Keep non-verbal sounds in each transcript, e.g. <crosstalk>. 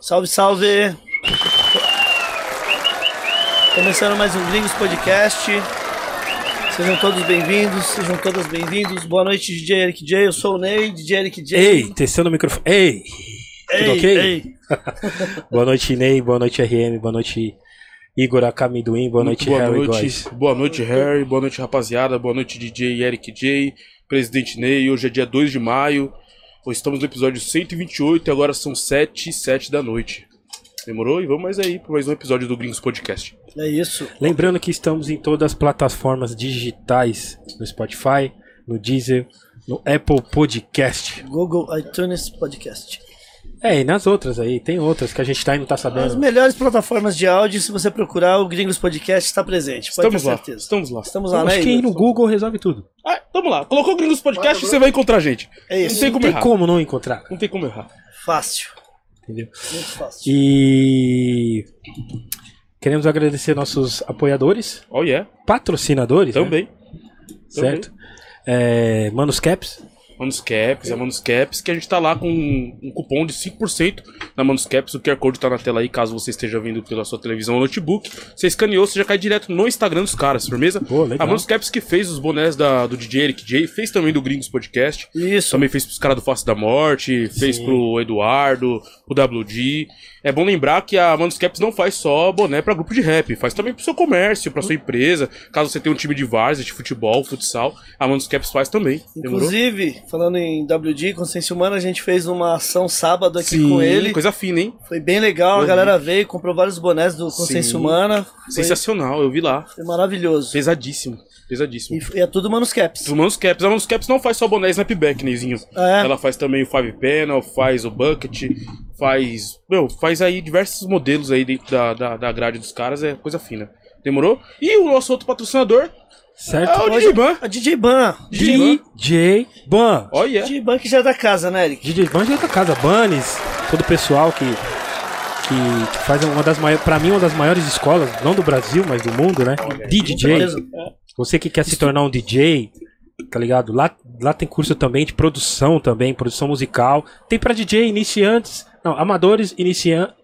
Salve, salve! Começando mais um Gringos Podcast. Sejam todos bem-vindos, sejam todas bem-vindos. Boa noite, DJ Eric J. Eu sou o Ney, DJ Eric J. Ei, testando o microfone. Ei! Ei, tudo ok? ei. <laughs> boa noite, Ney. Boa noite, RM. Boa noite, Igor Akamiduim. Boa noite, boa Harry noite, boa noite, Harry. Boa noite, rapaziada. Boa noite, DJ Eric J. Presidente Ney. Hoje é dia 2 de maio. Hoje estamos no episódio 128 e agora são 7 e 7 da noite. Demorou? E vamos mais aí para mais um episódio do Gringos Podcast. É isso. Lembrando que estamos em todas as plataformas digitais, no Spotify, no Deezer, no Apple Podcast. Google iTunes Podcast. É, e nas outras aí, tem outras que a gente tá e não tá As sabendo. melhores plataformas de áudio, se você procurar, o Gringos Podcast está presente. Pode Estamos ter lá. certeza. Estamos lá. Estamos lá, né? acho que ir no Google resolve tudo. Ah, tamo lá. Colocou o Gringos Podcast e você vai encontrar a gente. É isso. Não tem Não como tem errar. como não encontrar, Não tem como errar. Fácil. entendeu? Muito fácil. E queremos agradecer nossos apoiadores, Oh yeah. patrocinadores, né? Também. certo? É, Manus Caps, Manuscaps, é Manuscaps, que a gente tá lá com um cupom de 5% na Manuscaps. O QR Code tá na tela aí, caso você esteja vindo pela sua televisão ou notebook. Você escaneou, você já cai direto no Instagram dos caras, firmeza? Pô, legal. A Manuscaps que fez os bonés da, do DJ Eric J, fez também do Gringos Podcast. Isso. Também fez pros caras do Face da Morte, fez Sim. pro Eduardo, pro WD. É bom lembrar que a Manuscaps não faz só boné pra grupo de rap, faz também pro seu comércio, pra sua empresa. Caso você tenha um time de várzea, de futebol, futsal, a Manuscaps faz também. Demorou? Inclusive, falando em WD, Consciência Humana, a gente fez uma ação sábado aqui Sim, com ele. coisa fina, hein? Foi bem legal, a vi. galera veio, comprou vários bonés do Consciência Sim. Humana. Foi, Sensacional, eu vi lá. foi maravilhoso. Pesadíssimo, pesadíssimo. E, e é tudo Manuscaps. Do Manuscaps. A Manuscaps não faz só boné Snapback, Neizinho. É. Ela faz também o Five Panel, faz o Bucket, faz. Meu, faz aí diversos modelos aí dentro da, da, da grade dos caras, é coisa fina. Demorou? E o nosso outro patrocinador certo? é o DJ Ban. A DJ Ban. DJ Ban. Olha. DJ Ban que já é da casa, né, Eric? DJ Ban já é da casa, Banes, todo o pessoal que, que, que faz uma das maiores, pra mim, uma das maiores escolas, não do Brasil, mas do mundo, né? De DJ. certeza. Você que quer se tornar um DJ, tá ligado? Lá, lá tem curso também de produção também, produção musical. Tem pra DJ iniciantes, não, amadores, inician,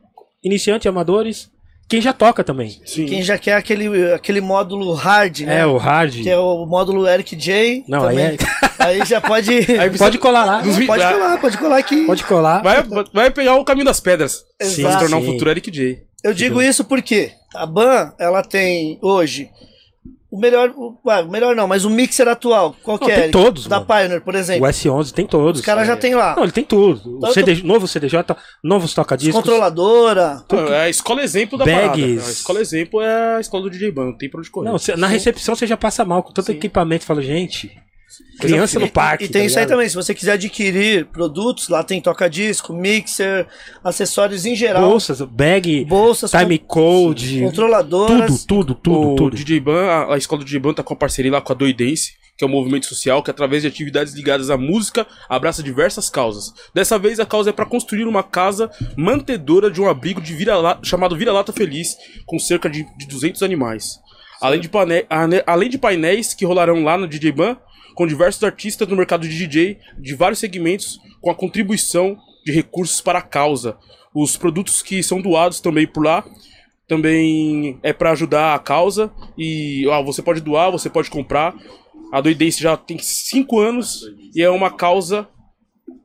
iniciante, amadores, quem já toca também. Sim. Quem já quer aquele, aquele módulo hard, né? É, o hard. Que é o módulo Eric J. Não, também. aí é- <laughs> Aí já pode. Aí Pode colar lá. Pode ah, colar, pode colar aqui. Pode colar. Vai, vai pegar o caminho das pedras. Exato. Se tornar um futuro Eric J. Eu digo isso porque a Ban, ela tem hoje o melhor, o, ah, o melhor não, mas o mixer atual, qual que Não, é? tem todos, Da mano. Pioneer, por O exemplo. S11 tem todos. Os caras já tem lá. Não, ele tem tudo. O Tanto- CD, novo CDJ, novos toca-discos. Controladora. É a escola exemplo da Bags. parada. A escola exemplo é a escola do DJ Ban, não tem pra onde correr. Não, cê- na recepção você já passa mal com tanto Sim. equipamento. Fala, gente, criança no parque. E tem tá isso aí ligado? também, se você quiser adquirir produtos, lá tem toca-disco, mixer, acessórios em geral, Bolsas, bag, bolsas, time code, con- controladoras. tudo, tudo, tudo, o tudo. DJ Ban, a, a escola do DJ Ban tá com a parceria lá com a Doidense, que é um movimento social que, através de atividades ligadas à música, abraça diversas causas. Dessa vez, a causa é para construir uma casa mantedora de um abrigo de vira chamado Vira-Lata Feliz, com cerca de, de 200 animais. Além de, pane- ane- além de painéis que rolarão lá no DJ Ban, com diversos artistas no mercado de DJ de vários segmentos, com a contribuição de recursos para a causa. Os produtos que são doados também por lá também é para ajudar a causa e ó, você pode doar, você pode comprar. A Doidense já tem 5 anos e é uma causa,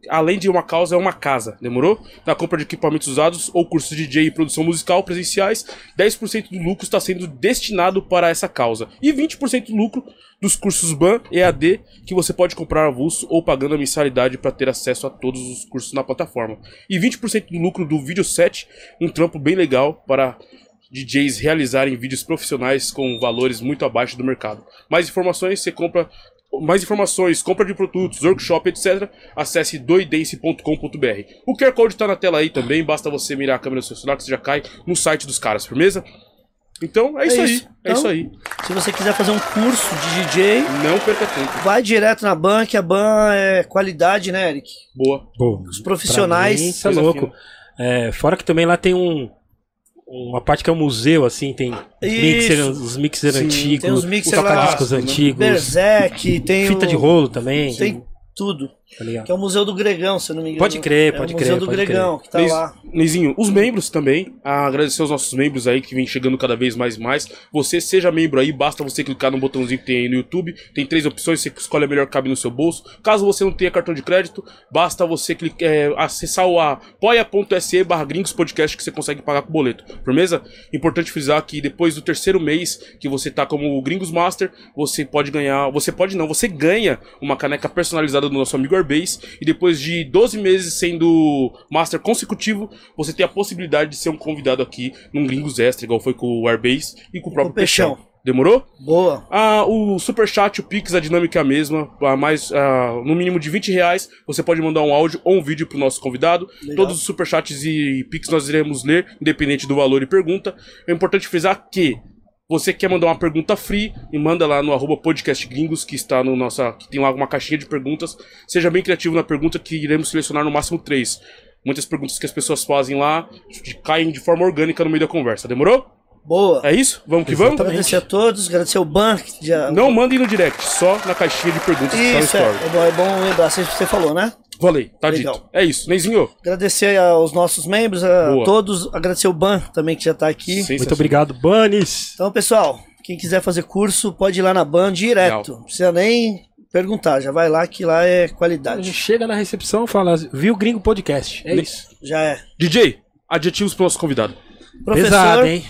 além de uma causa, é uma casa, demorou? Na compra de equipamentos usados ou cursos de DJ e produção musical presenciais, 10% do lucro está sendo destinado para essa causa e 20% do lucro dos cursos BAN EAD que você pode comprar avulso ou pagando a mensalidade para ter acesso a todos os cursos na plataforma. E 20% do lucro do vídeo set, um trampo bem legal para DJs realizarem vídeos profissionais com valores muito abaixo do mercado. Mais informações, você compra. Mais informações, compra de produtos, workshop, etc. Acesse doidense.com.br. O QR Code tá na tela aí também, basta você mirar a câmera do seu celular que você já cai no site dos caras, firmeza? Então é isso aí, isso. é Então- isso aí. Se você quiser fazer um curso de DJ, Não perca tempo. vai direto na Ban, que a Ban é qualidade, né, Eric? Boa. Pô, Os profissionais. mim, Isso é Coisa louco. É, fora que também lá tem um. Uma parte que é um museu, assim, tem mixer, os mixer Sim, antigos, tem os mixer os lá, antigos, Berserk, tem fita o- de rolo também. Tem tudo. Tá? Que é o Museu do Gregão, se eu não me engano. Pode crer, é pode o crer, Museu do pode Gregão, que tá lá. Neizinho, os membros também. ah, agradecer aos nossos membros aí que vem chegando cada vez mais e mais. Você seja membro aí, basta você clicar no botãozinho que tem aí no YouTube. Tem três opções, você escolhe a melhor que cabe no seu bolso. Caso você não tenha cartão de crédito, basta você clicar, é, acessar o apoia.se barra gringos podcast que você consegue pagar com boleto. Firmeza? Importante frisar que depois do terceiro mês que você tá como Gringos Master, você pode ganhar. Você pode não, você ganha uma caneca personalizada do nosso amigo Airbase. E depois de 12 meses sendo Master consecutivo, você tem a possibilidade de ser um convidado aqui num Gringos Extra, igual foi com o Airbase e com o próprio Com Peixão. Peixão. Demorou? Boa. Ah, o Superchat, o Pix, a dinâmica é a mesma. A mais, ah, no mínimo de 20 reais, você pode mandar um áudio ou um vídeo pro nosso convidado. Legal. Todos os Superchats e Pix nós iremos ler, independente do valor e pergunta. É importante frisar que você quer mandar uma pergunta free e manda lá no arroba podcast gringos, que está no nossa. que tem lá uma caixinha de perguntas. Seja bem criativo na pergunta que iremos selecionar no máximo três. Muitas perguntas que as pessoas fazem lá caem de forma orgânica no meio da conversa. Demorou? Boa. É isso? Vamos que vamos? Agradecer a todos, agradecer o Ban, que já... Não mandem no direct, só na caixinha de perguntas que Isso, tá é, no story. é bom, é bom lembrar, assim que você falou, né? Valei, tá Legal. dito. É isso, Neizinho. Agradecer aos nossos membros, a Boa. todos, agradecer o Ban também que já tá aqui. Muito obrigado, Banes. Então, pessoal, quem quiser fazer curso, pode ir lá na Ban direto. Legal. Não precisa nem perguntar, já vai lá que lá é A gente qualidade. chega na recepção e fala, viu Gringo Podcast. É Ne- isso. Já é. DJ, adjetivos pro nosso convidado. Professor, Pesado, hein?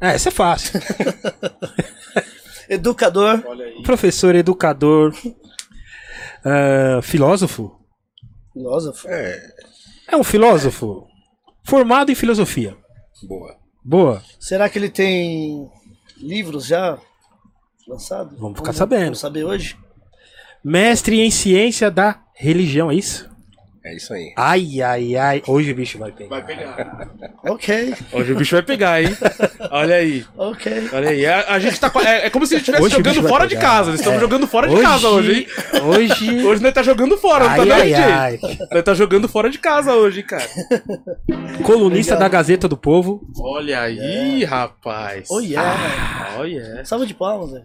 É, essa é fácil. <laughs> educador, Professor, educador, ah, filósofo. Filósofo. É um filósofo formado em filosofia. Boa. Boa. Será que ele tem livros já lançados? Vamos ficar sabendo. Vamos saber hoje? Mestre em ciência da religião, é isso? É isso aí. Ai, ai, ai. Hoje o bicho vai pegar. Vai pegar. Ok, Hoje o bicho vai pegar, hein? Olha aí. ok. Olha aí. A, a gente tá. É, é como se a gente estivesse jogando fora de casa. Nós estamos jogando fora de casa hoje, hein? Hoje. Hoje nós tá jogando fora, não tá Ai, vendo, ai, DJ? ai. Nós tá jogando fora de casa hoje, hein, cara. Colunista Legal. da Gazeta do Povo. Olha aí, rapaz. Oh yeah. Olha. Salva de palmas, velho.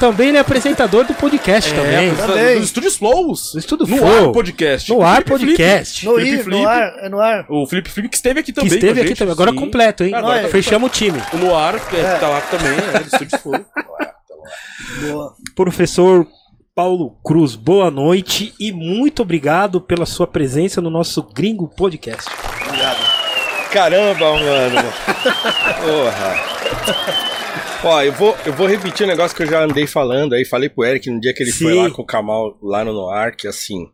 Também ele é apresentador do podcast também. É, Também. Dos Estúdios Flows. No Estúdio No Flow. ar podcast. No ar podcast. No, Felipe ir, Felipe. no ar, é no ar. O Felipe Felipe que esteve aqui Que também. com esteve aqui gente, também. Agora sim. completo, hein? Agora tá Fechamos o time. O Noir, que É. tá lá também, é, do Estúdios Flow. Boa. Professor Paulo Cruz, boa noite e muito obrigado pela sua presença no nosso Gringo Podcast. Caramba, mano. Porra. Ó, eu vou, eu vou repetir um negócio que eu já andei falando aí. Falei pro Eric no dia que ele foi Sim. lá com o Kamal lá no Noir, que assim,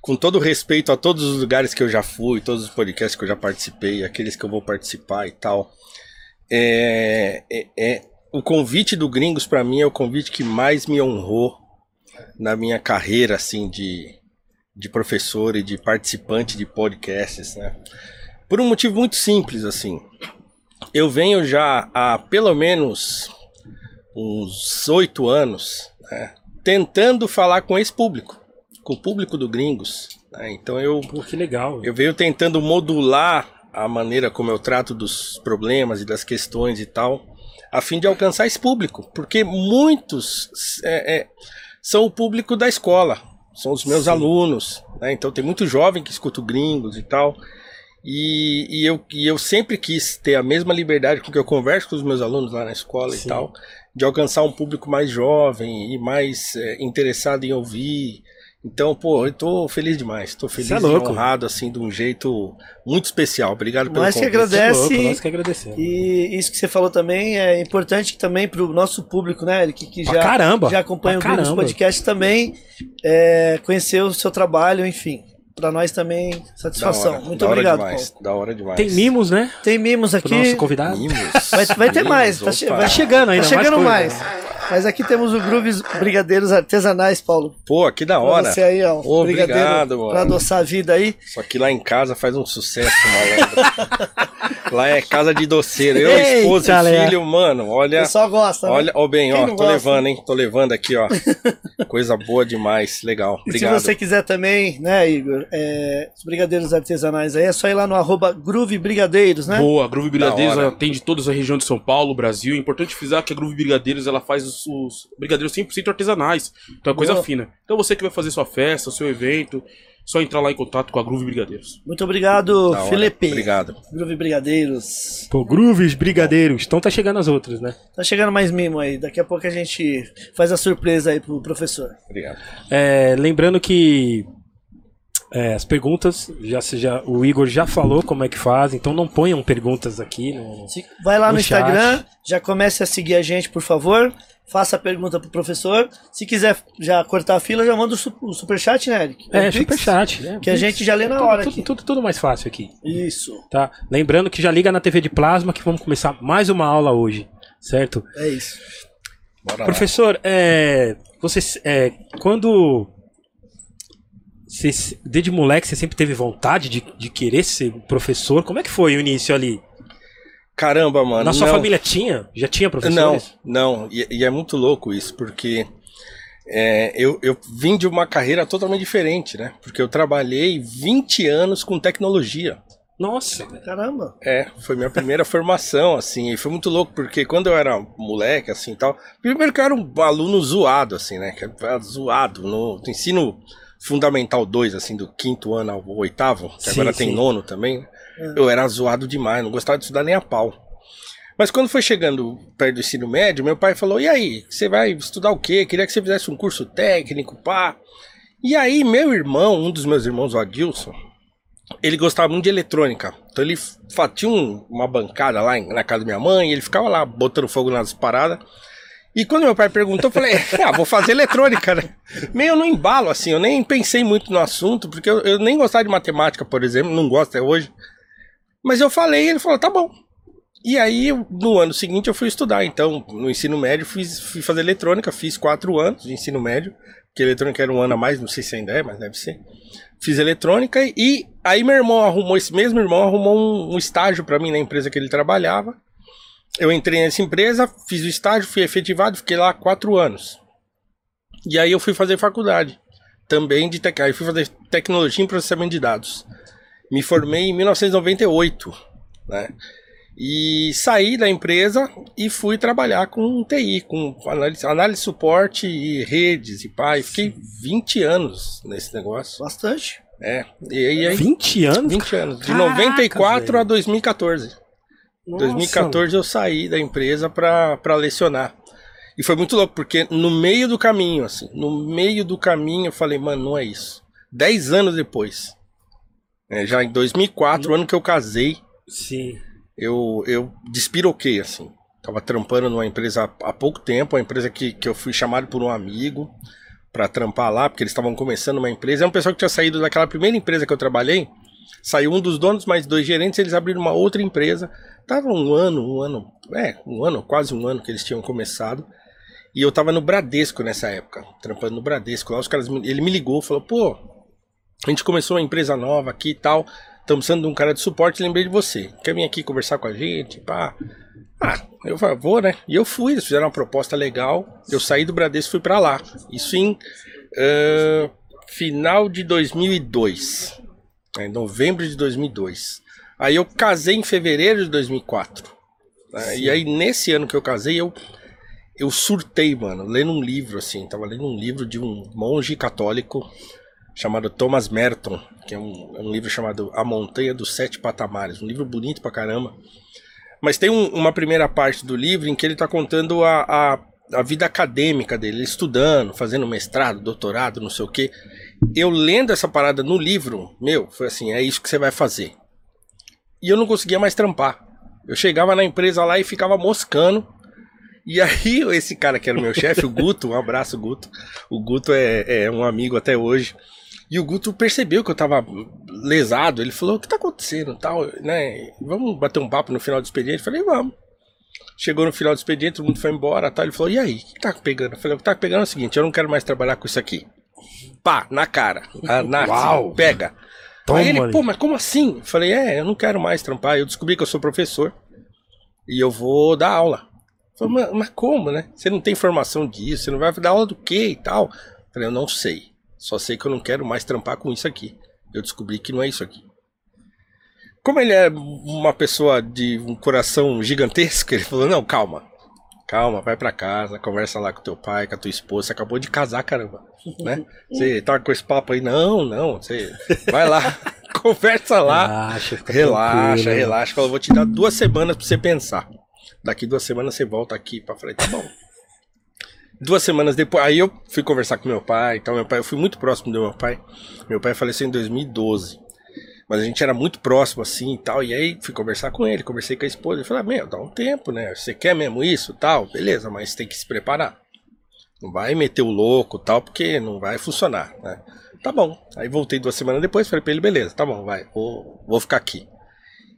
com todo respeito a todos os lugares que eu já fui, todos os podcasts que eu já participei, aqueles que eu vou participar e tal, é, é, é- o convite do Gringos pra mim é o convite que mais me honrou na minha carreira, assim, de, de professor e de participante de podcasts, né? Por um motivo muito simples, assim. Eu venho já há pelo menos uns oito anos né, tentando falar com esse público, com o público do Gringos. né? Então eu, Pô, que legal. eu venho tentando modular a maneira como eu trato dos problemas e das questões e tal, a fim de alcançar esse público, porque muitos é, é, são o público da escola, são os meus Sim. alunos, né? então tem muito jovem que escuta o Gringos e tal, e, e eu, e eu sempre quis ter a mesma liberdade com que eu converso com os meus alunos lá na escola Sim. e tal, de alcançar um público mais jovem e mais é, interessado em ouvir. Então, pô, eu tô feliz demais. Tô feliz Cê é e louco. honrado, assim, de um jeito muito especial. Obrigado pelo Nós que convite. agradece. Louco, nós que agradecemos. E isso que você falou também é importante também para o nosso público, né? Ele que, já, caramba. já acompanha o Gringos. Podcast também, é, conhecer o seu trabalho, enfim. Para nós também, satisfação. hora, Muito obrigado, demais, Paulo. Da hora demais. Tem mimos, né? Tem mimos Pro aqui. nosso convidado. Mimos. Vai, vai ter Mimos, mais. Tá, che- vai Tá chegando Tá ainda. chegando coisa. mais. Mas aqui temos o Grooves Brigadeiros Artesanais, Paulo. Pô, que da Pra hora. você aí, ó. Ô, brigadeiro obrigado, mano. Pra adoçar a vida aí. Só que lá em casa faz um sucesso, malandro. lá é casa de doceiro. Eu, esposa e filho, mano, O olha. pessoal gosta, né? Olha, ó, bem, Quem ó, tô gosta? levando, hein? Tô levando aqui, ó. <laughs> Coisa boa demais. Legal. E Obrigado. se você quiser também, né, Igor, é, os brigadeiros artesanais aí, é só ir lá no arroba Groove Brigadeiros, né? Boa, a Groove Brigadeiros atende toda a região de São Paulo, Brasil. É importante frisar que a Groove Brigadeiros ela faz os, os brigadeiros 100% artesanais. Então é coisa Boa. fina. Então você que vai fazer sua festa, seu evento, só entrar lá em contato com a Groove Brigadeiros. Muito obrigado, Da hora. Felipe. Obrigado. Groove Brigadeiros. Pô, Grooves, Brigadeiros. Então tá chegando as outras, né? Tá chegando mais mimo aí. Daqui a pouco a gente faz a surpresa aí pro professor. Obrigado. É, lembrando que é, as perguntas, já, já, o Igor já falou como é que faz, então não ponham perguntas aqui. No... Vai lá no, No chat. Instagram, já comece a seguir a gente, por favor. Faça a pergunta pro professor. Se quiser já cortar a fila, já manda o, su- o superchat, né, Eric? É, Pix, superchat. né? Que a gente já lê na Tudo- hora tudo, aqui. tudo, tudo mais fácil aqui. Isso, Tá? Lembrando que já liga na TV de plasma que vamos começar mais uma aula hoje, certo? é isso. Bora lá. Professor, é, você, é, quando você, desde moleque você sempre teve vontade de, de querer ser professor? Como é que foi o início ali? Caramba, mano. Na sua não. família tinha? Já tinha Não, professores? não. E, e é muito louco isso, porque é, eu, eu vim de uma carreira totalmente diferente, né? Porque eu trabalhei 20 anos com tecnologia. Nossa, Caramba. É, foi minha primeira <laughs> formação, assim, e foi muito louco, porque quando eu era moleque, assim, e tal, primeiro que eu era um aluno zoado, assim, né, que era zoado, no ensino fundamental 2, assim, do quinto ano ao oitavo, que Sim, agora tem sim. nono também, né, eu era zoado demais, não gostava de estudar nem a pau. Mas quando foi chegando perto do ensino médio, meu pai falou, e aí, você vai estudar o quê? Queria que você fizesse um curso técnico, pá. E aí, meu irmão, um dos meus irmãos, o Adilson, ele gostava muito de eletrônica. Então ele tinha um- uma bancada lá na casa da minha mãe, ele ficava lá botando fogo nas paradas. E quando meu pai perguntou, eu falei, ah, <laughs> vou fazer eletrônica, né? Meio no embalo, assim, eu nem pensei muito no assunto, porque eu, eu nem gostava de matemática, por exemplo, não gosto até hoje. Mas eu falei ele falou, tá bom. E aí, no ano seguinte, eu fui estudar. Então, no ensino médio, fiz, fui fazer eletrônica, fiz quatro anos de ensino médio, porque eletrônica era um ano a mais, não sei se ainda é, mas deve ser. Fiz eletrônica e aí meu irmão arrumou, esse mesmo irmão arrumou um, um estágio pra mim na empresa que ele trabalhava. Eu entrei nessa empresa, fiz o estágio, fui efetivado, fiquei lá quatro anos. E aí eu fui fazer faculdade, também de tec... aí fui fazer tecnologia em processamento de dados. Me formei em 1998, né? E saí da empresa e fui trabalhar com TI, com análise, análise suporte e redes e pai. Fiquei 20 anos nesse negócio. Bastante. É. E, e aí, 20 anos? 20 anos. De Caraca, 94 velho. a 2014. Em Nossa, 2014 eu saí da empresa pra, pra lecionar. E foi muito louco, porque no meio do caminho, assim, no meio do caminho eu falei, mano, não é isso. 10 anos depois, é, já em 2004, o ano que eu casei, Sim. eu, eu despiroquei, assim. Tava trampando numa empresa há há pouco tempo, uma empresa que, que eu fui chamado por um amigo pra trampar lá, porque eles estavam começando uma empresa. É um pessoal que tinha saído daquela primeira empresa que eu trabalhei. Saiu um dos donos, mais dois gerentes, eles abriram uma outra empresa. Tava um ano, um ano, é, um ano, quase um ano que eles tinham começado. E eu tava no Bradesco nessa época, trampando no Bradesco. Lá os caras, me- ele me ligou, falou, pô, a gente começou uma empresa nova aqui e tal. Estamos precisando de um cara de suporte, lembrei de você. Quer vir aqui conversar com a gente? Pá. Ah, eu vou, né? E eu fui, eles fizeram uma proposta legal. Eu saí do Bradesco e fui pra lá. Isso em ah, final de 2002. Em novembro de 2002. Aí eu casei em fevereiro de 2004. Ah, e aí, nesse ano que eu casei, eu, eu surtei, mano, lendo um livro, assim. Tava lendo um livro de um monge católico chamado Thomas Merton, que é um, é um livro chamado A Montanha dos Sete Patamares. Um livro bonito pra caramba. Mas tem um- uma primeira parte do livro em que ele tá contando a, a, a vida acadêmica dele, ele estudando, fazendo mestrado, doutorado, não sei o quê. Eu lendo essa parada no livro, meu, foi assim, é isso que você vai fazer. E eu não conseguia mais trampar. Eu chegava na empresa lá e ficava moscando. E aí, <laughs> esse cara que era o meu chefe, o Guto, um abraço, Guto. O Guto é, é um amigo até hoje. E o Guto percebeu que eu tava lesado. Ele falou: O que tá acontecendo? Tal, né? Vamos bater um papo no final do expediente? Eu falei: Vamos. Chegou no final do expediente, todo mundo foi embora. Tal. Ele falou: E aí? O que tá pegando? Eu falei: O que tá pegando é o seguinte: Eu não quero mais trabalhar com isso aqui. Pá, na cara. Ah, na, <laughs> Uau. Pega. Toma aí ele, pô, mas como assim? Eu falei: É, eu não quero mais trampar. Eu descobri que eu sou professor. E eu vou dar aula. Falei, mas, mas como, né? Você não tem formação disso, você não vai dar aula do quê e tal? Eu falei, eu não sei. Só sei que eu não quero mais trampar com isso aqui. Eu descobri que não é isso aqui. Como ele é uma pessoa de um coração gigantesco, ele falou, não, calma. calma, vai pra casa, conversa lá com teu pai, com a tua esposa, você acabou de casar, caramba, né? Você tá com esse papo aí, não, não, você vai lá, <laughs> conversa lá, Relaxa, relaxa, tranquilo. relaxa, fala, vou te dar duas semanas pra você pensar. Daqui duas semanas você volta aqui pra falei, tá bom. Duas semanas depois, aí eu fui conversar com meu pai, então meu pai, eu fui muito próximo do meu pai. Meu pai faleceu em 2012. Mas a gente era muito próximo assim e tal. E aí fui conversar com ele, conversei com a esposa. Ele falou: ah, Meu, dá um tempo, né? Você quer mesmo isso tal? Beleza, mas tem que se preparar. Não vai meter o louco tal, porque não vai funcionar, né? Tá bom. Aí voltei duas semanas depois, falei pra ele: beleza, tá bom, vai, vou, vou ficar aqui.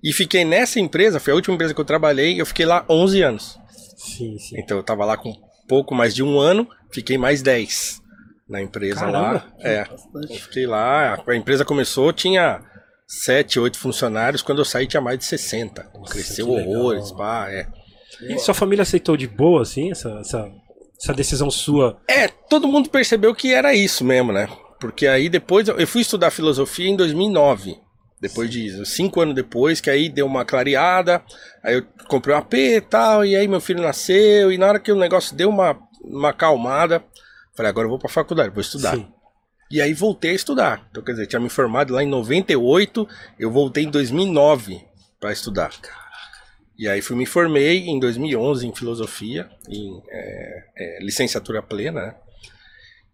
E fiquei nessa empresa, foi a última empresa que eu trabalhei, eu fiquei lá 11 anos. Sim, sim. Então eu tava lá com pouco mais de um ano, fiquei mais 10 na empresa Caramba, lá. É, Bastante. fiquei lá, a empresa começou, tinha 7, 8 funcionários, quando eu saí tinha mais de 60. Cresceu que legal. horrores, pá, é. E sua família aceitou de boa, assim, essa, essa, essa decisão sua? É, todo mundo percebeu que era isso mesmo, né? Porque aí depois eu eu fui estudar filosofia em 2009. Depois de cinco anos depois, que aí deu uma clareada, aí eu comprei um AP e tal, e aí meu filho nasceu, e na hora que o negócio deu uma, uma acalmada, falei, agora eu vou pra faculdade, vou estudar. Sim. E aí voltei a estudar. Então, quer dizer, tinha me formado lá em 98, eu voltei em 2009 para estudar. E aí fui me formei em 2011 em filosofia, em é, é, licenciatura plena, né?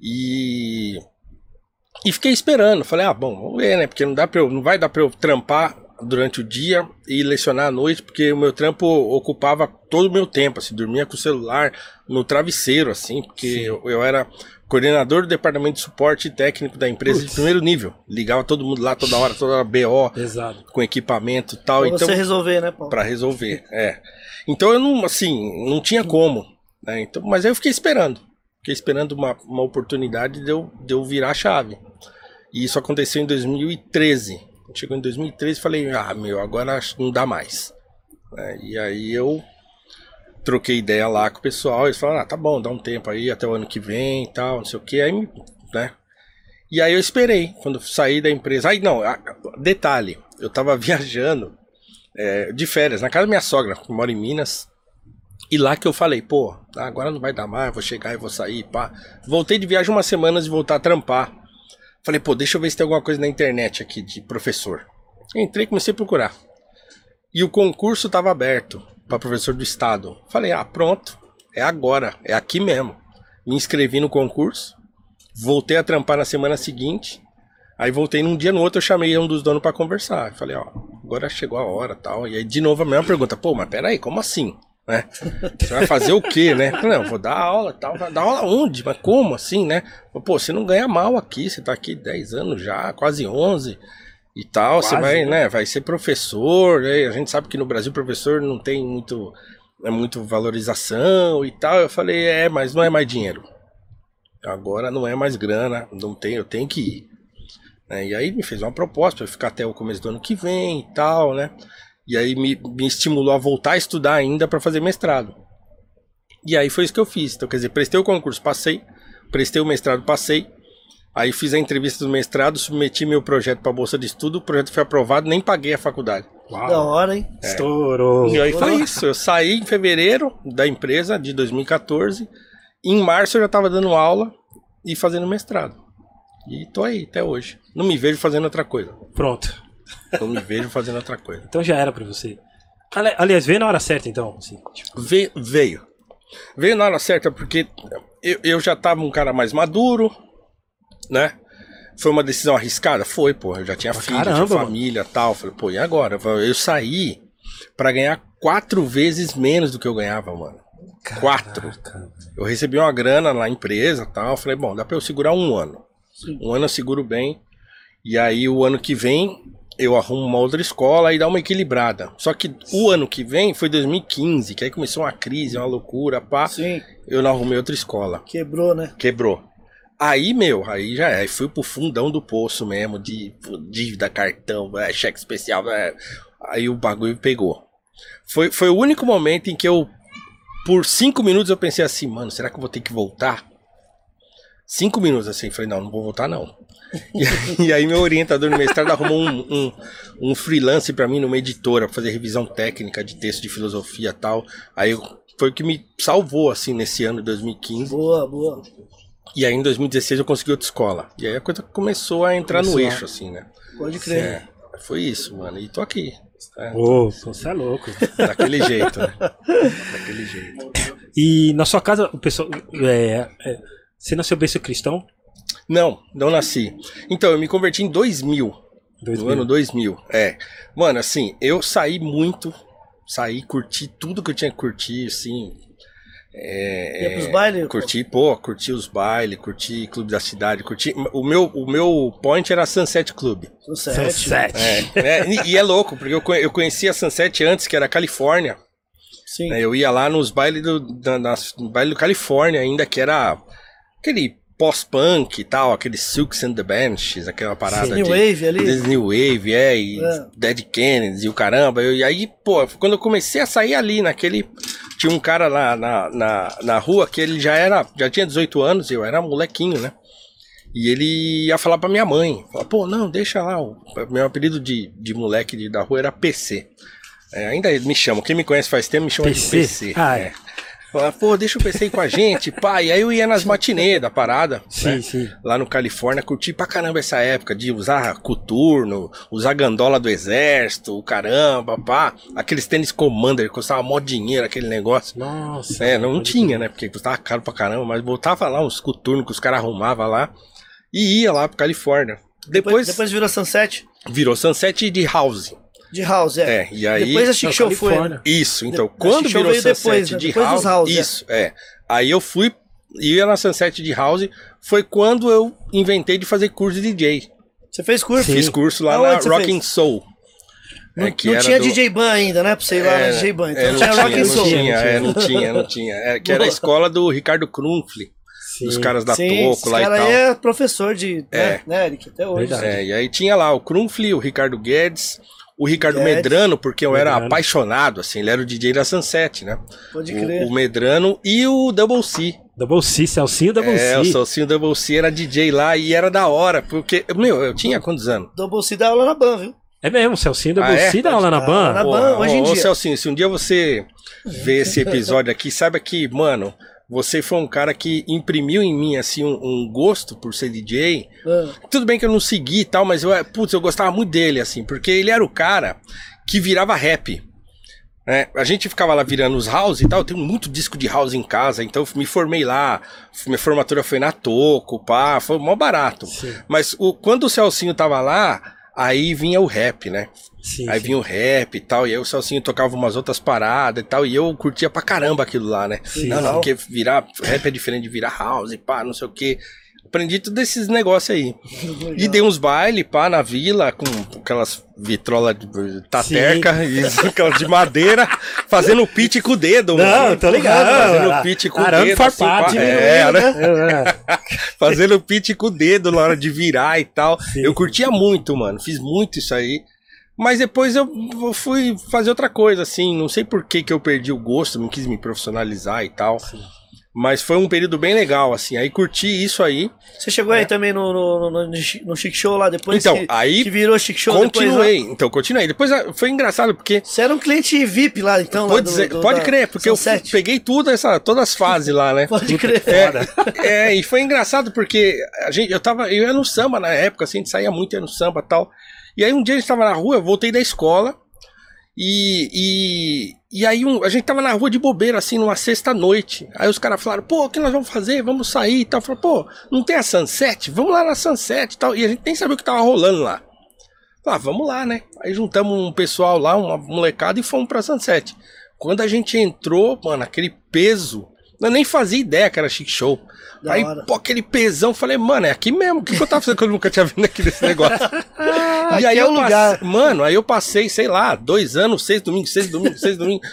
E e fiquei esperando. Falei, ah, bom, vamos ver, né? Porque não dá para eu, não vai dar para eu trampar durante o dia e lecionar à noite, porque o meu trampo ocupava todo o meu tempo, assim, dormia com o celular no travesseiro, assim, porque eu, eu era coordenador do departamento de suporte técnico da empresa Putz. de primeiro nível. Ligava todo mundo lá toda hora, toda hora BO, Exato. com equipamento e tal. Pra então, você resolver, né, Paulo? Pra resolver, é. Então eu não, assim, não tinha como, né? Então, mas aí eu fiquei esperando. Fiquei esperando uma, uma oportunidade de eu, de eu virar a chave. E isso aconteceu em 2013. Chegou em 2013 e falei, ah, meu, agora não dá mais. né? E aí eu troquei ideia lá com o pessoal, eles falaram, ah, tá bom, dá um tempo aí, até o ano que vem e tal, não sei o que, aí, né? E aí eu esperei, quando saí da empresa. Aí não, detalhe, eu tava <laughs> viajando é, de férias na casa da minha sogra, que mora em Minas. E lá que eu falei, pô, agora não vai dar mais, vou chegar e vou sair, pá. Voltei de viagem umas semanas e voltar a trampar. Falei, pô, deixa eu ver se tem alguma coisa na internet aqui de professor. Entrei e comecei a procurar. E o concurso estava aberto para professor do estado. Falei, ah, pronto, é agora, é aqui mesmo. Me inscrevi no concurso, voltei a trampar na semana seguinte. Aí voltei num dia no outro, eu chamei um dos donos para conversar. Falei, ó, agora chegou a hora tal. E aí de novo a mesma pergunta, pô, mas peraí, como assim? Né? Você vai fazer o quê, né? Não, vou dar aula tal. Vai dar aula onde? Mas como assim, né? Pô, você não ganha mal aqui, você tá aqui 10 anos já, quase 11 e tal. você Quase, vai, né? né? Vai ser professor, né? A gente sabe que no Brasil professor não tem muito, é muito valorização e tal. Eu falei, é, mas não é mais dinheiro. Agora não é mais grana, não tem, eu tenho que ir. né? E aí me fez uma proposta para ficar até o começo do ano que vem e tal, né? E aí me, me estimulou a voltar a estudar ainda para fazer mestrado. E aí foi isso que eu fiz. Então, quer dizer, prestei o concurso, passei, prestei o mestrado, passei. Aí fiz a entrevista do mestrado, submeti meu projeto para bolsa de estudo, o projeto foi aprovado, nem paguei a faculdade. Da hora, hein? Estourou. E aí foi isso. Eu saí em fevereiro da empresa de 2014. Em março eu já estava dando aula e fazendo mestrado. E tô aí até hoje. Não me vejo fazendo outra coisa. Pronto. Não me vejo fazendo outra coisa. Então já era pra você. Ali- Aliás, veio na hora certa, então. Assim, tipo, Ve- veio. Veio na hora certa porque eu, eu já tava um cara mais maduro, né? Foi uma decisão arriscada? Foi, pô. Eu já tinha filho, caramba, tinha mano. família tal. Falei, pô, e agora? Eu saí pra ganhar quatro vezes menos do que eu ganhava, mano. Quatro. caraca. Eu recebi uma grana na empresa tal. Falei, bom, dá pra eu segurar um ano. Sim. Um ano eu seguro bem. E aí o ano que vem eu arrumo uma outra escola e dá uma equilibrada. Só que o ano que vem foi 2015, que aí começou uma crise, uma loucura, pá. Sim, Eu não arrumei outra escola. quebrou, né? Quebrou. Aí, meu, aí já é. Aí fui pro fundão do poço mesmo, de dívida, cartão, é, cheque especial. é. Aí o bagulho pegou. Foi, foi o único momento em que eu, por cinco minutos, eu pensei assim, mano, será que eu vou ter que voltar? Cinco minutos assim, falei, não, não vou voltar não. E, e aí meu orientador no mestrado arrumou um, um, um freelance pra mim numa editora, pra fazer revisão técnica de texto de filosofia e tal. Aí eu- foi o que me salvou, assim, nesse ano de 2015. Boa, boa. E aí em 2016 eu consegui outra escola. E aí a coisa começou a entrar no Começou a- eixo, assim, né? Pode crer. É, foi isso, mano. E tô aqui. É, Ô, você é louco. daquele jeito, né? Daquele jeito. E na sua casa, o pessoal. É, é, você nasceu berço cristão? Não, não nasci. Então, eu me converti em 2000. 2000. No ano 2000. É. Mano, assim, eu saí muito. Saí, curti tudo que eu tinha que curtir, assim. É, Ia pros bailes? Curti, pô, curti os bailes, curti Clube da Cidade, curti. O meu, o meu point era Sunset Club. Sunset. Sunset. É, é, e- e é louco, porque eu, eu conhecia a Sunset antes, que era Califórnia. Sim. né? Eu ia lá nos bailes do, da, nas- no baile do Califórnia ainda, que era aquele pós-punk e tal, aquele Silks and the Benches, aquela parada New de... Wave ali. New Wave, é, e É. Dead Kennedys e o caramba. Eu- e aí, pô, quando eu comecei a sair ali naquele. Tinha um cara lá na, na, na rua que ele já era. Já tinha 18 anos, eu era molequinho, né? E ele ia falar pra minha mãe. Falar, pô, não, deixa lá. O meu apelido de, de moleque de, da rua era PC. É, ainda me chamam. Quem me conhece faz tempo me chama PC? de PC. Ah, é. Fala, pô, deixa o PC aí com a gente, pá. E aí eu ia nas matinê da parada. Sim, né? sim. lá no Califórnia, curti pra caramba essa época de usar coturno, usar gandola do exército, o caramba, pá. Aqueles tênis Commander, custava mó dinheiro aquele negócio. Nossa. É, não, tinha, né? Porque custava caro pra caramba, mas botava lá uns coturnos que os caras arrumavam lá e ia lá pro Califórnia. Depois, Depois, depois virou Sunset virou Sunset de House. De House, é. É, e aí. Depois a Chic Show foi. Né? Isso, então, De- quando virou veio Sunset depois, né? de Depois house, House, é. isso, é. Aí eu fui, ia na Sunset de House, foi quando eu inventei de fazer curso de DJ. Você fez curso? Sim. Fiz curso lá Aonde na você Rockin' fez? Soul. Não, É, que não era tinha do- DJ Ban ainda, né? Pra você ir lá É, na DJ Ban. Então é, não tinha tinha, Rock and não Soul. tinha, é, não tinha, não tinha. É, que era a escola do Ricardo Krumfli, Sim. dos caras da Sim, Toco esse lá e cara tal. aí é professor de. É. Né, né, Eric? Até hoje. É, e aí tinha lá o Krumfli, o Ricardo Guedes, o Ricardo Guedes. Medrano, porque eu era Medrano. apaixonado, assim, ele era o DJ da Sunset, né? Pode O, crer. o Medrano e o Double C. Double C, Celcinho Double É, o C. Salsinho Double C era DJ lá e era da hora, porque, meu, eu tinha quantos anos? Double C dá aula na Ban, viu? É mesmo, Celcinho Double Ah, é? C dá aula na ban. na Ban, hoje em ô, ô, dia. Celcinho, se um dia você ver esse <laughs> episódio aqui, saiba que, mano, você foi um cara que imprimiu em mim, assim, um, um gosto por ser DJ. Ah, Tudo bem que eu não segui e tal, mas eu, putz, eu gostava muito dele, assim, porque ele era o cara que virava rap. né? a gente ficava lá virando os house e tal, eu tenho muito disco de house em casa, então eu me formei lá, minha formatura foi na Toco, pá, foi mó barato. Sim. Mas o, quando o Celcinho tava lá, aí vinha o rap, né? Sim, Aí sim. vinha o rap e tal, e aí o Celcinho tocava umas outras paradas e tal, e eu curtia pra caramba aquilo lá, né? Sim. Não, não, porque virar rap é diferente de virar house, pá, não sei o quê. Aprendi tudo esses negócios aí. <laughs> E dei uns baile, pá, na vila, com aquelas vitrolas de tateca, e <laughs> aquelas de madeira, fazendo pitch com o dedo, Não, mano. tô ligado. Fazendo pitch com o dedo. farpado, assim, pá. diminuindo, é, né? É, é. <laughs> Fazendo pitch com o dedo na hora de virar e tal. Sim. Eu curtia muito, mano. Fiz muito isso aí. Mas depois eu fui fazer outra coisa, assim. Não sei por que, que eu perdi o gosto, não quis me profissionalizar e tal. Mas foi um período bem legal, assim. Aí curti isso aí. Você chegou aí também no, no, no, no Chi- no Chic Show lá depois? Então, que, aí que virou Chic Show depois. lá? continuei. então, continuei. Depois ah, foi engraçado, porque. Você era um cliente VIP lá, então? lá Pode, do- dizer- do- pode da crer, porque eu Sunset. peguei tudo essa, todas as fases lá, né? <laughs> Pode crer. É, é, e foi engraçado porque a gente, eu tava, eu ia no samba na época, assim, a gente saía muito, ia no samba e tal. E aí um dia a gente tava na rua, eu voltei da escola, e, e, e aí um- a gente tava na rua de bobeira, assim, numa sexta-noite. Aí os caras falaram, pô, o que nós vamos fazer? Vamos sair e tal. Eu falei, pô, não tem a Sunset? Vamos lá na Sunset e tal. E a gente nem sabia o que tava rolando lá. Ah, vamos lá, né? Aí juntamos um pessoal lá, uma molecada, e fomos pra Sunset. Quando a gente entrou, mano, aquele peso. Eu nem fazia ideia que era chic show. Da Aí, hora. pô, aquele pesão, falei, mano, é aqui mesmo. O que, que eu tava fazendo que eu nunca tinha vindo aqui nesse negócio? Aqui <laughs> e aí é eu lugar. mano, aí eu passei, sei lá, dois anos, seis domingos, seis domingos, seis domingos.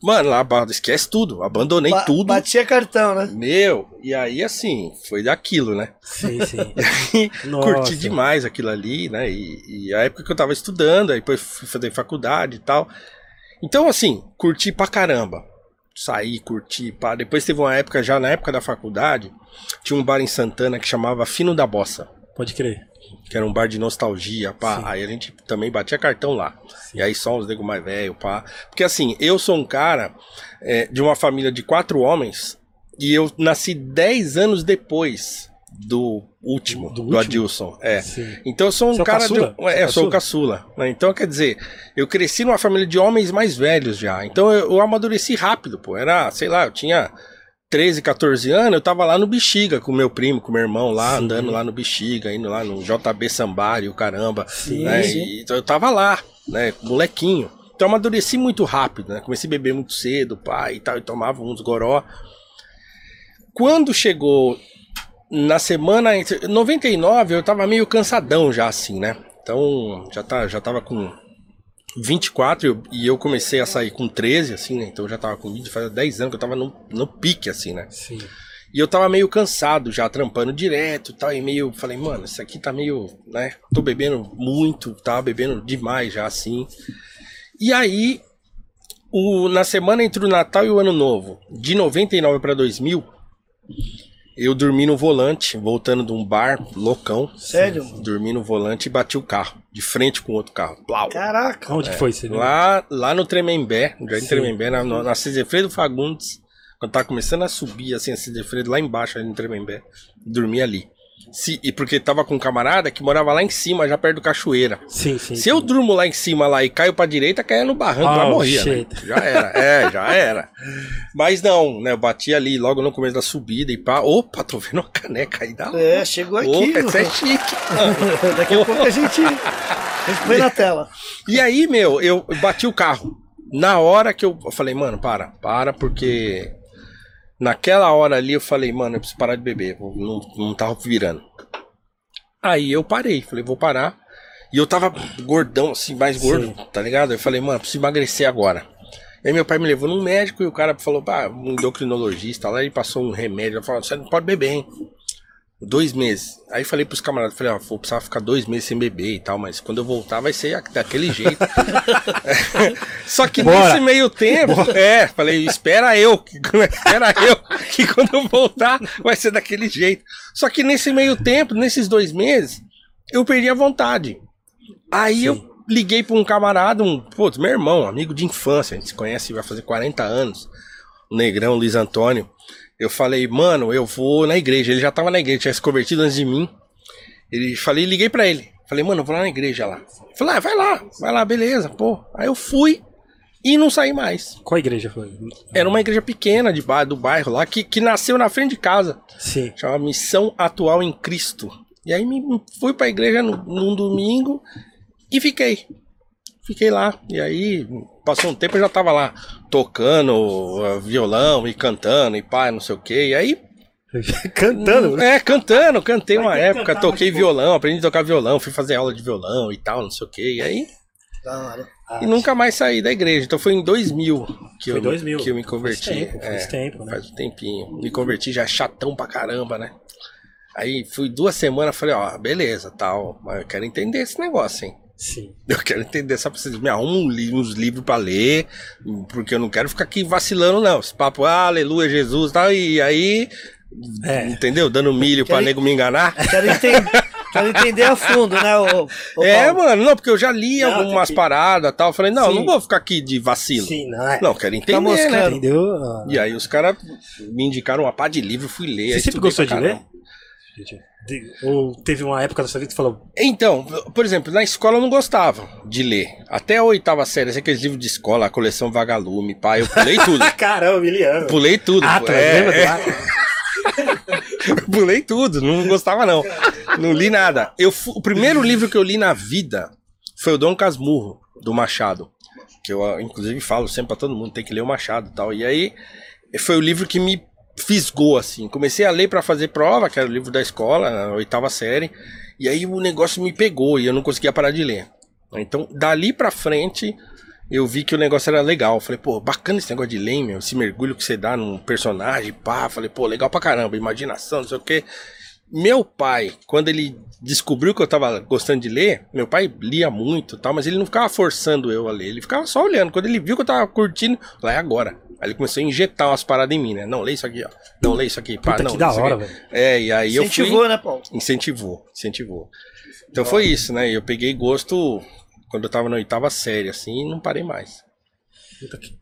Mano, lá, esquece tudo, abandonei Ba- tudo. Batia cartão, né? Meu, e aí assim, foi daquilo, né? Sim, sim. <laughs> Nossa. curti demais aquilo ali, né? E, e a época que eu tava estudando, aí depois fui fazer faculdade e tal. Então, assim, curti pra caramba. Sair, curtir, pá. Depois teve uma época, já na época da faculdade, tinha um bar em Santana que chamava Fino da Bossa. Pode crer. Que era um bar de nostalgia, pá. Sim. Aí a gente também batia cartão lá. E aí só os nego mais velho, pá. Porque assim, eu sou um cara é, de uma família de quatro homens e eu nasci dez anos depois do último, Do do, último? Adilson. É. Sim. Então eu sou um o cara caçula? de. É, eu sou o caçula. né? Então, quer dizer, eu cresci numa família de homens mais velhos já. Então eu, eu amadureci rápido, pô. Era, sei lá, eu tinha 13, 14 anos, eu tava lá no Bexiga com meu primo, com meu irmão lá, Sim. andando lá no Bexiga, indo lá no JB Sambário, caramba. Sim, né? sim. Então eu tava lá, né, molequinho. Então eu amadureci muito rápido, né? Comecei a beber muito cedo, pai e tal, e tomava uns goró. Quando chegou na semana entre 99, eu tava meio cansadão já assim, né? Então, já tá, já tava com 24 e eu- e eu comecei a sair com 13 assim, né? Então eu já tava com 20, faz 10 anos que eu tava no, no pique assim, né? Sim. E eu tava meio cansado já, trampando direto e tal. E meio, falei, mano, isso aqui tá meio, né? Tô bebendo muito, tava bebendo demais já assim. E aí, o, na semana entre o Natal e o Ano Novo, de 99 pra 2000, eu dormi no volante, voltando de um bar loucão. Sério? Dormi no volante e bati o carro, de frente com outro carro. Plau. Caraca. Onde que foi? Lembra? Lá, lá no Tremembé, no Jardim Sim. Tremembé, na, no- na Cizefredo Fagundes, quando tava começando a subir, assim, a Cizefredo, lá embaixo, ali no Tremembé, dormi ali. Se, e porque tava com um camarada que morava lá em cima, já perto do Cachoeira. Sim, sim. Se eu durmo lá em cima lá e caio pra direita, caia no barranco, lá Oh, morria, né? Já era, é, já era. Mas não, né, eu bati ali logo no começo da subida e pá, opa, tô vendo uma caneca aí da. É, chegou aqui. Opa, isso é chique. <laughs> Daqui a pouco a gente, a gente põe na <laughs> tela. E aí, meu, eu bati o carro. Na hora que eu, eu falei, mano, para, para, porque naquela hora ali eu falei, mano, eu preciso parar de beber, não, não tava virando. Aí eu parei, falei, vou parar. E eu tava gordão, assim, mais gordo, Sim. tá ligado? Eu falei, mano, eu preciso emagrecer agora. Aí meu pai me levou num médico e o cara falou, pá, um endocrinologista lá, ele passou um remédio, ele falou, você não pode beber, hein? Dois meses. Aí falei pros camaradas, falei, ó, vou precisar ficar dois meses sem beber e tal, mas quando eu voltar vai ser daquele jeito. <laughs> <laughs> Só que Bora. nesse meio tempo, é, falei, espera eu, que, <laughs> espera eu, que quando eu voltar vai ser daquele jeito. Só que nesse meio tempo, nesses dois meses, eu perdi a vontade. Aí eu liguei pra um camarada, um, putz, meu irmão, amigo de infância, a gente se conhece, vai fazer 40 anos, o Negrão, Luiz Antônio. Eu falei, mano, eu vou na igreja. Ele já tava na igreja, tinha se convertido antes de mim. Ele falei, liguei pra ele. Falei, mano, eu vou lá na igreja lá. Falei, ah, vai lá, vai lá, beleza, pô. Aí eu fui e não saí mais. Qual igreja foi? Era uma igreja pequena de ba- do bairro lá, que, que nasceu na frente de casa. Sim. Chama Missão Atual em Cristo. E aí me, fui pra igreja no, num domingo e fiquei. Fiquei lá. E aí, passou um tempo, eu já tava lá tocando uh, violão e cantando e pá, não sei o que. E aí, <laughs> Cantando. né? é, cantando, cantei uma tem que época, toquei muito violão, aprendi a tocar violão, fui fazer aula de violão e tal, não sei o que. E aí. Ah, e nunca mais saí da igreja. Então foi em 2000 que, Foi eu, 2000. que eu me converti. Faz tempo, faz É, tempo, né? Faz um tempinho. Me converti já chatão pra caramba, né? Aí fui duas semanas, falei, ó, beleza, tal, mas eu quero entender esse negócio, hein? Sim. Eu quero entender, só pra vocês me arrumam um li- uns livros pra ler, porque eu não quero ficar aqui vacilando, não. Esse papo, ah, aleluia, Jesus, tal, e aí, É. entendeu? Dando milho pra Quero- nego me enganar. <laughs> Quero, enten- quero entender a fundo, né, o, É, mano, não, porque eu já li Não, algumas tem que- paradas tal. Eu falei, não, Sim. não vou ficar aqui de vacilo. Sim, não é. Não, quero entender, moscando. né? Entendeu? E aí os caras me indicaram uma pá de livro, fui ler. Você sempre gostou de pra ler? De- Ou teve uma época da sua vida que falou, Então, por exemplo, na escola eu não gostava de ler. Até a oitava série, aqueles livros de escola, a coleção Vagalume, pá, eu pulei tudo. <laughs> caramba, Miliano. pulei tudo. Atlas, é, lembra é, Atlas? <laughs> pulei tudo, não gostava não. Não li nada. Eu, o primeiro livro que eu li na vida foi o Dom Casmurro, do Machado. Que eu, ah, inclusive, falo sempre pra todo mundo, tem que ler o Machado e tal. E aí, foi o livro que me fisgou, assim. Comecei a ler pra fazer prova, que era o livro da escola, na oitava série. E aí o negócio me pegou e eu não conseguia parar de ler. Então, dali pra frente, eu vi que o negócio era legal. Falei, pô, bacana esse negócio de ler, meu. Esse mergulho que você dá num personagem, pá. Falei, pô, legal pra caramba, imaginação, não sei o quê. Meu pai, quando ele descobriu que eu tava gostando de ler, meu pai lia muito tal, mas ele não ficava forçando eu a ler, ele ficava só olhando. Quando ele viu que eu tava curtindo, lá é agora. Aí ele começou a injetar umas paradas em mim, né? Não, lê isso aqui, ó. Não, lê isso aqui. Pá, Puta, não, que da hora, velho. É, e aí eu fui... Incentivou, né, Paulo? Incentivou, incentivou. Então foi isso, né? Eu peguei gosto quando eu tava na oitava série, assim, e não parei mais.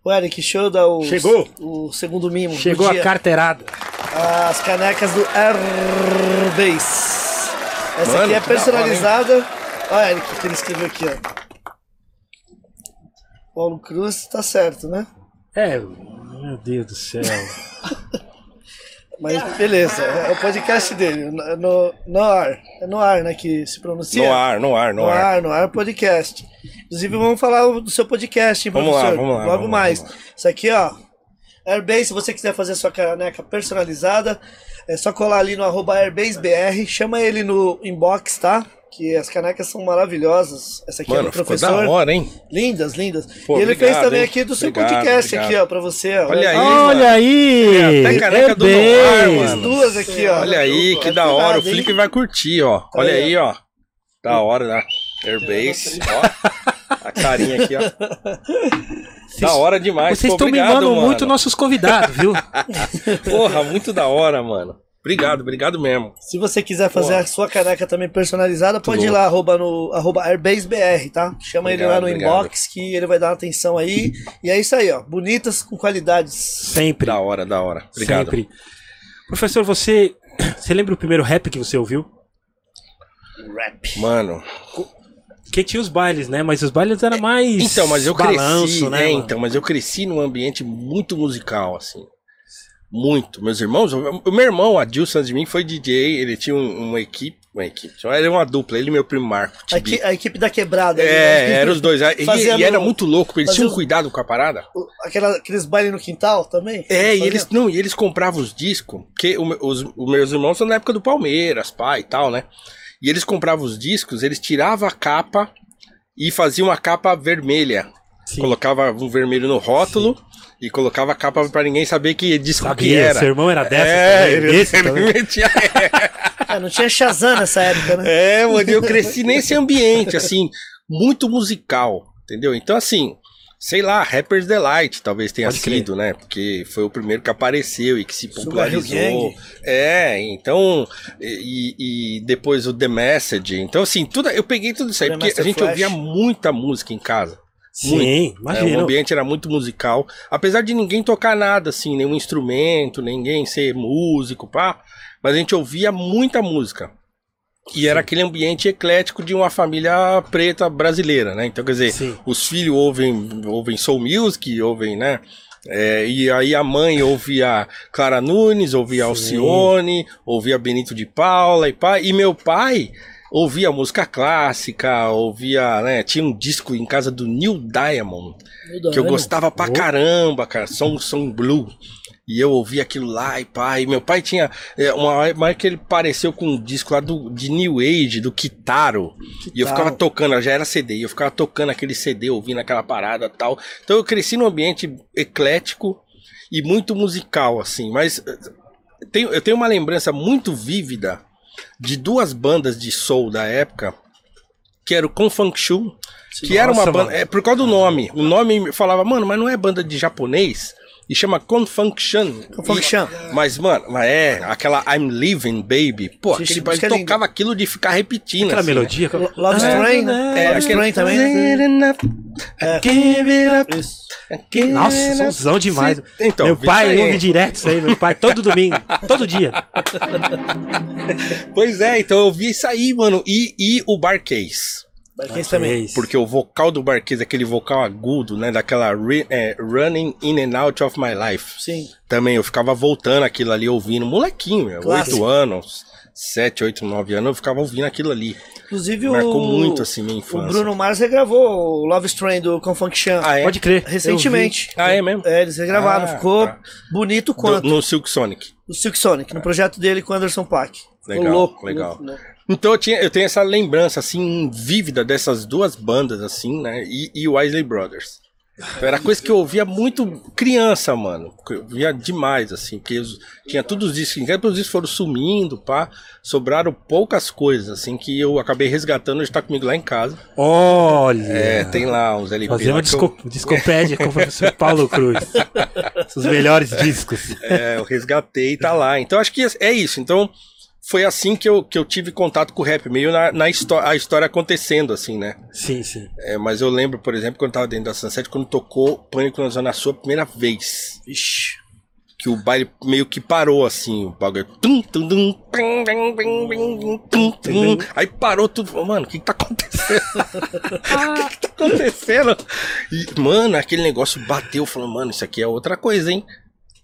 O Eric, deixa eu dar o, Chegou. o segundo mimo. do Chegou a carteirada. As canecas do Airbase. Essa Mano, aqui é da personalizada. Olha, Eric, o que ele escreveu aqui, ó. Paulo Cruz, tá certo, né? É, meu Deus do céu. <laughs> Mas beleza, é o podcast dele, no, no, ar. É no ar, né, que se pronuncia? No ar, no ar, no, No ar. ar, no ar podcast. Inclusive, vamos falar do seu podcast, hein, Vamos lá, professor? vamos lá, Logo vamos lá, mais. vamos Isso aqui, ó. Airbase, se você quiser fazer sua caneca personalizada, é só colar ali no arroba AirbaseBR. Chama ele no inbox, tá? Que as canecas são maravilhosas. Essa aqui é Mano, do ficou professor. da hora, hein? Lindas, lindas. Pô, e ele obrigado, fez também hein? aqui do seu Obrigado, podcast, obrigado. aqui, ó, pra você. ó. Olha aí, Olha mano. aí! É, até caneca do Noir, mano. Duas aqui, ó. Olha aí, que Tá da hora. O? Felipe vai curtir, ó. Olha aí, aí, ó. Da hora, né? Airbase, ó. A carinha aqui, ó. Da hora demais. Vocês estão mimando mano. muito nossos convidados, viu? <laughs> Porra, muito da hora, mano. Obrigado, obrigado mesmo. Se você quiser fazer Pô. a sua caneca também personalizada, pode ir lá, arroba, no, arroba AirbaseBR, tá? Chama ele lá Obrigado, no obrigado. inbox que ele vai dar uma atenção aí. E é isso aí, ó. Bonitas com qualidades. Sempre. Da hora, da hora. Obrigado. Sempre. Professor, você. <clears throat> Você lembra o primeiro rap que você ouviu? Rap. Mano, Porque tinha os bailes, né? Mas os bailes eram mais. então, mas eu balanço, cresci, né? né? mano? Então, mas eu cresci num ambiente muito musical, assim. Muito. Meus irmãos, o meu irmão, Adilson, de mim, foi DJ, ele tinha um- uma equipe, uma equipe, era uma dupla, ele e meu primo Marco. A, Tibi. equi- a equipe da quebrada. É, né? eram os dois. E, Fazendo- e era muito louco, eles tinham cuidado com a parada. Aquela, aqueles bailes no quintal também? É, e eles, não, e eles compravam os discos, me- os, os meus irmãos são na época do Palmeiras, pai e tal, né? E eles compravam os discos, eles tiravam a capa e faziam uma capa vermelha. Sim. Colocava um vermelho no rótulo e colocava a capa pra ninguém saber que disco que Sabia, era. seu irmão era dessa <laughs> É, também, ele, desse ele também. metia- É, não tinha Shazam nessa época, né? É, mano, eu cresci nesse ambiente, assim, muito musical, entendeu? Então, assim, sei lá, Rapper's Delight talvez tenha Pode crer. sido, né? Porque foi o primeiro que apareceu e que se popularizou. É, então, e, e depois o The Message. Então, assim, tudo, eu peguei tudo isso aí, The porque a Master gente Flash. ouvia muita música em casa. Sim, É, o imagina. ambiente era muito musical. Apesar de ninguém tocar nada, assim, nenhum instrumento, ninguém ser músico, pá. Mas a gente ouvia muita música. E era aquele ambiente eclético de uma família preta brasileira, né? Então, quer dizer, Sim. os filhos ouvem, ouvem soul music, ouvem, né? É, e aí a mãe ouvia Clara Nunes, ouvia Alcione, ouvia Benito de Paula e pai. E meu pai ouvia música clássica, ouvia, né? Tinha um disco em casa do Neil Diamond, que eu gostava pra Oh. caramba, cara, som, som blue. E eu ouvia aquilo lá e pai. Meu pai tinha. é, Uma hora que ele pareceu com um disco lá do, de New Age, do Kitaro. E eu Kitaro. ficava tocando, já era CD, e eu ficava tocando aquele CD, ouvindo aquela parada e tal. Então eu cresci num ambiente eclético e muito musical, assim. Mas eh, tenho, eu tenho uma lembrança muito vívida de duas bandas de soul da época, que era o Confunk Shu, que era uma Nossa, banda. mano. É por causa do nome. O nome falava, mano, mas não é banda de japonês? E chama Confunction. Confunction. E- Mas, mano, mas é aquela I'm Living Baby. Pô, Ixi, aquele ele tocava aquilo de ficar repetindo. Aquela assim, melodia. Lo- aquela- Love Strain, né? É, Love Strain também. né? É. Give it up. Isso. Give Nossa, it up. somzão demais. Então, meu pai ouve direto isso aí, meu pai, todo domingo, todo dia. <laughs> Pois é, então eu vi isso aí, mano. E, e o Barcase. Barquês também. Porque o vocal do Barcase, aquele vocal agudo, né? Daquela ri- é, Running In and Out of My Life. Sim. Também eu ficava voltando aquilo ali, ouvindo. Molequinho. Oito anos, sete, oito, nove anos, eu ficava ouvindo aquilo ali. Inclusive Marcou o. muito, assim, minha O infância. Bruno Mars regravou o Love Strain do Confunction Ah, é? Pode crer. recentemente. Ah, é mesmo? É, eles regravaram. Ah, ficou tá. bonito Do- quanto. no Silk Sonic. O Silk Sonic, no projeto dele com o Anderson Paak. Legal, louco. legal. louco, louco. Então eu, tinha, eu tenho essa lembrança, assim, vívida dessas duas bandas, assim, né? E, e o Isley Brothers. Era coisa que eu ouvia muito criança, mano. Eu via demais, assim, porque os- tinha todos os discos, os discos foram sumindo, pá. Sobraram poucas coisas, assim, que eu acabei resgatando, hoje tá comigo lá em casa. Olha! É, tem lá uns LP. Fazer uma que eu- disco, discopédia com o professor Paulo Cruz. Os melhores discos. É, eu resgatei e tá lá. Então acho que é isso. Então foi assim que eu, que eu tive contato com o rap, meio na, na a história acontecendo, assim, né? Sim, sim. É, mas eu lembro, por exemplo, quando eu tava dentro da Sunset, quando tocou Pânico na Zona Sul a primeira vez. Ixi. Que o baile meio que parou, assim, o bagulho. Aí parou tudo. Mano, o que, que tá acontecendo? <laughs> O que, que tá acontecendo? E, mano, aquele negócio bateu. Falou, mano, isso aqui é outra coisa, hein?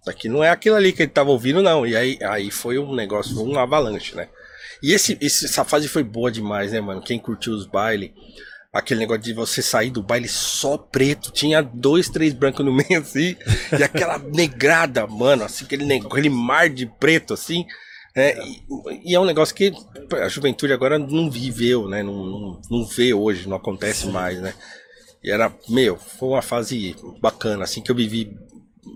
Aqui não é aquilo ali que ele tava ouvindo, não. E aí, aí foi um negócio, um avalanche, né? E esse, esse- essa fase foi boa demais, né, mano? Quem curtiu os bailes, aquele negócio de você sair do baile só preto, tinha dois, três brancos no <laughs> meio, assim, e aquela negrada, mano, assim, aquele, neg- aquele mar de preto, assim. né? e, e é um negócio que a juventude agora não viveu, né? Não, não, não vê hoje, não acontece mais, né? E era, meu, foi uma fase bacana, assim, que eu vivi,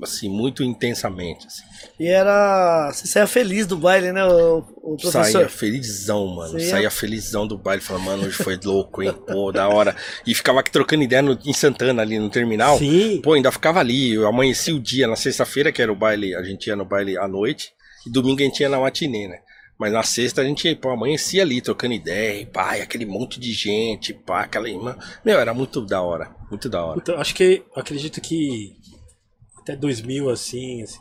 assim, muito intensamente, assim. E era. Você saia feliz do baile, né, o, o professor? Saía felizão, mano. Ia- Saía felizão do baile. Falava, mano, hoje foi louco, hein? Pô, da hora. E ficava aqui trocando ideia no- em Santana, ali no terminal. Sim. Pô, ainda ficava ali. Eu amanheci o dia, na sexta-feira, que era o baile, a gente ia no baile à noite. E domingo a gente ia na matinê, né? Mas na sexta a gente, pô, amanhecia ali, trocando ideia, e pá, e aquele monte de gente, pá, aquela irmã. Meu, era muito da hora. Muito da hora. Então, acho que acredito que até 2000 assim, assim,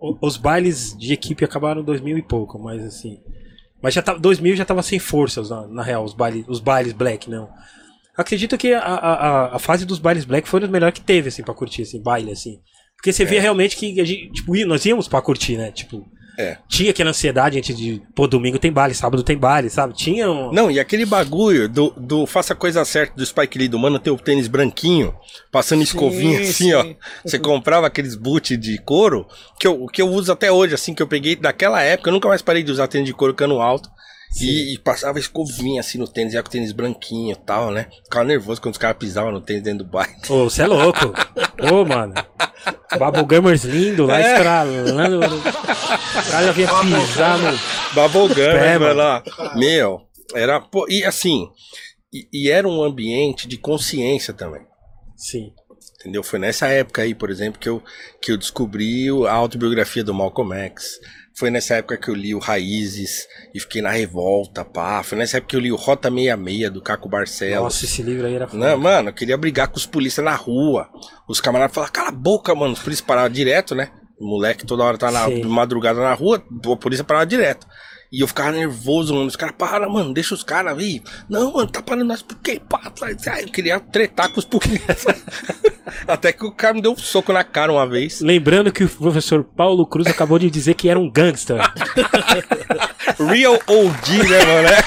o- os bailes de equipe acabaram em 2000 e pouco, mas assim, mas já tá 2000 já tava sem forças na, na real, os bailes, os bailes black, não. Acredito que a, a, a- fase dos bailes black foi a melhor que teve assim para curtir assim, baile assim. Porque você via realmente que a gente, tipo, nós íamos pra curtir, né? Tipo, É. tinha aquela ansiedade antes de, pô, domingo tem baile, sábado tem baile, sabe? Tinha um... Não, e aquele bagulho do, do faça a coisa certa do Spike Lee, do mano ter o tênis branquinho, passando escovinha assim, sim. ó. Você comprava aqueles boot de couro, que eu, que eu uso até hoje, assim, que eu peguei daquela época, eu nunca mais parei de usar tênis de couro cano alto. E, e passava escovinha assim no tênis, ia com o tênis branquinho e tal, né? Ficava nervoso quando os caras pisavam no tênis dentro do baile. Ô, você é louco. Ô, mano. Bubblegumers lindo lá, É. estralando. O cara já vinha pisar no. Bubblegum, né, mano. lá. Meu, era. e assim, e, e era um ambiente de consciência também. Sim. Entendeu? Foi nessa época aí, por exemplo, que eu, que eu descobri a autobiografia do Malcolm X. Foi nessa época que eu li o Raízes e fiquei na revolta, pá. Foi nessa época que eu li o Rota 66 do Caco Barcelos. Nossa, esse livro aí era foda. Não, mano, eu queria brigar com os polícias na rua. Os camaradas falavam, cala a boca, mano. Os polícias paravam direto, né? O moleque toda hora tá na Sim. madrugada na rua, a polícia parava direto. E eu ficava nervoso, mano. Os caras, para, mano, deixa os caras aí. Não, mano, tá parando nós por quê? Pá, ah, eu queria tretar com os polícias. <laughs> Até que o cara me deu um soco na cara uma vez. Lembrando que o professor Paulo Cruz acabou de dizer que era um gangster. <laughs> Real OG, né, mano? É.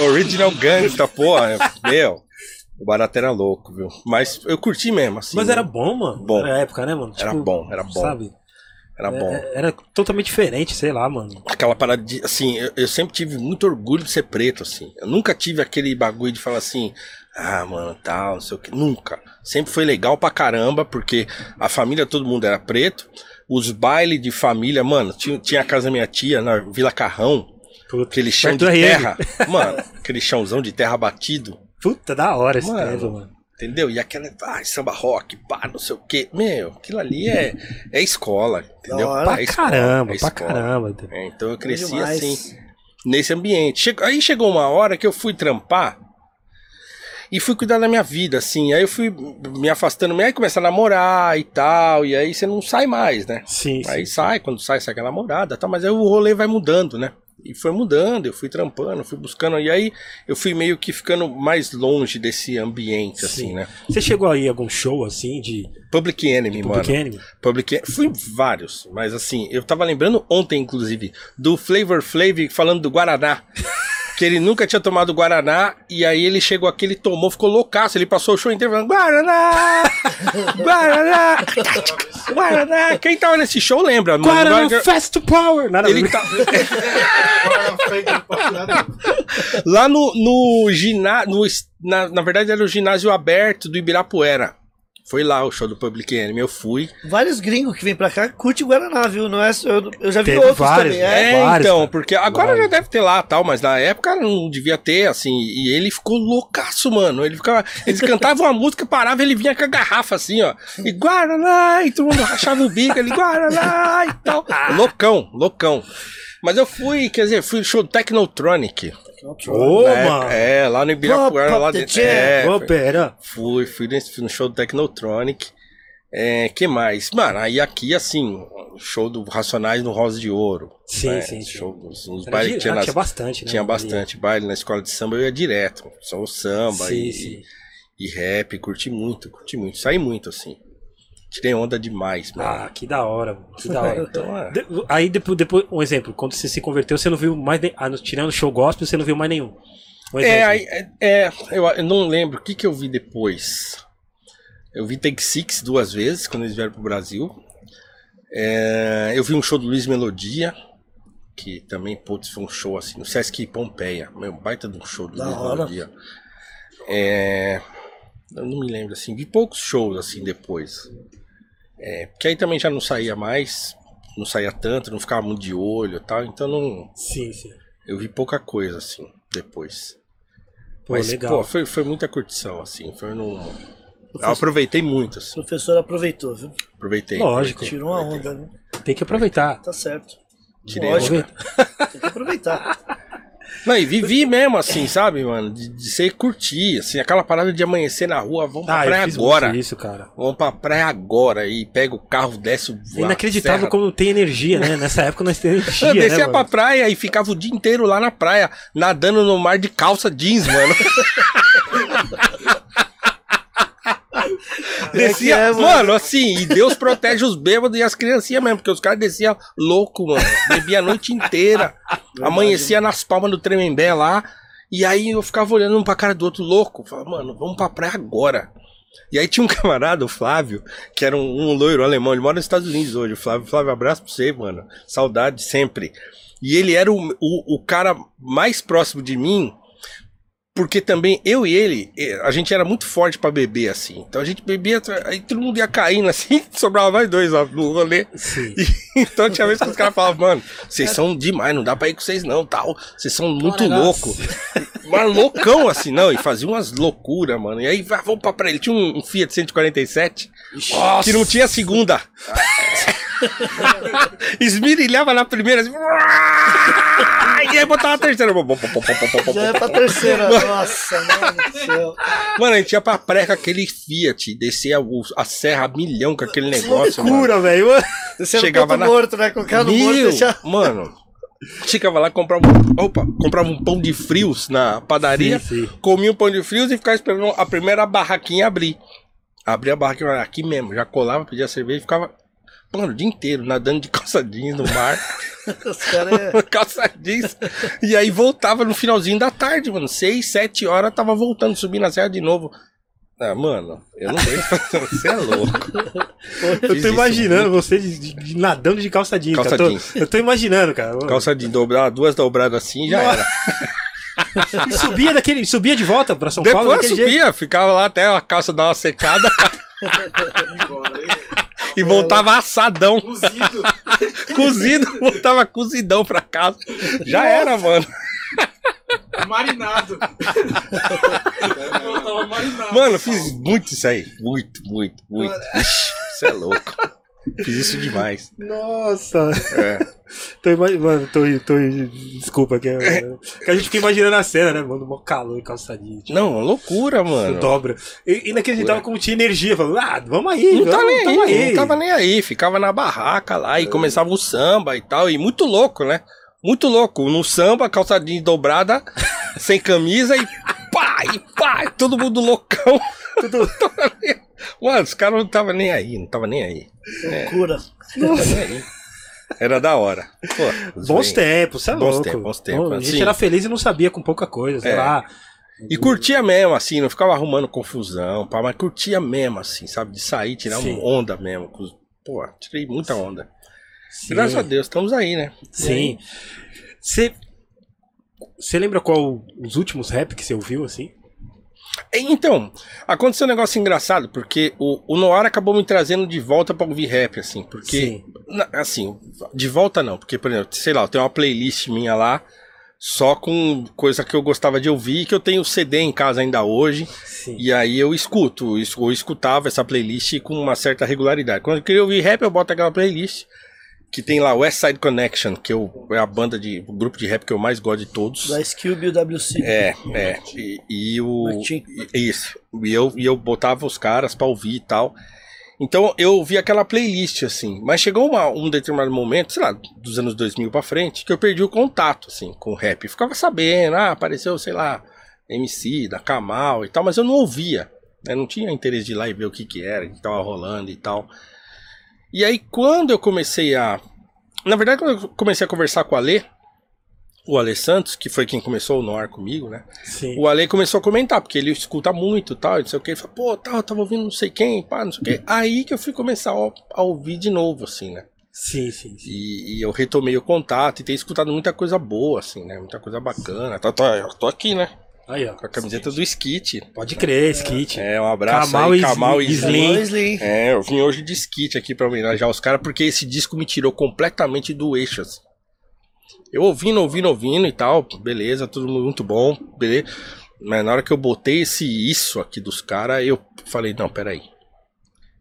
<laughs> Original Gangsta, porra. Meu, o barato era louco, viu? Mas eu curti mesmo, assim. Mas era bom, mano. Bom. Era época, né, mano? Era bom, era bom. Sabe? Era bom. É- Era totalmente diferente, sei lá, mano. Aquela parada de. Assim, eu, eu sempre tive muito orgulho de ser preto, assim. Eu nunca tive aquele bagulho de falar assim. Ah, mano, tal, não sei o que. Nunca. Sempre foi legal pra caramba, porque a família, todo mundo era preto. Os bailes de família, mano, tinha, tinha a casa da minha tia na Vila Carrão. Puta, Aquele chão de terra. <laughs> Mano, aquele chãozão de terra batido. Puta, da hora esse Mano. tempo, mano. Entendeu? E aquela, ai, samba rock, pá, não sei o quê. Meu, aquilo ali é, é escola, entendeu? Hora. Pra É escola, caramba, é pra caramba. É, então eu cresci Demais. assim, nesse ambiente. Aí chegou uma hora que eu fui trampar e fui cuidar da minha vida, assim. Aí eu fui me afastando, aí começa a namorar e tal, e aí você não sai mais, né? Sim, sim. Aí sai, quando sai, sai com a namorada, tá? mas aí o rolê vai mudando, né? E foi mudando, eu fui trampando, fui buscando, e aí eu fui meio que ficando mais longe desse ambiente, assim, Sim. né? Você chegou aí a algum show assim de Public Enemy, mano. Public Enemy? Public Enemy. Fui vários, mas assim, eu tava lembrando ontem, inclusive, do Flavor Flav falando do Guaraná. Que ele nunca tinha tomado Guaraná, e aí ele chegou aqui, ele tomou, ficou loucaço, ele passou o show inteiro falando, Guaraná! <laughs> Guaraná! Guaraná! Quem tava nesse show lembra? mano? Guaraná Guaraná- Fast Power! Nada Ele tá... <laughs> Lá no, no ginásio, na, na verdade era o ginásio aberto do Ibirapuera. Foi lá o show do Public Enemy, eu fui. Vários gringos que vêm pra cá curtem Guaraná, viu? Não é, eu, eu já vi Teve outros vários, também. né? É, É, vários, então, porque agora Vários. já deve ter lá tal, mas na época não devia ter, assim, e ele ficou loucaço, mano. Ele ficava. Eles cantavam uma <laughs> música, parava, ele vinha com a garrafa assim, ó. E Guaraná, e todo mundo rachava o bico, ele Guaraná e tal. Loucão, loucão. Mas eu fui, quer dizer, fui no show do Technotronic. Ô, né? mano. É, lá no Ibirapuera, lá dentro. É. Fui, fui no show do Technotronic. É, que mais? Mano, aí aqui, assim, show do Racionais no Rosa de Ouro. Sim, né? sim, sim. Show, os, bailes tinha, ah, nas- tinha bastante, né? tinha bastante baile na escola de samba, eu ia direto. Só o samba Sim, e, sim. e rap, curti muito, curti muito. Saí muito, assim. Tirei onda demais, mano. Ah, que da hora, mano. Que <laughs> da hora. Então, é. De- aí depois, depois, um exemplo, quando você se converteu, você não viu mais nem, ah, tirando o show gospel, você não viu mais nenhum. Um É, aí, é, é, eu, eu não lembro o que, que eu vi depois. Eu vi Take Six duas vezes quando eles vieram pro Brasil. É, eu vi um show do Luiz Melodia, que também, putz, foi um show assim, no Sesc Pompeia. Meu, baita de um show do Da Luiz hora. Melodia. É, eu não me lembro assim, vi poucos shows assim depois. É, porque aí também já não saía mais, não saía tanto, não ficava muito de olho e tal, então não, Sim, sim. eu vi pouca coisa assim depois. Pô, Mas, legal. pô, foi, foi muita curtição, assim. Foi no. Eu aproveitei muito, O assim. professor aproveitou, viu? Aproveitei. Lógico. Tirou uma onda, né? Tem que aproveitar. Tá certo. Tirei Lógico, tem que aproveitar. Não, e vivi mesmo, assim, sabe, mano? De, de ser curtir, assim, aquela parada de amanhecer na rua, vamos pra Ah, praia agora. isso, cara. Vamos pra praia agora. E pega o carro, desce o. É inacreditável serra. como tem energia, né? Nessa época nós temos <laughs> energia, Eu né, descia pra mano? praia e ficava o dia inteiro lá na praia, nadando no mar de calça jeans, mano. <laughs> Descia, É é, mano. mano, assim, e Deus protege os bêbados e as criancinhas mesmo, porque os caras desciam louco, mano. Bebia a noite inteira. amanhecia nas palmas do Tremembé lá. E aí eu ficava olhando um pra cara do outro louco. Falava, mano, vamos pra praia agora. E aí tinha um <laughs> camarada, o Flávio, que era um, um loiro alemão, ele mora nos Estados Unidos hoje. O Flávio, Flávio, abraço pra você, mano. Saudade sempre. E ele era o, o, o cara mais próximo de mim, porque também eu e ele, eh, a gente era muito forte pra beber, assim. Então a gente bebia, aí todo mundo ia caindo <laughs> assim, sobrava nós dois ó, no rolê. Sim. E, então tinha vezes que os caras falavam, mano, vocês são demais, não dá pra ir com vocês não, tal. Vocês são muito loucos. Mas loucão assim, não, e fazia umas loucuras, mano. E aí, vamos pra praia. Ele tinha um, um Fiat 147 que não tinha segunda. <laughs> Esmirilhava na primeira assim, <laughs> e aí botava a terceira. Já é pra terceira. <laughs> Nossa, mano do céu. Mano, a gente ia pra praia com aquele Fiat, descia a serra a milhão com aquele negócio, mano. Loucura, velho. Chegava na- morto, né? Colocar no morto mano. Chegava lá, comprava um, opa, comprava um pão de frios na padaria, Sim, sim. comia um pão de frios e ficava esperando a primeira barraquinha abrir. Abria a barraquinha aqui mesmo, já colava, pedia cerveja e ficava, mano, o dia inteiro nadando de <laughs> calça jeans no mar, <laughs> Os caras é. <laughs> calça jeans. E aí voltava no finalzinho da tarde, mano, seis, sete horas, tava voltando, subindo a serra de novo. Ah, mano, eu não vejo você é louco. Eu tô isso, imaginando você de, de- de nadando de calça jeans. Calça cara. Eu tô- jeans. Eu tô imaginando, cara. Calça de dobrar, duas dobradas assim já era. E subia daquele. Subia de volta pra São Paulo Depois daquele jeito. subia, ficava lá até a calça dar uma secada. E voltava assadão. Cozido. <laughs> Cozido, voltava cozidão pra casa. Já era, mano. Marinado. Eu tava marinado. Mano, fiz muito isso aí. Muito, muito, muito. Ixi, você é louco. Fiz isso demais. Nossa. É. Tô imaginando, tô, tô, desculpa, que, é- <laughs> que a gente fica imaginando a cena, né, mano? Mó calor, calça jeans. Tipo, Não, loucura, mano. dobra. E inacreditável como tinha energia. Falando, ah, vamos aí, Não tá vamos, nem tamo aí, não tava nem aí. Ficava na barraca lá e começava o samba e tal. E muito louco, né? Muito louco. No samba, calça jeans dobrada, <laughs> sem camisa e pá, e pá, e todo mundo loucão. Tudo- <laughs> Mano, os caras não tava nem aí, não tava nem aí. Loucura. Não tava nem aí. Era da hora. Pô, Bons velhos- tempos, você é Bons louco. tempos, bons tempos, A gente assim. era feliz e não sabia com pouca coisa, sei É. lá. E curtia mesmo, assim, não ficava arrumando confusão, pá, mas curtia mesmo, assim, sabe? De sair, tirar Sim. uma onda mesmo. Pô, tirei muita onda. Sim. Graças a Deus, estamos aí, né? Sim. Você. Você lembra qual os últimos rap que você ouviu, assim? E, Então, aconteceu um negócio engraçado, porque o, o Noir acabou me trazendo de volta pra ouvir rap, assim, porque. Na- assim, de volta não, porque, por exemplo, sei lá, eu tenho uma playlist minha lá, só com coisa que eu gostava de ouvir, que eu tenho CD em casa ainda hoje. Sim. E aí eu escuto, es- eu escutava essa playlist com uma certa regularidade. Quando eu queria ouvir rap, eu boto aquela playlist que tem lá West Side Connection, que eu, é a banda de o grupo de rap que eu mais gosto de todos. Da Skill e o WC. É, é. E, e o e- isso. E eu e eu botava os caras pra ouvir e tal. Então eu ouvi aquela playlist assim, mas chegou uma- um determinado momento, sei lá, dos anos 2000 pra frente, que eu perdi o contato assim com o rap. Eu ficava sabendo, ah, apareceu, sei lá, MC da Kamal e tal, mas eu não ouvia. né? Não tinha interesse de ir lá e ver o que que era, o que tava rolando e tal. E aí quando eu comecei a na verdade, quando eu comecei a conversar com o Ale, o Ale Santos, que foi quem começou o Noir comigo, né? Sim. O Ale começou a comentar, porque ele escuta muito tal, e não sei o que. Ele falou, pô, tal, eu tava ouvindo não sei quem, pá, não sei o que. Aí que eu fui começar a, ouvir de novo, assim, né? Sim, sim, sim. E, e eu retomei o contato e tenho escutado muita coisa boa, assim, né? Muita coisa bacana. Tô, tô, eu tô aqui, né? Aí, ó. Com a camiseta do Skit. Pode crer, Skit. É, um abraço Kamal aí, Kamal e Slim. Slim. É, eu vim hoje de Skit aqui pra homenagear os caras, porque esse disco me tirou completamente do eixo, assim. Eu ouvindo, ouvindo, ouvindo e tal, beleza, tudo muito bom, beleza. Mas na hora que eu botei esse isso aqui dos caras, eu falei, não, peraí.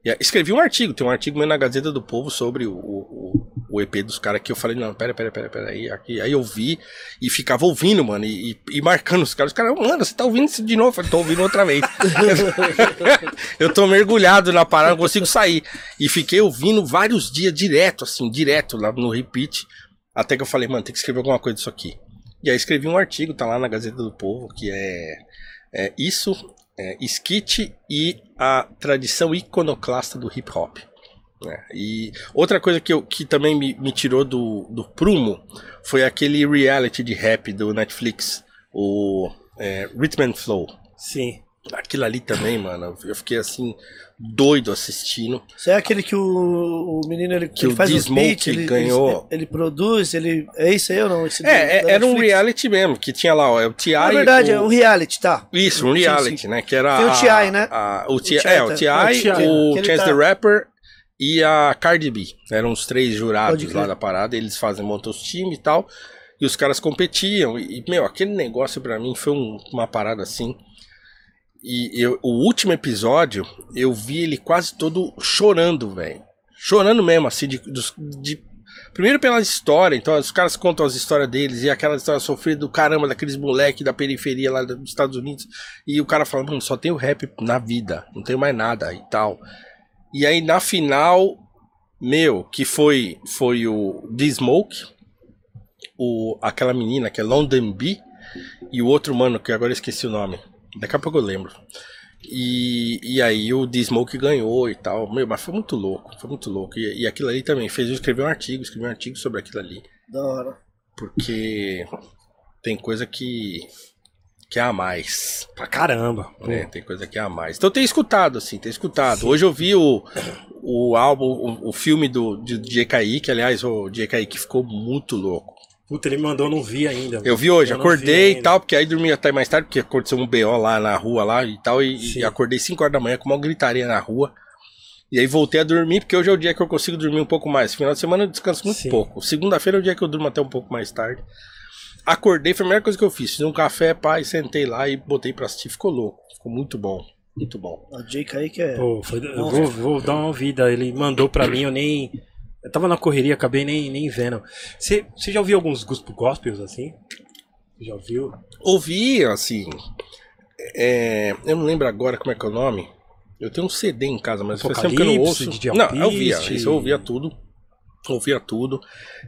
E aí, escrevi um artigo, tem um artigo meu na Gazeta do Povo sobre o, o, o EP dos caras que eu falei, não, pera, pera, pera, pera aí, aqui. Aí eu vi e ficava ouvindo, mano, e, e- marcando os caras. Os caras, mano, você tá ouvindo isso de novo? Eu falei, tô ouvindo outra vez. <laughs> eu tô mergulhado na parada, não consigo sair. E fiquei ouvindo vários dias direto, assim, direto lá no repeat. Até que eu falei, mano, tem que escrever alguma coisa disso aqui. E aí escrevi um artigo, tá lá na Gazeta do Povo, que é, é isso, é, skit e a tradição iconoclasta do hip hop. Né? E outra coisa que, eu, que também me, me tirou do, do prumo foi aquele reality de rap do Netflix, o é, Rhythm and Flow. Sim. Aquilo ali também, mano, eu fiquei assim, doido assistindo. Isso é aquele que o, o menino ele, Que ele o faz D-Smoke beats, ele, ganhou. Ele, ele produz, ele. É isso aí ou não? Esse do- É, da é era um reality mesmo, que tinha lá, ó, é o T.I. Na verdade, o... é um reality, tá? Isso, um Sim, reality, sim. né? Que era. Tem o a- T.I., né? a- o T.I., O é, o T.I. T.I., É, o T.I., o Chance tá- the Rapper e a Cardi B. Eram os três jurados lá da parada. Eles fazem, montam os times e tal. E os caras competiam. E, meu, aquele negócio pra mim foi um- uma parada assim. E eu- o último episódio, eu vi ele quase todo chorando, velho. Chorando mesmo, assim, de, de- Primeiro pela história, então os caras contam as histórias deles e aquela história sofrida do caramba daqueles moleque da periferia lá dos Estados Unidos. E o cara fala, mano, só tem o rap na vida, não tem mais nada e tal. E aí na final, meu, que foi foi o The Smoke, o, aquela menina que é London B, e o outro mano que agora eu esqueci o nome. Daqui a pouco eu lembro. E, e aí o The Smoke ganhou e tal. Meu, mas foi muito louco, foi muito louco. E, e aquilo ali também fez eu escrever um artigo, escrevi um artigo sobre aquilo ali. Da hora. Porque tem coisa que. Que é a mais. Pra caramba. Né? Tem coisa que é a mais. Então tenho escutado, assim, tenho escutado. Hoje eu vi o, o álbum, o, o filme do, do DJKI, que aliás o DJKI que ficou muito louco. Puta, ele mandou, não vi ainda. Eu vi hoje, Eu acordei vi e tal, porque aí dormi até mais tarde, porque aconteceu um BO lá na rua lá e tal, e, Sim. e acordei 5 horas da manhã com uma gritaria na rua. E aí voltei a dormir, porque hoje é o dia que eu consigo dormir um pouco mais. Final de semana eu descanso muito Sim. pouco. Segunda-feira é o dia que eu durmo até um pouco mais tarde. Acordei, foi a primeira coisa que eu fiz. Fiz um café, pai, sentei lá e botei pra assistir. Ficou louco. Ficou muito bom. Muito bom. O Jake aí que é. Pô, foi- eu vou, vou dar uma ouvida. Ele mandou pra mim, eu nem. Eu tava na correria, acabei nem, nem vendo. Você já ouviu alguns gospel gospels assim? Você já ouviu? Ouvi, assim. é, eu não lembro agora como é que é o nome. Eu tenho um CD em casa, mas faz tempo que eu não ouço. de Não, eu ouvia. Isso eu ouvia tudo. Ouvia tudo.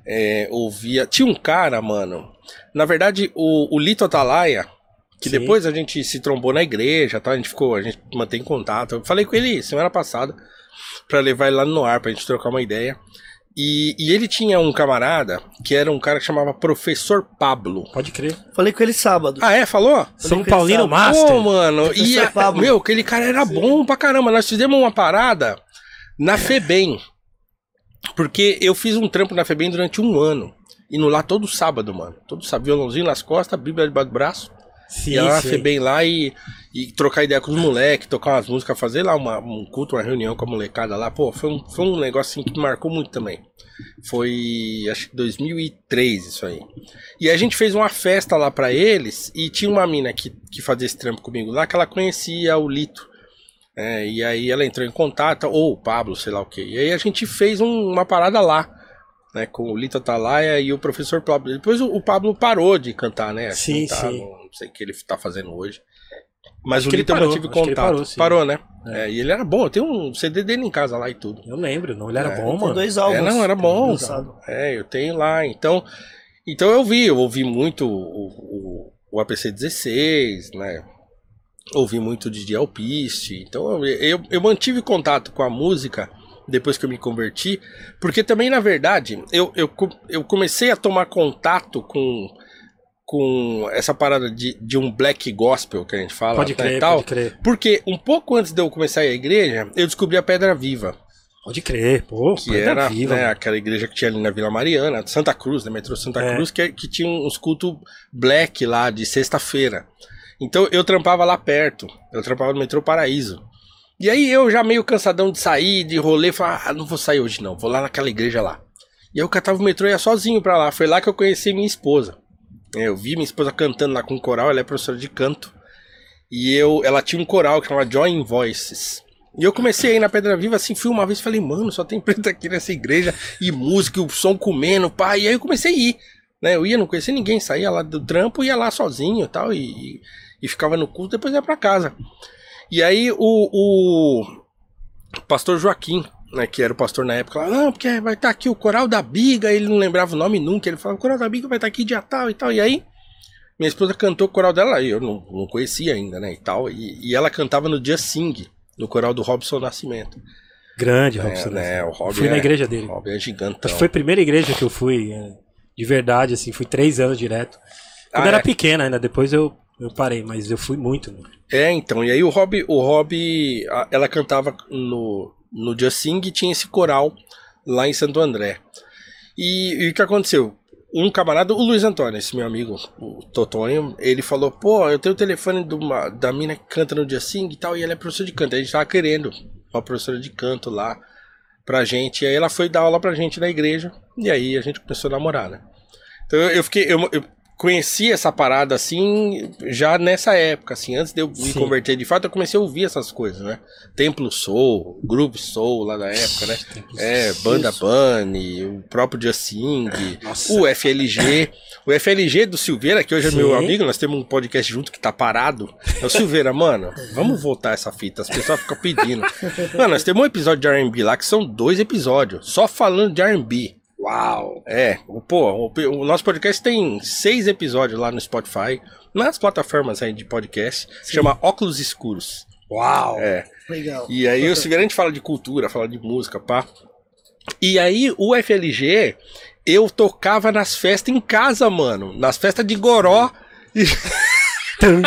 É, ouvia. Tinha um cara, mano. Na verdade, o, o Lito Atalaia, que Sim. depois a gente se trombou na igreja, tá? A gente ficou, a gente mantém contato. Eu falei com ele semana passada pra levar ele lá no ar, pra gente trocar uma ideia. E, e ele tinha um camarada que era um cara que chamava Professor Pablo. Pode crer. Falei com ele sábado. Ah, é? Falou? São que ele Paulino. Master. Pô, mano. E, Professor a- Pablo. meu, aquele cara era bom pra caramba. Nós fizemos uma parada na FEBEM. Porque eu fiz um trampo na FEBEM durante um ano. Indo lá todo sábado, mano. Todo sábado, violãozinho nas costas, bíblia debaixo do braço. Sim, Ia lá na. FEBEM lá e, e trocar ideia com os moleques, tocar umas músicas, fazer lá uma, um culto, uma reunião com a molecada lá. Pô, foi um, foi um negócio assim que me marcou muito também. Foi, acho que 2003 isso aí. E a gente fez uma festa lá pra eles e tinha uma mina que, que fazia esse trampo comigo lá que ela conhecia o Lito. É, e aí ela entrou em contato, ou o Pablo, sei lá o que. E aí a gente fez um- uma parada lá, né, com o Lito Atalaia e o professor Pablo. Depois o, o Pablo parou de cantar, né? Sim, não, tá, sim. não sei o que ele tá fazendo hoje. Mas Acho o eu parou, que ele contato. parou. Parou, né? É, e ele era bom, eu tenho um CD dele em casa lá e tudo. Eu lembro, não, ele era É, bom, Tem mano. dois álbuns. É, não, era bom. É, eu tenho lá. Então, então eu vi, eu ouvi muito o, o, o APC 16, né? Ouvi muito de Alpiste. Então eu, eu, mantive contato com a música depois que eu me converti, porque também, na verdade, eu, eu, eu comecei a tomar contato com, com essa parada de, de um black gospel que a gente fala Pode né, crer, e tal. pode crer. Porque um pouco antes de eu começar a ir à igreja, eu descobri a Pedra Viva Pode crer, pô. que Pedra era viva, né, aquela igreja que tinha ali na Vila Mariana, Santa Cruz, né, metrô Santa É. Cruz, que, que tinha uns cultos black lá de sexta-feira. Então eu trampava lá perto, eu trampava no metrô Paraíso. E aí eu já meio cansadão de sair, de rolê, falava, ah, não vou sair hoje não, vou lá naquela igreja lá. E eu catava o metrô e ia sozinho pra lá, foi lá que eu conheci minha esposa. É, Eu vi minha esposa cantando lá com um coral, ela é professora de canto. E eu, ela tinha um coral que chamava Join Voices. E eu comecei aí na Pedra Viva, assim, fui uma vez falei, mano, só tem <laughs> preto aqui nessa igreja, e música, e o som comendo, pá. E aí eu comecei a ir. Né? Eu ia, não conhecia ninguém, saía lá do trampo, ia lá sozinho e tal, e, e, ficava no culto, depois ia pra casa. E aí o, o pastor Joaquim, né, que era o pastor na época, lá, não, porque vai estar aqui o coral da Biga, ele não lembrava o nome nunca, ele falava, o coral da Biga vai estar aqui dia tal e tal, e aí minha esposa cantou o coral dela, e eu não, não conhecia ainda, né, e tal, e, e ela cantava no dia Sing, no coral do Robson Nascimento. Grande, É, Robson. né, o Rob Fui é- na igreja dele. O Rob é gigantão. Acho que foi a primeira igreja que eu fui, é, de verdade, assim, fui três anos direto. Quando Ah, era é? pequena ainda, depois eu, eu parei, mas eu fui muito. mano. É, então, e aí o Rob, o Rob, ela cantava no, no Just Sing e tinha esse coral lá em Santo André. E, e o que aconteceu? Um camarada, o Luiz Antônio, esse meu amigo, o Totonho, ele falou, pô, eu tenho o telefone uma- da mina que canta no Just Sing e tal, e ela é professora de canto. A gente tava querendo uma professora de canto lá pra gente. E aí ela foi dar aula pra gente na igreja, e aí a gente começou a namorar, né? Então eu, fiquei. Eu, eu conheci essa parada assim já nessa época, assim, antes de eu me Sim. converter de fato, eu comecei a ouvir essas coisas, né? Templo Soul, Groove Soul lá da época, né? É, Banda Bunny, o próprio Justin, Nossa. o FLG. O FLG do Silveira, que hoje é Sim. meu amigo, nós temos um podcast junto que tá parado. É o Silveira, mano, vamos voltar essa fita, as pessoas ficam pedindo. Mano, nós temos um episódio de R&B lá que são dois episódios, só falando de R&B. Uau! É, o- pô, o, o nosso podcast tem seis episódios lá no Spotify, nas plataformas aí de podcast, chama Óculos Escuros. Uau! É. Legal. E aí o gente fala de cultura, fala de música, pá. E aí o FLG, eu tocava nas festas em casa, mano. Nas festas de Goró. E <laughs> Tum,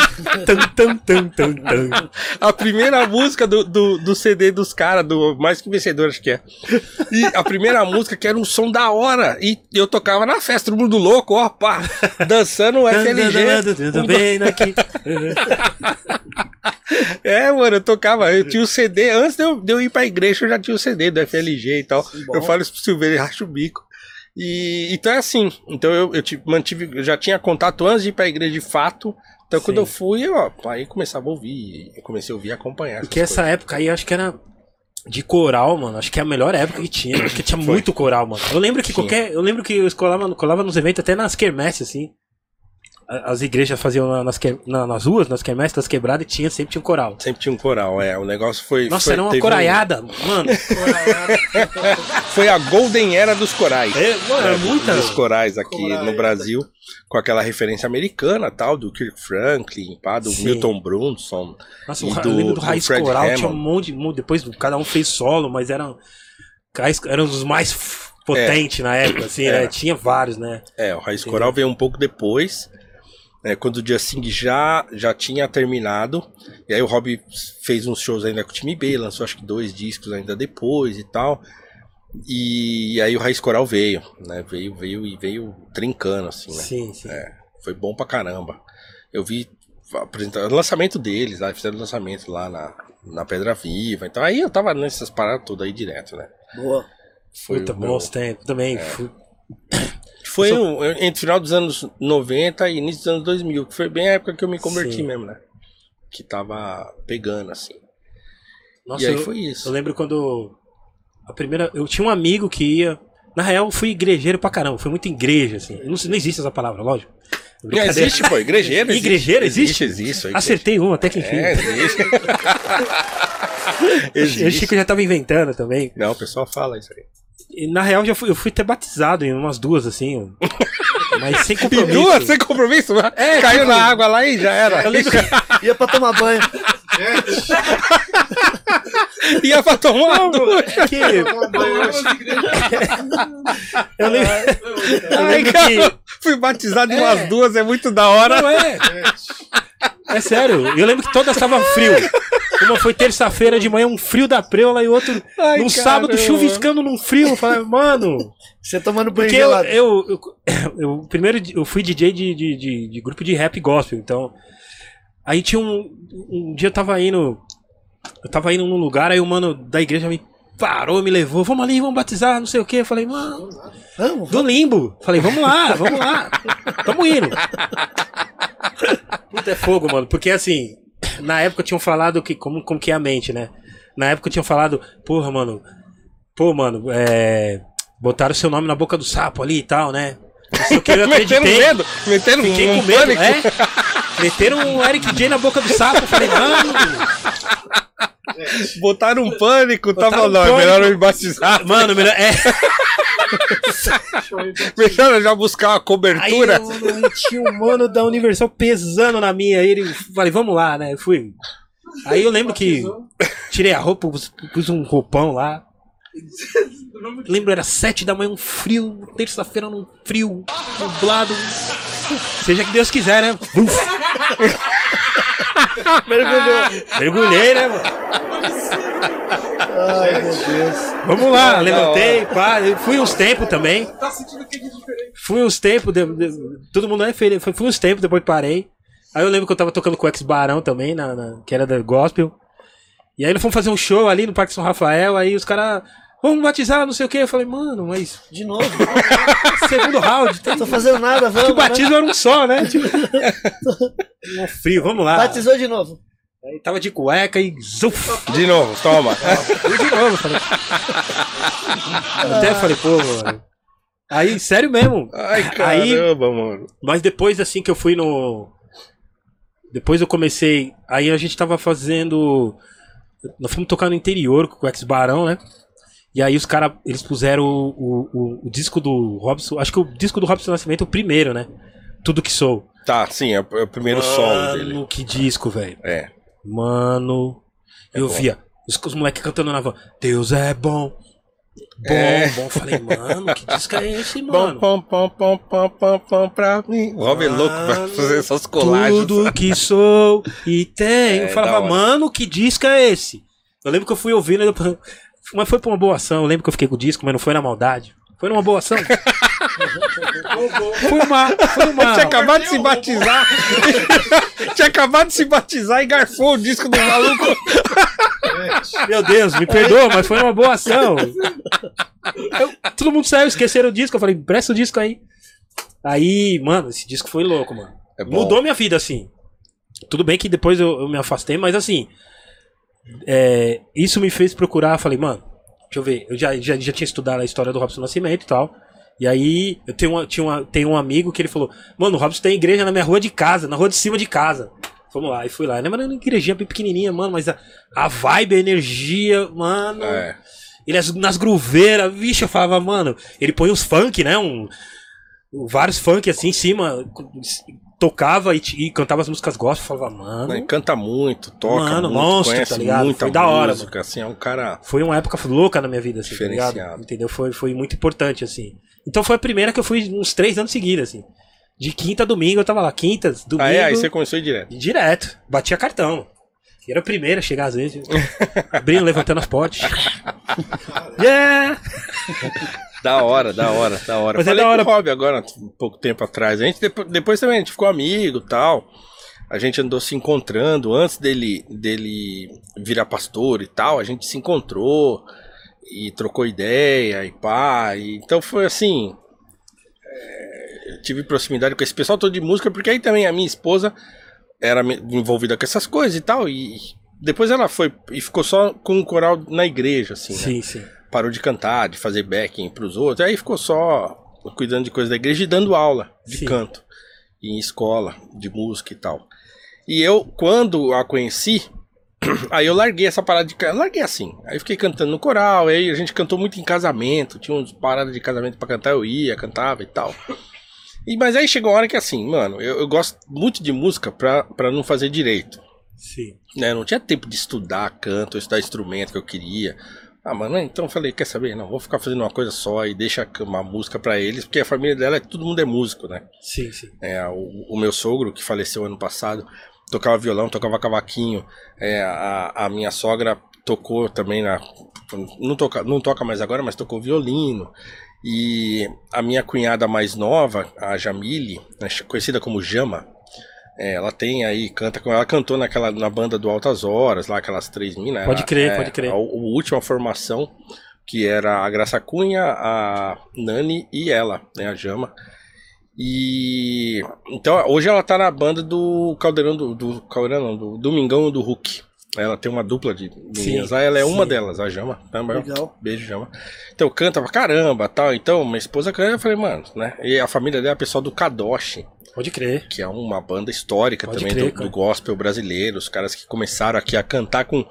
tum, tum, tum, tum, tum. a primeira música do, do, do CD dos caras, do Mais Que Vencedor, acho que é. E a primeira música que era um som da hora. E eu tocava na festa, todo mundo louco, ó, pá. Dançando o FLG. Tudo bem aqui. <laughs> É, mano, eu tocava, eu tinha o CD, antes de eu, de eu ir pra igreja, eu já tinha o CD do FLG e tal. bom. Eu falo isso pro Silveira e racho o bico. E então é assim, então eu, eu mantive, eu já tinha contato antes de ir pra igreja de fato. Então quando Sim. eu fui, eu, ó, aí começava a ouvir, eu comecei a ouvir e acompanhar. Porque essa época aí, acho que era de coral, mano. Acho que é a melhor época que tinha. Porque tinha Foi. muito coral, mano. Eu lembro que Tinha. qualquer. Eu lembro que eu colava, colava nos eventos, até nas quermesses, assim. As igrejas faziam na- nas, na- nas ruas, nas quermesses, das quebradas, e tinha, sempre tinha um coral. Sempre tinha um coral, é. O negócio foi. Nossa, foi, era uma teve um- coraiada, mano. <laughs> foi a Golden Era dos corais. É, mano, é muita. Dos corais aqui Coraiada. no Brasil, com aquela referência americana, tal, do Kirk Franklin, pá, do Sim. Milton Brunson. Nossa, E do- eu lembro do do Raiz Fred Coral, tinha um Hammond. monte, de- depois cada um fez solo, mas eram, eram os mais f- potente na época, assim, É. né? Tinha vários, né? É, o Raiz Coral veio um pouco depois, né, quando o Justin já, já tinha terminado. E aí o Rob fez uns shows ainda com o time B, lançou acho que dois discos ainda depois e tal. E aí o Raiz Coral veio, né? Veio, veio e veio trincando, assim, né? Sim, sim. Foi bom pra caramba. Eu vi apresentar o lançamento deles, lá, fizeram o lançamento lá na, na Pedra Viva. Então aí eu tava nessas paradas todas aí direto, né? Boa. Foi Puta, bons tempos também. fui- Foi um- entre o final dos anos 90 e início dos anos 2000, que foi bem a época que eu me converti Sim. mesmo, né? Que tava pegando, assim. Nossa, e aí eu, foi isso. eu lembro quando. A primeira. Eu tinha um amigo que ia. Na real, eu fui igrejeiro pra caramba. Fui muito igreja, assim. Não, não existe essa palavra, lógico. <laughs> Não existe, pô, igrejeiro existe. Igrejeiro existe? Existe, existe. existe. Acertei um, até que enfim. É, existe. <laughs> Eu achei existe. que eu já tava inventando também. Não, o pessoal fala isso aí. Na real, já fui, eu fui até batizado em umas duas, assim. <laughs> Mas sem E compromisso. duas, sem compromisso? É, Caiu tipo- na água lá e já era. Eu lembro <laughs> <laughs> que Ia pra tomar banho. Ia pra tomar uma ducha. que- Eu lembro, eu Ai, lembro cara, que. fui batizado em umas duas, é muito da hora. Não é. É sério. Eu lembro que todas estavam frio. Uma foi terça-feira de manhã, um frio da preula, e outro Ai, caramba. sábado chuviscando num frio. Eu falei, mano. Você tomando banho Porque eu, eu, eu, <coughs> eu- primeiro eu fui DJ de, de, de, de grupo de rap gospel, então. Aí tinha um. Um dia eu tava indo. Eu tava indo num lugar, aí o mano da igreja me parou, me levou, vamos ali, vamos batizar, não sei o que. Eu falei, mano, Vamos, do limbo. Falei, vamos lá, vamos lá. Tamo indo. Puta, é fogo, mano. Porque assim, na época tinham falado que. Como, como que é a mente, né? Na época tinham falado, porra, mano. Pô, mano, é. Botaram seu nome na boca do sapo ali e tal, né? Não sei o que, eu Metendo <laughs> acreditei. medo, metendo Fiquei um com medo, pânico. é. Meteram um Eric J na boca do sapo. Falei, mano. Botaram um pânico, Botaram tava um não, é pânico. melhor eu me batizar. Mano, melhor. É. Melhor eu já buscar uma Aí cobertura. eu, eu tinha um mano da Universal pesando na minha. Aí ele falei, vamos lá, né? Eu fui. Aí eu lembro que tirei a roupa, pus, pus um roupão lá. <laughs> Lembro, era sete da manhã, um frio, terça-feira num frio, nublado. Seja que Deus quiser, né? <laughs> mergulhou. Mergulhei, né, mano? Ai, meu Deus. Vamos lá, Da levantei, pá. Fui uns tempos também. Tá sentindo que é diferente. Fui uns tempos, de- de- todo mundo é feliz. Fui, uns tempos, depois parei. Aí eu lembro que eu tava tocando com o Ex Barão também, na, na- que era da Gospel. E aí nós fomos fazer um show ali no Parque São Rafael, aí os caras, vamos batizar, não sei o que. Eu falei, mano, mas De novo. <laughs> segundo round, tem Não tô fazendo nada, vamos. que o batismo era um só, né? <laughs> Tipo, <laughs> um frio, vamos lá. né? Batizou de novo. Aí tava de cueca e zuf, De novo, toma. <laughs> de novo. Falei. Até falei, pô, mano. Aí, sério mesmo. Ai, Aí- caramba, mano. Mas depois, assim, que eu fui no. Depois eu comecei. Aí a gente tava fazendo. Nós fomos tocar no interior com o Ex Barão, né? E aí os caras, eles puseram o, o, o- o disco do Robson. Acho que o disco do Robson Nascimento é o primeiro, né? Tudo que sou. Tá, sim, é, o- é primeiro solo dele. Mano, que disco, velho. É. Mano. eu bom. via os, os moleques cantando na van. Deus é bom. Bom, É. bom. Falei, mano, que disco é esse, mano? pom, pom, pom, pom, pom, pom, pra mim. O Rob é louco pra Mano, fazer essas colagens. Tudo que sou e tenho. É, eu falava, mano, que disco é esse? Eu lembro que eu fui ouvindo, mas foi pra uma boa ação. Eu lembro que eu fiquei com o disco, mas não foi na maldade. Foi numa boa ação. <laughs> foi uma. Foi uma. Tinha acabado de se batizar. <laughs> Tinha acabado de se batizar e garfou o disco do maluco. Meu Deus, me perdoa, mas foi uma boa ação. Eu- todo mundo saiu, esqueceram o disco. Eu falei, presta o disco aí. Aí, mano, esse disco foi louco, mano. É. Mudou minha vida, assim. Tudo bem que depois eu, eu me afastei, mas assim. é, isso me fez procurar. Falei, mano, deixa eu ver. Eu já, já, já tinha estudado a história do Robson Nascimento e tal. E aí, eu tenho, uma, tinha uma, tenho um amigo que ele falou: Mano, o Robson tem igreja na minha rua de casa, na rua de cima de casa. Vamos lá, e fui lá. Era uma igrejinha bem pequenininha, mano, mas a, a vibe, a energia, mano. É. Ele as- nas gruveiras, vixe, eu falava, mano. Ele põe os funk, né? Um, vários funk assim em cima, tocava e, e cantava as músicas gospel, falava, mano. Canta muito, toca Mano, muito, monstro, conhece tá ligado? muita Foi da hora, música, assim, é um cara... Foi uma época louca na minha vida, assim, tá ligado? Entendeu? Foi, foi muito importante, assim. Então foi a primeira que eu fui uns três anos seguidos, assim. De quinta a domingo eu tava lá. Quinta, domingo. Ah, é? Aí você começou direto. Direto. Batia cartão. E era a primeira a chegar às vezes. Abrindo, levantando as portas. <laughs> yeah! Da hora, da hora, da hora. Mas é Falei da hora- com o Rob agora, um pouco tempo atrás. A gente, depois, depois também a gente ficou amigo e tal. A gente andou se encontrando antes dele, dele virar pastor e tal. A gente se encontrou e trocou ideia e pá. e- então foi assim. é, tive proximidade com esse pessoal todo de música, porque aí também a minha esposa era envolvida com essas coisas e tal. E depois ela foi e ficou só com o coral na igreja, assim. né? Sim, sim. Parou de cantar, de fazer backing pros outros, aí ficou só cuidando de coisas da igreja e dando aula de Sim. canto em escola de música e tal. E eu, quando a conheci, <clears throat> aí eu larguei essa parada de canto, larguei assim. Aí fiquei cantando no coral, aí a gente cantou muito em casamento, tinha umas paradas de casamento pra cantar, eu ia, cantava e tal. E, mas aí chegou uma hora que assim, mano, eu, eu gosto muito de música pra, pra não fazer direito Sim. né? Não tinha tempo de estudar canto, estudar instrumento que eu queria. Ah, mano, então eu falei, quer saber? Não, vou ficar fazendo uma coisa só e deixa uma música pra eles, porque a família dela, é todo mundo é músico, né? Sim, sim. É, o, o meu sogro, que faleceu ano passado, tocava violão, tocava cavaquinho. É, a, a minha sogra tocou também na. Não toca, não toca mais agora, mas tocou violino. E a minha cunhada mais nova, a Jamile, né, conhecida como Jama, é, ela tem aí, canta com ela cantou naquela na banda do Altas Horas, lá aquelas três minas. Pode Ela- crer, é, pode crer. A, a última formação, que era a Graça Cunha, a Nani e ela, né, a Jama. E então hoje ela tá na banda do Caldeirão do, do Caldeirão, não, do Domingão do Hulk. Ela tem uma dupla de meninas. Sim, ela é uma sim. delas, a Jama. Também. Legal. Beijo, Jama. Então canta pra caramba, tal. Então minha esposa canta, eu falei, mano, né? E a família dela é pessoal do Kadoshi, Pode crer. que é uma banda histórica Pode também crer, do, do gospel brasileiro. Os caras que começaram aqui a cantar com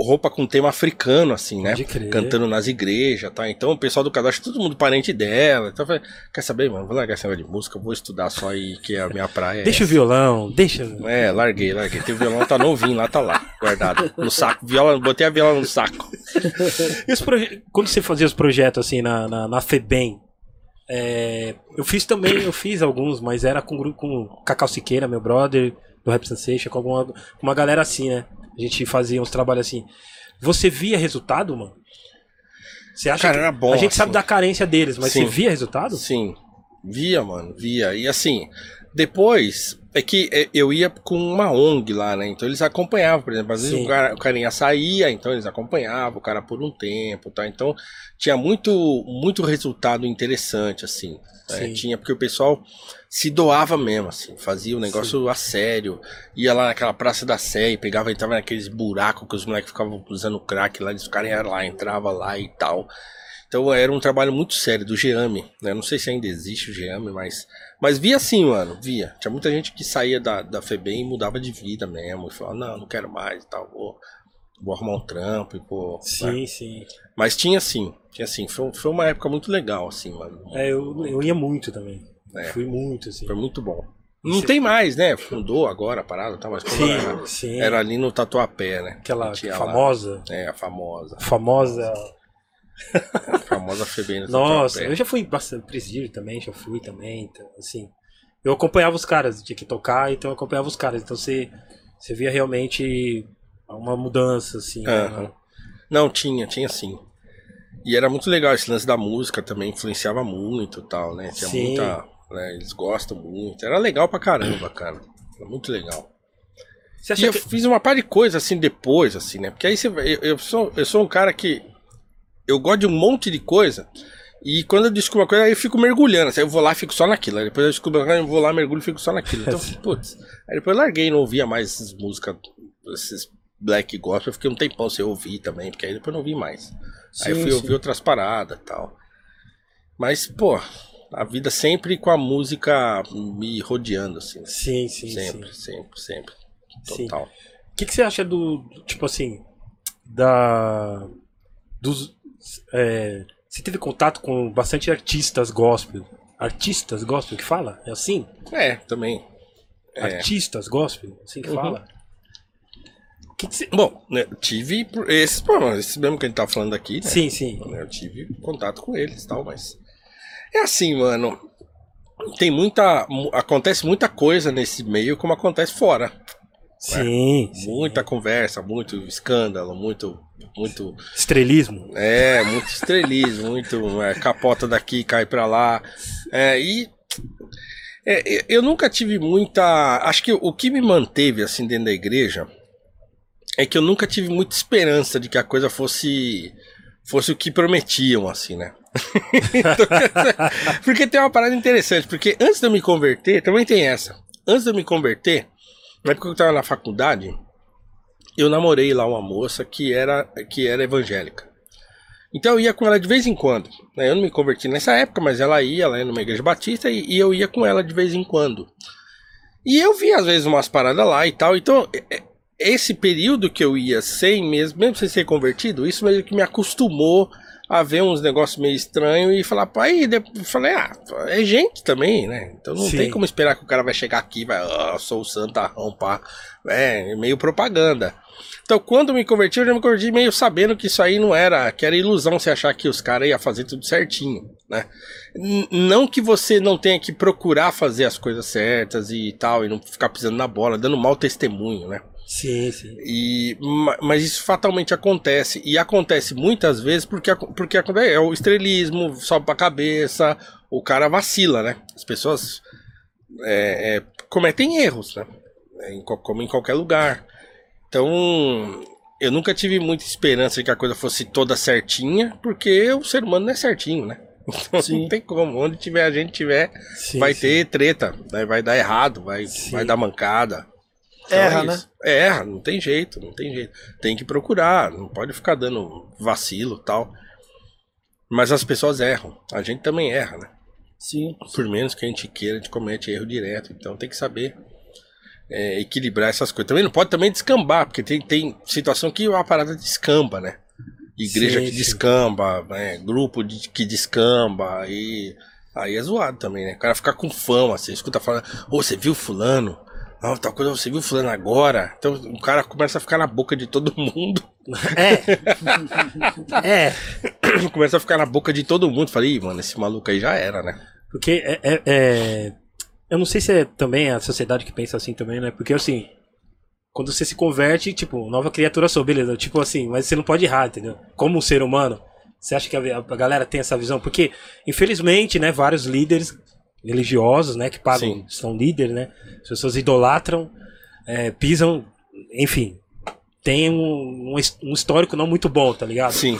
roupa com tema africano, assim, né? Cantando nas igrejas, tá? Então o pessoal do Kadoshi, todo mundo parente dela. Então eu falei, quer saber, mano? Vou largar esse negócio de música, vou estudar só aí, que é a minha praia. Deixa o violão, deixa. É, larguei, larguei. Tem o violão, tá novinho lá, tá lá, guardado. No saco. Viola, botei a viola no saco. E proje- Quando você fazia os projetos assim na, na, na FEBEM, é, eu fiz também, eu fiz alguns, mas era com com Cacau Siqueira, meu brother, do Rap Sensation, com alguma, com uma galera assim, né? A gente fazia uns trabalhos assim. Você via resultado, mano? Você acha Cara, que... era bom, A gente assim. sabe da carência deles, mas Sim. você via resultado? Sim, via, mano, via. E assim, depois é que é, eu ia com uma ONG lá, né? Então eles acompanhavam, por exemplo, às vezes Sim. o, cara, o carinha saía, então eles acompanhavam o cara por um tempo, tá? Então tinha muito, muito resultado interessante, assim. né? Sim. Tinha, porque o pessoal se doava mesmo, assim, fazia o negócio a sério. Ia lá naquela Praça da Sé e pegava, entrava naqueles buracos que os moleques ficavam usando crack lá, eles ficaram lá, entrava lá e tal. Então era um trabalho muito sério do Geame, né? Não sei se ainda existe o Geame, mas. Mas via assim, mano, via. Tinha muita gente que saía da, da FEBEM e mudava de vida mesmo. E falava, não, não quero mais e tal, vou, vou arrumar um trampo e pô. né? Sim, sim. Mas tinha assim, tinha assim, foi, foi uma época muito legal, assim, mano. É, eu, eu ia muito também. É. Fui muito, assim. Foi muito bom. Não tem mais, né? Fundou agora a parada, tá? Mas Sim, era, sim. era ali no Tatuapé, né? Aquela Tinha lá. famosa. É, a famosa. Famosa. A famosa FEBEM no Nossa, eu já fui bastante presídio também, já fui também, então, assim. Eu acompanhava os caras, tinha que tocar, então eu acompanhava os caras. Então você, você via realmente uma mudança, assim. né? Aham. Não, tinha, tinha sim. E era muito legal esse lance da música também, influenciava muito e tal, né? Tinha Sim. muita. né, eles gostam muito. Era legal pra caramba, cara. Era muito legal. E eu que... fiz uma par de coisa assim depois, assim, né? Porque aí você eu, eu sou, eu sou um cara que. Eu gosto de um monte de coisa. E quando eu descubro uma coisa, aí eu fico mergulhando. Assim, eu vou lá e fico só naquilo. Aí depois eu descubro uma coisa, eu vou lá, mergulho e fico só naquilo. Então, <laughs> putz. Aí depois eu larguei, não ouvia mais essas músicas, esses black gospel. Eu fiquei um tempão sem ouvir também, porque aí depois eu não ouvi mais. aí eu Sim, fui sim. ouvir outras paradas e tal. Mas, pô, a vida sempre com a música me rodeando, assim. Sim, sim, sempre, sim. sempre, sempre. Sim. Total. O que, que você acha do, tipo assim, da... Dos... é, você teve contato com bastante artistas gospel. Artistas gospel que fala? É assim? É, também. Artistas gospel, assim que Uhum. fala. Que que cê- Bom, né, tive esses problemas, esses mesmo que a gente tá falando aqui, né? Sim, sim. Eu tive contato com eles e tal, mas. É assim, mano. Tem muita. mu- Acontece muita coisa nesse meio como acontece fora. Sim, sim. Muita conversa, muito escândalo, muito. Muito. Estrelismo. É, muito estrelismo, muito. é, capota daqui, cai pra lá. É, e. é, eu- nunca tive muita. Acho que o que me manteve assim dentro da igreja é que eu nunca tive muita esperança de que a coisa fosse. Fosse o que prometiam, assim, né? <laughs> Porque tem uma parada interessante, porque antes de eu me converter, também tem essa. Antes de eu me converter, na época que eu tava na faculdade, eu namorei lá uma moça que era, que era evangélica. Então eu ia com ela de vez em quando. né? Eu não me converti nessa época, mas ela ia, ela ia numa igreja batista e, e eu ia com ela de vez em quando. E eu via às vezes umas paradas lá e tal. Então, esse período que eu ia sem mesmo, mesmo sem ser convertido, isso meio que me acostumou a ver uns negócios meio estranhos e falar, pai, eu falei, ah, é gente também, né? Então não Sim. tem como esperar que o cara vai chegar aqui e vai, ah, sou o santarrão, pá. É, meio propaganda. Então, quando me converti, eu já me converti meio sabendo que isso aí não era, que era ilusão você achar que os caras iam fazer tudo certinho, né? Não que você não tenha que procurar fazer as coisas certas e tal, e não ficar pisando na bola, dando mau testemunho, né? Sim, sim. E, ma- mas isso fatalmente acontece. E acontece muitas vezes porque, porque é o estrelismo, sobe pra cabeça, o cara vacila, né? As pessoas é, é, cometem erros, né? É, em, como em qualquer lugar. Então, eu nunca tive muita esperança de que a coisa fosse toda certinha, porque o ser humano não é certinho, né? <laughs> Então, Sim. não tem como. Onde tiver a gente tiver, Sim, vai sim. ter treta, né? vai dar errado, vai, vai dar mancada. Então Erra, é né? Erra, não tem jeito, não tem jeito. Tem que procurar, não pode ficar dando vacilo tal. Mas as pessoas erram, a gente também erra, né? Sim. Por menos que a gente queira, a gente comete erro direto. Então tem que saber é, equilibrar essas coisas. Também não pode também descambar, porque tem, tem situação que a parada descamba, né? Igreja Sim, que descamba, né? grupo de, que descamba, aí, aí é zoado também, né? O cara fica com fama, você escuta falando, ô, você viu fulano? Não, tal coisa, você viu fulano agora? Então o cara começa a ficar na boca de todo mundo. É. <laughs> é. começa a ficar na boca de todo mundo. Falei, "Ih, mano, esse maluco aí já era, né? Porque é, é- é- Eu não sei se é também a sociedade que pensa assim também, né? Porque assim. Quando você se converte, tipo, nova criatura sou, beleza. Tipo assim, mas você não pode errar, entendeu? Como um ser humano. Você acha que a, a galera tem essa visão? Porque, infelizmente, né, vários líderes religiosos, né, que pagam, Sim. são líderes, né? As pessoas idolatram, é, pisam, enfim. Tem um, um um histórico não muito bom, tá ligado? Sim,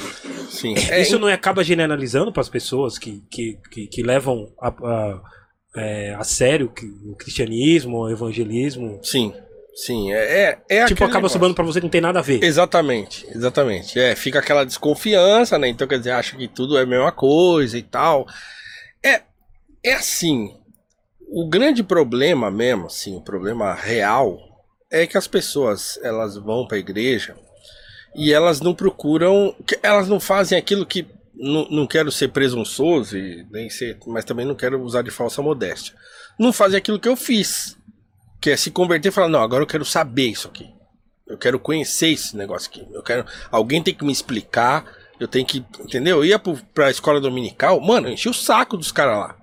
sim. É, Isso não acaba generalizando para as pessoas que, que, que, que levam a, a, é, a sério que- o cristianismo, o evangelismo. Sim, sim. É, é, é tipo, acaba negócio. sobrando para você que não tem nada a ver. Exatamente, exatamente. É, fica aquela desconfiança, né? Então, quer dizer, acha que tudo é a mesma coisa e tal. É, é assim. O grande problema mesmo, assim, o problema real é que as pessoas, elas vão pra igreja e elas não procuram, elas não fazem aquilo que não, não quero ser presunçoso e nem ser, mas também não quero usar de falsa modéstia. Não fazem aquilo que eu fiz, que é se converter e falar, não, agora eu quero saber isso aqui. Eu quero conhecer esse negócio aqui. Eu quero. Alguém tem que me explicar. Eu tenho que. Entendeu? Eu ia pro, pra escola dominical, mano, enchi o saco dos caras lá.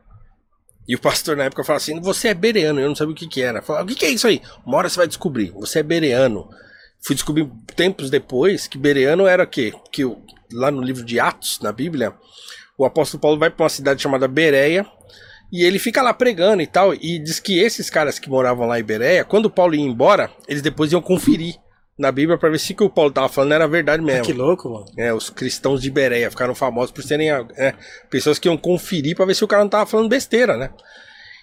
E o pastor na época falava assim: você é bereano, eu não sabia o que, que era. Falava, o que, que é isso aí? Uma hora você vai descobrir. Você é bereano. Fui descobrir tempos depois que bereano era o quê? Que o- lá no livro de Atos, na Bíblia, o apóstolo Paulo vai pra uma cidade chamada Bereia. E ele fica lá pregando e tal. E diz que esses caras que moravam lá em Bereia, quando Paulo ia embora, eles depois iam conferir na Bíblia pra ver se o que o Paulo tava falando era verdade mesmo. Que louco, mano. É, os cristãos de Bereia ficaram famosos por serem é, pessoas que iam conferir pra ver se o cara não tava falando besteira, né?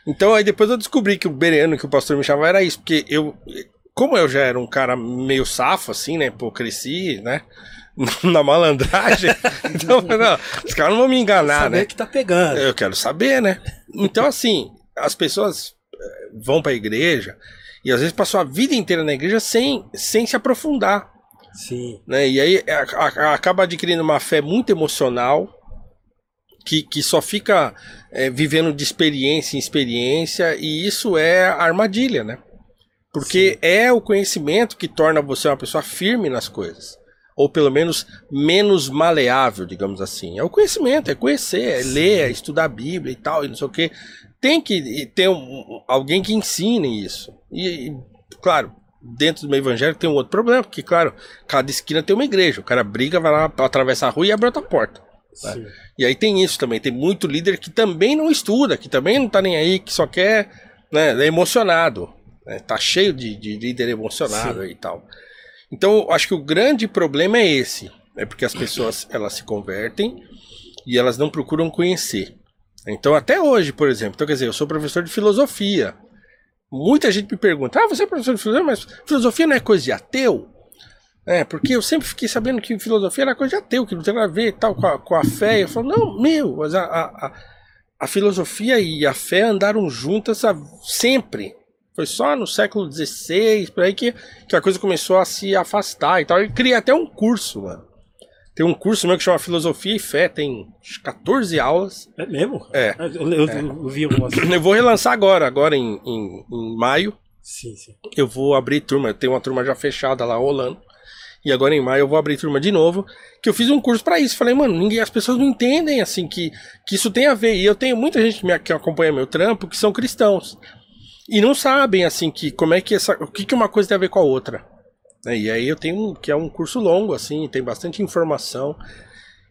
Então aí depois eu descobri que o bereano que o pastor me chamava era isso, porque eu, como eu já era um cara meio safo, assim, né? Pô, cresci, né? <laughs> Na malandragem. <laughs> então, não, os caras não vão me enganar, Saber né? que tá pegando. Eu quero saber, né? Então, <laughs> assim, as pessoas eh, vão pra igreja e às vezes passam a vida inteira na igreja sem, sem se aprofundar Sim. né? E aí a- a- acaba adquirindo uma fé muito emocional que, que só fica é, vivendo de experiência em experiência e isso é armadilha, né? Porque é o conhecimento que torna você uma pessoa firme nas coisas. Ou pelo menos menos maleável, digamos assim. É o conhecimento, é conhecer, é ler, é estudar a Bíblia e tal, e não sei o quê. Tem que ter um- alguém que ensine isso. E, e, claro, dentro do meio evangélico tem um outro problema, porque, claro, cada esquina tem uma igreja. O cara briga, vai lá, atravessa a rua e abre outra porta. Sim. E aí tem isso também, tem muito líder que também não estuda, que também não tá nem aí, que só quer, né, é emocionado. né, tá cheio de, de líder emocionado e tal. Então, acho que o grande problema é esse. É porque as pessoas, elas se convertem e elas não procuram conhecer. Então, até hoje, por exemplo, então, quer dizer, eu sou professor de filosofia. Muita gente me pergunta, ah, você é professor de filosofia, mas filosofia não é coisa de ateu? É, porque eu sempre fiquei sabendo que filosofia era coisa de ateu, que não tem nada a ver tal com a, com a fé. Eu falo, não, meu, mas a, a, a, filosofia e a fé andaram juntas sempre. Foi só no século XVI, por aí que, que a coisa começou a se afastar e tal. Eu criei até um curso, mano. Tem um curso meu que chama Filosofia e Fé, tem acho, 14 aulas. É mesmo? É. Eu, eu- eu vi algumas. <clears throat> Eu vou relançar agora, agora em, em, em maio. Sim, sim. eu vou abrir turma. Eu tenho uma turma já fechada lá rolando. E agora em maio eu vou abrir turma de novo. Que eu fiz um curso pra isso. Falei, mano, ninguém, as pessoas não entendem assim que, que isso tem a ver. E eu tenho muita gente que, me, que acompanha meu trampo que são cristãos. E não sabem assim que como é que essa. O que, que uma coisa tem a ver com a outra. né? E aí eu tenho um, que é um curso longo, assim, tem bastante informação.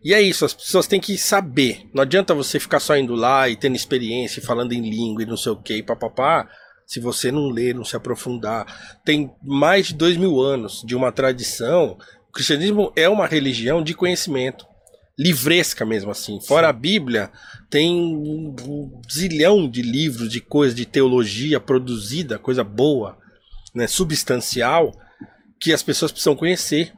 E é isso, as pessoas têm que saber. Não adianta você ficar só indo lá e tendo experiência, falando em língua e não sei o que, papapá, se você não ler, não se aprofundar. Tem mais de dois mil anos de uma tradição. O cristianismo é uma religião de conhecimento. Livresca mesmo assim. Fora a Bíblia, tem um zilhão de livros, de coisas, de teologia produzida, coisa boa, né, substancial, que as pessoas precisam conhecer.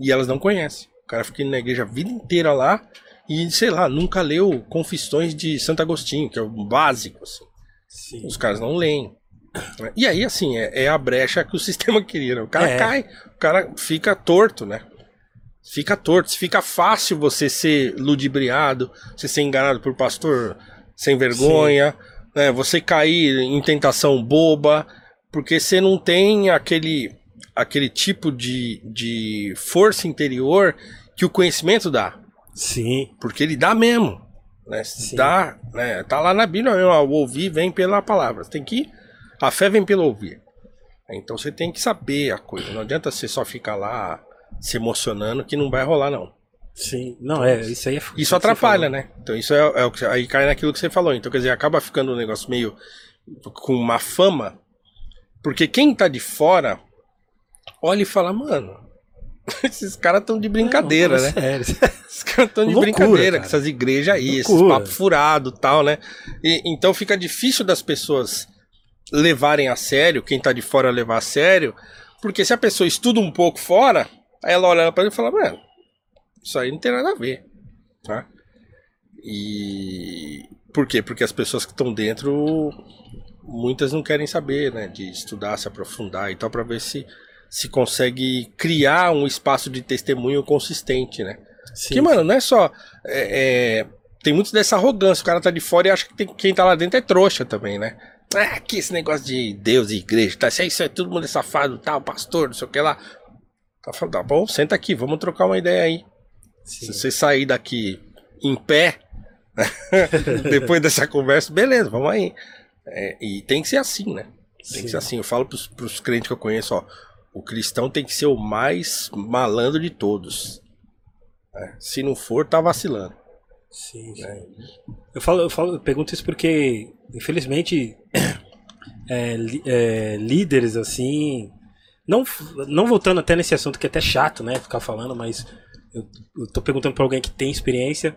E elas não conhecem. O cara fica indo na igreja a vida inteira lá e, sei lá, nunca leu Confissões de Santo Agostinho, que é o básico. Assim. Sim. Os caras não leem. E aí, assim, é, é a brecha que o <laughs> sistema queria. né? O cara É. cai, o cara fica torto, né? Fica torto. Fica fácil você ser ludibriado, você ser enganado por pastor sem vergonha, né? você cair em tentação boba, porque você não tem aquele, aquele tipo de, de força interior que o conhecimento dá. Sim. Porque ele dá mesmo. Né? Sim. Dá, né? Tá lá na Bíblia ó, o ouvir vem pela palavra. Você tem que. A fé vem pelo ouvir. Então você tem que saber a coisa. Não adianta você só ficar lá se emocionando que não vai rolar, não. Sim. Não, é, isso aí é Isso você atrapalha, né? Então isso é, é o que aí cai naquilo que você falou. Então, quer dizer, acaba ficando um negócio meio com uma fama. Porque quem tá de fora olha e fala, mano, <laughs> esses caras estão de brincadeira, Não, né? Sério. <laughs> Os caras estão de Loucura, brincadeira cara. com essas igrejas aí, esses Loucura. papos furados e tal, né? E, então fica difícil das pessoas levarem a sério, quem tá de fora levar a sério, porque se a pessoa estuda um pouco fora, aí ela olha pra ele e fala, mano, isso aí não tem nada a ver, tá? E por quê? Porque as pessoas que estão dentro, muitas não querem saber, né? De estudar, se aprofundar e tal, pra ver se se consegue criar um espaço de testemunho consistente, né? Sim. Porque, mano, não é só. é, é, tem muito dessa arrogância. O cara tá de fora e acha que tem- quem tá lá dentro é trouxa também, né? Ah, que esse negócio de Deus e igreja, tá? Isso aí, isso é todo mundo é safado, tal, pastor, não sei o que lá. Tá falando, tá bom, senta aqui, vamos trocar uma ideia aí. Sim. Se você sair daqui em pé, <laughs> depois dessa conversa, beleza, vamos aí. É, e tem que ser assim, né? Tem Sim. que ser assim. Eu falo pros, pros crentes que eu conheço, ó. O cristão tem que ser o mais malandro de todos. É, se não for, tá vacilando. Sim, sim. Eu falo, eu falo, eu pergunto isso porque, infelizmente, <clears throat> é, é, líderes assim, não, não voltando até nesse assunto que é até chato, né, ficar falando, mas eu, eu tô perguntando pra alguém que tem experiência,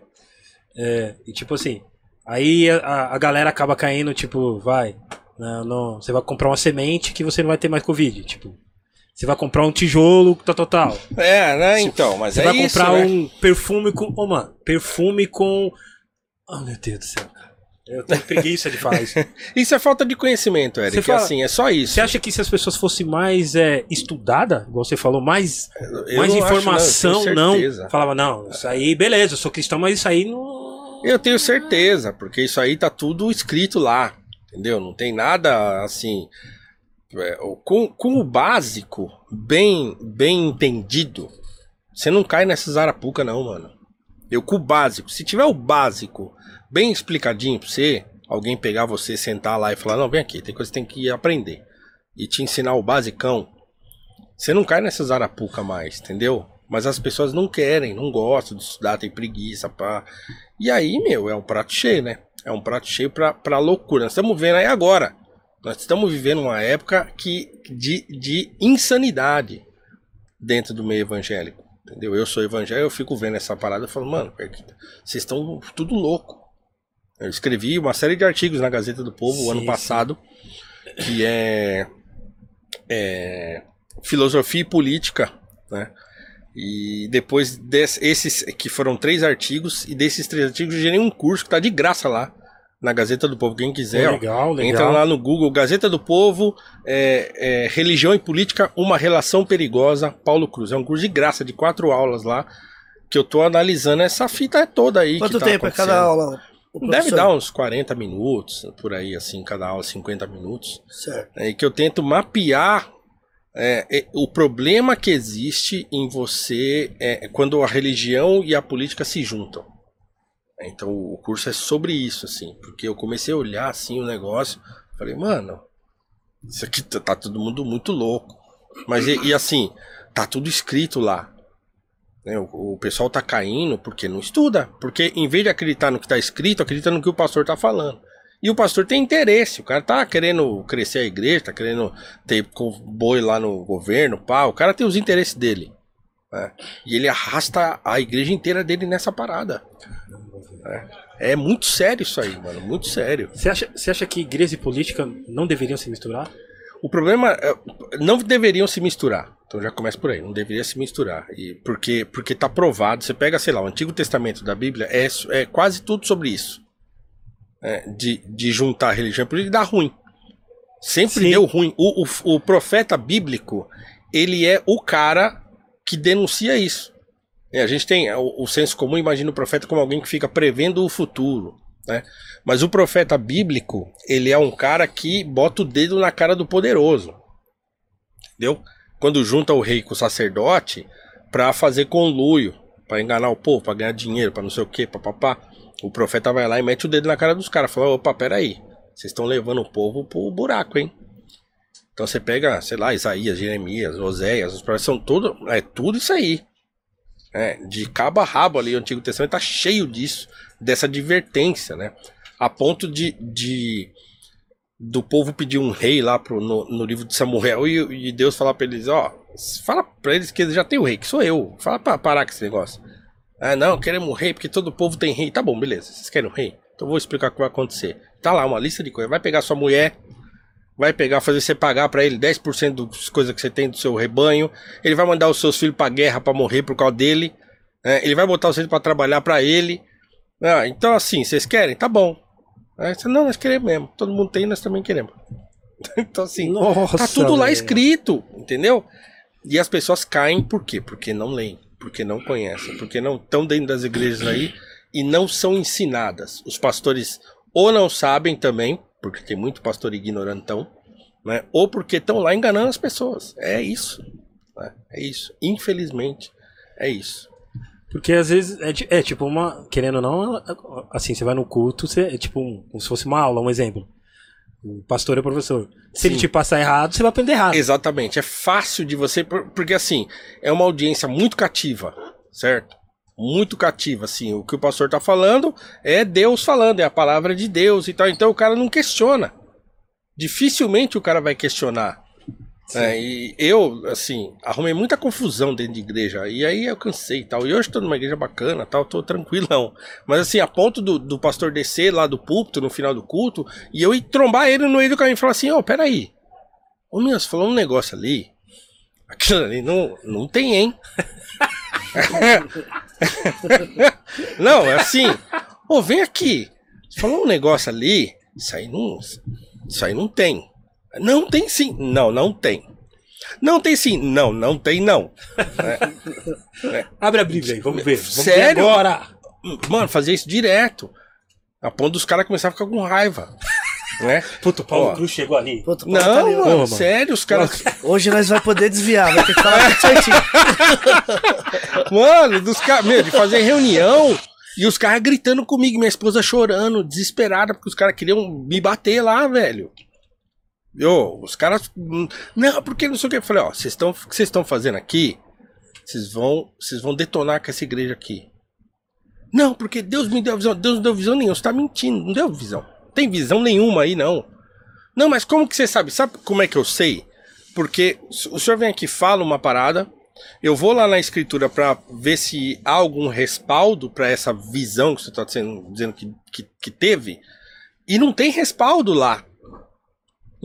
é, e tipo assim, aí a, a galera acaba caindo, tipo, vai, não, não, você vai comprar uma semente que você não vai ter mais Covid, tipo, você vai comprar um tijolo, tal, tal, tal. É, né? Então, mas Você é vai isso, comprar né? um perfume com. Ô, mano, perfume com. Oh, meu Deus do céu, cara. Eu tenho preguiça de falar isso. <laughs> Isso é falta de conhecimento, Eric. Fala- assim, é só isso. Você acha que se as pessoas fossem mais é, estudadas, igual você falou, mais, Eu mais não acho, informação, não, não. Falava, não, isso aí, beleza, eu sou cristão, mas isso aí não. Eu tenho certeza, porque isso aí tá tudo escrito lá, entendeu? Não tem nada assim. é, com, com o básico bem, bem entendido, você não cai nessas arapuca não, mano. Eu com o básico, se tiver o básico bem explicadinho pra você, alguém pegar você, sentar lá e falar, não, vem aqui, tem coisa que tem que aprender. E te ensinar o basicão, você não cai nessas arapuca mais, entendeu? Mas as pessoas não querem, não gostam de estudar, tem preguiça, pá. E aí, meu, é um prato cheio, né? É um prato cheio pra, pra loucura. Nós estamos vendo aí agora. Nós estamos vivendo uma época que, de, de insanidade dentro do meio evangélico. Entendeu? Eu sou evangélico, eu fico vendo essa parada e falo, mano, vocês estão tudo louco. Eu escrevi uma série de artigos na Gazeta do Povo sim, ano passado, sim. que é, é filosofia e política, né? E depois desses, que foram três artigos, e desses três artigos eu gerei um curso que tá de graça lá na Gazeta do Povo. Quem quiser, legal, ó, legal. entra lá no Google, Gazeta do Povo, é, é, Religião e Política, uma relação perigosa, Paulo Cruz. É um curso de graça, de quatro aulas lá, que eu tô analisando essa fita toda aí. Quanto tá tempo é cada aula? Deve dar uns 40 minutos, por aí, assim, cada aula 50 minutos. Certo. É, que eu tento mapear é, é, o problema que existe em você é, quando a religião e a política se juntam. Então o curso é sobre isso, assim, porque eu comecei a olhar assim o negócio, falei, mano, isso aqui tá, tá todo mundo muito louco. Mas e, e assim, tá tudo escrito lá. Né? O, o, pessoal tá caindo porque não estuda. Porque em vez de acreditar no que tá escrito, acredita no que o pastor tá falando. E o pastor tem interesse, o cara tá querendo crescer a igreja, tá querendo ter boi lá no governo, pá, o cara tem os interesses dele. Né? E ele arrasta a igreja inteira dele nessa parada. É, é muito sério isso aí, mano, muito sério. Você acha, você acha que igreja e política não deveriam se misturar? O problema é, não deveriam se misturar. Então já começa por aí, não deveria se misturar. E porque porque tá provado, você pega, sei lá, o Antigo Testamento da Bíblia é, é quase tudo sobre isso é, de, de juntar religião e dá ruim. Sempre Sim. deu ruim. O, o, o, profeta bíblico, ele é o cara que denuncia isso. É, a gente tem o, o senso comum, imagina o profeta como alguém que fica prevendo o futuro. Né? Mas o profeta bíblico, ele é um cara que bota o dedo na cara do poderoso. Entendeu? Quando junta o rei com o sacerdote para fazer conluio, para enganar o povo, para ganhar dinheiro, para não sei o que, papapá. O profeta vai lá e mete o dedo na cara dos caras. Fala, opa, peraí. Vocês estão levando o povo pro buraco, hein? Então você pega, sei lá, Isaías, Jeremias, Oséias, os profetas são tudo. É tudo isso aí. É, de cabo a rabo ali, o Antigo Testamento tá cheio disso, dessa advertência, né? A ponto de, de do povo pedir um rei lá pro, no, no livro de Samuel e, e Deus falar para eles, ó, fala para eles que eles já tem o rei, que sou eu. Fala para parar com esse negócio. Ah, não, queremos um rei porque todo povo tem rei. Tá bom, beleza. Vocês querem um rei? Então vou explicar o que vai acontecer. Tá lá uma lista de coisas. Vai pegar sua mulher, vai pegar, fazer você pagar para ele 10% das coisas que você tem do seu rebanho. Ele vai mandar os seus filhos pra guerra para morrer por causa dele. Né? Ele vai botar vocês para trabalhar para ele. Ah, então assim, vocês querem? Tá bom. Aí você, não, nós queremos mesmo. Todo mundo tem, nós também queremos. <laughs> então assim, Nossa, tá tudo lá escrito, entendeu? E as pessoas caem por quê? Porque não leem porque não conhecem, porque não estão dentro das igrejas aí e não são ensinadas. Os pastores ou não sabem também, porque tem muito pastor ignorantão, né? ou porque estão lá enganando as pessoas. É isso. Né? É isso. Infelizmente, é isso. Porque às vezes é, é, tipo uma. Querendo ou não, assim, você vai no culto, você, é tipo um, como se fosse uma aula, um exemplo. O pastor é o professor. Se Sim. ele te passar errado, você vai aprender errado. Exatamente. É fácil de você. Porque assim, é uma audiência muito cativa, certo? Muito cativa, assim. O que o pastor tá falando é Deus falando, é a palavra de Deus e tal. Então o cara não questiona. Dificilmente o cara vai questionar. É, e eu, assim, arrumei muita confusão dentro de igreja. E aí eu cansei e tal. E hoje tô numa igreja bacana tal, tô tranquilão. Mas assim, a ponto do, do pastor descer lá do púlpito no final do culto e eu ir trombar ele no meio do caminho e falar assim: Ó, oh, peraí. Ô, meu, você falou um negócio ali. Aquilo ali não, não tem, hein? <laughs> não, é assim. Ô, vem aqui. Você falou um negócio ali. Isso aí não, isso aí não tem. Não tem sim. Não, não tem. Não tem sim. Não, não tem não. É. É. Abre a Bíblia aí, vamos ver. Vamos Sério? Ver agora. Mano, fazia isso direto. A ponto dos caras começaram a ficar com raiva. Né? Puta, o Paulo. Cruz chegou ali. Puta, o Paulo tá Não, ali, ó. mano, mano. sério, os caras. Hoje nós vai poder desviar, vai ter que falar tudo certinho. <laughs> Mano, dos caras, meu, de fazer reunião e os caras gritando comigo, minha esposa chorando, desesperada, porque os caras queriam me bater lá, velho. Eu, os caras. hum, Não, porque não sei o que. Eu falei, ó, vocês estão. O que vocês estão fazendo aqui? Vocês vão. Vocês vão detonar com essa igreja aqui. Não, porque Deus me deu visão. Deus não deu visão nenhuma. Você tá mentindo, não deu visão. Tem visão nenhuma aí, não. Não, mas como que você sabe? Sabe como é que eu sei? Porque o senhor vem aqui fala uma parada, eu vou lá na escritura pra ver se há algum respaldo pra essa visão que você tá dizendo, dizendo que, que, que teve, e não tem respaldo lá.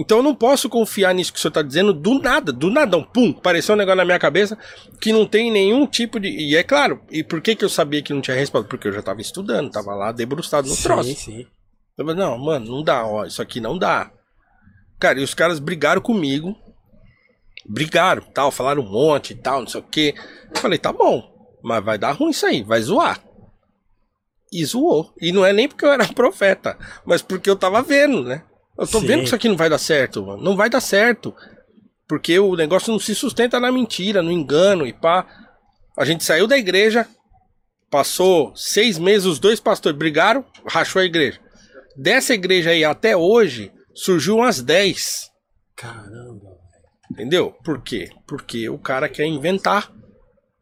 Então eu não posso confiar nisso que o senhor tá dizendo do nada, do nadão. Pum, apareceu um negócio na minha cabeça que não tem nenhum tipo de. E é claro, e por que, que eu sabia que não tinha respaldo? Porque eu já tava estudando, tava lá debruçado no troço. Sim, sim. Eu falei, não, mano, não dá, ó, isso aqui não dá. Cara, e os caras brigaram comigo. Brigaram, tal, falaram um monte e tal, não sei o quê. Eu falei, tá bom, mas vai dar ruim isso aí, vai zoar. E zoou. E não é nem porque eu era <laughs> profeta, mas porque eu tava vendo, né? Eu tô Sim. vendo que isso aqui não vai dar certo, mano. Não vai dar certo. Porque o negócio não se sustenta na mentira, no engano e pá. A gente saiu da igreja, passou seis meses, os dois pastores brigaram, rachou a igreja. Dessa igreja aí até hoje, surgiu umas 10. Caramba. Entendeu? Por quê? Porque o cara quer inventar.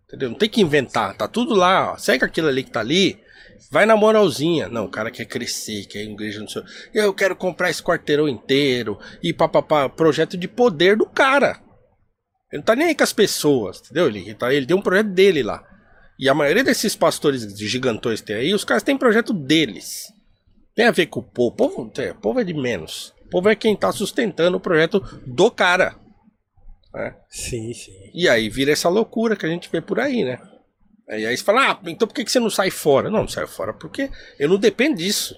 Entendeu? Não tem que inventar. Tá tudo lá, ó. Segue aquilo ali que tá ali. Vai na moralzinha. Não, o cara quer crescer, quer igreja no seu. Eu quero comprar esse quarteirão inteiro. E papapá. Projeto de poder do cara. Ele não tá nem aí com as pessoas, entendeu? Ele, ele tá, ele tem um projeto dele lá. E a maioria desses pastores gigantões que tem aí, os caras têm projeto deles. Tem a ver com o povo. O povo, é, o povo é de menos. O povo é quem tá sustentando o projeto do cara. né? Sim, sim. E aí vira essa loucura que a gente vê por aí, né? Aí, aí você fala, ah, então por que você não sai fora? Não, não saio fora porque eu não dependo disso.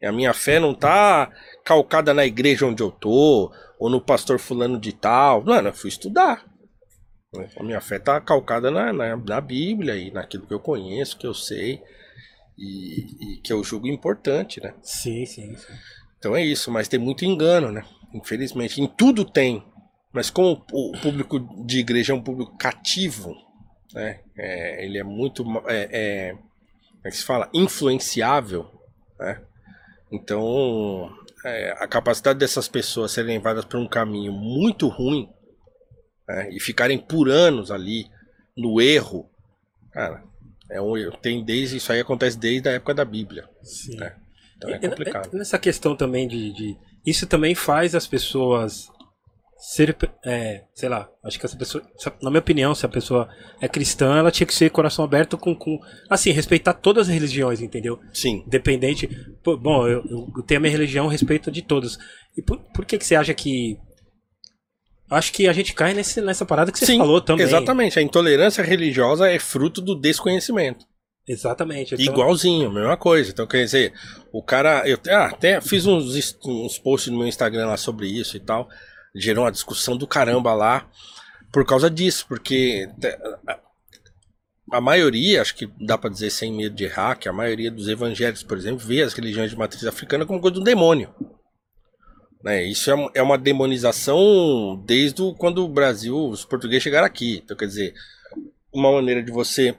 E a minha fé não tá calcada na igreja onde eu tô, ou no pastor fulano de tal. Mano, eu fui estudar. A minha fé tá calcada na, na, na Bíblia e naquilo que eu conheço, que eu sei e, e que eu julgo importante, né? Sim, sim, sim. Então é isso, mas tem muito engano, né? Infelizmente, em tudo tem. Mas como o público de igreja é um público cativo, né? É, ele é muito, é, é, é se fala? Influenciável, né? Então, é, a capacidade dessas pessoas serem levadas por um caminho muito ruim né? e ficarem por anos ali no erro, cara, é um erro. Tem desde isso aí acontece desde a época da Bíblia. sim. É, Então é complicado. e Nessa questão também de, de- Isso também faz as pessoas ser. É, sei lá, acho que essa pessoa. Na minha opinião, se a pessoa é cristã, ela tinha que ser coração aberto com. com assim, respeitar todas as religiões, entendeu? Sim. Independente. Pô, bom, eu, eu tenho a minha religião, respeito de todas. E por, por que, que você acha que. Acho que a gente cai nesse, nessa parada que você Sim, falou também. Exatamente, a intolerância religiosa é fruto do desconhecimento. Exatamente. então- Igualzinho, mesma coisa. Então, quer dizer, o cara. Eu ah, até fiz uns, uns posts no meu Instagram lá sobre isso e tal. Gerou uma discussão do caramba lá por causa disso, porque a- maioria, acho que dá pra dizer sem medo de errar, que a maioria dos evangélicos, por exemplo, vê as religiões de matriz africana como coisa do demônio. Né? Isso é, é uma demonização desde quando o Brasil, os portugueses chegaram aqui. Então, quer dizer, uma maneira de você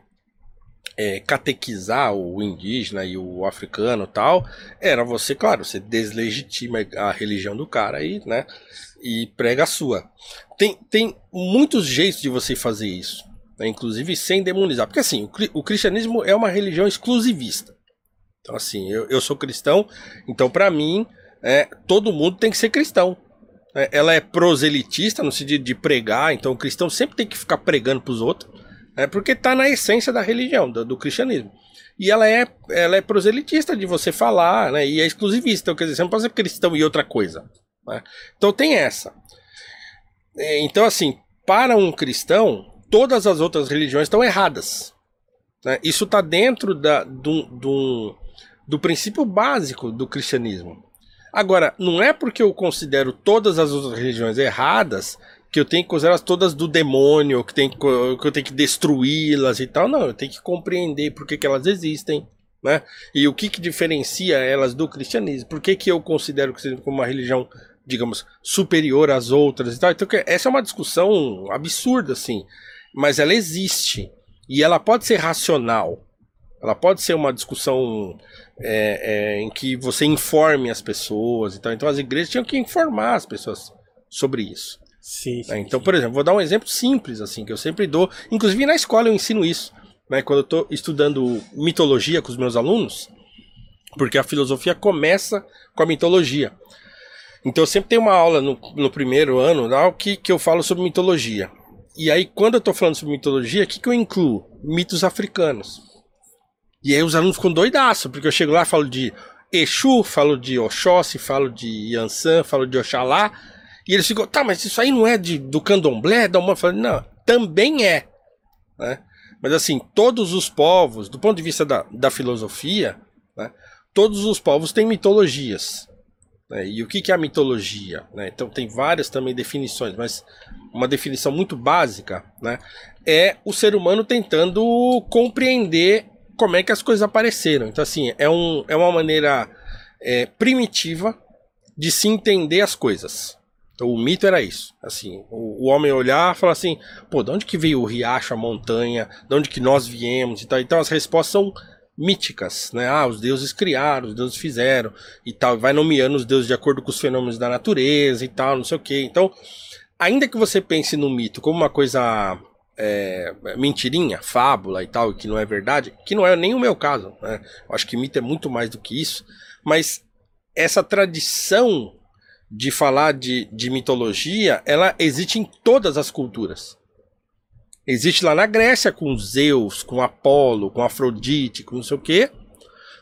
é, catequizar o indígena e o africano tal, era você, claro, você deslegitima a religião do cara aí, né? E prega a sua. Tem, tem muitos jeitos de você fazer isso, né, inclusive sem demonizar. Porque assim, o, o cristianismo é uma religião exclusivista. Então, assim, eu, eu sou cristão, então para mim, é, todo mundo tem que ser cristão. né? Ela é proselitista no sentido de pregar, então o cristão sempre tem que ficar pregando pros outros. É porque tá na essência da religião, do, do cristianismo. E ela é, ela é proselitista de você falar, né? E é exclusivista. Então, quer dizer, você não pode ser cristão e outra coisa. Né? Então tem essa. É, Então, assim, para um cristão, todas as outras religiões estão erradas. né? Isso está dentro da, do, do, do princípio básico do cristianismo. Agora, não é porque eu considero todas as outras religiões erradas que eu tenho que considerar todas do demônio, que, tem, que eu tenho que destruí-las e tal. Não, eu tenho que compreender por que, que elas existem. Né? E o que, que diferencia elas do cristianismo? Por que, que eu considero o cristianismo como uma religião, digamos, superior às outras e tal? Então, essa é uma discussão absurda, assim. Mas ela existe. E ela pode ser racional. Ela pode ser uma discussão é, é, em que você informe as pessoas. e tal. Então, as igrejas tinham que informar as pessoas sobre isso. Sim, né? Então, por exemplo, vou dar um exemplo simples, assim, que eu sempre dou. Inclusive na escola eu ensino isso. Né? Quando eu estou estudando mitologia com os meus alunos, porque a filosofia começa com a mitologia. Então sempre tenho uma aula no, no primeiro ano lá, que, que eu falo sobre mitologia. E aí, quando eu estou falando sobre mitologia, o que, que eu incluo? Mitos africanos. E aí os alunos ficam doidaços, porque eu chego lá falo de Exu, falo de Oxóssi, falo de Yansan, falo de Oxalá. E eles ficam, tá, mas isso aí não é de, do candomblé? Da uma... Falo, não, também é. Né? Mas assim, todos os povos, do ponto de vista da, da filosofia, né, todos os povos têm mitologias. Né? E o que, que é a mitologia? né? Então tem várias também definições, mas uma definição muito básica né, é o ser humano tentando compreender como é que as coisas apareceram. Então assim, é, um, é uma maneira é, primitiva de se entender as coisas. Então, o mito era isso. Assim, o, o homem olhar e falar assim: pô, de onde que veio o riacho, a montanha? De onde que nós viemos e tal? Então, as respostas são míticas, né? Ah, os deuses criaram, os deuses fizeram e tal. Vai nomeando os deuses de acordo com os fenômenos da natureza e tal, não sei o que. Então, ainda que você pense no mito como uma coisa é, mentirinha, fábula e tal, que não é verdade, que não é nem o meu caso, né? Eu acho que mito é muito mais do que isso, mas essa tradição de falar de, de mitologia, ela existe em todas as culturas. Existe lá na Grécia com Zeus, com Apolo, com Afrodite, com não sei o quê.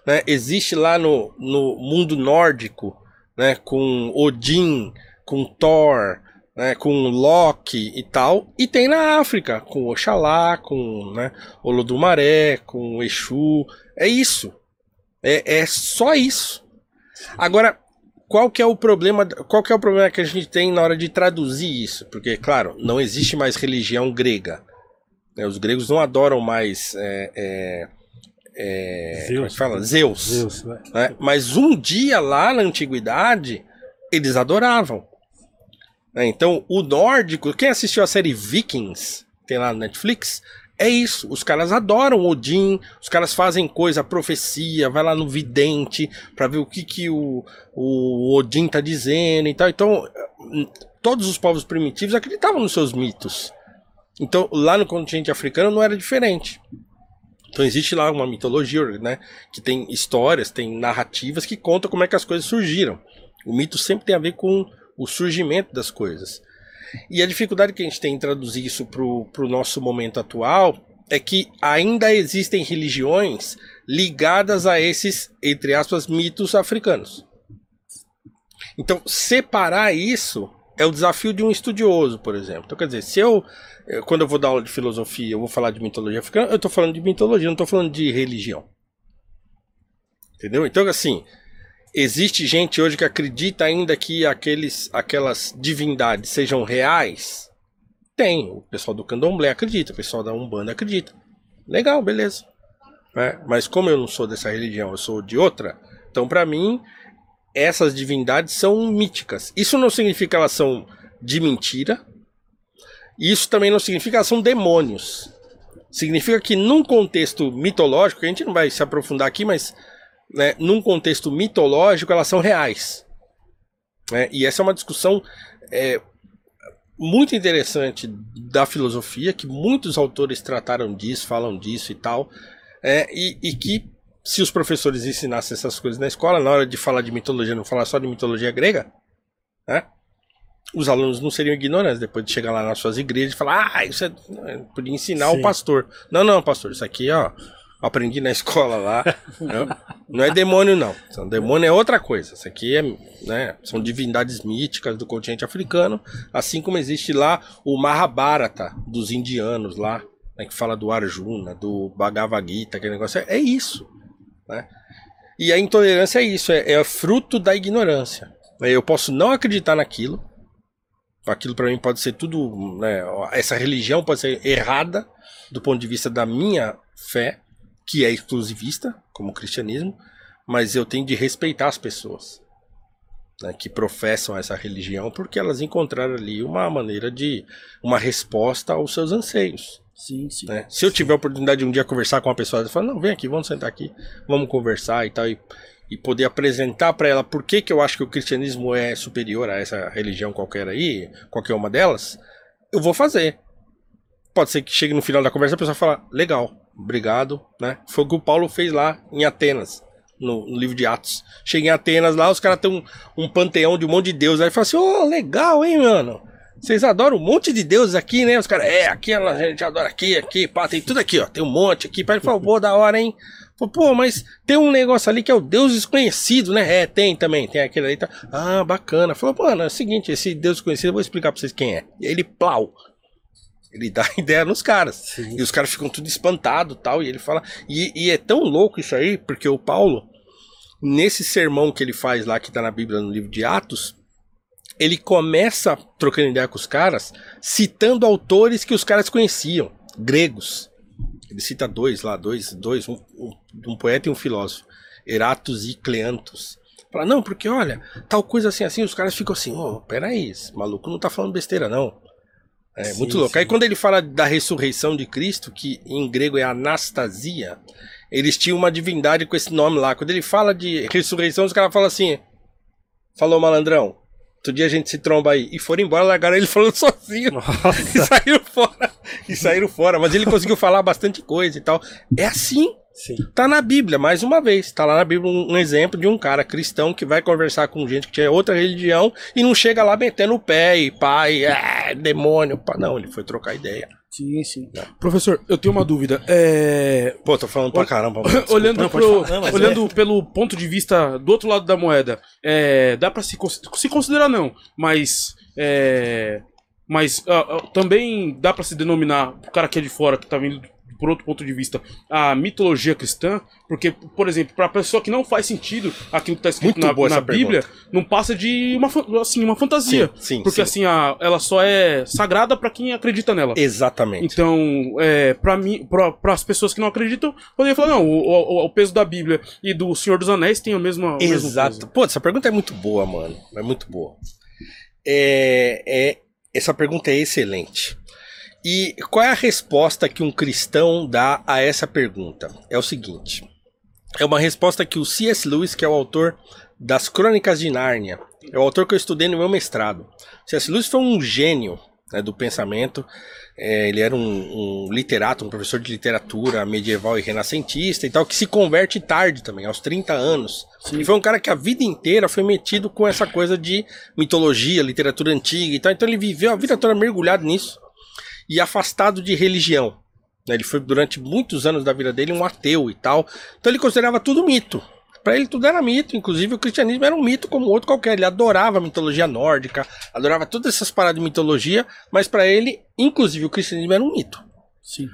Né? Existe lá no, no mundo nórdico, né? com Odin, com Thor, né? com Loki e tal. E tem na África, com Oxalá, com né? Olodumaré, com Exu. É isso. É, é só isso. Agora, qual que é o problema? Qual que é o problema que a gente tem na hora de traduzir isso? Porque, claro, não existe mais religião grega. Né? Os gregos não adoram mais. É, é, é, é que fala? Zeus. Zeus, né? né? Mas um dia lá na antiguidade, eles adoravam. né? Então, o nórdico, quem assistiu a série Vikings, tem lá no Netflix, é isso. Os caras adoram Odin, os caras fazem coisa, profecia, vai lá no vidente pra ver o que, que o, o Odin tá dizendo e tal. Então, todos os povos primitivos acreditavam nos seus mitos. Então, lá no continente africano não era diferente. Então existe lá uma mitologia, né, que tem histórias, tem narrativas que contam como é que as coisas surgiram. O mito sempre tem a ver com o surgimento das coisas. E a dificuldade que a gente tem em traduzir isso para o nosso momento atual é que ainda existem religiões ligadas a esses, entre aspas, mitos africanos. Então, separar isso é o desafio de um estudioso, por exemplo. Então, quer dizer, se eu, eh, quando eu vou dar aula de filosofia, eu vou falar de mitologia africana, eu estou falando de mitologia, não estou falando de religião. Entendeu? Então, assim, existe gente hoje que acredita ainda que aqueles, aquelas divindades sejam reais? Tem. O pessoal do candomblé acredita, o pessoal da Umbanda acredita. Legal, beleza. É, mas como eu não sou dessa religião, eu sou de outra, então para mim essas divindades são míticas. Isso não significa elas são de mentira. Isso também não significa elas são demônios. Significa que num contexto mitológico, a gente não vai se aprofundar aqui, mas né, num contexto mitológico elas são reais. né? e essa é uma discussão é, muito interessante da filosofia, que muitos autores trataram disso, falam disso e tal. é, e, e que se os professores ensinassem essas coisas na escola, na hora de falar de mitologia, não falar só de mitologia grega, né? Os alunos não seriam ignorantes depois de chegar lá nas suas igrejas e falar, ah, isso é. Podia ensinar Sim. o pastor. Não, não, pastor, isso aqui, ó. Aprendi na <laughs> escola lá. não, não é demônio, não. Então, demônio é outra coisa. Isso aqui é, né, são divindades míticas do continente africano, assim como existe lá o Mahabharata dos indianos lá, né, que fala do Arjuna, do Bhagavad Gita, aquele negócio. É, é isso. Né? E a intolerância é isso, é, é fruto da ignorância. Eu posso não acreditar naquilo, aquilo para mim pode ser tudo, né, essa religião pode ser errada do ponto de vista da minha fé, que é exclusivista, como o cristianismo, mas eu tenho de respeitar as pessoas né, que professam essa religião, porque elas encontraram ali uma maneira de. uma resposta aos seus anseios. Sim, sim. né? Se eu tiver a oportunidade de um dia conversar com uma pessoa, eu falo, não, vem aqui, vamos sentar aqui, vamos conversar e tal, e, e poder apresentar para ela por que, que eu acho que o cristianismo é superior a essa religião qualquer aí, qualquer uma delas, eu vou fazer. Pode ser que chegue no final da conversa e a pessoa fala, legal, obrigado, né? Foi o que o Paulo fez lá em Atenas. No, no livro de Atos. Chega em Atenas lá, os caras têm um, um panteão de um monte de deuses. Aí fala assim: Ô, legal, hein, mano? Vocês adoram um monte de deuses aqui, né? Os caras, é, aqui a gente adora aqui, aqui, pá, tem tudo aqui, ó. Tem um monte aqui. Pai, ele falou, pô, da hora, hein? Falei, pô, mas tem um negócio ali que é o Deus desconhecido, né? É, tem também, tem aquele ali. Tá... Ah, bacana. Falou, pô, é o seguinte, esse Deus desconhecido, eu vou explicar pra vocês quem é. E aí ele, plau. Ele dá <laughs> ideia nos caras. Sim. E os caras ficam tudo espantado tal. E ele fala. E, e é tão louco isso aí, porque o Paulo, nesse sermão que ele faz lá, que tá na Bíblia, no livro de Atos, ele começa trocando ideia com os caras, citando autores que os caras conheciam, gregos. Ele cita dois lá, dois, dois um, um, um poeta e um filósofo, Eratos e Cleantos. Fala, não, porque olha, tal coisa assim, assim, os caras ficam assim, ô, peraí, esse maluco não tá falando besteira, não. É Sim, muito louco. sim. Aí quando ele fala da ressurreição de Cristo, que em grego é Anastasia, eles tinham uma divindade com esse nome lá. Quando ele fala de ressurreição, os caras falam assim: Falou, malandrão. Outro dia a gente se tromba aí. E foram embora, largaram ele <laughs> falando sozinho. E Nossa. saíram fora. E saíram fora. Mas ele conseguiu falar bastante coisa e tal. É assim. Sim. Tá na Bíblia, mais uma vez. Tá lá na Bíblia um, um exemplo de um cara cristão que vai conversar com gente que tinha outra religião e não chega lá metendo o pé e pai, é, demônio. Pá. Não, ele foi trocar ideia. Sim, sim. Professor, eu tenho uma dúvida. É, Pô, tô falando pra caramba. <laughs> olhando pro-. Não, olhando pelo ponto de vista do outro lado da moeda, é, dá pra se, se considerar não, mas é, mas ah, ah, também dá pra se denominar o cara que é de fora que tá vindo por outro ponto de vista a mitologia cristã, porque por exemplo, pra pessoa que não faz sentido aquilo que tá escrito Muito na, na Bíblia, não passa de uma assim uma fantasia, Sim, sim, porque sim. assim a, ela só é sagrada pra quem acredita nela. Exatamente. Então, é, para mim, para as pessoas que não acreditam, poderia falar, não, o, o- o peso da Bíblia e do Senhor dos Anéis tem o mesmo, o mesmo Exato. Pô, essa pergunta é muito boa, mano. É muito boa. É, é, essa pergunta é excelente. E qual é a resposta que um cristão dá a essa pergunta? É o seguinte: é uma resposta que o C.S. Lewis, que é o autor das Crônicas de Nárnia, é o autor que eu estudei no meu mestrado. C.S. Lewis foi um gênio né, do pensamento. É, ele era um, um literato, um professor de literatura medieval e renascentista e tal, que se converte tarde também, aos 30 anos. E foi um cara que a vida inteira foi metido com essa coisa de mitologia, literatura antiga e tal. Então ele viveu a vida toda mergulhado nisso e afastado de religião. né? Ele foi durante muitos anos da vida dele um ateu e tal. Então ele considerava tudo mito. Para ele tudo era mito, inclusive o cristianismo era um mito como outro qualquer. Ele adorava a mitologia nórdica, adorava todas essas paradas de mitologia, mas para ele, inclusive o cristianismo era um mito. Sim.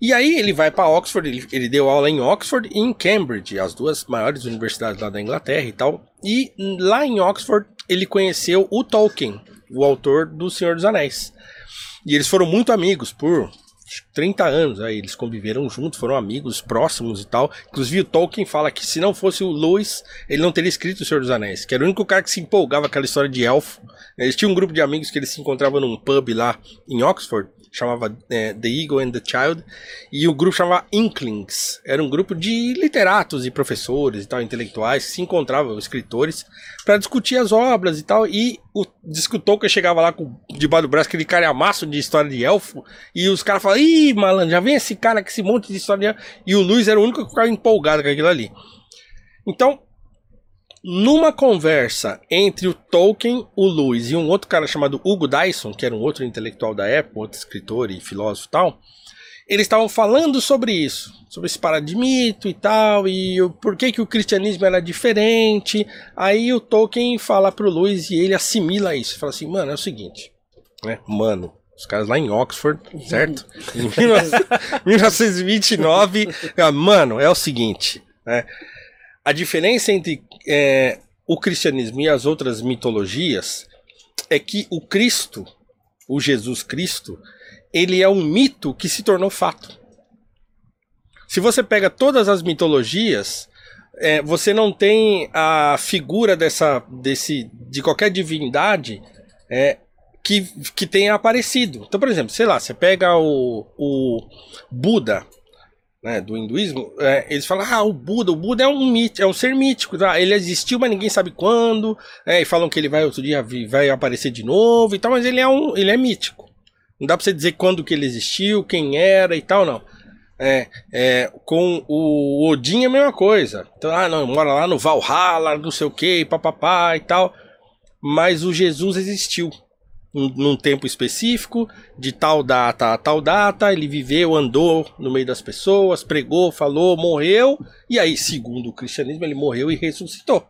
E aí ele vai para Oxford, ele, ele deu aula em Oxford e em Cambridge, as duas maiores universidades lá da Inglaterra e tal. E lá em Oxford ele conheceu o Tolkien, o autor do Senhor dos Anéis. E eles foram muito amigos por acho que 30 anos, aí eles conviveram juntos, foram amigos próximos e tal. Inclusive o Tolkien fala que se não fosse o Lewis, ele não teria escrito o Senhor dos Anéis, que era o único cara que se empolgava com aquela história de elfo. Eles tinham um grupo de amigos que eles se encontravam num pub lá em Oxford, chamava é, The Eagle and the Child, e o grupo chamava Inklings. Era um grupo de literatos e professores e tal, intelectuais, que se encontravam, escritores, para discutir as obras e tal. E o diz que chegava lá com debaixo do braço aquele calhamaço de história de elfo, e os caras falavam, ih, malandro, já vem esse cara com esse monte de história de elfo. E o Luiz era o único que ficava empolgado com aquilo ali. Então, numa conversa entre o Tolkien, o Lewis e um outro cara chamado Hugo Dyson, que era um outro intelectual da época, outro escritor e filósofo e tal, eles estavam falando sobre isso, sobre esse mito e tal, e o, por que, que o cristianismo era diferente. Aí o Tolkien fala pro Lewis e ele assimila isso. Fala assim, mano, é o seguinte, né? Mano, os caras lá em Oxford, certo? <laughs> Em 19 1929, ah, mano, é o seguinte, né? A diferença entre é, o cristianismo e as outras mitologias é que o Cristo, o Jesus Cristo, ele é um mito que se tornou fato. Se você pega todas as mitologias, é, você não tem a figura dessa, desse, de qualquer divindade é, que, que tenha aparecido. Então, por exemplo, sei lá, você pega o, o Buda, né, do hinduísmo, é, eles falam, ah, o Buda, o Buda é um mito, é um ser mítico, tá? ele existiu, mas ninguém sabe quando, é, e falam que ele vai outro dia vai aparecer de novo e tal, mas ele é um, ele é mítico. Não dá pra você dizer quando que ele existiu, quem era e tal, não. É, é, com o Odin é a mesma coisa. Então, ah, não, mora lá no Valhalla, não sei o que, papapá e tal. Mas o Jesus existiu num tempo específico, de tal data a tal data, ele viveu, andou no meio das pessoas, pregou, falou, morreu, e aí, segundo o cristianismo, ele morreu e ressuscitou.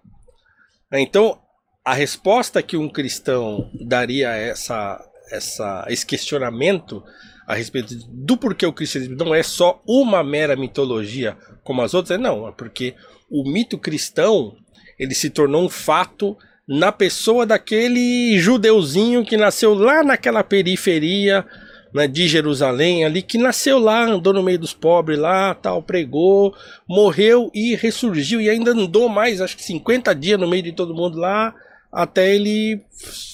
Então, a resposta que um cristão daria a essa, essa, esse questionamento a respeito do porquê o cristianismo não é só uma mera mitologia como as outras, é não, é porque o mito cristão ele se tornou um fato na pessoa daquele judeuzinho que nasceu lá naquela periferia né, de Jerusalém ali, que nasceu lá, andou no meio dos pobres lá, tal, pregou, morreu e ressurgiu e ainda andou mais, acho que 50 dias no meio de todo mundo lá, até ele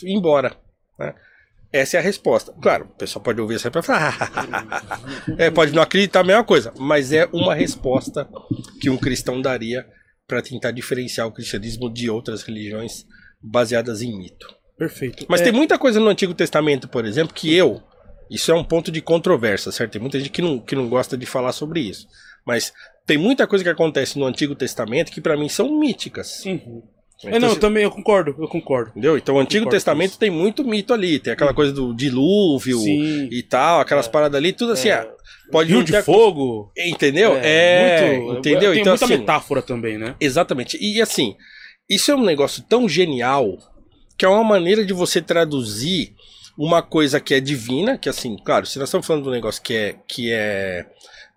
ir embora. Né? Essa é a resposta. Claro, o pessoal pode ouvir isso aí para falar. <laughs> é, pode não acreditar a mesma coisa, mas é uma resposta que um cristão daria para tentar diferenciar o cristianismo de outras religiões baseadas em mito. Perfeito. Mas É, tem muita coisa no Antigo Testamento, por exemplo, que eu. Isso é um ponto de controvérsia, certo? Tem muita gente que não, que não gosta de falar sobre isso. Mas tem muita coisa que acontece no Antigo Testamento que para mim são míticas. Uhum. É, Então, não, eu também eu concordo, eu concordo. Entendeu? Então o Antigo Concordo Testamento tem muito mito ali. Tem aquela coisa do dilúvio Sim. e tal, aquelas paradas ali, tudo assim. É. ah, pode Rio de ter- Fogo. Entendeu? É, muito- entendeu? Tem então muita assim, metáfora também, né? Exatamente. E assim, isso é um negócio tão genial que é uma maneira de você traduzir uma coisa que é divina, que assim, claro, se nós estamos falando de um negócio que é, que é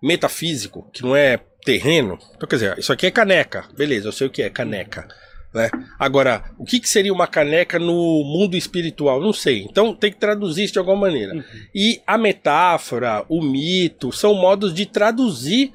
metafísico, que não é terreno, então quer dizer, isso aqui é caneca, beleza, eu sei o que é caneca. Né? Agora, o que, que seria uma caneca no mundo espiritual? Não sei. Então tem que traduzir isso de alguma maneira. E a metáfora, o mito, são modos de traduzir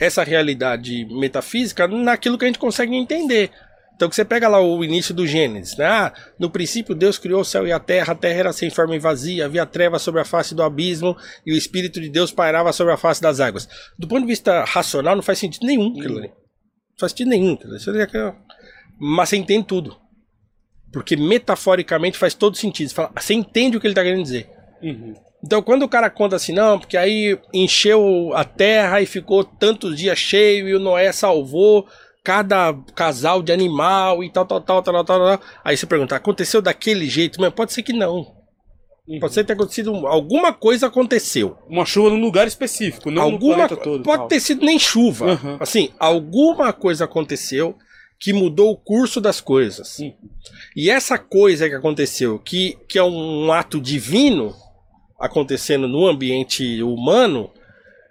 essa realidade metafísica naquilo que a gente consegue entender. Então que você pega lá o início do Gênesis, né? Ah, no princípio Deus criou o céu e a terra, a terra era sem forma e vazia, havia trevas sobre a face do abismo e o Espírito de Deus pairava sobre a face das águas. Do ponto de vista racional não faz sentido nenhum ali. Não faz sentido nenhum. Isso é aquela- Mas você entende tudo. Porque metaforicamente faz todo sentido. Você, fala- você entende o que ele está querendo dizer. Uhum. Então, quando o cara conta assim, não, porque aí encheu a terra e ficou tantos dias cheio e o Noé salvou cada casal de animal e tal, tal, tal, tal, tal, tal. Aí você pergunta, aconteceu daquele jeito? Mas pode ser que não. Pode ser ter acontecido. um- Alguma coisa aconteceu. Uma chuva num lugar específico, não alguma no planeta todo. Pode tal. ter sido nem chuva. Uhum. Assim, alguma coisa aconteceu que mudou o curso das coisas. Uhum. E essa coisa que aconteceu, que, que é um ato divino acontecendo no ambiente humano,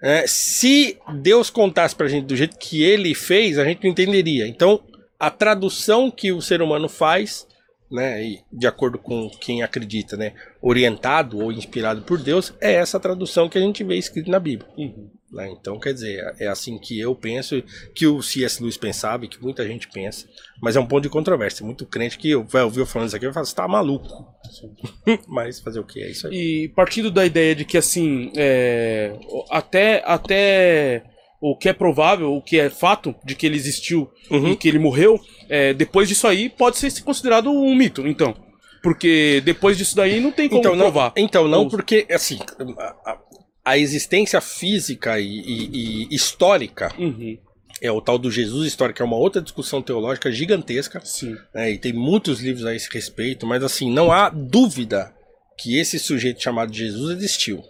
é, se Deus contasse pra gente do jeito que ele fez, a gente não entenderia. Então, a tradução que o ser humano faz, né, e de acordo com quem acredita, né, orientado ou inspirado por Deus, é essa tradução que a gente vê escrito na Bíblia. Uhum. Né? Então, quer dizer, é assim que eu penso, que o C.S. Lewis pensava e que muita gente pensa, mas é um ponto de controvérsia. Muito crente que eu- vai ouvir eu falando isso aqui e vai falar, você tá maluco. <laughs> mas fazer o que? É isso aí. E partindo da ideia de que assim, é, até, até o que é provável, o que é fato de que ele existiu Uhum. e que ele morreu, é, depois disso aí pode ser considerado um mito, então. Porque depois disso daí não tem como Então não, provar. então, não Ou- porque, assim, a, a- a existência física e, e- e histórica Uhum, é o tal do Jesus histórico, que é uma outra discussão teológica gigantesca, sim. né, e tem muitos livros a esse respeito, mas assim, não há dúvida que esse sujeito chamado Jesus existiu.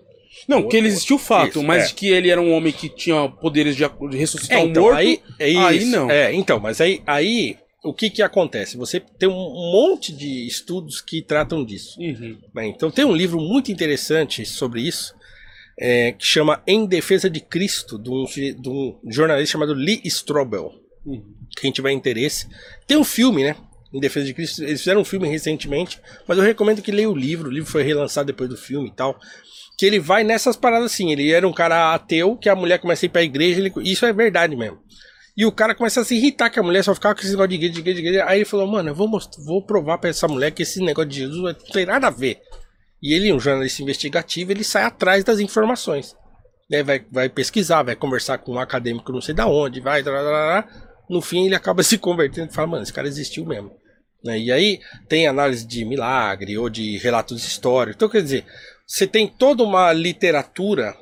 Não, que ele existiu fato, Isso, mas é. que ele era um homem que tinha poderes de, ressuscitar É, um então, morto. aí, é isso. aí não. É, então, mas aí, aí o que que acontece? Você tem um monte de estudos que tratam disso. Uhum, né? Então tem um livro muito interessante sobre isso, é, que chama Em Defesa de Cristo, de um, de um jornalista chamado Lee Strobel. uhum. Quem tiver interesse. Tem um filme, né? Em Defesa de Cristo. Eles fizeram um filme recentemente, mas eu recomendo que leia o livro. O livro foi relançado depois do filme e tal. Que ele vai nessas paradas assim. Ele era um cara ateu, que a mulher começa a ir pra igreja. Ele... Isso é verdade mesmo. E o cara começa a se irritar que a mulher só ficava com esse negócio de igreja, de igreja, de igreja. Aí ele falou, mano, eu vou, mostrar, vou provar pra essa mulher que esse negócio de Jesus não tem nada a ver. E ele, um jornalista investigativo, ele sai atrás das informações. Né? Vai, vai pesquisar, vai conversar com um acadêmico não sei da onde, vai. Blá, blá, blá. No fim, ele acaba <laughs> se convertendo e fala, mano, esse cara existiu mesmo. Né? E aí tem análise de milagre ou de relatos históricos. Então, quer dizer, você tem toda uma literatura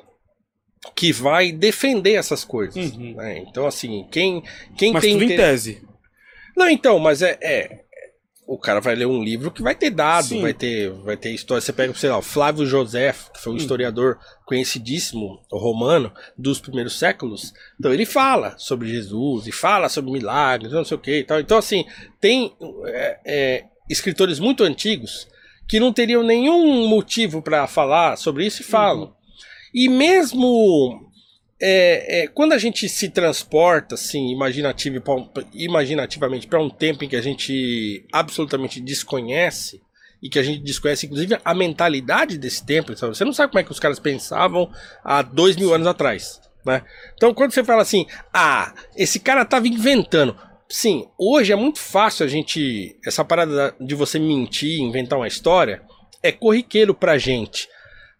que vai defender essas coisas. Uhum. né? Então, assim, quem, quem Mas tem. tudo em inter- tese. Não, então, mas é, é- O cara vai ler um livro que vai ter dado, Sim. vai ter, vai ter história. Você pega, sei lá, o Flávio José, que foi um historiador conhecidíssimo, romano, dos primeiros séculos. Então ele fala sobre Jesus e fala sobre milagres, não sei o que e tal. Então, assim, tem é, é, escritores muito antigos que não teriam nenhum motivo para falar sobre isso e falam. E mesmo é, é, quando a gente se transporta, assim, imaginativamente para um tempo em que a gente absolutamente desconhece, e que a gente desconhece, inclusive, a mentalidade desse tempo, sabe? você não sabe como é que os caras pensavam há dois mil anos atrás. Né? Então, quando você fala assim, ah, esse cara tava inventando. Sim, hoje é muito fácil a gente. Essa parada de você mentir, inventar uma história, é corriqueiro pra gente.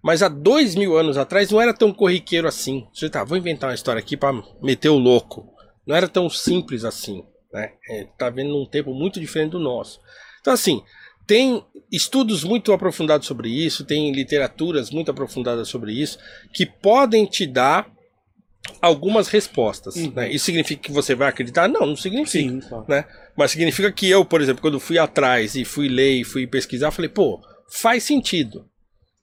Mas há dois mil anos atrás não era tão corriqueiro assim. Você tá, vou inventar uma história aqui pra meter o louco. Não era tão simples assim. Né? É, tá vendo num tempo muito diferente do nosso. Então, assim, tem estudos muito aprofundados sobre isso, tem literaturas muito aprofundadas sobre isso, que podem te dar algumas respostas. Uhum. Né? Isso significa que você vai acreditar? Não, não significa Sim, né? Mas significa que eu, por exemplo, quando fui atrás e fui ler e fui pesquisar, falei, pô, faz sentido.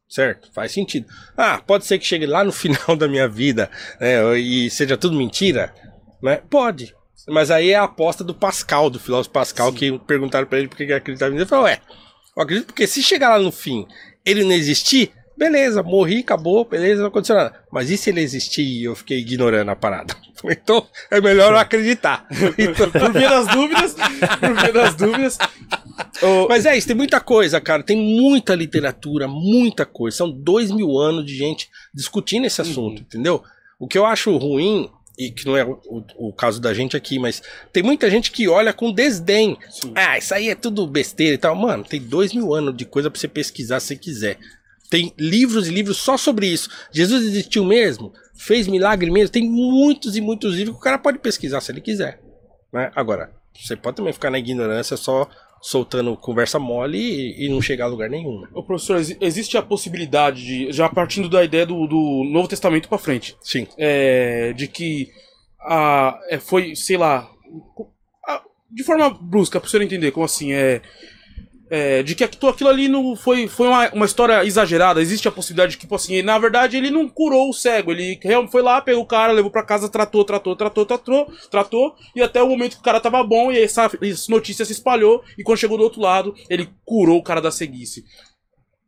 Certo? Faz sentido. Ah, pode ser que chegue lá no <laughs> final da minha vida né, e seja tudo mentira? Né? Pode. Mas aí é a aposta do Pascal, do filósofo Pascal, que perguntaram pra ele por que acreditava em Deus. Ele falou, ué, eu acredito porque se chegar lá no fim ele não existir, beleza, morri, acabou, beleza, não aconteceu nada. Mas e se ele existir e eu fiquei ignorando a parada? <laughs> Então é melhor eu acreditar. Então, <laughs> Por via das dúvidas, por via das dúvidas. Mas é isso, tem muita coisa, cara. Tem muita literatura, muita coisa. São dois mil anos de gente discutindo esse assunto, entendeu? O que eu acho ruim, e que não é o, o- caso da gente aqui, mas tem muita gente que olha com desdém. Sim. Ah, isso aí é tudo besteira e tal. Mano, tem dois mil anos de coisa pra você pesquisar se quiser. Tem livros e livros só sobre isso. Jesus existiu mesmo? Fez milagre mesmo? Tem muitos e muitos livros que o cara pode pesquisar se ele quiser. Né? Agora, você pode também ficar na ignorância só soltando conversa mole e, e não chegar a lugar nenhum. né? ô, professor, exi- existe a possibilidade de, já partindo da ideia do, do Novo Testamento pra frente, Sim. é, de que a, é, foi, sei lá, a- de forma brusca, pra senhor entender, como assim, é, é, de que aquilo, ali não foi, foi uma, uma história exagerada, existe a possibilidade de que, tipo assim, na verdade ele não curou o cego, ele foi lá, pegou o cara, levou pra casa, tratou, tratou, tratou, tratou, tratou, e até o momento que o cara tava bom, e essa, essa notícia se espalhou, e quando chegou do outro lado, ele curou o cara da ceguice.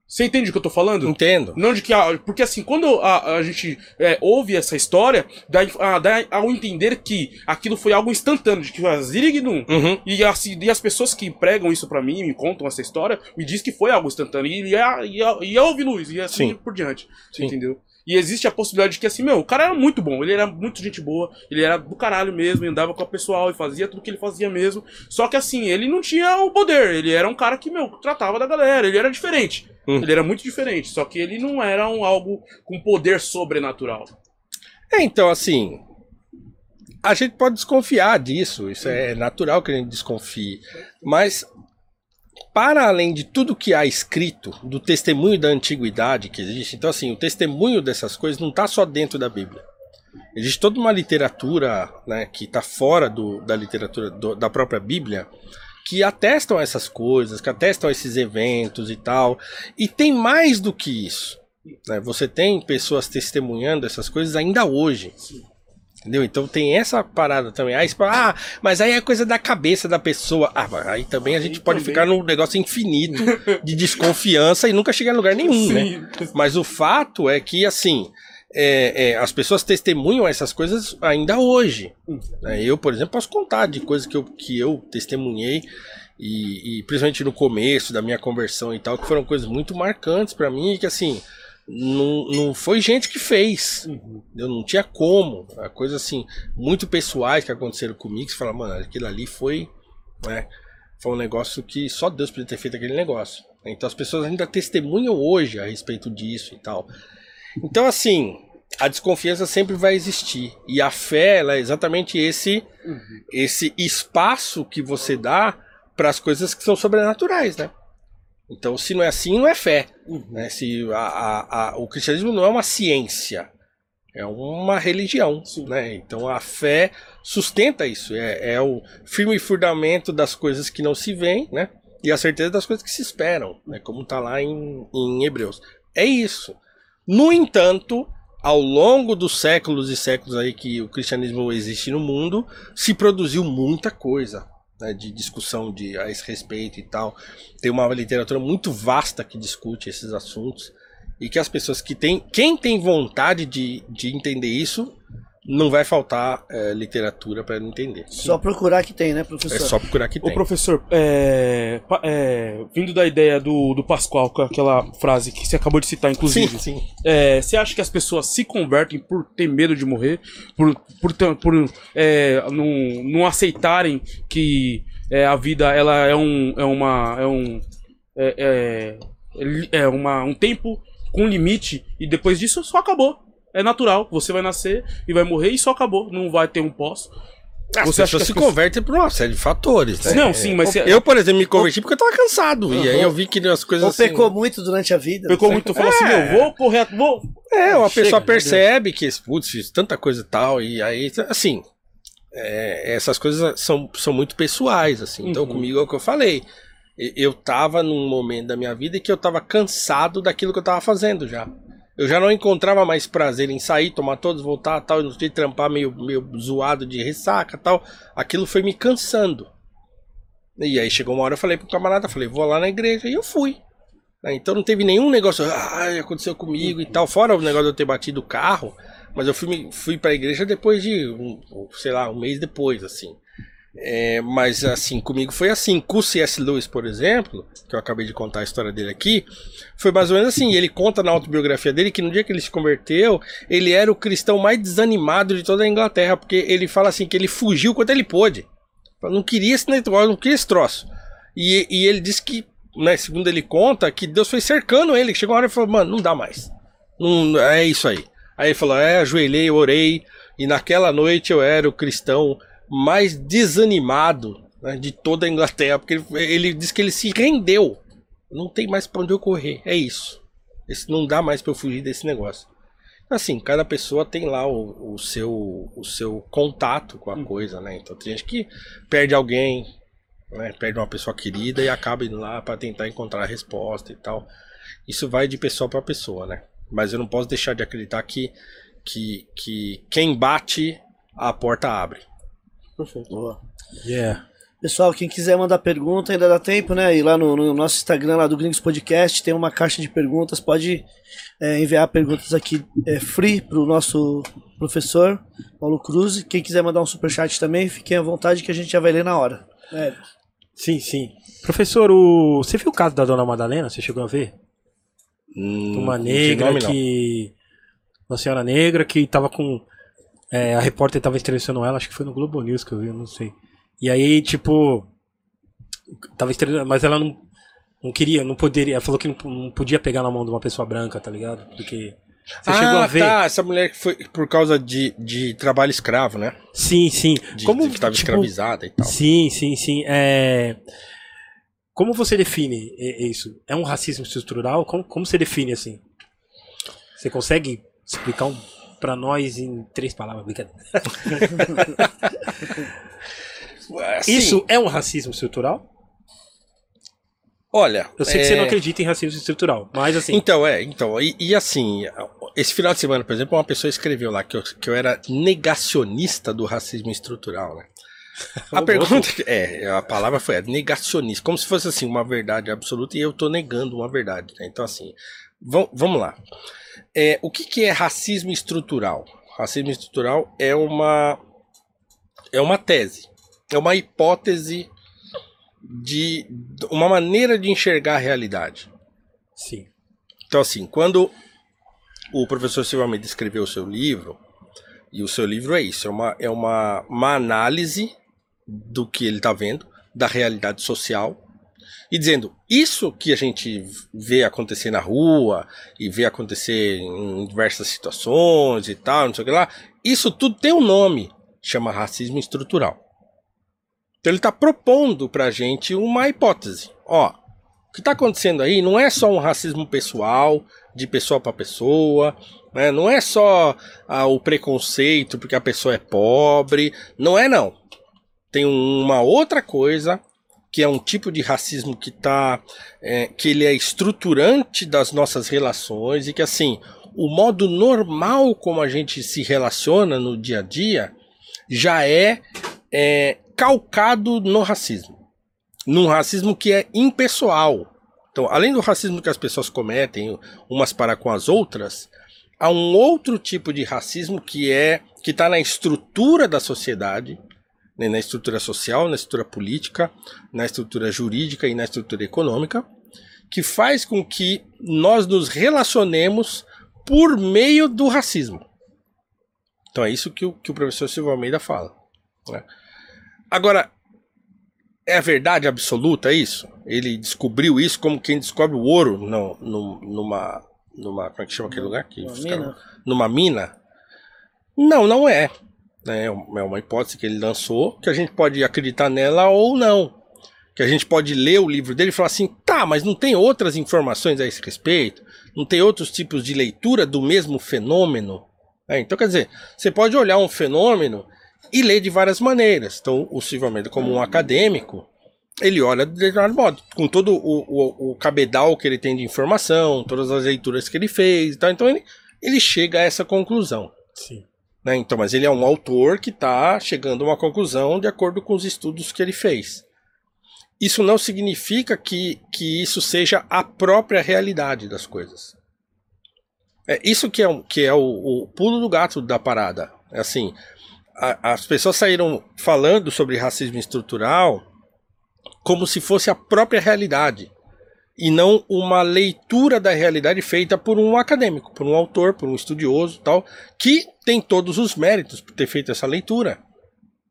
Você entende o que eu tô falando? Entendo. Não de que. a- Porque assim, quando a, a gente é, ouve essa história, dá, a- dá ao entender que aquilo foi algo instantâneo, de que a Zirigdum. Uhum. E, assim, e as pessoas que pregam isso pra mim, me contam essa história, me diz que foi algo instantâneo. E ia, ia, ia ouvir luz, e assim Sim. por diante. Sim. Entendeu? E existe a possibilidade de que, assim, meu, o cara era muito bom, ele era muito gente boa, ele era do caralho mesmo, andava com o pessoal e fazia tudo que ele fazia mesmo. Só que, assim, ele não tinha o poder, ele era um cara que, meu, tratava da galera, ele era diferente. Hum. Ele era muito diferente, só que ele não era um algo com poder sobrenatural. É, então, assim. A gente pode desconfiar disso. Isso é natural que a gente desconfie. Mas, para além de tudo que há escrito, do testemunho da antiguidade que existe, então, assim, o testemunho dessas coisas não está só dentro da Bíblia. Existe toda uma literatura né, que está fora do, da literatura do- da própria Bíblia que atestam essas coisas, que atestam esses eventos e tal. E tem mais do que isso. né? Você tem pessoas testemunhando essas coisas ainda hoje. Entendeu? Então tem essa parada também. Aí ah, mas aí é coisa da cabeça da pessoa. Ah, mas aí também a gente Aí pode também. ficar num negócio infinito de desconfiança e nunca chegar em lugar nenhum, né? <laughs> Mas o fato é que, assim, é, é, as pessoas testemunham essas coisas ainda hoje. né? Eu, por exemplo, posso contar de coisas que eu, que eu testemunhei e, e principalmente no começo da minha conversão e tal, que foram coisas muito marcantes pra mim, e que assim, não, não foi gente que fez. Eu não tinha como. É coisa assim, muito pessoais que aconteceram comigo, que você fala, mano, aquilo ali foi, né? Foi um negócio que só Deus podia ter feito aquele negócio. Então as pessoas ainda testemunham hoje a respeito disso e tal. Então, assim, a desconfiança sempre vai existir. E a fé, é exatamente esse, esse espaço que você dá para as coisas que são sobrenaturais, né? Então, se não é assim, não é fé. Né? Se a, a, a- o cristianismo não é uma ciência, é uma religião. Né? Então, a fé sustenta isso. É, é o firme fundamento das coisas que não se veem, né? E a certeza das coisas que se esperam, né? Como está lá em, em Hebreus. É isso. No entanto, ao longo dos séculos e séculos aí que o cristianismo existe no mundo, se produziu muita coisa né, de discussão de, a esse respeito e tal. Tem uma literatura muito vasta que discute esses assuntos e que as pessoas que têm, quem tem vontade de, de entender isso, não vai faltar eh, literatura para entender. Só procurar que tem, né, É professor? só procurar que Ô, tem. professor, é, é, vindo da ideia do, do Pascoal, com aquela frase que você acabou de citar, Sim, inclusive, sim. é, você acha que as pessoas se convertem por ter medo de morrer, por, por, por é, não, não aceitarem que é, a vida ela é um é uma é um é, é, é uma, um tempo com limite e depois disso só acabou. É natural, você vai nascer e vai morrer e só acabou, não vai ter um pós. As Você pessoas se as pessoas- convertem por uma série de fatores. né? Não, sim, mas você Eu, por exemplo, me converti porque eu tava cansado. E aí eu vi que as coisas Ou assim. pecou muito durante a vida. pecou muito, falou assim, meu, vou correr, vou É, uma Chega, pessoa percebe que, putz, fiz tanta coisa e tal, e aí, assim, é, essas coisas são, são muito pessoais, assim. Então, Uhum. comigo é o que eu falei. Eu tava num momento da minha vida que eu tava cansado daquilo que eu tava fazendo já. Eu já não encontrava mais prazer em sair, tomar todos, voltar tal, não sei, trampar meio, meio zoado de ressaca tal. Aquilo foi me cansando. E aí chegou uma hora eu falei pro camarada, falei, vou lá na igreja, e eu fui. né? Então não teve nenhum negócio, ah, aconteceu comigo e tal. Fora o negócio de eu ter batido o carro, mas eu fui, fui pra igreja depois de, um, sei lá, um mês depois, assim. É, mas assim, comigo foi assim. Com o C.S. Lewis, por exemplo, que eu acabei de contar a história dele aqui, foi mais ou menos assim. Ele conta na autobiografia dele que no dia que ele se converteu, ele era o cristão mais desanimado de toda a Inglaterra, porque ele fala assim que ele fugiu quanto ele pôde. Não queria esse negócio, não queria esse troço. E, e ele disse que, né, segundo ele conta, que Deus foi cercando ele. Chegou uma hora e falou, mano, não dá mais. Não, é isso aí. Aí ele falou, é, ajoelhei, orei, e naquela noite eu era o cristão mais desanimado né, de toda a Inglaterra, porque ele, ele disse que ele se rendeu. Não tem mais pra onde eu correr, é isso. Esse, não dá mais pra eu fugir desse negócio. Assim, cada pessoa tem lá o, o seu, o seu contato com a coisa, né? Então tem gente que perde alguém, né? perde uma pessoa querida e acaba indo lá pra tentar encontrar a resposta e tal. Isso vai de pessoa pra pessoa, né? Mas eu não posso deixar de acreditar que, que, que quem bate, a porta abre. Boa. Yeah. Pessoal, quem quiser mandar pergunta, ainda dá tempo, né? Ir lá no, no nosso Instagram, lá do Gringos Podcast, tem uma caixa de perguntas. Pode é, enviar perguntas aqui é, free pro nosso professor Paulo Cruz. Quem quiser mandar um superchat também, fiquem à vontade que a gente já vai ler na hora. É, Sim, sim. Professor, o... você viu o caso da Dona Madalena? Você chegou a ver? Uma Hum, negra nome, não. que. Uma senhora negra que tava com. É, a repórter tava entrevistando ela, acho que foi no Globo News que eu vi, eu não sei. E aí, tipo. Tava entrevistando, mas ela não. Não queria, não poderia. Ela falou que não, não podia pegar na mão de uma pessoa branca, tá ligado? Porque. Você ah, chegou a ver? tá, essa mulher que foi por causa de, de trabalho escravo, né? Sim, sim. De, Como de que estava tipo, escravizada e tal. Sim, sim, sim. É... Como você define isso? É um racismo estrutural? Como, como você define assim? Você consegue explicar um, pra nós em três palavras? Brincadeira. <laughs> Assim, Isso é um racismo estrutural? olha. Eu sei que é, você não acredita em racismo estrutural, mas assim. Então, é, então, e, e assim, esse final de semana, por exemplo, uma pessoa escreveu lá que eu, que eu era negacionista do racismo estrutural, né? <laughs> A pergunta é, a palavra foi é, negacionista, como se fosse assim uma verdade absoluta e eu tô negando uma verdade, né? Então assim, vam- vamos lá. É, o que, que é racismo estrutural? Racismo estrutural é uma é uma tese, é uma hipótese de uma maneira de enxergar a realidade. Sim. Então, assim, quando o professor Silva Almeida escreveu o seu livro, e o seu livro é isso, é uma, é uma, uma análise do que ele está vendo, da realidade social, e dizendo isso que a gente vê acontecer na rua e vê acontecer em diversas situações e tal, não sei o que lá, isso tudo tem um nome, chama racismo estrutural. Então ele está propondo para a gente uma hipótese. Ó, o que está acontecendo aí não é só um racismo pessoal, de pessoa para pessoa, né? não é só ah, o preconceito porque a pessoa é pobre, não é não. Tem uma outra coisa que é um tipo de racismo que tá é, que ele é estruturante das nossas relações e que assim o modo normal como a gente se relaciona no dia a dia já é, é calcado no racismo. Num racismo que é impessoal. Então além do racismo que as pessoas cometem umas para com as outras há um outro tipo de racismo que é que está na estrutura da sociedade né, na estrutura social, na estrutura política, na estrutura jurídica e na estrutura econômica, que faz com que nós nos relacionemos por meio do racismo. Então é isso que o, que o professor Silva Almeida fala. Né? Agora, é a verdade absoluta isso? Ele descobriu isso como quem descobre o ouro no, no, numa, numa. Como é que chama aquele lugar? Que, mina. Numa mina? Não, não é. Né? É uma hipótese que ele lançou, que a gente pode acreditar nela ou não. Que a gente pode ler o livro dele e falar assim, tá, mas não tem outras informações a esse respeito? Não tem outros tipos de leitura do mesmo fenômeno? É, então, quer dizer, você pode olhar um fenômeno e ler de várias maneiras. Então, o Silvio Almeida, como um acadêmico, ele olha de determinado modo, com todo o, o, o, cabedal que ele tem de informação, todas as leituras que ele fez, tá? então ele, ele chega a essa conclusão. Sim. Né? Então, mas ele é um autor que está chegando a uma conclusão de acordo com os estudos que ele fez. Isso não significa que, que isso seja a própria realidade das coisas. É isso que é, que é o, o pulo do gato da parada. É assim, a, as pessoas saíram falando sobre racismo estrutural como se fosse a própria realidade e não uma leitura da realidade feita por um acadêmico, por um autor, por um estudioso, tal, que tem todos os méritos por ter feito essa leitura,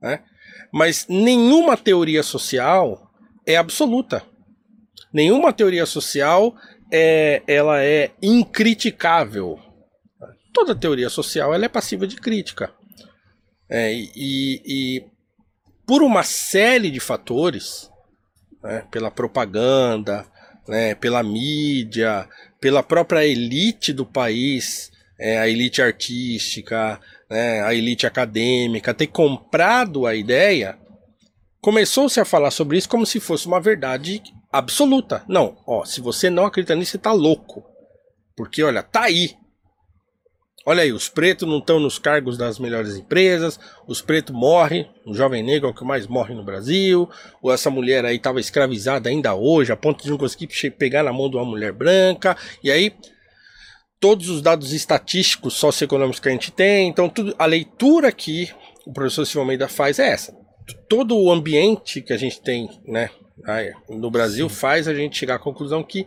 né? Mas nenhuma teoria social é absoluta. Nenhuma teoria social é, ela é incriticável. Toda teoria social ela é passiva de crítica. É, e, e por uma série de fatores, né, pela propaganda, né, pela mídia, pela própria elite do país, é, a elite artística, né, a elite acadêmica, ter comprado a ideia, começou-se a falar sobre isso como se fosse uma verdade absoluta. Não, ó, se você não acredita nisso, você tá louco. Porque, olha, tá aí. Olha aí, os pretos não estão nos cargos das melhores empresas, os pretos morrem, o jovem negro é o que mais morre no Brasil, ou essa mulher aí estava escravizada ainda hoje, a ponto de não conseguir pegar na mão de uma mulher branca, e aí todos os dados estatísticos socioeconômicos que a gente tem, então tudo, a leitura que o professor Silva Almeida faz é essa. Todo o ambiente que a gente tem né, no Brasil faz a gente chegar à conclusão que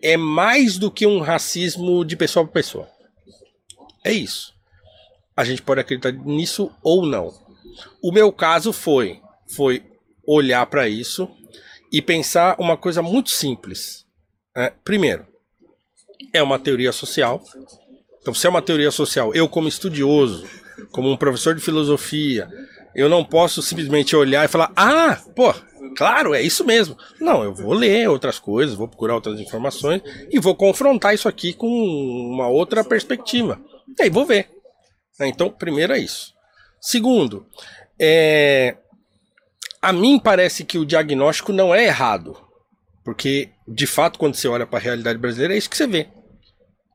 é mais do que um racismo de pessoa para pessoa. É isso. A gente pode acreditar nisso ou não. O meu caso foi foi olhar para isso e pensar uma coisa muito simples. Né? Primeiro, é uma teoria social. Então, se é uma teoria social, eu como estudioso, como um professor de filosofia, eu não posso simplesmente olhar e falar: "Ah, pô, claro, é isso mesmo". Não, eu vou ler outras coisas, vou procurar outras informações e vou confrontar isso aqui com uma outra perspectiva. E aí vou ver. Né? Então, primeiro é isso. Segundo, é... a mim parece que o diagnóstico não é errado. Porque, de fato, quando você olha para a realidade brasileira, é isso que você vê.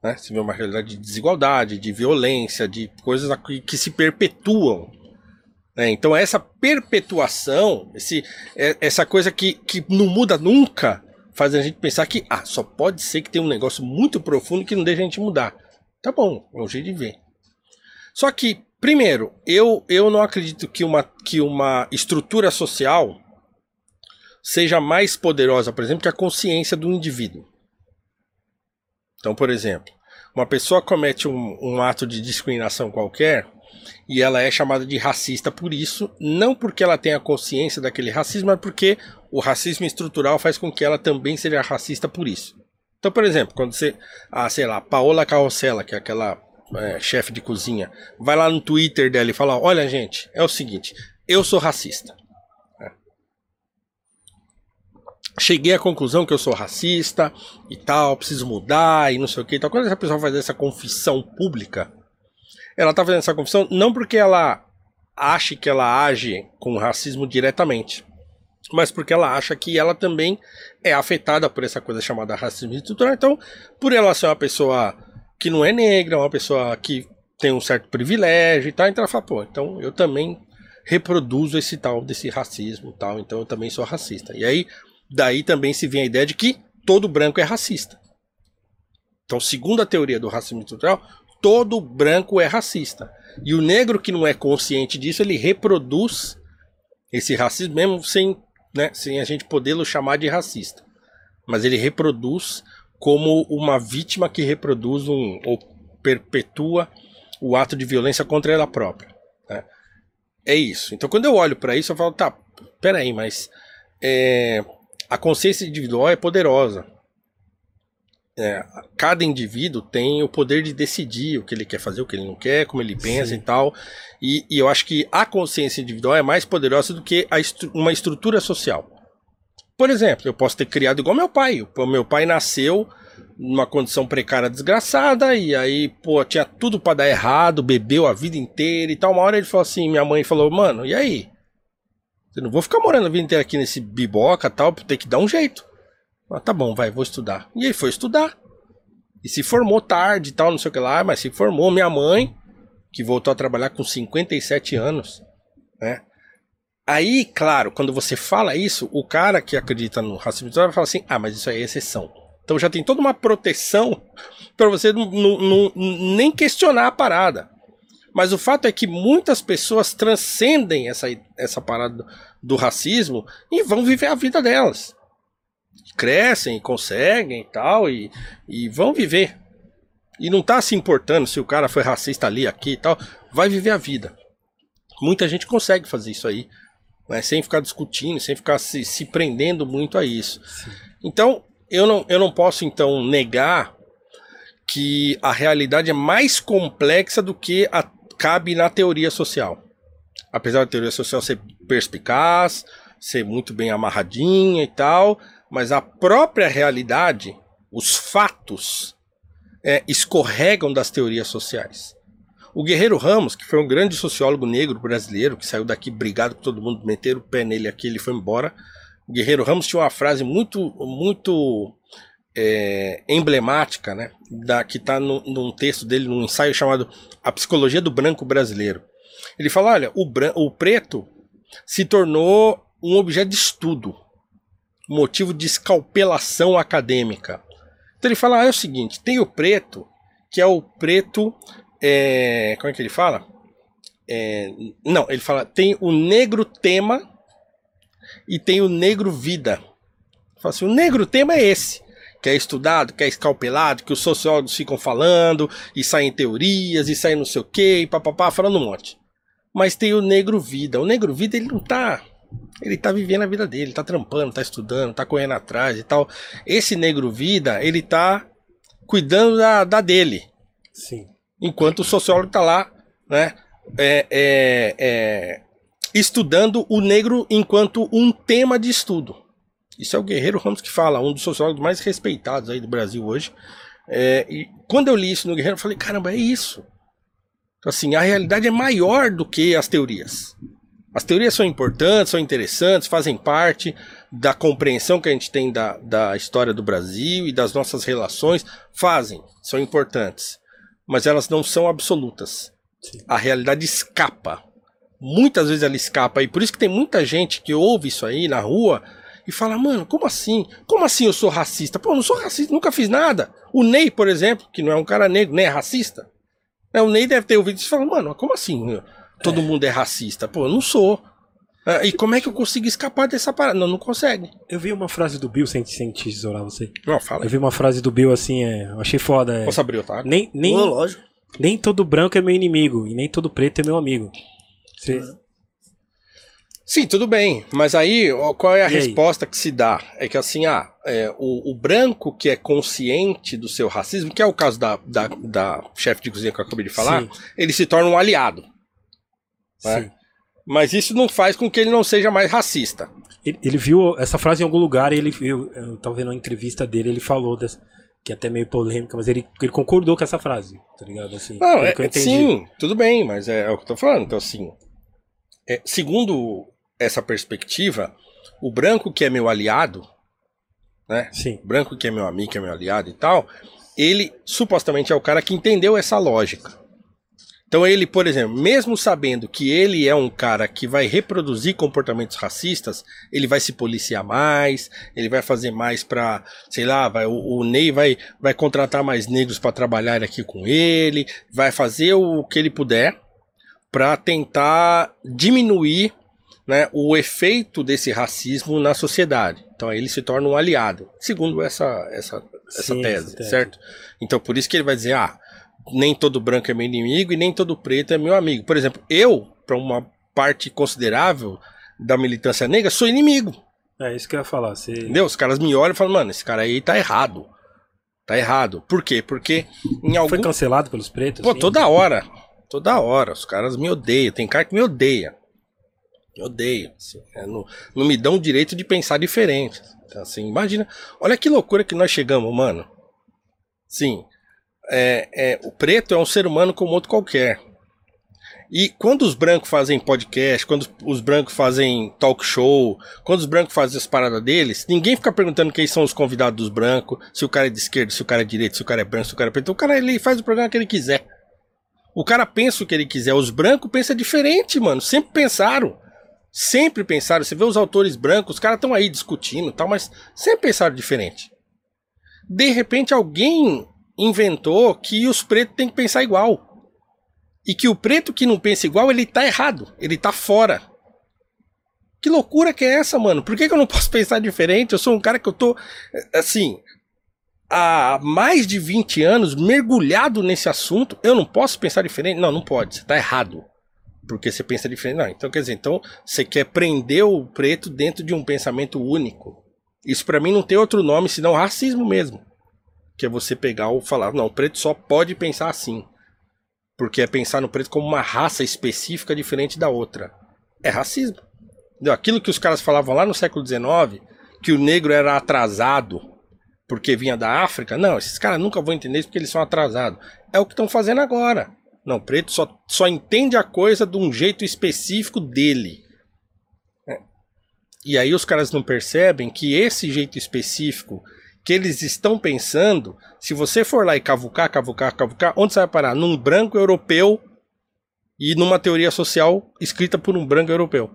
Né? Você vê uma realidade de desigualdade, de violência, de coisas que se perpetuam. Né? Então, essa perpetuação, esse, é, essa coisa que, que não muda nunca, faz a gente pensar que ah, só pode ser que tem um negócio muito profundo que não deixa a gente mudar. Tá bom, é um jeito de ver. Só que, primeiro, eu, eu não acredito que uma, que uma estrutura social seja mais poderosa, por exemplo, que a consciência do indivíduo. Então, por exemplo, uma pessoa comete um, um ato de discriminação qualquer e ela é chamada de racista por isso, não porque ela tenha consciência daquele racismo, mas porque o racismo estrutural faz com que ela também seja racista por isso. Então, por exemplo, quando você, ah, sei lá, Paola Carrossela, que é aquela é, chefe de cozinha, vai lá no Twitter dela e fala: Olha, gente, é o seguinte, eu sou racista. É. Cheguei à conclusão que eu sou racista e tal, preciso mudar e não sei o que. Então, quando essa pessoa faz essa confissão pública, ela tá fazendo essa confissão não porque ela ache que ela age com racismo diretamente, mas porque ela acha que ela também é afetada por essa coisa chamada racismo estrutural. Então, por ela ser uma pessoa que não é negra, uma pessoa que tem um certo privilégio e tal, então ela fala, pô, então eu também reproduzo esse tal desse racismo tal, então eu também sou racista. E aí, daí também se vem a ideia de que todo branco é racista. Então, segundo a teoria do racismo estrutural, todo branco é racista. E o negro que não é consciente disso, ele reproduz esse racismo mesmo sem, né, sem a gente podê-lo chamar de racista. Mas ele reproduz como uma vítima que reproduz um, ou perpetua o ato de violência contra ela própria. Né? É isso. Então, quando eu olho para isso, eu falo, tá, peraí, mas é, a consciência individual é poderosa. É, cada indivíduo tem o poder de decidir o que ele quer fazer, o que ele não quer, como ele pensa Sim. e tal. E, e, eu acho que a consciência individual é mais poderosa do que estru uma estrutura social. Por exemplo, eu posso ter criado igual meu pai. O meu pai nasceu numa condição precária desgraçada e aí, pô, tinha tudo para dar errado, bebeu a vida inteira e tal. Uma hora ele falou assim, minha mãe falou, mano, e aí? Eu não vou ficar morando a vida inteira aqui nesse biboca tal, tem que dar um jeito. Ah, tá bom, vai, vou estudar. E ele foi estudar. E se formou tarde e tal, não sei o que lá, mas se formou. Minha mãe, que voltou a trabalhar com 57 anos, né? Aí, claro, quando você fala isso, o cara que acredita no racismo vai falar assim: ah, mas isso aí é exceção. Então já tem toda uma proteção <laughs> para você não, nem questionar a parada. Mas o fato é que muitas pessoas transcendem essa, essa parada do, do racismo e vão viver a vida delas. Crescem, conseguem e tal, e, e vão viver. E não tá se importando se o cara foi racista ali, aqui e tal. Vai viver a vida. Muita gente consegue fazer isso aí né, sem ficar discutindo, sem ficar se, se prendendo muito a isso. Sim. Então, eu não, eu não posso então negar que a realidade é mais complexa do que a, cabe na teoria social. Apesar da teoria social ser perspicaz, ser muito bem amarradinha e tal, mas a própria realidade, os fatos, é, escorregam das teorias sociais. O Guerreiro Ramos, que foi um grande sociólogo negro brasileiro, que saiu daqui brigado com todo mundo, meteram o pé nele aqui, ele foi embora. O Guerreiro Ramos tinha uma frase muito, muito é, emblemática, né? Da, que está num texto dele, num ensaio chamado A Psicologia do Branco Brasileiro. Ele fala: olha, o, o preto se tornou um objeto de estudo, motivo de escalpelação acadêmica. Então ele fala: ah, é o seguinte, tem o preto, que é o preto é, como é que ele fala? É, não, ele fala: tem o negro tema e tem o negro vida. Fala assim, o negro tema é esse. Que é estudado, que é escalpelado, que os sociólogos ficam falando, e saem teorias, e saem não sei o que, e papapá, falando um monte. Mas tem o negro vida. O negro vida, ele não tá. Ele tá vivendo a vida dele, tá trampando, tá estudando, tá correndo atrás e tal. Esse negro vida, ele tá cuidando da, da dele. Sim enquanto o sociólogo está lá, né, é, é, é, estudando o negro enquanto um tema de estudo. Isso é o Guerreiro Ramos que fala, um dos sociólogos mais respeitados aí do Brasil hoje. É, e quando eu li isso no Guerreiro, eu falei, caramba, é isso. Então, assim, a realidade é maior do que as teorias. As teorias são importantes, são interessantes, fazem parte da compreensão que a gente tem da, da história do Brasil e das nossas relações, fazem, são importantes mas elas não são absolutas. Sim. A realidade escapa. Muitas vezes ela escapa e por isso que tem muita gente que ouve isso aí na rua e fala, mano, como assim? Como assim eu sou racista? Pô, eu não sou racista, nunca fiz nada. O Ney, por exemplo, que não é um cara negro, nem é racista. É, o Ney deve ter ouvido isso e fala, mano, como assim? Todo é. mundo é racista. Pô, eu não sou. Ah, E como é que eu consigo escapar dessa parada? Não, não consegue. Eu vi uma frase do Bill sem, sem tesourar você. Não, fala. Eu vi uma frase do Bill assim, é, eu achei foda. É, Posso abrir o taco? nem, nem, Pô, lógico. nem todo branco é meu inimigo e nem todo preto é meu amigo. Você- Sim, tudo bem. Mas aí, qual é a E aí? resposta que se dá? É que assim, ah, é, o, o branco que é consciente do seu racismo, que é o caso da, da, da chefe de cozinha que eu acabei de falar, Sim. ele se torna um aliado. Né? Sim. Mas isso não faz com que ele não seja mais racista. Ele, ele viu essa frase em algum lugar e ele viu, eu tava vendo uma entrevista dele, ele falou dessa, que é até meio polêmica, mas ele, ele concordou com essa frase, tá ligado? Assim, Não, é, que eu entendi. sim, tudo bem, mas é, é o que eu tô falando. Então, assim, é, segundo essa perspectiva, o branco que é meu aliado, né? Sim. O branco que é meu amigo, que é meu aliado e tal, ele supostamente é o cara que entendeu essa lógica. Então ele, por exemplo, mesmo sabendo que ele é um cara que vai reproduzir comportamentos racistas, ele vai se policiar mais, ele vai fazer mais pra, sei lá, vai, o, o Ney vai, vai contratar mais negros pra trabalhar aqui com ele, vai fazer o que ele puder pra tentar diminuir né, o efeito desse racismo na sociedade. Então aí ele se torna um aliado, segundo essa, essa, essa Sim, tese, essa tese. certo? Então por isso que ele vai dizer, ah, nem todo branco é meu inimigo e nem todo preto é meu amigo. Por exemplo, eu, para uma parte considerável da militância negra, sou inimigo. É isso que eu ia falar. Você... Entendeu? Os caras me olham e falam, mano, esse cara aí tá errado. Tá errado. Por quê? Porque em algum Foi cancelado pelos pretos? Pô, assim? toda hora. Toda hora. Os caras me odeiam. Tem cara que me odeia. Me odeia. assim, é, não, não me dão o direito de pensar diferente. Então, assim, imagina. Olha que loucura que nós chegamos, mano. Sim. É, é, o preto é um ser humano como outro qualquer. E quando os brancos fazem podcast, quando os brancos fazem talk show, quando os brancos fazem as paradas deles, ninguém fica perguntando quem são os convidados dos brancos, se o cara é de esquerda, se o cara é de direita, se o cara é branco, se o cara é preto. O cara ele faz o programa que ele quiser. O cara pensa o que ele quiser. Os brancos pensam diferente, mano. Sempre pensaram. Sempre pensaram. Você vê os autores brancos, os caras estão aí discutindo tal, mas sempre pensaram diferente. De repente alguém inventou que os pretos têm que pensar igual. E que o preto que não pensa igual, ele tá errado. Ele tá fora. Que loucura que é essa, mano? Por que, que eu não <laughs> posso pensar diferente? Eu sou um cara que eu tô, assim, há mais de 20 anos mergulhado nesse assunto. Eu não posso pensar diferente? Não, não pode. Você tá errado. Porque você pensa diferente. Não, então quer dizer, então você quer prender o preto dentro de um pensamento único. Isso pra mim não tem outro nome senão racismo mesmo. Que é você pegar ou falar, não, o preto só pode pensar assim. Porque é pensar no preto como uma raça específica diferente da outra. É racismo. Aquilo que os caras falavam lá no século XIX, que o negro era atrasado porque vinha da África, não, esses caras nunca vão entender isso porque eles são atrasados. É o que estão fazendo agora. Não, preto só, só entende a coisa de um jeito específico dele. É. E aí os caras não percebem que esse jeito específico que eles estão pensando, se você for lá e cavucar, cavucar, cavucar, onde você vai parar? Num branco europeu e numa teoria social escrita por um branco europeu.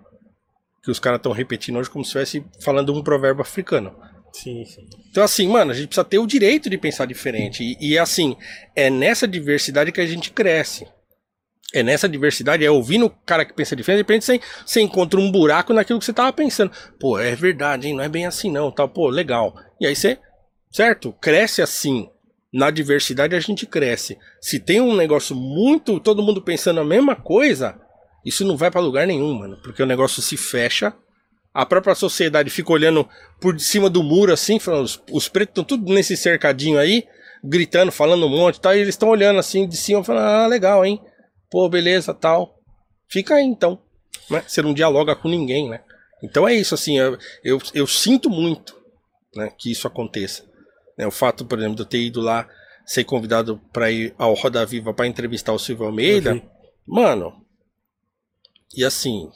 Que os caras estão repetindo hoje como se estivesse falando um provérbio africano. Sim, sim. Então, assim, mano, a gente precisa ter o direito de pensar diferente. E, e, assim, é nessa diversidade que a gente cresce. É nessa diversidade, é ouvindo o cara que pensa diferente, de repente você, você encontra um buraco naquilo que você tava pensando. Pô, é verdade, hein? Não é bem assim não, tal. Pô, legal. E aí você, certo? Cresce assim. Na diversidade a gente cresce. Se tem um negócio muito, todo mundo pensando a mesma coisa, isso não vai pra lugar nenhum, mano. Porque o negócio se fecha a própria sociedade fica olhando por cima do muro assim, falando, os, os pretos estão tudo nesse cercadinho aí, gritando, falando um monte tal, e eles estão olhando assim de cima, falando, ah, legal, hein? Pô, beleza, tal. Fica aí então. Né? Você não dialoga com ninguém, né? Então é isso, assim, eu, eu, eu sinto muito né, que isso aconteça. Né? O fato, por exemplo, de eu ter ido lá ser convidado para ir ao Roda Viva para entrevistar o Silvio Almeida, Eu vi. mano. E assim,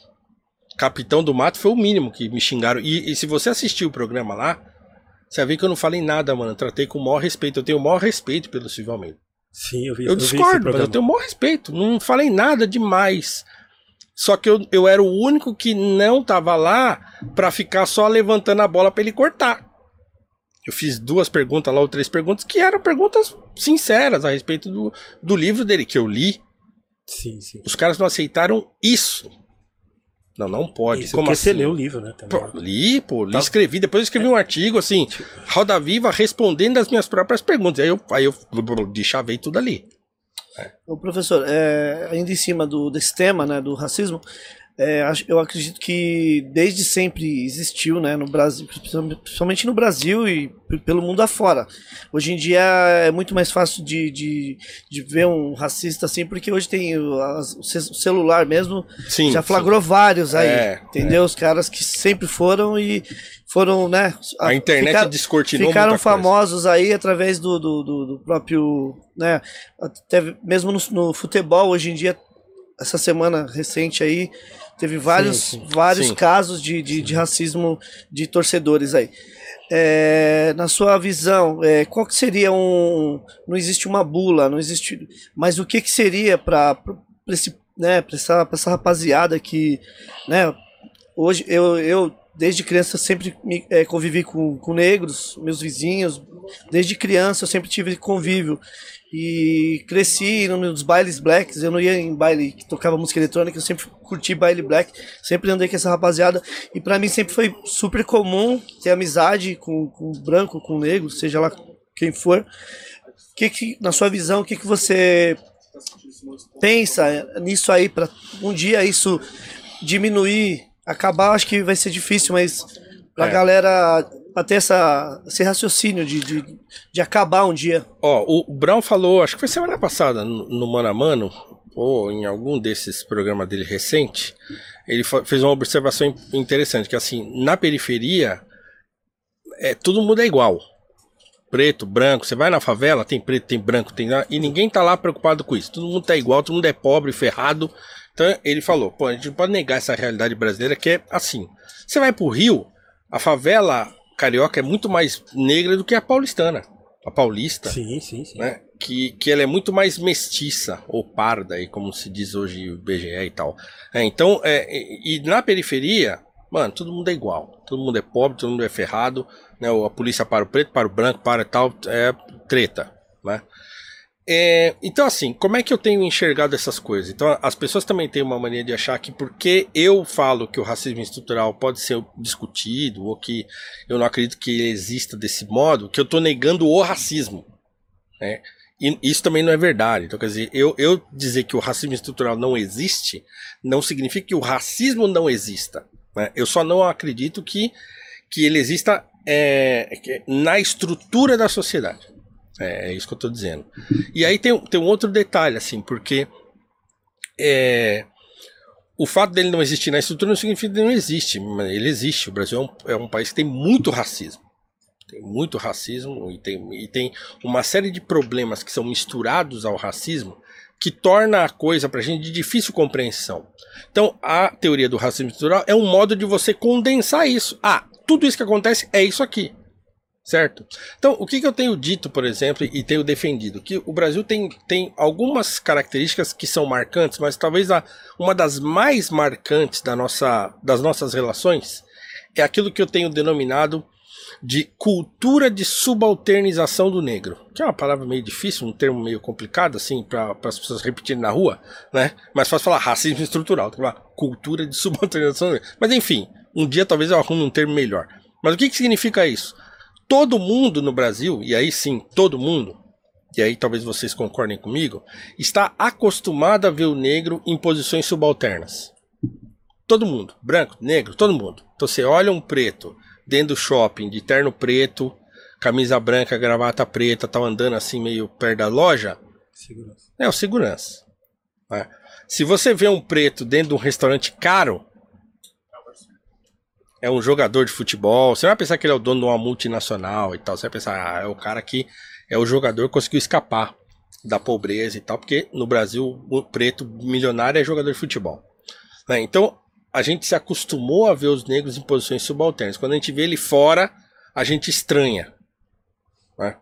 Capitão do Mato foi o mínimo que me xingaram. E, e se você assistiu o programa lá, você vai ver que eu não falei nada, mano. Eu tratei com o maior respeito. Eu tenho o maior respeito pelo Silvio Almeida. Sim, eu vi Eu vi esse discordo, mas programa. eu tenho o maior respeito. Não falei nada demais. Só que eu, eu era o único que não tava lá pra ficar só levantando a bola pra ele cortar. Eu fiz duas perguntas lá, ou três perguntas, que eram perguntas sinceras a respeito do, do livro dele, que eu li. Sim, sim. Os caras não aceitaram isso. Não, não pode. Isso Como porque você assim? leu o livro, né? também. Pô, li, pô, li, Tá. escrevi. Depois eu escrevi um artigo assim, Roda Viva respondendo as minhas próprias perguntas. Aí eu, aí eu deschavei tudo ali. Ô, professor, é, ainda em cima do, desse tema, né, do racismo, é, eu acredito que desde sempre existiu, né, no Brasil, principalmente no Brasil e pelo mundo afora. Hoje em dia é muito mais fácil de, de, de ver um racista assim, porque hoje tem o, celular mesmo, Sim. já flagrou vários aí, É, entendeu? Os caras que sempre foram e foram, né? A internet ficaram- descortinou ficaram famosos aí através do, do, do- do próprio, né, até mesmo no, no futebol hoje em dia, essa semana recente aí, teve vários, sim. vários Sim. casos de, de, de racismo de torcedores aí. É, na sua visão, é, qual que seria um, não existe uma bula, não existe, mas o que que seria para esse, né, pra essa, pra essa rapaziada que, né, hoje eu, eu desde criança sempre me, eh, convivi com, com negros, meus vizinhos. Desde criança eu sempre tive convívio. E cresci no- nos bailes blacks. Eu não ia em baile que tocava música eletrônica, eu sempre curti baile black. Sempre andei com essa rapaziada. E pra mim sempre foi super comum ter amizade com, com branco, com negro, seja lá quem for. Que que, na sua visão, o que, que você pensa nisso aí para um dia isso diminuir, acabar, acho que vai ser difícil, mas pra É. galera pra ter essa, esse raciocínio de, de, de acabar um dia. Ó, o Brown falou, acho que foi semana passada, no, no Mano a Mano, ou em algum desses programas dele recente, ele fez uma observação in- interessante, que assim, na periferia, é, todo mundo é igual. Preto, branco, você vai na favela, tem preto, tem branco, tem. E ninguém tá lá preocupado com isso. Todo mundo tá igual, todo mundo é pobre, ferrado. Então ele falou, pô, a gente não pode negar essa realidade brasileira que é assim. Você vai pro Rio, a favela carioca é muito mais negra do que a paulistana. A paulista Sim, sim, sim. né? Que, que ela é muito mais mestiça, ou parda, aí, como se diz hoje o BGE e tal. É, então, é, e, e na periferia, mano, todo mundo é igual. Todo mundo é pobre, todo mundo é ferrado. Né? A polícia para o preto, para o branco, para tal, é treta. Né? É, então, assim, como é que eu tenho enxergado essas coisas? Então, as pessoas também têm uma mania de achar que porque eu falo que o racismo estrutural pode ser discutido, ou que eu não acredito que ele exista desse modo, que eu estou negando o racismo. Né? E isso também não é verdade. Então, quer dizer, eu, eu dizer que o racismo estrutural não existe, não significa que o racismo não exista. né? Eu só não acredito que, que ele exista é, na estrutura da sociedade. É, é isso que eu estou dizendo. E aí tem, tem um outro detalhe, assim, porque é, o fato dele não existir na estrutura não significa que ele não existe. Ele existe. O Brasil é um, é um país que tem muito racismo. Tem muito racismo e tem, e tem uma série de problemas que são misturados ao racismo que torna a coisa pra gente de difícil compreensão. Então, a teoria do racismo estrutural é um modo de você condensar isso. Ah, tudo isso que acontece é isso aqui. Certo? Então, o que, que eu tenho dito, por exemplo, e tenho defendido? Que o Brasil tem, tem algumas características que são marcantes, mas talvez a, uma das mais marcantes da nossa, das nossas relações é aquilo que eu tenho denominado de cultura de subalternização do negro. Que é uma palavra meio difícil, um termo meio complicado, assim, para as pessoas repetirem na rua, né? Mas fácil falar racismo estrutural, tem que falar cultura de <laughs> subalternização do negro. Mas enfim, um dia talvez eu arrume um termo melhor. Mas o que, que significa isso? Todo mundo no Brasil, e aí sim, todo mundo, e aí talvez vocês concordem comigo, está acostumado a ver o negro em posições subalternas. Todo mundo, branco, negro, todo mundo. Então você olha um preto dentro do shopping, de terno preto, camisa branca, gravata preta, tá andando assim meio perto da loja, Segurança. é o segurança. né? Se você vê um preto dentro de um restaurante caro, é um jogador de futebol. Você vai pensar que ele é o dono de uma multinacional e tal. Você vai pensar, ah, é o cara que é o jogador que conseguiu escapar da pobreza e tal, porque no Brasil o preto milionário é jogador de futebol. né? Então a gente se acostumou a ver os negros em posições subalternas. Quando a gente vê ele fora, a gente estranha. né?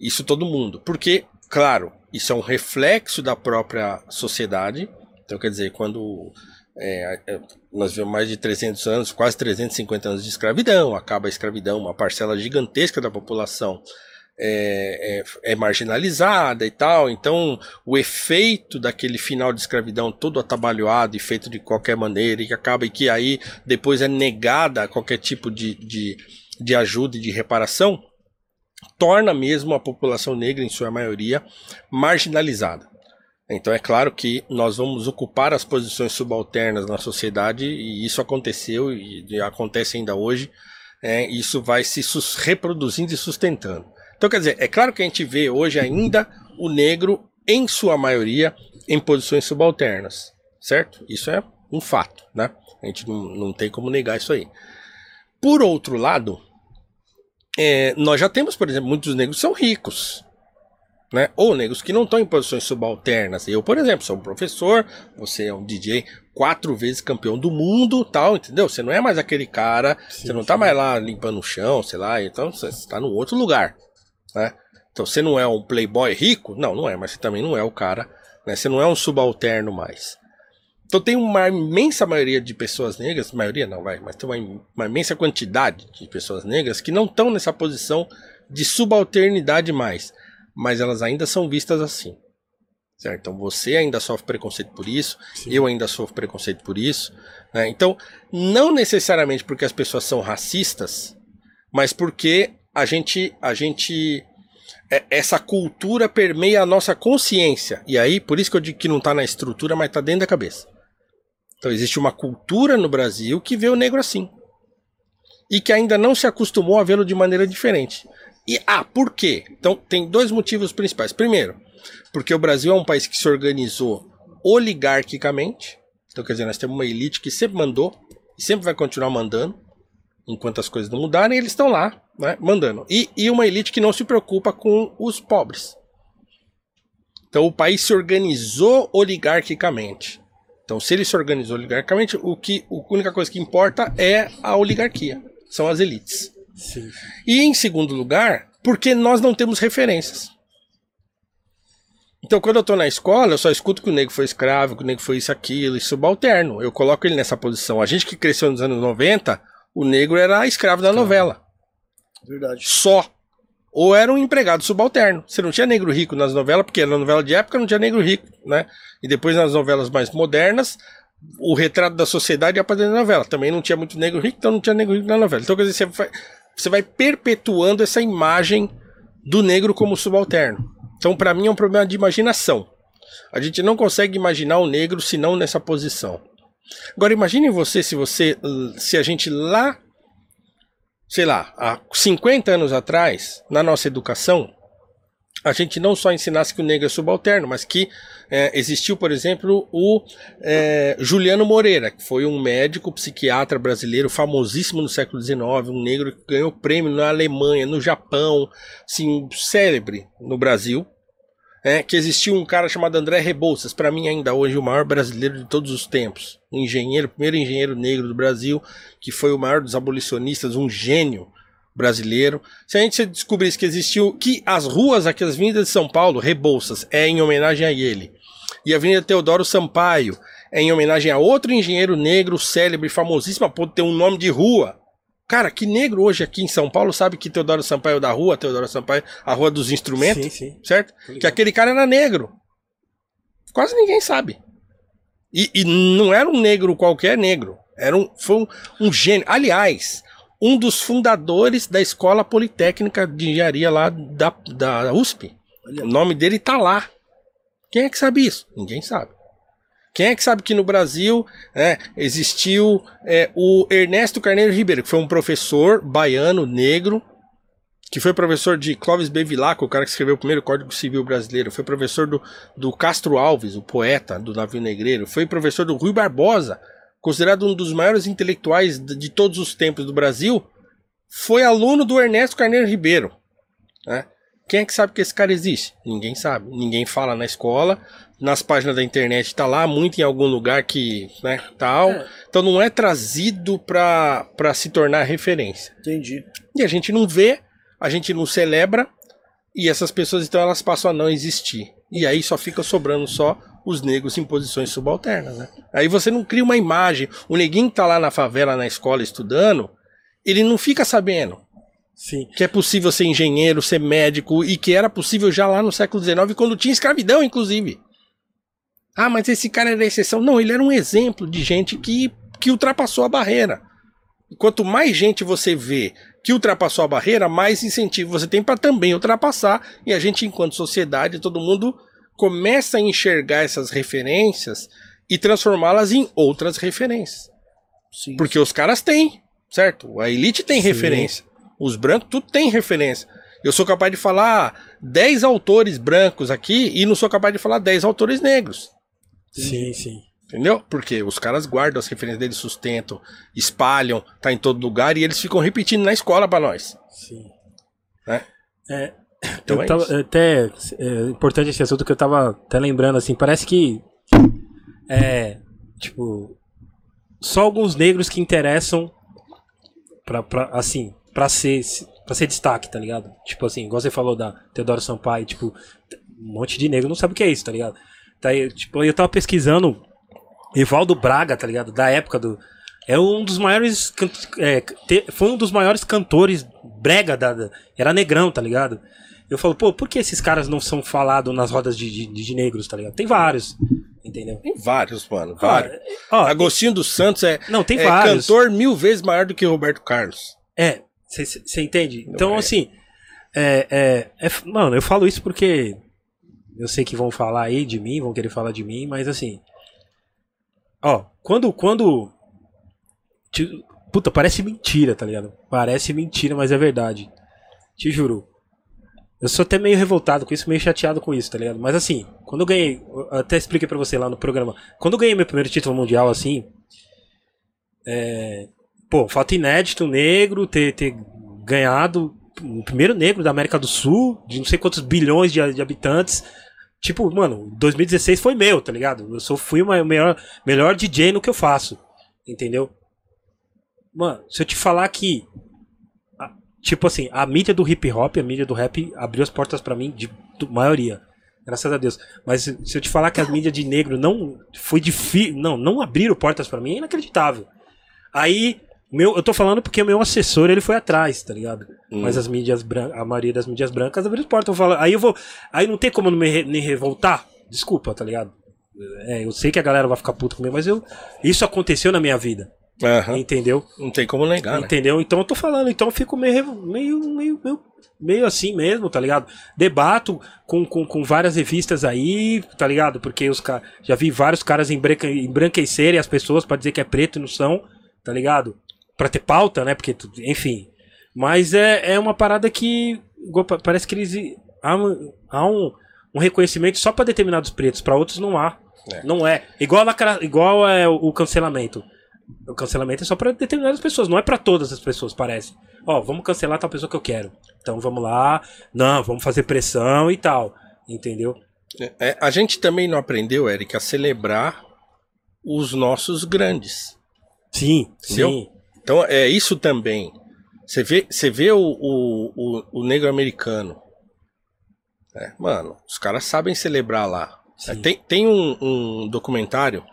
Isso todo mundo. Porque, claro, isso é um reflexo da própria sociedade. Então, quer dizer, quando é, é, nós vemos mais de 300 anos, quase 350 anos de escravidão, acaba a escravidão, uma parcela gigantesca da população é, é, é, marginalizada e tal. Então, o efeito daquele final de escravidão todo atabalhoado e feito de qualquer maneira, e que acaba e que aí depois é negada qualquer tipo de, de, de ajuda e de reparação, torna mesmo a população negra, em sua maioria, marginalizada. Então é claro que nós vamos ocupar as posições subalternas na sociedade, e isso aconteceu e acontece ainda hoje. É, isso vai se reproduzindo e sustentando. Então, quer dizer, é claro que a gente vê hoje ainda o negro, em sua maioria, em posições subalternas, certo? Isso é um fato, né? A gente não, não tem como negar isso aí. Por outro lado, é, nós já temos, por exemplo, muitos negros são ricos, né? Ou negros que não estão em posições subalternas. Eu, por exemplo, sou um professor, você é um DJ quatro vezes campeão do mundo, tal, entendeu? Você não é mais aquele cara, sim, você não tá sim. mais lá limpando o chão, sei lá, então você está num outro lugar né? Então você não é um playboy rico? Não, não é, mas você também não é o cara, né? Você não é um subalterno mais. Então tem uma imensa maioria de pessoas negras, maioria não vai, mas tem uma, uma imensa quantidade de pessoas negras que não estão nessa posição de subalternidade mais, mas elas ainda são vistas assim. Certo? Então você ainda sofre preconceito por isso, Sim. eu ainda sofro preconceito por isso. Né? Então, não necessariamente porque as pessoas são racistas, mas porque a gente, a gente é, essa cultura permeia a nossa consciência. E aí, por isso que eu digo que não está na estrutura, mas está dentro da cabeça. Então existe uma cultura no Brasil que vê o negro assim. E que ainda não se acostumou a vê-lo de maneira diferente. E ah, por quê? Então tem dois motivos principais. Primeiro, porque o Brasil é um país que se organizou oligarquicamente. Então quer dizer, nós temos uma elite que sempre mandou e sempre vai continuar mandando enquanto as coisas não mudarem, eles estão lá, né, mandando. E, e uma elite que não se preocupa com os pobres. Então o país se organizou oligarquicamente. Então, se ele se organizou oligarquicamente, o que, a única coisa que importa é a oligarquia. São as elites. Sim. E em segundo lugar, porque nós não temos referências. Então, quando eu tô na escola, eu só escuto que o negro foi escravo, que o negro foi isso, aquilo, e subalterno. Eu coloco ele nessa posição. A gente que cresceu nos anos 90, o negro era escravo da novela. Verdade. Só. Ou era um empregado subalterno. Você não tinha negro rico nas novelas, porque na novela de época não tinha negro rico, né? E depois nas novelas mais modernas, o retrato da sociedade ia para dentro da novela. Também não tinha muito negro rico, então não tinha negro rico na novela. Então, quer dizer, você você vai perpetuando essa imagem do negro como subalterno. Então, para mim, é um problema de imaginação. A gente não consegue imaginar o negro senão nessa posição. Agora imagine você se você se a gente lá sei lá, há 50 anos atrás, na nossa educação, a gente não só ensinasse que o negro é subalterno, mas que é, existiu, por exemplo, o é, Juliano Moreira, que foi um médico psiquiatra brasileiro famosíssimo no século XIX, um negro que ganhou prêmio na Alemanha, no Japão, assim, célebre no Brasil, é, que existiu um cara chamado André Rebouças, para mim ainda hoje o maior brasileiro de todos os tempos, um engenheiro, primeiro engenheiro negro do Brasil, que foi o maior dos abolicionistas, um gênio brasileiro. Se a gente descobrisse que existiu, que as ruas aqui, as vindas de São Paulo, Rebouças, é em homenagem a ele, e a Avenida Teodoro Sampaio é em homenagem a outro engenheiro negro célebre, famosíssimo, a ponto de ter um nome de rua, Cara, que negro hoje aqui em São Paulo sabe que Teodoro Sampaio é da rua, Teodoro Sampaio, a rua dos instrumentos, sim, sim. certo? Que aquele cara era negro. Quase ninguém sabe. E, e, não era um negro qualquer negro. Era um, foi um, um gênio. Aliás, um dos fundadores da Escola Politécnica de Engenharia lá da, da USP. Olha. O nome dele tá lá. Quem é que sabe isso? Ninguém sabe. Quem é que sabe que no Brasil é, existiu é, o Ernesto Carneiro Ribeiro, que foi um professor baiano, negro, que foi professor de Clóvis Bevilacqua, o cara que escreveu o primeiro Código Civil Brasileiro, foi professor do, do Castro Alves, o poeta do Navio Negreiro, foi professor do Rui Barbosa, considerado um dos maiores intelectuais de, todos os tempos do Brasil, foi aluno do Ernesto Carneiro Ribeiro. Né? Quem é que sabe que esse cara existe? Ninguém sabe. Ninguém fala na escola, nas páginas da internet tá lá, muito em algum lugar que, né, tal. É. Então não é trazido para se tornar referência. Entendi. E a gente não vê, a gente não celebra, e essas pessoas então elas passam a não existir. E aí só fica sobrando só os negros em posições subalternas, né? Aí você não cria uma imagem. O neguinho que tá lá na favela, na escola estudando, ele não fica sabendo Sim. que é possível ser engenheiro, ser médico, e que era possível já lá no século XIX, quando tinha escravidão, inclusive. Ah, mas esse cara era exceção. Não, ele era um exemplo de gente que, que ultrapassou a barreira. Quanto mais gente você vê que ultrapassou a barreira, mais incentivo você tem para também ultrapassar. E a gente, enquanto sociedade, todo mundo começa a enxergar essas referências e transformá-las em outras referências. Sim. Porque os caras têm, certo? A elite tem Sim. referência. Os brancos, tudo tem referência. Eu sou capaz de falar 10 autores brancos aqui e não sou capaz de falar 10 autores negros. Sim, sim. Entendeu? Porque os caras guardam as referências deles, sustentam, espalham, tá em todo lugar e eles ficam repetindo na escola pra nós. Sim. Né? É, Então eu é tava, até é importante esse assunto que eu tava até lembrando assim, parece que é tipo só alguns negros que interessam pra, pra assim, pra ser para ser destaque, tá ligado? Tipo assim, igual você falou da Teodoro Sampaio, tipo, um monte de negro não sabe o que é isso, tá ligado? Daí, tipo, eu tava pesquisando Evaldo Braga, tá ligado? Da época do é um dos maiores é, foi um dos maiores cantores brega da, da- era negrão, tá ligado? Eu falo, pô, por que esses caras não são falados nas rodas de, de, de negros, tá ligado? Tem vários, entendeu? Tem vários, mano. Vários. Ó, Agostinho dos Santos é, não, tem é vários. cantor mil vezes maior do que Roberto Carlos. É, você entende? Então, é. assim, é, é, é mano, eu falo isso porque eu sei que vão falar aí de mim, vão querer falar de mim, mas assim, ó, quando, quando, te- puta, parece mentira, tá ligado? Parece mentira, mas é verdade. Te juro. Eu sou até meio revoltado com isso, meio chateado com isso, tá ligado? Mas assim, quando eu ganhei, eu até expliquei pra você lá no programa, quando eu ganhei meu primeiro título mundial, assim, é, pô, fato inédito, negro, ter, ter ganhado o primeiro negro da América do Sul, de não sei quantos bilhões de, de habitantes. Tipo, mano, 2016 foi meu, tá ligado? Eu sou, fui o melhor, melhor DJ no que eu faço, entendeu? Mano, se eu te falar que, tipo assim, a mídia do hip hop, a mídia do rap abriu as portas pra mim, de do- maioria. Graças a Deus. Mas se eu te falar que a mídia de negro não foi difícil, não, não abriram portas pra mim, é inacreditável. Aí, meu, eu tô falando porque o meu assessor, ele foi atrás, tá ligado? Hum. Mas as mídias brancas, a maioria das mídias brancas abriu as portas. Eu falo, aí eu vou, aí não tem como não me, me revoltar. Desculpa, tá ligado? É, eu sei que a galera vai ficar puta comigo, mas eu, isso aconteceu na minha vida, Aham. entendeu? Não tem como negar, né? Entendeu? Então eu tô falando, então eu fico meio, meio, meio, meio, meio assim mesmo, tá ligado? Debato com, com, com várias revistas aí, tá ligado? Porque os caras. Já vi vários caras embranque- embranquecerem as pessoas pra dizer que é preto e não são, tá ligado? Pra ter pauta, né? Porque, enfim. Mas é, é uma parada que. Parece que eles. Há, um- há um, um reconhecimento só pra determinados pretos, pra outros não há. É. Não é. Igual, a igual é o cancelamento. O cancelamento é só pra determinadas pessoas, não é pra todas as pessoas, parece. Ó, vamos cancelar tal pessoa que eu quero. Então vamos lá, não, vamos fazer pressão e tal. Entendeu? É, a gente também não aprendeu, Eric, a celebrar os nossos grandes. Sim, Entendeu? sim. Então é isso também. Você vê, você vê o, o, o, o negro americano. É, mano, os caras sabem celebrar lá. É, Tem, tem um, um documentário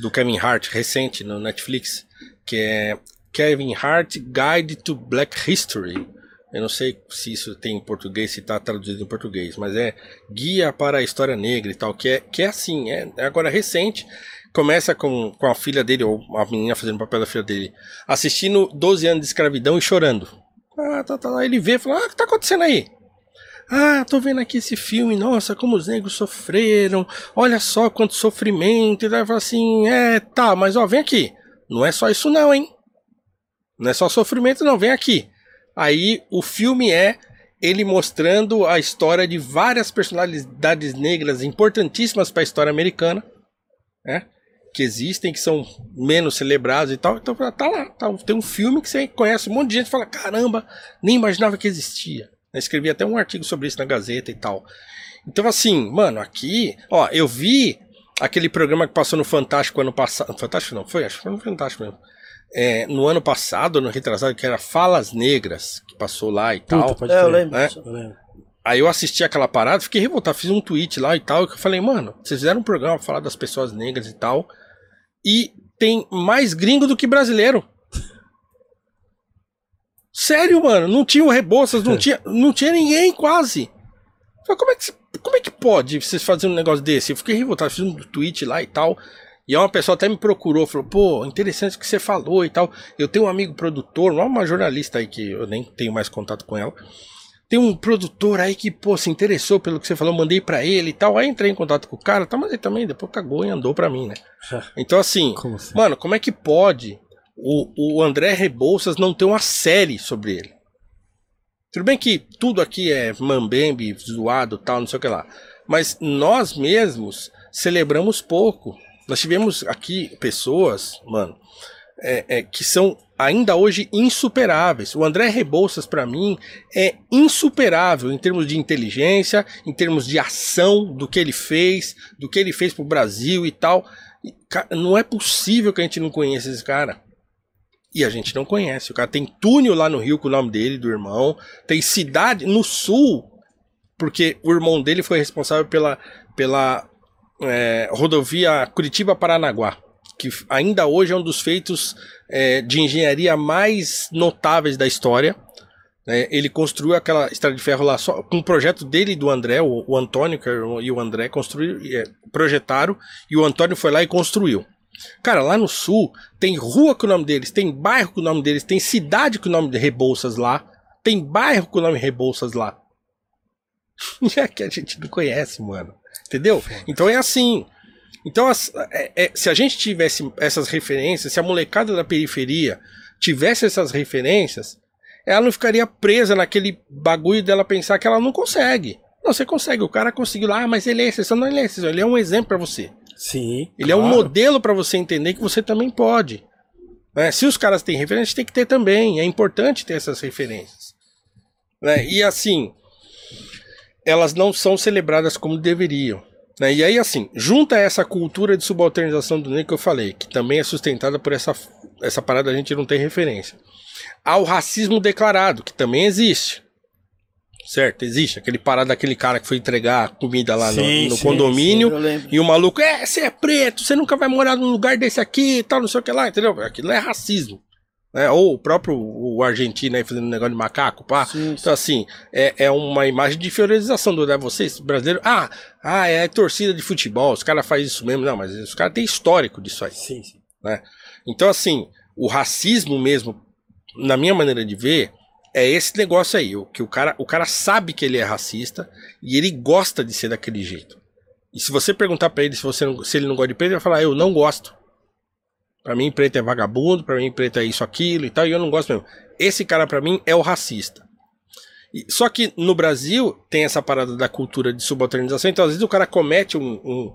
do Kevin Hart recente no Netflix que é Kevin Hart Guide to Black History. Eu não sei se isso tem em português, se está traduzido em português, mas é Guia para a História Negra e tal, que é, que é assim, é, é agora recente. Começa com, com a filha dele, ou a menina fazendo o papel da filha dele, assistindo 12 anos de escravidão e chorando. Ah, tá, tá. Ele vê e fala: Ah, o que tá acontecendo aí? Ah, tô vendo aqui esse filme, nossa, como os negros sofreram, olha só quanto sofrimento. E daí fala assim: É, tá, mas ó, vem aqui. Não é só isso, não, hein? Não é só sofrimento, não, vem aqui. Aí o filme é ele mostrando a história de várias personalidades negras importantíssimas para a história americana, né? Que existem, que são menos celebrados e tal. Então tá lá, tá, tem um filme que você conhece um monte de gente fala: caramba, nem imaginava que existia. Eu escrevi até um artigo sobre isso na Gazeta e tal. Então, assim, mano, aqui, ó, eu vi aquele programa que passou no Fantástico ano passado. Fantástico não, foi? Acho que foi no Fantástico mesmo. É, no ano passado, no retrasado, que era Falas Negras, que passou lá e tal. Puta, pode É, eu lembro. né? Eu lembro. Aí eu assisti aquela parada, fiquei revoltado, fiz um tweet lá e tal, que eu falei, mano, vocês fizeram um programa pra falar das pessoas negras e tal, e tem mais gringo do que brasileiro. Sério, mano, não tinha o Rebouças, não tinha, não tinha ninguém quase. Falei, como é que, como é que pode vocês fazerem um negócio desse? Eu fiquei revoltado, fiz um tweet lá e tal. E aí uma pessoa até me procurou, falou, pô, interessante o que você falou e tal. Eu tenho um amigo produtor, é uma jornalista aí que eu nem tenho mais contato com ela. Tem um produtor aí que, pô, se interessou pelo que você falou, mandei pra ele e tal. Aí entrei em contato com o cara, tá, mas ele também depois cagou e andou pra mim, né? <laughs> Então assim, Como assim? mano, como é que pode o, o André Rebouças não ter uma série sobre ele? Tudo bem que tudo aqui é mambembe, zoado, tal, não sei o que lá. Mas nós mesmos celebramos pouco. Nós tivemos aqui pessoas, mano, é, é, que são ainda hoje insuperáveis. O André Rebouças, pra mim, é insuperável em termos de inteligência, em termos de ação, do que ele fez, do que ele fez pro Brasil e tal. Não é possível que a gente não conheça esse cara. E a gente não conhece. O cara tem túnel lá no Rio com o nome dele, do irmão. Tem cidade no sul, porque o irmão dele foi responsável pela, pela é, rodovia Curitiba-Paranaguá, que ainda hoje é um dos feitos é, de engenharia mais notáveis da história. né? ele construiu aquela estrada de ferro lá só com um projeto dele e do André, o, o Antônio é e o André construíram, é, projetaram e o Antônio foi lá e construiu. Cara, lá no sul tem rua com o nome deles, tem bairro com o nome deles, tem cidade com o nome de Rebouças lá, tem bairro com o nome Rebouças lá. E <laughs> é que a gente não conhece, mano. Entendeu? Então é assim. Então, é- é- se a gente tivesse essas referências, se a molecada da periferia tivesse essas referências, ela não ficaria presa naquele bagulho dela pensar que ela não consegue. Não, você consegue. O cara conseguiu lá, ah, mas ele é exceção. Não, ele é exceção. Ele é um exemplo pra você. Sim. Ele é um claro. modelo pra você entender que você também pode. né? Se os caras têm referência, tem que ter também. É importante ter essas referências. né? E assim, elas não são celebradas como deveriam. né? E aí, assim, junta essa cultura de subalternização do negro que eu falei, que também é sustentada por essa, essa parada a gente não tem referência, ao racismo declarado, que também existe. Certo, existe. Aquele parado daquele cara que foi entregar comida lá no- Sim, no, sim, condomínio. Lembro. E o maluco, é, você é preto, você nunca vai morar num lugar desse aqui e tal, não sei o que lá, entendeu? Aquilo é racismo. Né? Ou o próprio o argentino aí fazendo um negócio de macaco, pá. Sim, Então, assim, é, é uma imagem de inferiorização do né? vocês, brasileiros. Ah, ah, é torcida de futebol, os caras fazem isso mesmo. Não, mas os caras têm histórico disso aí. Sim, sim. Então, assim, o racismo mesmo, na minha maneira de ver, é esse negócio aí. O, que o cara, o cara sabe que ele é racista e ele gosta de ser daquele jeito. E se você perguntar pra ele se, você não- se ele não gosta de preto, ele vai falar, eu não gosto. Pra mim, preto é vagabundo, pra mim, preto é isso, aquilo e tal, e eu não gosto mesmo. Esse cara, pra mim, é o racista. E- só que no Brasil tem essa parada da cultura de subalternização, então às vezes o cara comete um, um,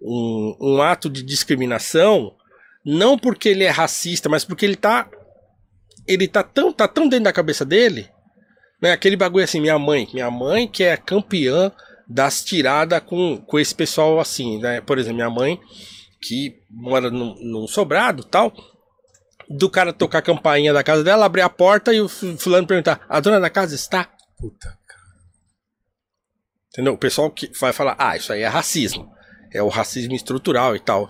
um, um ato de discriminação não porque ele é racista, mas porque ele tá. Ele tá tão, tá tão dentro da cabeça dele. Né? Aquele bagulho assim, minha mãe. Minha mãe que é campeã das tiradas com, com esse pessoal assim, né? Por exemplo, minha mãe, que mora num, num sobrado tal. Do cara tocar a campainha da casa dela, abrir a porta e o fu- fulano perguntar: a dona da casa está? Puta. Entendeu? O pessoal que vai falar, ah, isso aí é racismo. É o racismo estrutural e tal.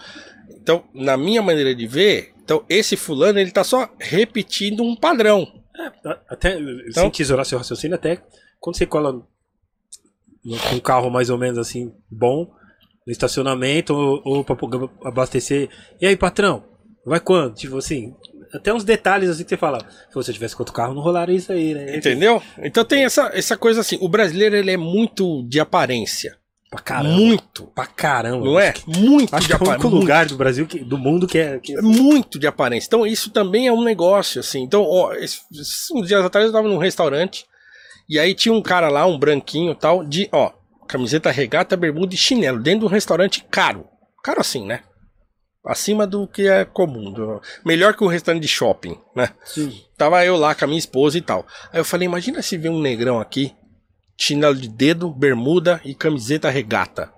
Então, na minha maneira de ver, então esse fulano ele tá só repetindo um padrão. Até, sem tesourar seu raciocínio, até quando você cola com um carro mais ou menos assim, bom, no estacionamento, ou, ou pra abastecer. E aí, patrão, vai quando? Tipo assim, até uns detalhes assim que você fala. Se você tivesse com outro carro, não rolaria isso aí, né? Entendeu? Então tem essa, essa coisa assim, o brasileiro ele é muito de aparência. Pra caramba. Muito. Pra caramba. Não é? Muito Acho de que é o único aparência. lugar do Brasil, que, do mundo que é. Que... muito de aparência. Então, isso também é um negócio, assim. Então, ó, uns dias atrás eu tava num restaurante e aí tinha um cara lá, um branquinho tal, de, ó, camiseta regata, bermuda e chinelo, dentro de um restaurante caro. Caro assim, né? Acima do que é comum. do- melhor que um restaurante de shopping, né? Sim. Tava eu lá com a minha esposa e tal. Aí eu falei, imagina se vê um negrão aqui, chinelo de dedo, bermuda e camiseta regata.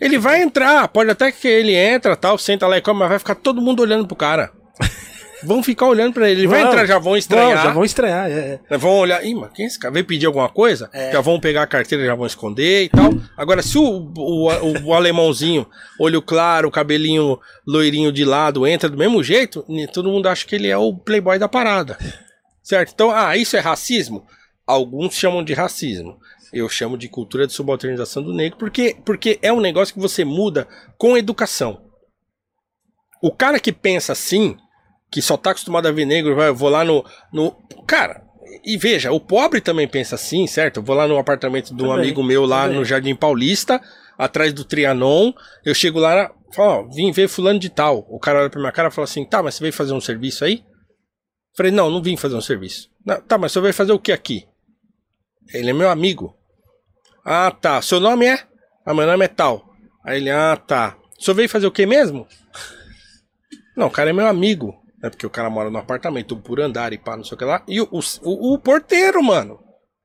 Ele vai entrar, pode até que ele entra, tal, senta lá e come, mas vai ficar todo mundo olhando pro cara. <laughs> Vão ficar olhando pra ele. Ele vai Vão, entrar, já vão estranhar. Não, já vão estranhar, é. é. Vão olhar, ih, mas quem é esse cara? Veio pedir alguma coisa? É. Já vão pegar a carteira, já vão esconder e tal. Agora, se o, o, o, o alemãozinho, olho claro, cabelinho loirinho de lado, entra do mesmo jeito, todo mundo acha que ele é o playboy da parada. Certo? Então, ah, isso é racismo? Alguns chamam de racismo. Eu chamo de cultura de subalternização do negro, porque, porque é um negócio que você muda com educação. O cara que pensa assim, que só tá acostumado a ver negro, vai, eu vou lá no, no. Cara, e veja, o pobre também pensa assim, certo? Eu vou lá no apartamento de um Também, amigo meu lá também. no Jardim Paulista, atrás do Trianon. Eu chego lá, falo, ó, vim ver fulano de tal. O cara olha pra minha cara e fala assim: tá, mas você veio fazer um serviço aí? Falei, não, não vim fazer um serviço. "Não, tá, mas você veio fazer o que aqui? Ele é meu amigo. Ah, tá. Seu nome é? Ah, meu nome é tal. Aí ele, ah, tá. O senhor veio fazer o que mesmo? Não, o cara é meu amigo. É porque o cara mora no apartamento por andar e pá, não sei o que lá. E o, o, o porteiro, mano.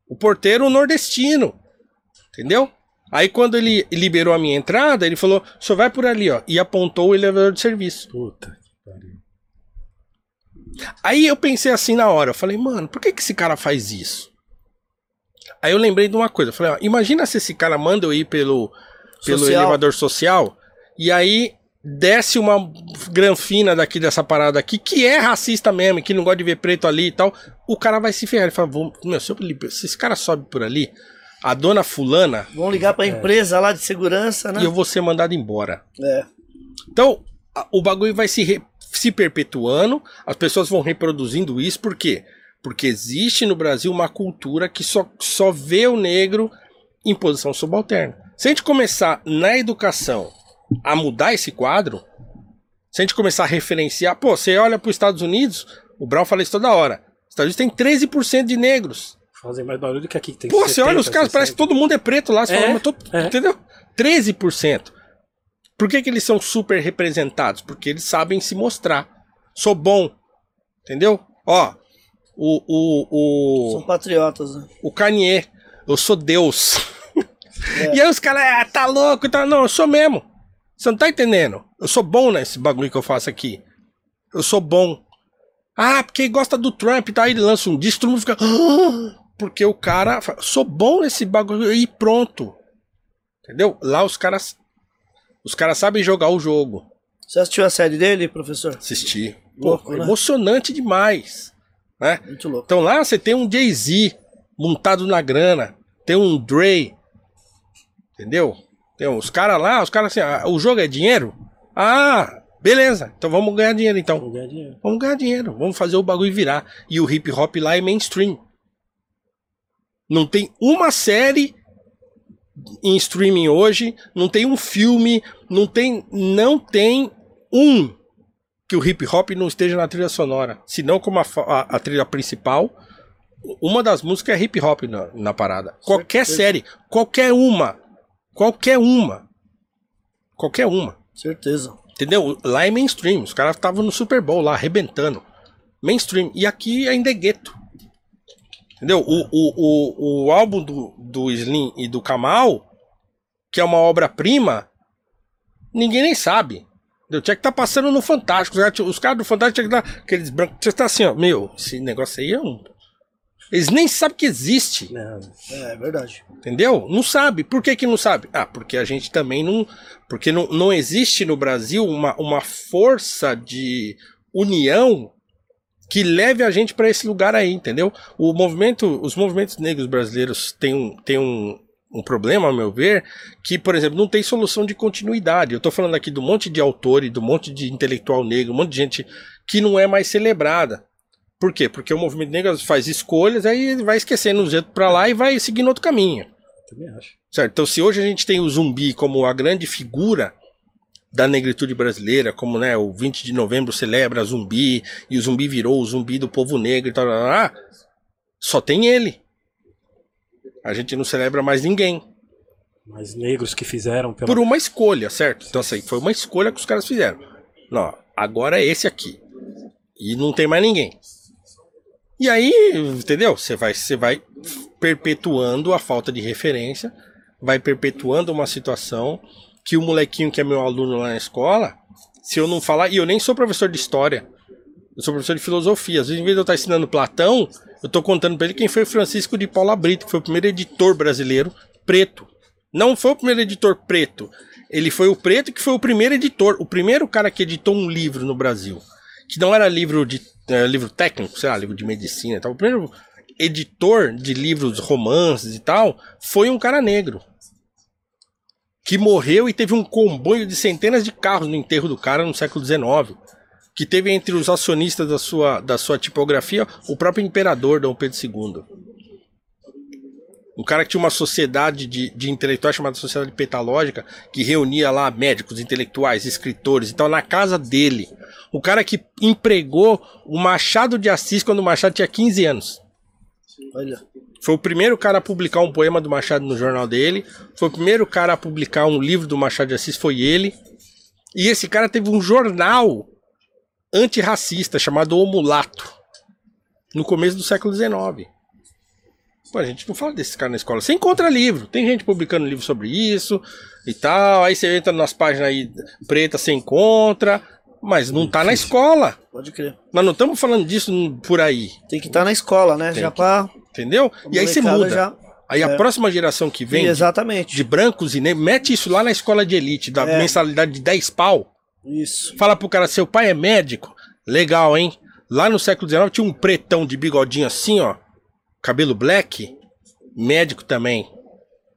O porteiro nordestino. Entendeu? Aí quando ele liberou a minha entrada, ele falou: só vai por ali, ó. E apontou o elevador de serviço. Puta que pariu. Aí eu pensei assim na hora, eu falei, mano, por que, que esse cara faz isso? Aí eu lembrei de uma coisa, eu falei, ó, imagina se esse cara manda eu ir pelo, pelo Social. elevador social, e aí desce uma granfina daqui dessa parada aqui, que é racista mesmo, que não gosta de ver preto ali e tal, o cara vai se ferrar. Ele fala, "Vou- meu, se, eu, se esse cara sobe por ali, a dona fulana, Vão ligar pra empresa lá de segurança, né? e eu vou ser mandado embora. É. Então, o bagulho vai se, re- se perpetuando, as pessoas vão reproduzindo isso, por quê? Porque existe no Brasil uma cultura que só, só vê o negro em posição subalterna. Se a gente começar na educação a mudar esse quadro, se a gente começar a referenciar, pô, você olha para os Estados Unidos, o Brown fala isso toda hora. Os Estados Unidos tem 13% de negros. Fazem mais barulho que aqui que tem Pô, você olha os 70, caras, parece que 60. todo mundo é preto lá. Você É, fala, mas tô- é. Entendeu? 13%. Por que, que eles são super representados? Porque eles sabem se mostrar. Sou bom. Entendeu? Ó, o, o, São o, patriotas, né? o Kanye, eu sou Deus. <laughs> É. E aí os caras, ah, tá louco? Tá... Não, eu sou mesmo. Você não tá entendendo? Eu sou bom nesse bagulho que eu faço aqui. Eu sou bom. Ah, porque gosta do Trump, tá? Aí ele lança um disco, todo mundo fica. "Ah", <gasps> Porque o cara. fala, Sou bom nesse bagulho e pronto. Entendeu? Lá os caras. Os caras sabem jogar o jogo. Você assistiu a série dele, professor? Assistir. Pô, Louco, né? emocionante demais. Né? Muito louco. Então lá você tem um Jay-Z montado na grana, tem um Dre, entendeu? Tem os caras lá, os caras assim, ah, o jogo é dinheiro? Ah, beleza, então vamos ganhar dinheiro então. Vou ganhar dinheiro. Vamos ganhar dinheiro, vamos fazer o bagulho virar. E o hip hop lá é mainstream. Não tem uma série em streaming hoje, não tem um filme, não tem, não tem um que o hip hop não esteja na trilha sonora. Se não como a, a- a trilha principal, uma das músicas é hip hop na, na parada. Qualquer Certeza. série, qualquer uma, qualquer uma, qualquer uma. Certeza. Entendeu? Lá é mainstream. Os caras estavam no Super Bowl lá, arrebentando. Mainstream. E aqui ainda é gueto. Entendeu? O, o, o, o álbum do, do Slim e do Kamal, que é uma obra-prima, ninguém nem sabe. Entendeu? Tinha que estar passando no Fantástico. Os caras- Os caras do Fantástico tinha que dar aqueles brancos. Você tá assim, ó. Meu, esse negócio aí é um. Eles nem sabem que existe. Não, É, é verdade. Entendeu? Não sabe. Por que, que não sabe? Ah, porque a gente também não. Porque não, não existe no Brasil uma, uma força de união que leve a gente para esse lugar aí, entendeu? O movimento, os movimentos negros brasileiros têm um, têm um, um problema, ao meu ver, que, por exemplo, não tem solução de continuidade. Eu tô falando aqui do monte de autor e do monte de intelectual negro, um monte de gente que não é mais celebrada. Por quê? Porque o movimento negro faz escolhas, aí ele vai esquecendo os outros pra lá e vai seguindo outro caminho. também acho. Certo? Então, se hoje a gente tem o zumbi como a grande figura da negritude brasileira, como né, o 20 de novembro celebra zumbi, e o zumbi virou o zumbi do povo negro e tal, tal, tal, tal, só tem ele. A gente não celebra mais ninguém. Mas negros que fizeram pela... Por uma escolha, certo? Então, assim, foi uma escolha que os caras fizeram. Não, agora é esse aqui. E não tem mais ninguém. E aí, entendeu? Você vai, você vai perpetuando a falta de referência, vai perpetuando uma situação que o molequinho que é meu aluno lá na escola, se eu não falar, e eu nem sou professor de história, eu sou professor de filosofia. Às vezes, em vez de eu estar ensinando Platão, eu estou contando para ele quem foi Francisco de Paula Brito, que foi o primeiro editor brasileiro preto. Não foi o primeiro editor preto. Ele foi o preto que foi o primeiro editor, o primeiro cara que editou um livro no Brasil. Que não era livro de é, livro técnico, sei lá, livro de medicina e tal. O primeiro editor de livros, romances e tal, foi um cara negro. Que morreu e teve um comboio de centenas de carros no enterro do cara no século XIX. Que teve entre os acionistas da sua, da sua tipografia o próprio imperador Dom Pedro II. Um cara que tinha uma sociedade de, de intelectuais chamada Sociedade Petalógica, que reunia lá médicos, intelectuais, escritores e tal, na casa dele. O cara que empregou o Machado de Assis quando o Machado tinha 15 anos. Olha. Foi o primeiro cara a publicar um poema do Machado no jornal dele. Foi o primeiro cara a publicar um livro do Machado de Assis, foi ele. E esse cara teve um jornal antirracista chamado O Mulato. No começo do século XIX. Pô, a gente não fala desses caras na escola. Você encontra livro, tem gente publicando livro sobre isso e tal. Aí você entra nas páginas aí pretas, você encontra, mas não tá na escola. Pode crer. Nós não estamos falando disso por aí, Tem que estar na escola, né? Tem já que- pra. entendeu? E aí você muda. já- Aí a é. próxima geração que vem, de, Exatamente. de brancos e negros, mete isso lá na escola de elite, da É. mensalidade de 10 pau. Isso. Fala pro cara, seu pai é médico? Legal, hein? Lá no século XIX tinha um pretão de bigodinho assim, ó. Cabelo black. Médico também.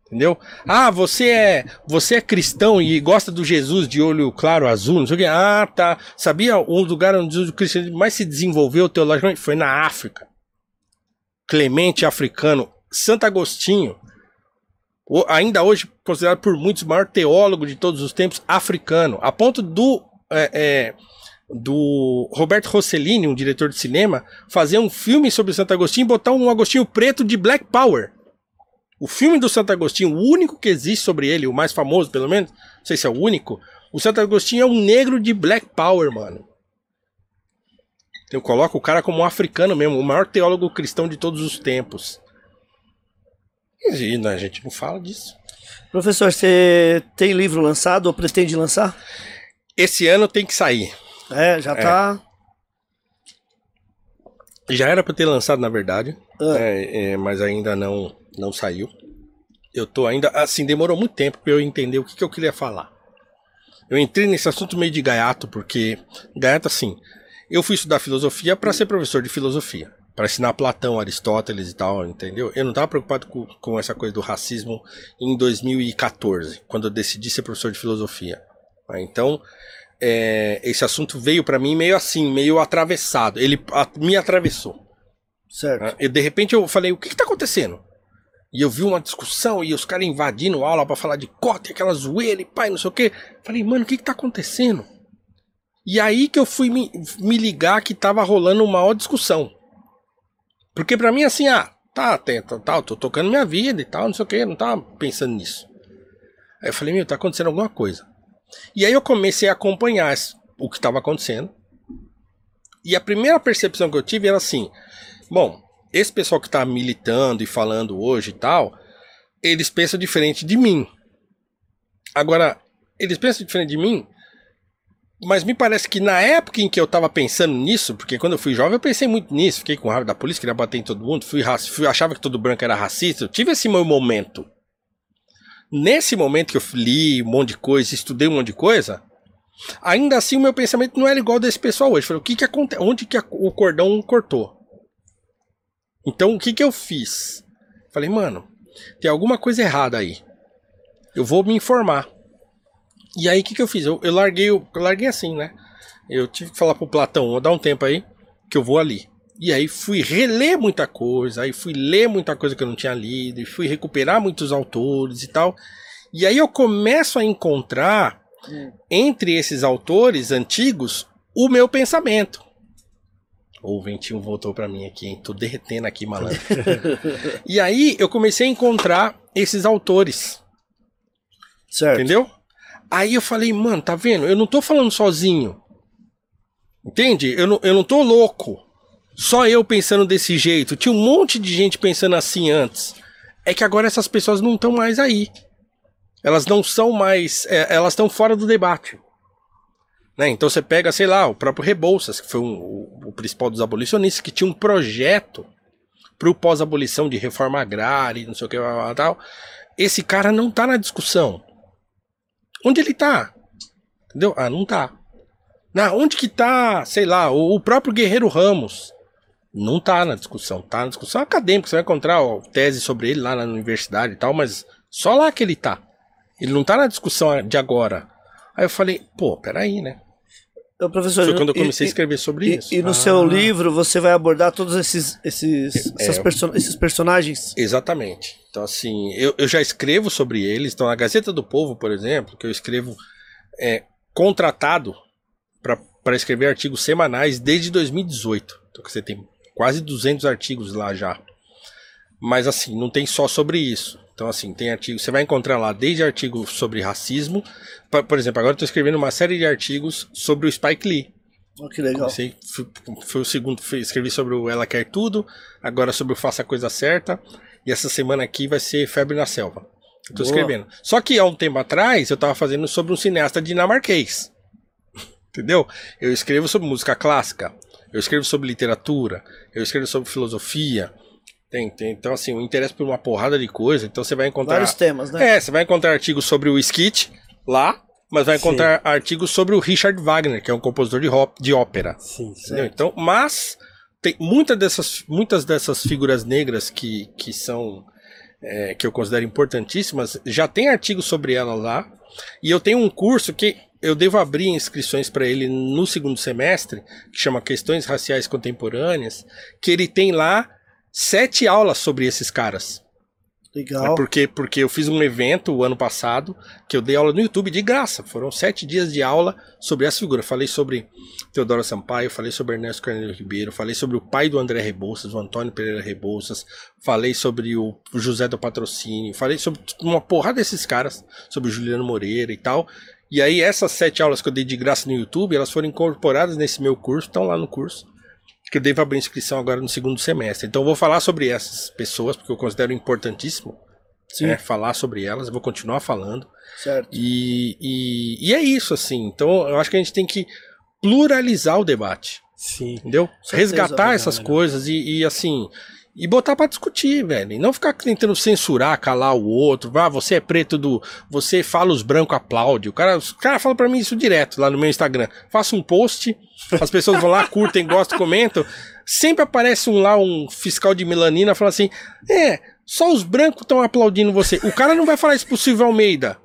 Entendeu? Ah, você é você é cristão e gosta do Jesus de olho claro azul, não sei o que. Ah, tá. Sabia um lugar onde o cristianismo mais se desenvolveu teologicamente? Foi na África. Clemente africano. Santo Agostinho. Ainda hoje considerado por muitos o maior teólogo de todos os tempos africano. A ponto do é, é, do Roberto Rossellini, um diretor de cinema, fazer um filme sobre Santo Agostinho e botar um Agostinho preto de Black Power. O filme do Santo Agostinho, o único que existe sobre ele, o mais famoso pelo menos, não sei se é o único, o Santo Agostinho é um negro de Black Power, mano. Eu coloco o cara como um africano mesmo, o maior teólogo cristão de todos os tempos. E né, a gente não fala disso. Professor, você tem livro lançado ou pretende lançar? Esse ano tem que sair. É, já tá. Já era pra ter lançado, na verdade, Ah. é, é, mas ainda não, não saiu. Eu tô ainda. Assim, demorou muito tempo pra eu entender o que, que eu queria falar. Eu entrei nesse assunto meio de gaiato, porque. Gaiato, assim. Eu fui estudar filosofia pra ser professor de filosofia. Pra ensinar Platão, Aristóteles e tal, entendeu? Eu não tava preocupado com, com essa coisa do racismo em 2014, quando eu decidi ser professor de filosofia. Ah, Então, é, esse assunto veio pra mim meio assim, meio atravessado. Ele a- me atravessou. Certo. né? E de repente eu falei, o que, que tá acontecendo? E eu vi uma discussão e os caras invadindo a aula pra falar de cota e aquela zoeira e pai, não sei o quê. Falei, mano, o que, que tá acontecendo? E aí que eu fui me, me ligar que tava rolando uma maior discussão. Porque pra mim, assim, ah, tá, tem, tá, tá, tô tocando minha vida e tal, não sei o quê, não tava pensando nisso. Aí eu falei, meu, tá acontecendo alguma coisa. E aí eu comecei a acompanhar o que estava acontecendo. E a primeira percepção que eu tive era assim: bom, esse pessoal que tá militando e falando hoje e tal, eles pensam diferente de mim. Agora, eles pensam diferente de mim, mas me parece que na época em que eu tava pensando nisso, porque quando eu fui jovem eu pensei muito nisso, fiquei com raiva da polícia, queria bater em todo mundo, fui, fui achava que todo branco era racista, eu tive esse meu momento. Nesse momento que eu li um monte de coisa, estudei um monte de coisa, ainda assim o meu pensamento não era igual desse pessoal hoje. Falei, o que que acontece? Onde que a- o cordão cortou? Então o que que eu fiz? Falei, mano, tem alguma coisa errada aí. Eu vou me informar. E aí o que que eu fiz? Eu, eu larguei, o- eu larguei assim, né? Eu tive que falar pro Platão, vou dar um tempo aí, que eu vou ali. E aí fui reler muita coisa, aí fui ler muita coisa que eu não tinha lido, e fui recuperar muitos autores e tal. E aí eu começo a encontrar entre esses autores antigos o meu pensamento. O ventinho voltou pra mim aqui, hein? Tô derretendo aqui, malandro. <laughs> e aí eu comecei a encontrar esses autores. Certo. Entendeu? Aí eu falei, mano, tá vendo? Eu não tô falando sozinho. Entende? Eu não, eu não tô louco. Só eu pensando desse jeito. Tinha um monte de gente pensando assim antes. É que agora essas pessoas não estão mais aí. Elas não são mais. é, elas estão fora do debate. Né? Então você pega, sei lá, o próprio Rebouças, que foi um- o, o principal dos abolicionistas, que tinha um projeto pro pós-abolição de reforma agrária e não sei o que tal. Esse cara não tá na discussão. Onde ele tá? Entendeu? Ah, não tá. Na, onde que tá, sei lá, o, o próprio Guerreiro Ramos? Não tá na discussão, tá na discussão acadêmica. Você vai encontrar ó, tese sobre ele lá na universidade e tal, mas só lá que ele tá. Ele não tá na discussão de agora. Aí eu falei, pô, peraí, né? Então, professor, Foi quando eu e- comecei a e- escrever sobre E, isso. e no Ah. seu livro você vai abordar todos esses, esses, É. essas perso- esses personagens? Exatamente. Então, assim, eu, eu já escrevo sobre eles. Então, a Gazeta do Povo, por exemplo, que eu escrevo é, contratado para escrever artigos semanais desde 2018. Então, você tem quase 200 artigos lá já. Mas, assim, não tem só sobre isso. Então, assim, tem artigos. Você vai encontrar lá desde artigos sobre racismo. pa- Por exemplo, agora eu estou escrevendo uma série de artigos sobre o Spike Lee. Oh, que legal. Comecei, foi o segundo, fui- escrevi sobre o Ela Quer Tudo, agora sobre o Faça a Coisa Certa, e essa semana aqui vai ser Febre na Selva. Eu tô Boa. escrevendo. Só que há um tempo atrás eu tava fazendo sobre um cineasta dinamarquês. Entendeu? Eu escrevo sobre música clássica, eu escrevo sobre literatura, eu escrevo sobre filosofia. Tem, tem, então, assim, eu interesso por uma porrada de coisa, então você vai encontrar. Vários temas, né? É, você vai encontrar artigos sobre o Skit lá, mas vai Sim. encontrar artigos sobre o Richard Wagner, que é um compositor de, de ópera. Sim, sim. Então, mas tem muitas dessas, muitas dessas figuras negras que, que são é, que eu considero importantíssimas, já tem artigos sobre elas lá. E eu tenho um curso que eu devo abrir inscrições para ele no segundo semestre, que chama Questões Raciais Contemporâneas, que ele tem lá sete aulas sobre esses caras. É Legal. porque, porque eu fiz um evento o ano passado que eu dei aula no YouTube de graça. Foram sete dias de aula sobre essa figura. Falei sobre Teodoro Sampaio, falei sobre Ernesto Carneiro Ribeiro, falei sobre o pai do André Rebouças, o Antônio Pereira Rebouças, falei sobre o José do Patrocínio, falei sobre uma porrada desses caras, sobre o Juliano Moreira e tal. E aí essas sete aulas que eu dei de graça no YouTube, elas foram incorporadas nesse meu curso, estão lá no curso que eu devo abrir inscrição agora no segundo semestre. Então eu vou falar sobre essas pessoas, porque eu considero importantíssimo Sim, né, falar sobre elas, eu vou continuar falando. certo. E, e, e é isso, assim. Então eu acho que a gente tem que pluralizar o debate, Sim. entendeu? certeza, Resgatar essas legal. coisas e, e, assim. E botar pra discutir, velho. E não ficar tentando censurar, calar o outro. Ah, você é preto do. Você fala os brancos aplaude. O cara, os cara fala pra mim isso direto lá no meu Instagram. Faço um post, as pessoas vão lá, <laughs> curtem, gostam, comentam. Sempre aparece um lá, um fiscal de melanina, fala assim: É, só os brancos estão aplaudindo você. O cara não vai falar isso pro Silvio Almeida.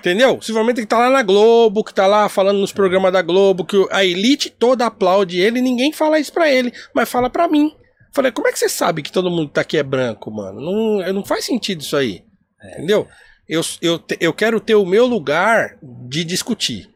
Entendeu? Almeida que tá lá na Globo, que tá lá falando nos programas da Globo, que a elite toda aplaude ele, ninguém fala isso pra ele, mas fala pra mim. Falei, como é que você sabe que todo mundo que tá aqui é branco, mano? Não, não faz sentido isso aí. Entendeu? Eu, eu, eu quero ter o meu lugar de discutir.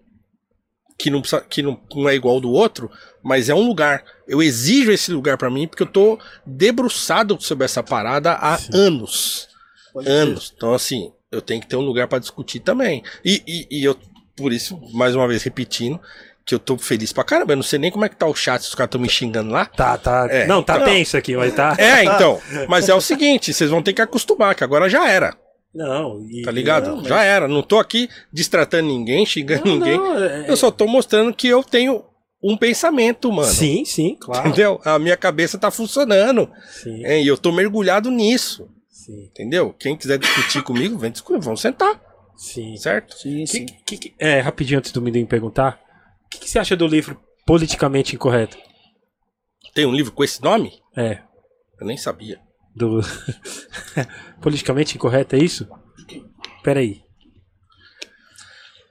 Que, não, que não, não é igual ao do outro, mas é um lugar. Eu exijo esse lugar pra mim porque eu tô debruçado sobre essa parada há anos Pode anos. Então, assim, eu tenho que ter um lugar pra discutir também. E, e, e eu, por isso, mais uma vez repetindo, que eu tô feliz pra caramba. Eu não sei nem como é que tá o chat, se os caras estão me xingando lá. Tá, tá. É. Não, tá Não. tenso aqui, mas tá. É, então. Mas é o seguinte, vocês vão ter que acostumar, que agora já era, Não, e... tá ligado? Não, mas- Já era. Não tô aqui distratando ninguém, xingando Não, ninguém. não, é- Eu só tô mostrando que eu tenho um pensamento, mano. Sim, sim, claro. Entendeu? A minha cabeça tá funcionando. Sim, hein? E eu tô mergulhado nisso. sim, Entendeu? Quem quiser discutir comigo, vem discutir. Vamos sentar, sim. certo? Sim, sim. Que- que- que- é, rapidinho antes do Mindinho perguntar. O que, que você acha do livro Politicamente Incorreto? Tem um livro com esse nome? É, Eu nem sabia. do. <laughs> Politicamente Incorreto, é isso? Peraí.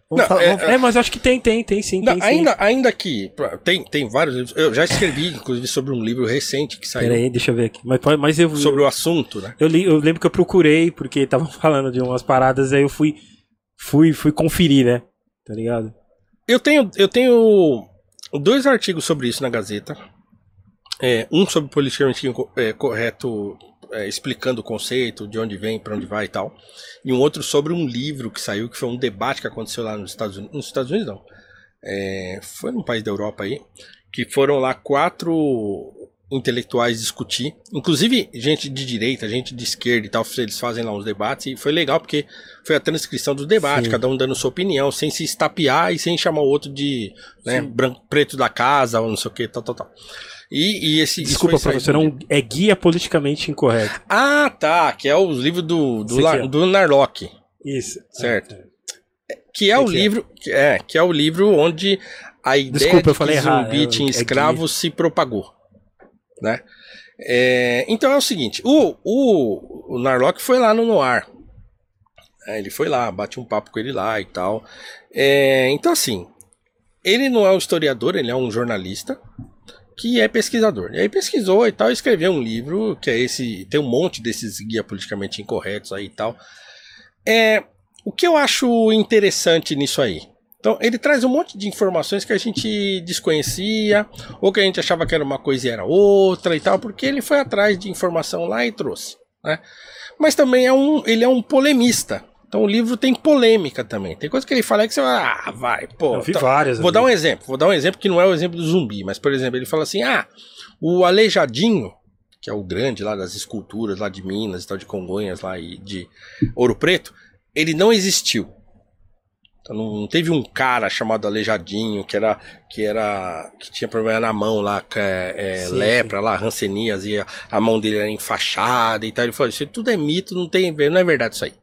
Não, falar- é- vamos- É, mas eu acho que tem, tem, tem sim. Não, tem, sim. ainda, ainda que tem, tem vários livros. Eu já escrevi, inclusive, sobre um livro recente que saiu Peraí, deixa eu ver aqui. Mas, mas eu, sobre o assunto, né? eu, li- eu lembro que eu procurei, porque estavam <laughs> falando de umas paradas, aí eu fui, fui, fui conferir, né? Tá ligado? Eu tenho, eu tenho dois artigos sobre isso na Gazeta. É, um sobre politicamente é, correto, é, explicando o conceito, de onde vem, para onde vai e tal. E um outro sobre um livro que saiu, que foi um debate que aconteceu lá nos Estados Unidos. Nos Estados Unidos, não. É, foi num país da Europa aí. Que foram lá quatro intelectuais discutir. Inclusive, gente de direita, gente de esquerda e tal. Eles fazem lá uns debates. E foi legal porque foi a transcrição do debate, Sim. cada um dando sua opinião, sem se estapear e sem chamar o outro de né, branco, preto da casa ou não sei o que, tal, tal, tal. E, e esse. Desculpa, professor, é, um, é guia politicamente incorreto. Ah, tá. Que é os livros do, do, La- ó. do Narlock. Isso. Certo. que é o que é? livro, que é, que é o livro onde a ideia Desculpa, de que zumbi é, tinha é escravos se propagou, né? É, então é o seguinte, o, o, o Narlock foi lá no Noir, É, ele foi lá, bate um papo com ele lá e tal. É, então assim, ele não é um historiador, ele é um jornalista que é pesquisador. E aí pesquisou e tal, escreveu um livro que é esse, tem um monte desses guia politicamente incorretos aí e tal. É, o que eu acho interessante nisso aí? Então, ele traz um monte de informações que a gente desconhecia, ou que a gente achava que era uma coisa e era outra e tal, porque ele foi atrás de informação lá e trouxe. Né? Mas também é um, ele é um polemista. Então o livro tem polêmica também. Tem coisa que ele fala que você vai, ah, vai, pô. Eu vi tá- várias. Vou ali. dar um exemplo. Vou dar um exemplo que não é o exemplo do zumbi, mas por exemplo, ele fala assim: ah, o Aleijadinho, que é o grande lá das esculturas lá de Minas e tal, de Congonhas lá e de Ouro Preto, ele não existiu. Então não teve um cara chamado Aleijadinho que era que era que tinha problema na mão lá, que é, é, Sim, lepra lá, rancenias e a, a mão dele era enfaixada e tal. Ele falou: Isso tudo é mito, não tem, não é verdade isso aí.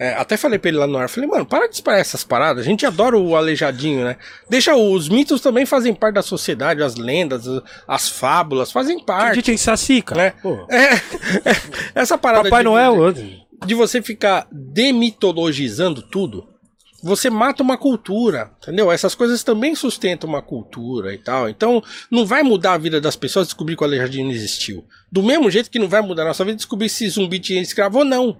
É, até falei pra ele lá no ar, falei, mano, para de disparar essas paradas, a gente adora o aleijadinho, né? Deixa, os mitos também fazem parte da sociedade, as lendas, as, as fábulas, fazem A parte. gente tem Saci, cara. né? É, <laughs> essa parada Papai de, Noel, de, de você ficar demitologizando tudo, você mata uma cultura, entendeu? Essas coisas também sustentam uma cultura e tal. Então, não vai mudar a vida das pessoas descobrir que o aleijadinho não existiu. Do mesmo jeito que não vai mudar a nossa vida descobrir se zumbi tinha escravo ou não.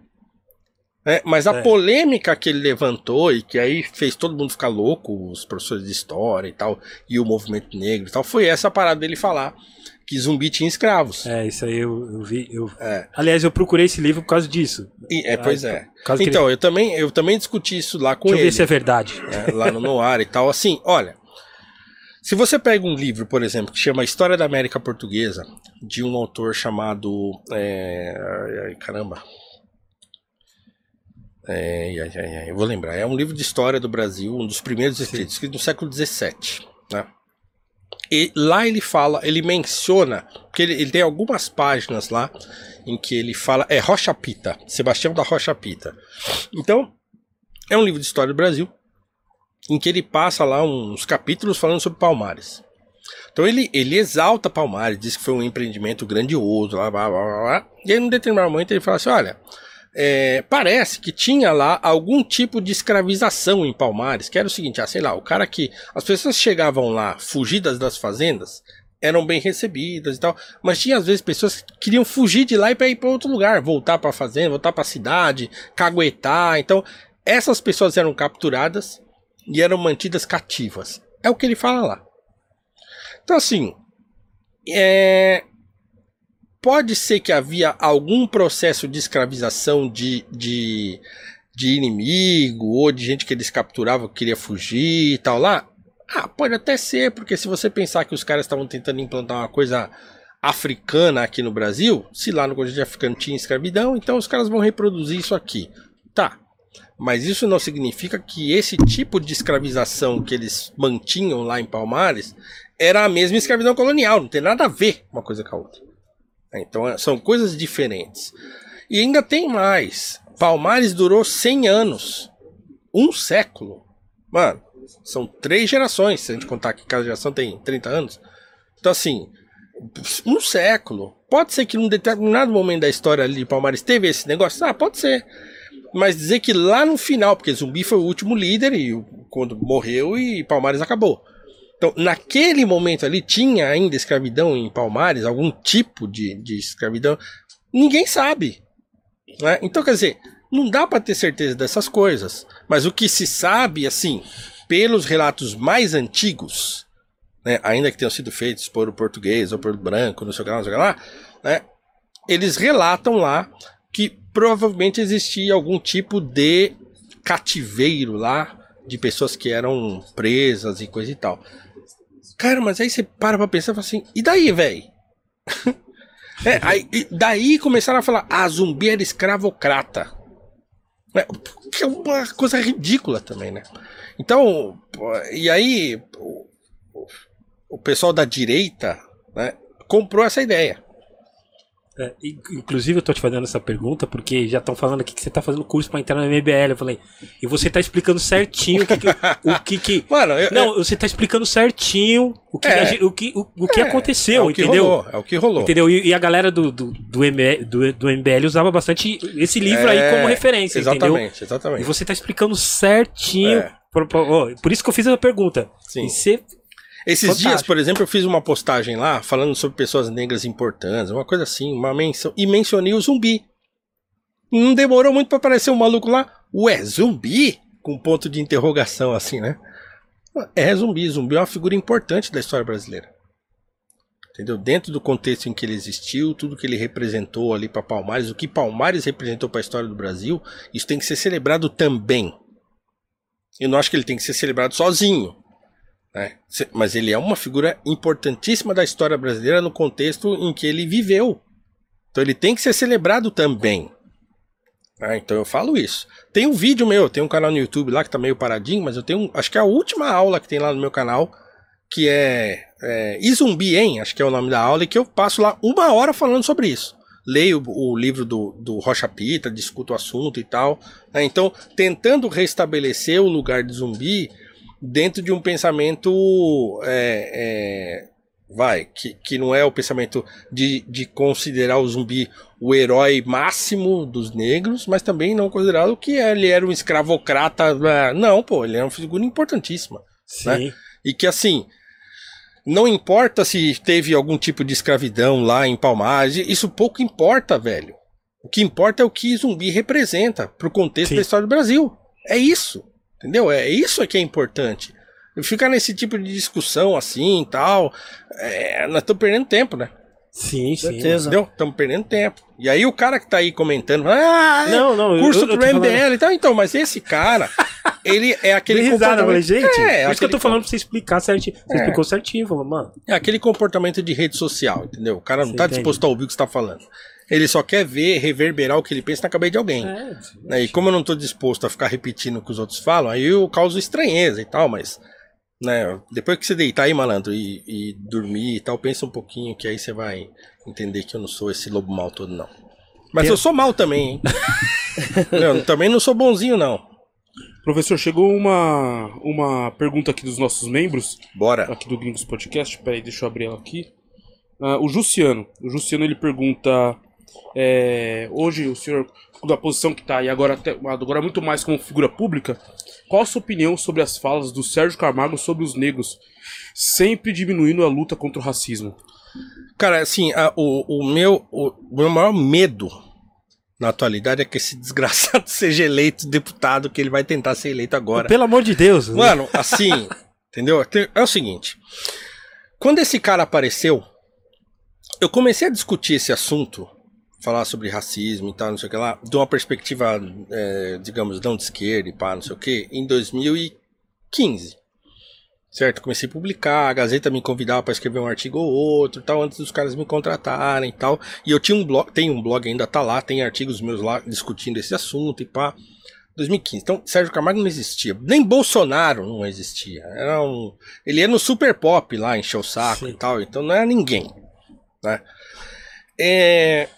É, mas a É. polêmica que ele levantou e que aí fez todo mundo ficar louco, os professores de história e tal, e o movimento negro e tal, foi essa parada dele falar que zumbi tinha escravos. É, isso aí eu, eu vi. Eu... É. Aliás, eu procurei esse livro por causa disso. E- é, pois é. Então, eu também, eu também discuti isso lá com Deixa eu ver ele, se é verdade. né, lá no Noir e tal. Assim, olha, se você pega um livro, por exemplo, que chama História da América Portuguesa, de um autor chamado. é, ai, ai, caramba. É, ai, ai, ai, eu vou lembrar. É um livro de história do Brasil, um dos primeiros escritos, escrito no século XVII. Né? E lá ele fala, ele menciona, porque ele, ele tem algumas páginas lá em que ele fala. É Rocha Pita, Sebastião da Rocha Pita. Então, é um livro de história do Brasil, em que ele passa lá uns capítulos falando sobre Palmares. Então ele, ele exalta Palmares, diz que foi um empreendimento grandioso, blá, blá, blá, blá, blá. e aí num determinado momento ele fala assim, olha, é, parece que tinha lá algum tipo de escravização em Palmares, que era o seguinte, ah, sei lá, o cara que, as pessoas chegavam lá fugidas das fazendas, eram bem recebidas e tal, mas tinha às vezes pessoas que queriam fugir de lá e ir para outro lugar, voltar para a fazenda, voltar para a cidade, caguetar, então essas pessoas eram capturadas e eram mantidas cativas. É o que ele fala lá. Então, assim, é, pode ser que havia algum processo de escravização de, de, de inimigo ou de gente que eles capturavam que queria fugir e tal lá. Ah, pode até ser, porque se você pensar que os caras estavam tentando implantar uma coisa africana aqui no Brasil, se lá no continente africano tinha escravidão, então os caras vão reproduzir isso aqui. Tá, mas isso não significa que esse tipo de escravização que eles mantinham lá em Palmares era a mesma escravidão colonial, não tem nada a ver uma coisa com a outra. Então é- são coisas diferentes. E ainda tem mais. Palmares durou 100 anos. Um século. Mano, são três gerações, se a gente contar que cada geração tem 30 anos. Então, assim, um século. Pode ser que num determinado momento da história ali de Palmares teve esse negócio? Ah, pode ser. Mas dizer que lá no final, porque Zumbi foi o último líder e quando morreu e Palmares acabou. Então, naquele momento ali, tinha ainda escravidão em Palmares, algum tipo de, de escravidão. Ninguém sabe. né? Então, quer dizer, não dá para ter certeza dessas coisas. Mas o que se sabe, assim, pelos relatos mais antigos, né, ainda que tenham sido feitos por português ou por branco, não sei o que lá, não sei o que lá, né, eles relatam lá que provavelmente existia algum tipo de cativeiro lá de pessoas que eram presas e coisa e tal. Cara, mas aí você para pra pensar e fala assim, e daí, velho? <laughs> é, aí, daí começaram a falar, ah, zumbi era escravocrata. É, que é uma coisa ridícula também, né? Então, e aí o, o pessoal da direita né, comprou essa ideia. É, in- inclusive, eu tô te fazendo essa pergunta porque já estão falando aqui que você tá fazendo curso pra entrar no MBL. Eu falei, e você tá explicando certinho o que. que- o que, que- <laughs> Mano, eu, não, você tá explicando certinho o que, É. a o que, o, o que é, aconteceu, é o que entendeu? rolou, é o que rolou. Entendeu? E, e a galera do, do, do, MBL, do, do MBL usava bastante esse livro aí É, como referência, entendeu? Exatamente, E exatamente. você tá explicando certinho. É. Por, por- ó, por isso que eu fiz a pergunta. Sim. E você. Esses Fantástico. dias, por exemplo, eu fiz uma postagem lá falando sobre pessoas negras importantes, uma coisa assim, uma menção, e mencionei o zumbi. Não demorou muito pra aparecer um maluco lá. Ué, zumbi? Com ponto de interrogação assim, né? É zumbi. Zumbi é uma figura importante da história brasileira. Entendeu? Dentro do contexto em que ele existiu, tudo que ele representou ali pra Palmares, o que Palmares representou pra história do Brasil, isso tem que ser celebrado também. Eu não acho que ele tem que ser celebrado sozinho né? Mas ele é uma figura importantíssima da história brasileira no contexto em que ele viveu. Então ele tem que ser celebrado também. Ah, então eu falo isso. Tem um vídeo meu, tem um canal no YouTube lá que tá meio paradinho, mas eu tenho, acho que é a última aula que tem lá no meu canal, que é, é E Zumbi, hein? Acho que é o nome da aula, e que eu passo lá uma hora falando sobre isso. Leio o livro do, do Rocha Pita, discuto o assunto e tal. né? Então, tentando restabelecer o lugar de zumbi dentro de um pensamento é, é, vai que, que não é o pensamento de, de considerar o zumbi o herói máximo dos negros, mas também não considerado que ele era um escravocrata. Não, pô, ele é uma figura importantíssima. Sim. E que assim, não importa se teve algum tipo de escravidão lá em Palmares, isso pouco importa, velho. O que importa é o que zumbi representa pro contexto Sim. da história do Brasil. É isso. Entendeu? É isso que é importante. Ficar nesse tipo de discussão assim e tal, é, nós estamos perdendo tempo, né? Sim, sim. Certeza. Entendeu? Estamos perdendo tempo. E aí o cara que tá aí comentando, ah, Não, não, eu- curso eu- eu do falando- MBL e tal. Então, mas esse cara, <laughs> ele é aquele Dei risada, eu falei, gente, É, por isso que eu tô falando pra você explicar certinho. Você É. explicou certinho, falou, mano. É aquele comportamento de rede social, entendeu? O cara não Você tá entende? disposto a ouvir o que você tá falando. Ele só quer ver, reverberar o que ele pensa na cabeça de alguém. É, né? E como eu não tô disposto a ficar repetindo o que os outros falam, aí eu causo estranheza e tal, mas. Né, depois que você deitar aí, malandro, e, e dormir e tal, pensa um pouquinho que aí você vai entender que eu não sou esse lobo mal todo, não. Mas Tem- eu sou mal também, hein? <laughs> eu também não sou bonzinho, não. Professor, chegou uma, uma pergunta aqui dos nossos membros, Bora. aqui do Gringos Podcast. Peraí, deixa eu abrir ela aqui. Ah, o Jussiano. O Jussiano ele pergunta. É, hoje o senhor, da posição que está e agora, até- agora muito mais como figura pública, qual a sua opinião sobre as falas do Sérgio Camargo sobre os negros, sempre diminuindo a luta contra o racismo? Cara, assim, a- o, o meu, o, meu maior medo na atualidade é que esse <laughs> desgraçado seja eleito deputado, que ele vai tentar ser eleito agora. Pelo amor de Deus. né? Mano, assim, entendeu? É o seguinte. Quando esse cara apareceu, eu comecei a discutir esse assunto, falar sobre racismo e tal, não sei o que lá, de uma perspectiva, é, digamos, não de esquerda e pá, não sei o que, em 2015. Certo? Comecei a publicar, a Gazeta me convidava para escrever um artigo ou outro, e tal, antes dos caras me contratarem e tal. E eu tinha um blog, tem um blog ainda tá lá, tem artigos meus lá discutindo esse assunto e pá. 2015. Então, Sérgio Camargo não existia. Nem Bolsonaro não existia. Era um... Ele ia no Super Pop lá, encher o saco Sim. e tal. Então não era ninguém. Né? É...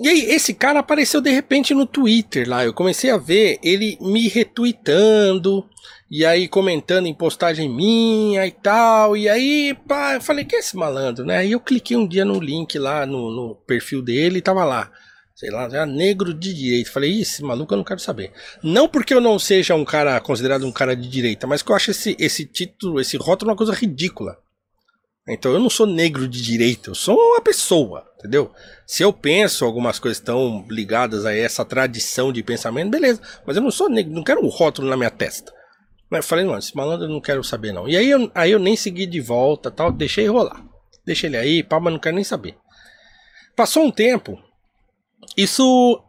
E aí, esse cara apareceu de repente no Twitter lá. Eu comecei a ver ele me retweetando. E aí comentando em postagem minha e tal. E aí, pá, eu falei, que é esse malandro, né? Aí eu cliquei um dia no link lá no, no perfil dele e tava lá sei lá, já negro de direita. Falei, "Ih, esse maluco eu não quero saber. Não porque eu não seja um cara considerado um cara de direita, mas que eu acho esse, esse título, esse rótulo uma coisa ridícula. Então eu não sou negro de direita, eu sou uma pessoa, entendeu? Se eu penso algumas coisas estão ligadas a essa tradição de pensamento, beleza. Mas eu não sou negro, não quero um rótulo na minha testa. Eu falei, não, esse malandro eu não quero saber não. E aí eu, aí eu nem segui de volta, tal, deixei rolar. Deixei ele aí, pá, mas não quero nem saber. Passou um tempo, isso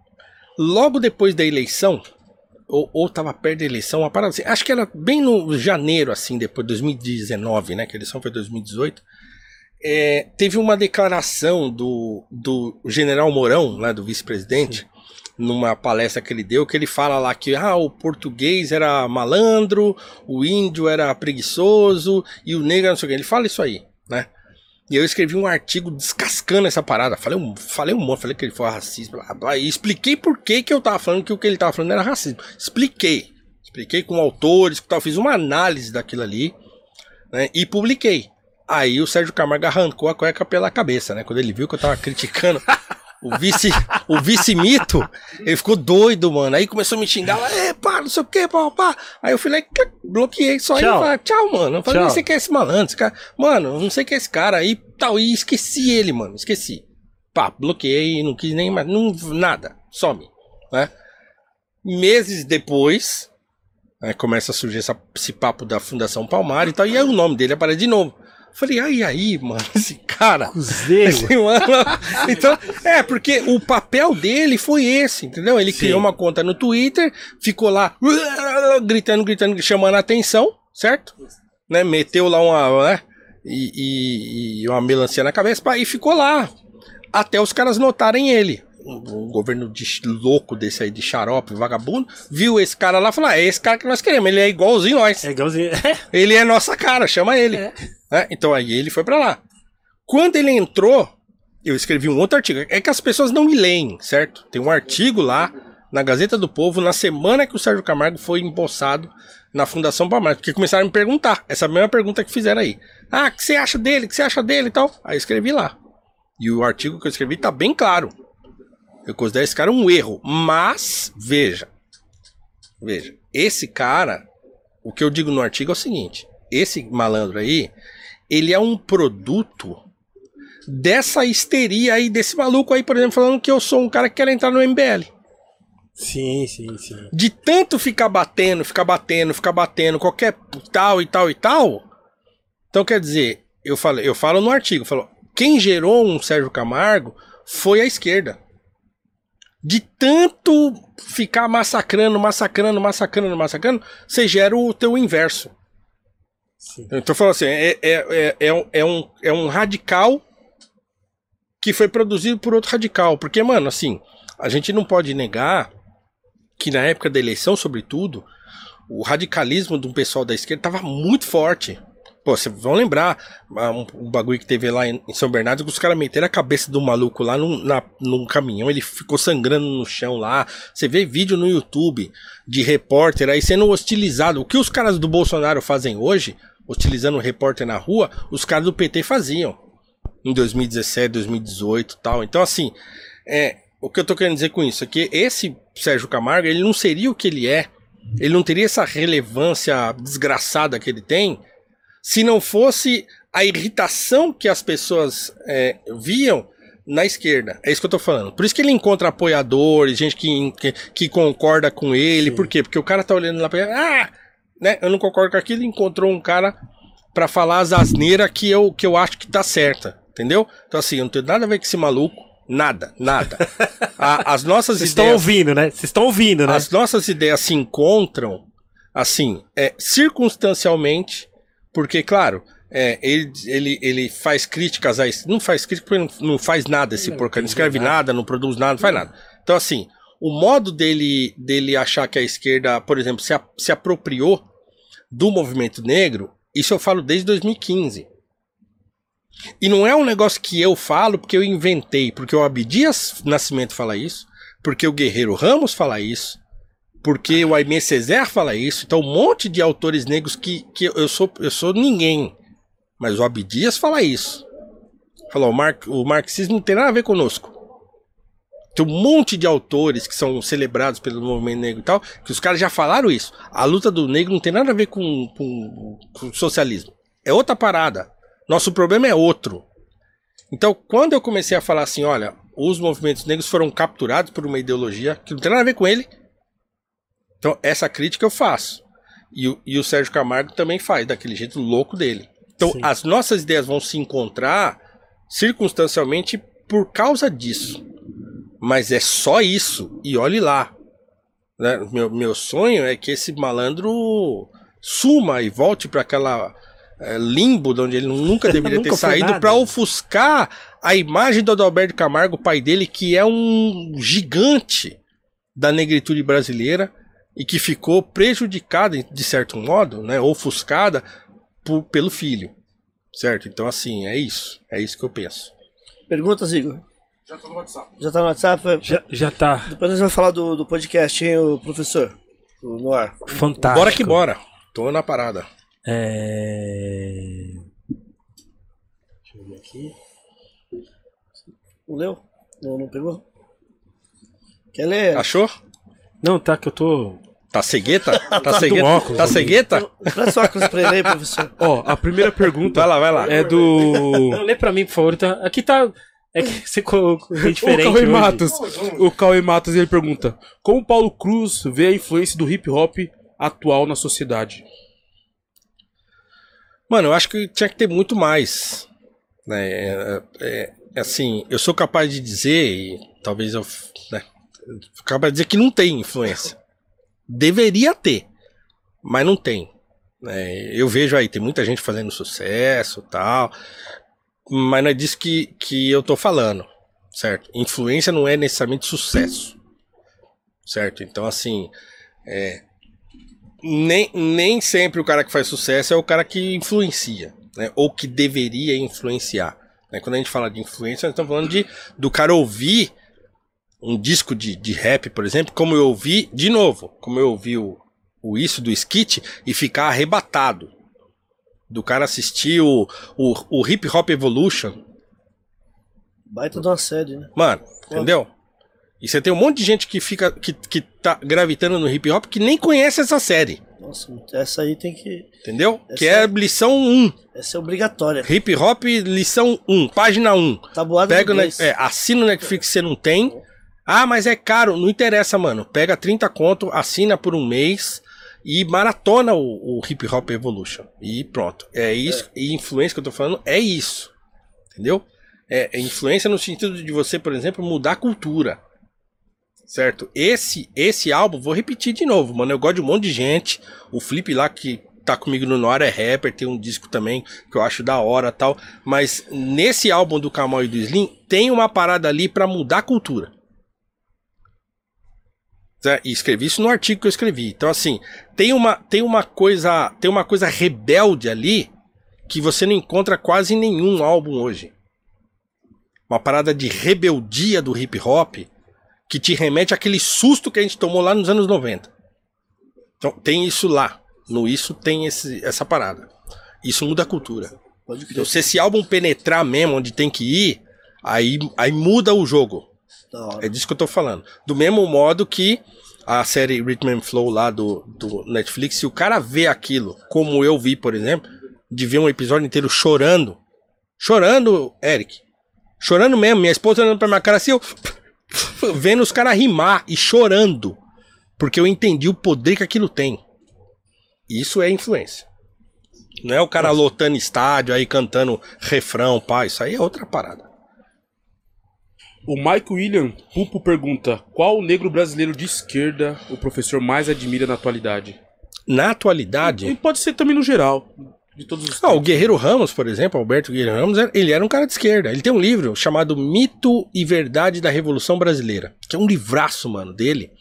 logo depois da eleição, ou, ou tava perto da eleição, uma parada assim, acho que era bem no janeiro, assim, depois de 2019, né? Que a eleição foi 2018. É, teve uma declaração do, do general Mourão, né, do vice-presidente, numa palestra que ele deu, que ele fala lá que ah, o português era malandro, o índio era preguiçoso e o negro era não sei o que. Ele fala isso aí? E eu escrevi um artigo descascando essa parada. Falei um, falei um monte, falei que ele foi racista, blá, blá, e expliquei por que, que eu tava falando que o que ele tava falando era racismo. Expliquei. Expliquei com autores, tal, fiz uma análise daquilo ali, né? E publiquei. Aí o Sérgio Camargo arrancou a cueca pela cabeça, né? Quando ele viu que eu tava <laughs> criticando o vice, o vice-mito, ele ficou doido, mano. Aí começou a me xingar, lá, é, pá, não sei o que, pá, pá. Aí eu fui lá e bloqueei só Tchau. falei, tchau, mano. Eu falei, Tchau. não sei quem é esse malandro, esse cara. Mano, não sei quem é esse cara. Aí tal, e esqueci ele, mano, esqueci. Pá, bloqueei, não quis nem mais, não, nada, some, né? Meses depois, né, começa a surgir essa- esse papo da Fundação Palmar e tal, e aí o nome dele aparece de novo. Falei, aí, aí, mano, <laughs> esse cara. Cruzeiro. Esse mano- então, é, porque o papel dele foi esse, entendeu? Ele Sim. criou uma conta no Twitter, ficou lá <laughs> gritando, gritando, chamando a atenção, certo? Né? Meteu lá uma, né? E, e- e uma melancia na cabeça, pá, e ficou lá. Até os caras notarem ele. Um, governo de louco desse aí, de xarope, vagabundo, viu esse cara lá e falou: ah, é esse cara que nós queremos, ele é igualzinho nós. É igualzinho. <laughs> Ele é nossa cara, chama ele. É. Né? Então aí ele foi pra lá. Quando ele entrou, eu escrevi um outro artigo. É que as pessoas não me leem, certo? Tem um artigo lá na Gazeta do Povo na semana que o Sérgio Camargo foi empossado na Fundação Palmares, porque começaram a me perguntar essa mesma pergunta que fizeram aí. Ah, o que você acha dele? O que você acha dele e tal? Aí eu escrevi lá. E o artigo que eu escrevi tá bem claro. Eu considero esse cara um erro, mas veja, veja, esse cara, o que eu digo no artigo é o seguinte: esse malandro aí, ele é um produto dessa histeria aí, desse maluco aí, por exemplo, falando que eu sou um cara que quer entrar no MBL. Sim, sim, sim. De tanto ficar batendo, ficar batendo, ficar batendo, qualquer tal e tal e tal. Então quer dizer, eu falo, eu falo no artigo, falo, quem gerou um Sérgio Camargo foi a esquerda. De tanto ficar massacrando, massacrando, massacrando, massacrando, você gera o teu inverso. Sim. Então falando assim, é, é, é, é, um, é, um, é um radical que foi produzido por outro radical. Porque, mano, assim, a gente não pode negar que na época da eleição, sobretudo, o radicalismo do pessoal da esquerda tava muito forte. Pô, vocês vão lembrar ah, um, um bagulho que teve lá em, em São Bernardo, que os caras meteram a cabeça do maluco lá num, na, num caminhão, ele ficou sangrando no chão lá. Você vê vídeo no YouTube de repórter aí sendo hostilizado. O que os caras do Bolsonaro fazem hoje, hostilizando o repórter na rua, os caras do PT faziam em 2017, 2018 e tal. Então, assim, é, o que eu tô querendo dizer com isso é que esse Sérgio Camargo, ele não seria o que ele é, ele não teria essa relevância desgraçada que ele tem, se não fosse a irritação que as pessoas é, viam na esquerda. É isso que eu tô falando. Por isso que ele encontra apoiadores, gente que, que, que concorda com ele. Sim. Por quê? Porque o cara tá olhando lá pra ele, ah, né, eu não concordo com aquilo, encontrou um cara pra falar as asneiras que eu, que eu acho que tá certa. Entendeu? Então, assim, eu não tenho nada a ver com esse maluco. Nada, nada. <laughs> A- as nossas Vocês estão ideias. ouvindo, né? Vocês estão ouvindo, né? As nossas ideias se encontram, assim, é, circunstancialmente, porque, claro, é, ele, ele, ele faz críticas a isso. Não faz crítica porque não, não faz nada esse porcaria. Não escreve nada. nada, não produz nada, não faz nada. Então, assim, o modo dele, dele achar que a esquerda, por exemplo, se, a- se apropriou do movimento negro, isso eu falo desde 2015. E não é um negócio que eu falo porque eu inventei, porque o Abdias Nascimento fala isso, porque o Guerreiro Ramos fala isso, porque o Aimé Césaire fala isso, então um monte de autores negros que, que eu sou eu sou ninguém, mas o Abdias fala isso. Falou, o, mar, o marxismo não tem nada a ver conosco. Tem um monte de autores que são celebrados pelo movimento negro e tal, que os caras já falaram isso. A luta do negro não tem nada a ver com, com, com socialismo. É outra parada. Nosso problema é outro. Então, quando eu comecei a falar assim, olha, os movimentos negros foram capturados por uma ideologia que não tem nada a ver com ele. Então, essa crítica eu faço. E, o- e o Sérgio Camargo também faz, daquele jeito louco dele. Então, Sim. as nossas ideias vão se encontrar circunstancialmente por causa disso. Mas é só isso. E olhe lá. né? Meu, meu sonho é que esse malandro suma e volte para aquela eh, limbo de onde ele nunca <laughs> deveria Nunca ter saído para ofuscar a imagem do Adalberto Camargo, pai dele, que é um gigante da negritude brasileira e que ficou prejudicada de certo modo, né, ofuscada por- pelo filho. Certo? Então, assim, é isso. É isso que eu penso. Perguntas, Igor? Já tô no WhatsApp. Já tá no WhatsApp? Já, já tá Depois nós vamos falar do, do podcast, hein, o professor? O Noir. fantástico. Bora que bora. Tô na parada. É... Deixa eu ver aqui. Não leu? Não, não pegou? Quer ler? Achou? Não, tá que eu tô. Tá cegueta? <laughs> Tá do cegueta? óculos, Tá cegueta? Presta o óculos pra ele aí, professor. <laughs> Ó, a primeira pergunta Vai lá, vai lá. é do. Não, lê pra mim, por favor. Tá... Aqui tá. É que você colocou <laughs> é diferente. o Cauê hoje. Matos. O Cauê Matos ele pergunta: Como Paulo Cruz vê a influência do hip hop atual na sociedade? Mano, eu acho que tinha que ter muito mais. Né? É, é- é assim, eu sou capaz de dizer, e talvez eu. Né, de dizer que não tem influência. Deveria ter, mas não tem. né? eu vejo aí, tem muita gente fazendo sucesso tal. Mas não é disso que, que eu tô falando. Certo? Influência não é necessariamente sucesso. Certo? Então, assim. É, nem, nem sempre o cara que faz sucesso é o cara que influencia, né? Ou que deveria influenciar. né? Quando a gente fala de influência, nós estamos falando de, do cara ouvir um disco de, de rap, por exemplo, como eu ouvi, de novo, como eu ouvi o, o isso do skit e ficar arrebatado. Do cara assistir o, o, o Hip Hop Evolution, Baita de uma série, né? Mano, entendeu? E você tem um monte de gente que fica que, que tá gravitando no hip hop que nem conhece essa série, Nossa, essa aí tem que. entendeu? Essa Que é lição 1. Essa é obrigatória. Hip hop, lição 1, página 1. Tabuada Pega o do Net- inglês. é, assina o Netflix se você não tem. Ah, mas é caro. Não interessa, mano. Pega 30 conto, assina por um mês e maratona o, o Hip Hop Evolution. E pronto. É isso. E influência que eu tô falando é isso. Entendeu? É, é influência no sentido de você, por exemplo, mudar a cultura. Certo? Esse esse álbum, vou repetir de novo, mano. Eu gosto de um monte de gente. O Flip lá que tá comigo no Noir é rapper, tem um disco também que eu acho da hora tal. Mas nesse álbum do Kamal e do Slim, tem uma parada ali pra mudar a cultura. Certo? E escrevi isso no artigo que eu escrevi. Então, assim, tem uma, tem uma coisa. Tem uma coisa rebelde ali que você não encontra quase em nenhum álbum hoje. Uma parada de rebeldia do hip hop que te remete àquele susto que a gente tomou lá nos anos 90. Então, tem isso lá. No isso tem esse, essa parada. Isso muda a cultura. Então, se esse álbum penetrar mesmo onde tem que ir, aí, aí muda o jogo. É disso que eu tô falando. Do mesmo modo que a série Rhythm and Flow lá do, do Netflix, se o cara vê aquilo, como eu vi, por exemplo, de ver um episódio inteiro chorando, chorando, Eric, chorando mesmo, minha esposa olhando pra minha cara assim, eu <laughs> vendo os caras rimar e chorando, porque eu entendi o poder que aquilo tem. Isso é influência. Não é o cara lotando estádio aí cantando refrão, pá, isso aí é outra parada. O Mike William Pupo pergunta: Qual o negro brasileiro de esquerda o professor mais admira na atualidade? Na atualidade, E pode ser também no geral. De todos os Ah, o Guerreiro Ramos, por exemplo, Alberto Guerreiro Ramos, era- ele era um cara de esquerda. Ele tem um livro chamado Mito e Verdade da Revolução Brasileira, que é um livraço, mano, dele,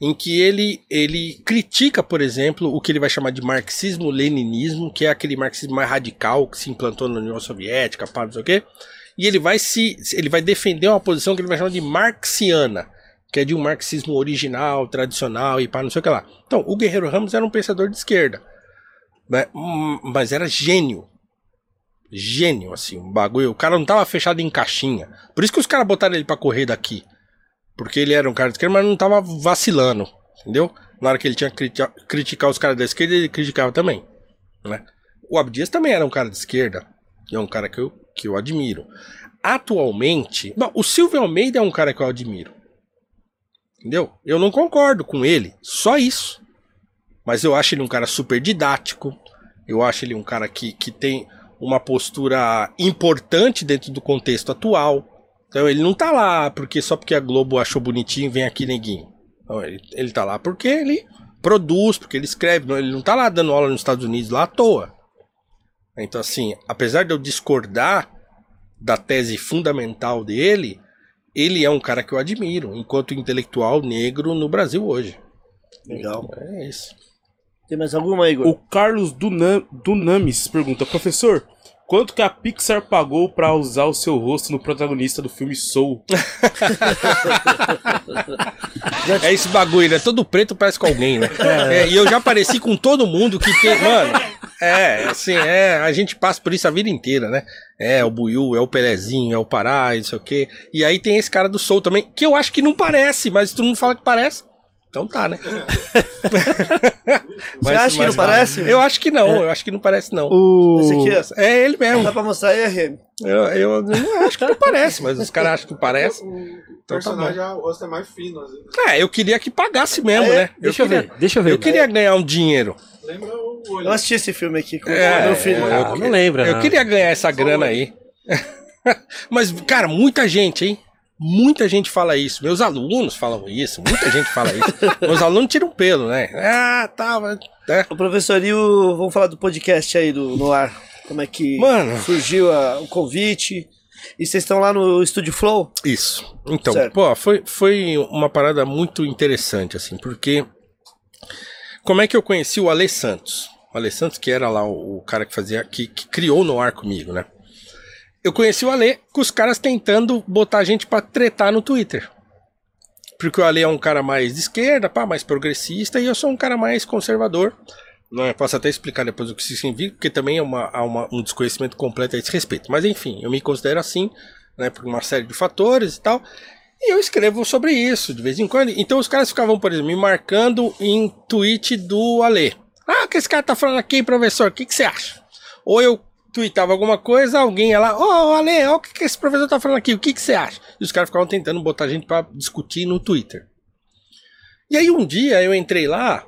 em que ele, ele critica, por exemplo, o que ele vai chamar de marxismo-leninismo, que é aquele marxismo mais radical que se implantou na União Soviética, pá, não sei o quê. E ele vai se ele vai defender uma posição que ele vai chamar de marxiana, que é de um marxismo original, tradicional e pá, não sei o que lá. Então, o Guerreiro Ramos era um pensador de esquerda né? Hum, Mas era gênio. Gênio, assim, um bagulho. O cara não tava fechado em caixinha. Por isso que os caras botaram ele pra correr daqui. Porque ele era um cara de esquerda, mas não tava vacilando. Entendeu? Na hora que ele tinha que criti- criticar os caras da esquerda, ele criticava também. Né? O Abdias também era um cara de esquerda. E é um cara que eu, que eu admiro. Atualmente. Bom, o Silvio Almeida é um cara que eu admiro. Entendeu? Eu não concordo com ele. Só isso. Mas eu acho ele um cara super didático. Eu acho ele um cara que, que tem uma postura importante dentro do contexto atual. Então ele não tá lá porque só porque a Globo achou bonitinho vem aqui neguinho. Ele, ele tá lá porque ele produz, porque ele escreve. Ele não tá lá dando aula nos Estados Unidos lá à toa. Então assim, apesar de eu discordar da tese fundamental dele, ele é um cara que eu admiro enquanto intelectual negro no Brasil hoje. Legal. É isso. Tem mais alguma, Igor? O Carlos Duna- Dunamis pergunta: Professor, Quanto que a Pixar pagou pra usar o seu rosto no protagonista do filme Soul? <laughs> É esse bagulho, né? Todo preto parece com alguém, né? É, e eu já pareci com todo mundo que tem. Mano, é, assim, é, a gente passa por isso a vida inteira, né? É, o Buiu, é o Pelezinho, é o Pará, não sei o quê. E aí tem esse cara do Soul também, que eu acho que não parece, mas todo mundo fala que parece. Então tá, né? <laughs> Você acha que não parece? Eu acho que não, eu acho que não parece, não. O... Esse aqui, É ele ó. mesmo. Dá pra mostrar aí, RM? Eu, eu não acho que não parece, mas os caras acham que parece. O Então tá personagem, o rosto é mais fino, vezes. É, eu queria que pagasse mesmo, É, né? Deixa eu queria, ver, deixa eu ver. Eu queria ganhar um dinheiro. Lembra o olho. Eu assisti esse filme aqui com É, o meu filho. é, Ah, não lembra, Eu não. queria ganhar essa grana aí. <laughs> Mas, cara, muita gente, hein? Muita gente fala isso. Meus alunos falam isso. Muita gente fala isso. <laughs> Meus alunos tiram pelo, né? Ah, tá. mas-. O professor e o... Vamos falar do podcast aí do, no ar. Como é que Mano. surgiu a- o convite. E vocês estão lá no Estúdio Flow? Isso. Então, Certo. pô, foi, foi uma parada muito interessante, assim, porque. Como é que eu conheci o Ale Santos? O Ale Santos, que era lá o, o cara que fazia. Que, que criou no ar comigo, né? Eu conheci o Ale com os caras tentando botar a gente pra tretar no Twitter. Porque o Ale é um cara mais de esquerda, pá, mais progressista, e eu sou um cara mais conservador. Não, eu posso até explicar depois o que isso significa, porque também é uma, uma- um desconhecimento completo a esse respeito. Mas enfim, eu me considero assim, né, por uma série de fatores e tal. E eu escrevo sobre isso de vez em quando. Então os caras ficavam, por exemplo, me marcando em tweet do Ale. Ah, o que esse cara tá falando aqui, professor? O que, que você acha? Ou eu tweetava alguma coisa, alguém ia lá, ô Ale, olha o que, que esse professor tá falando aqui, o que, que você acha? E os caras ficavam tentando botar a gente pra discutir no Twitter. E aí um dia eu entrei lá,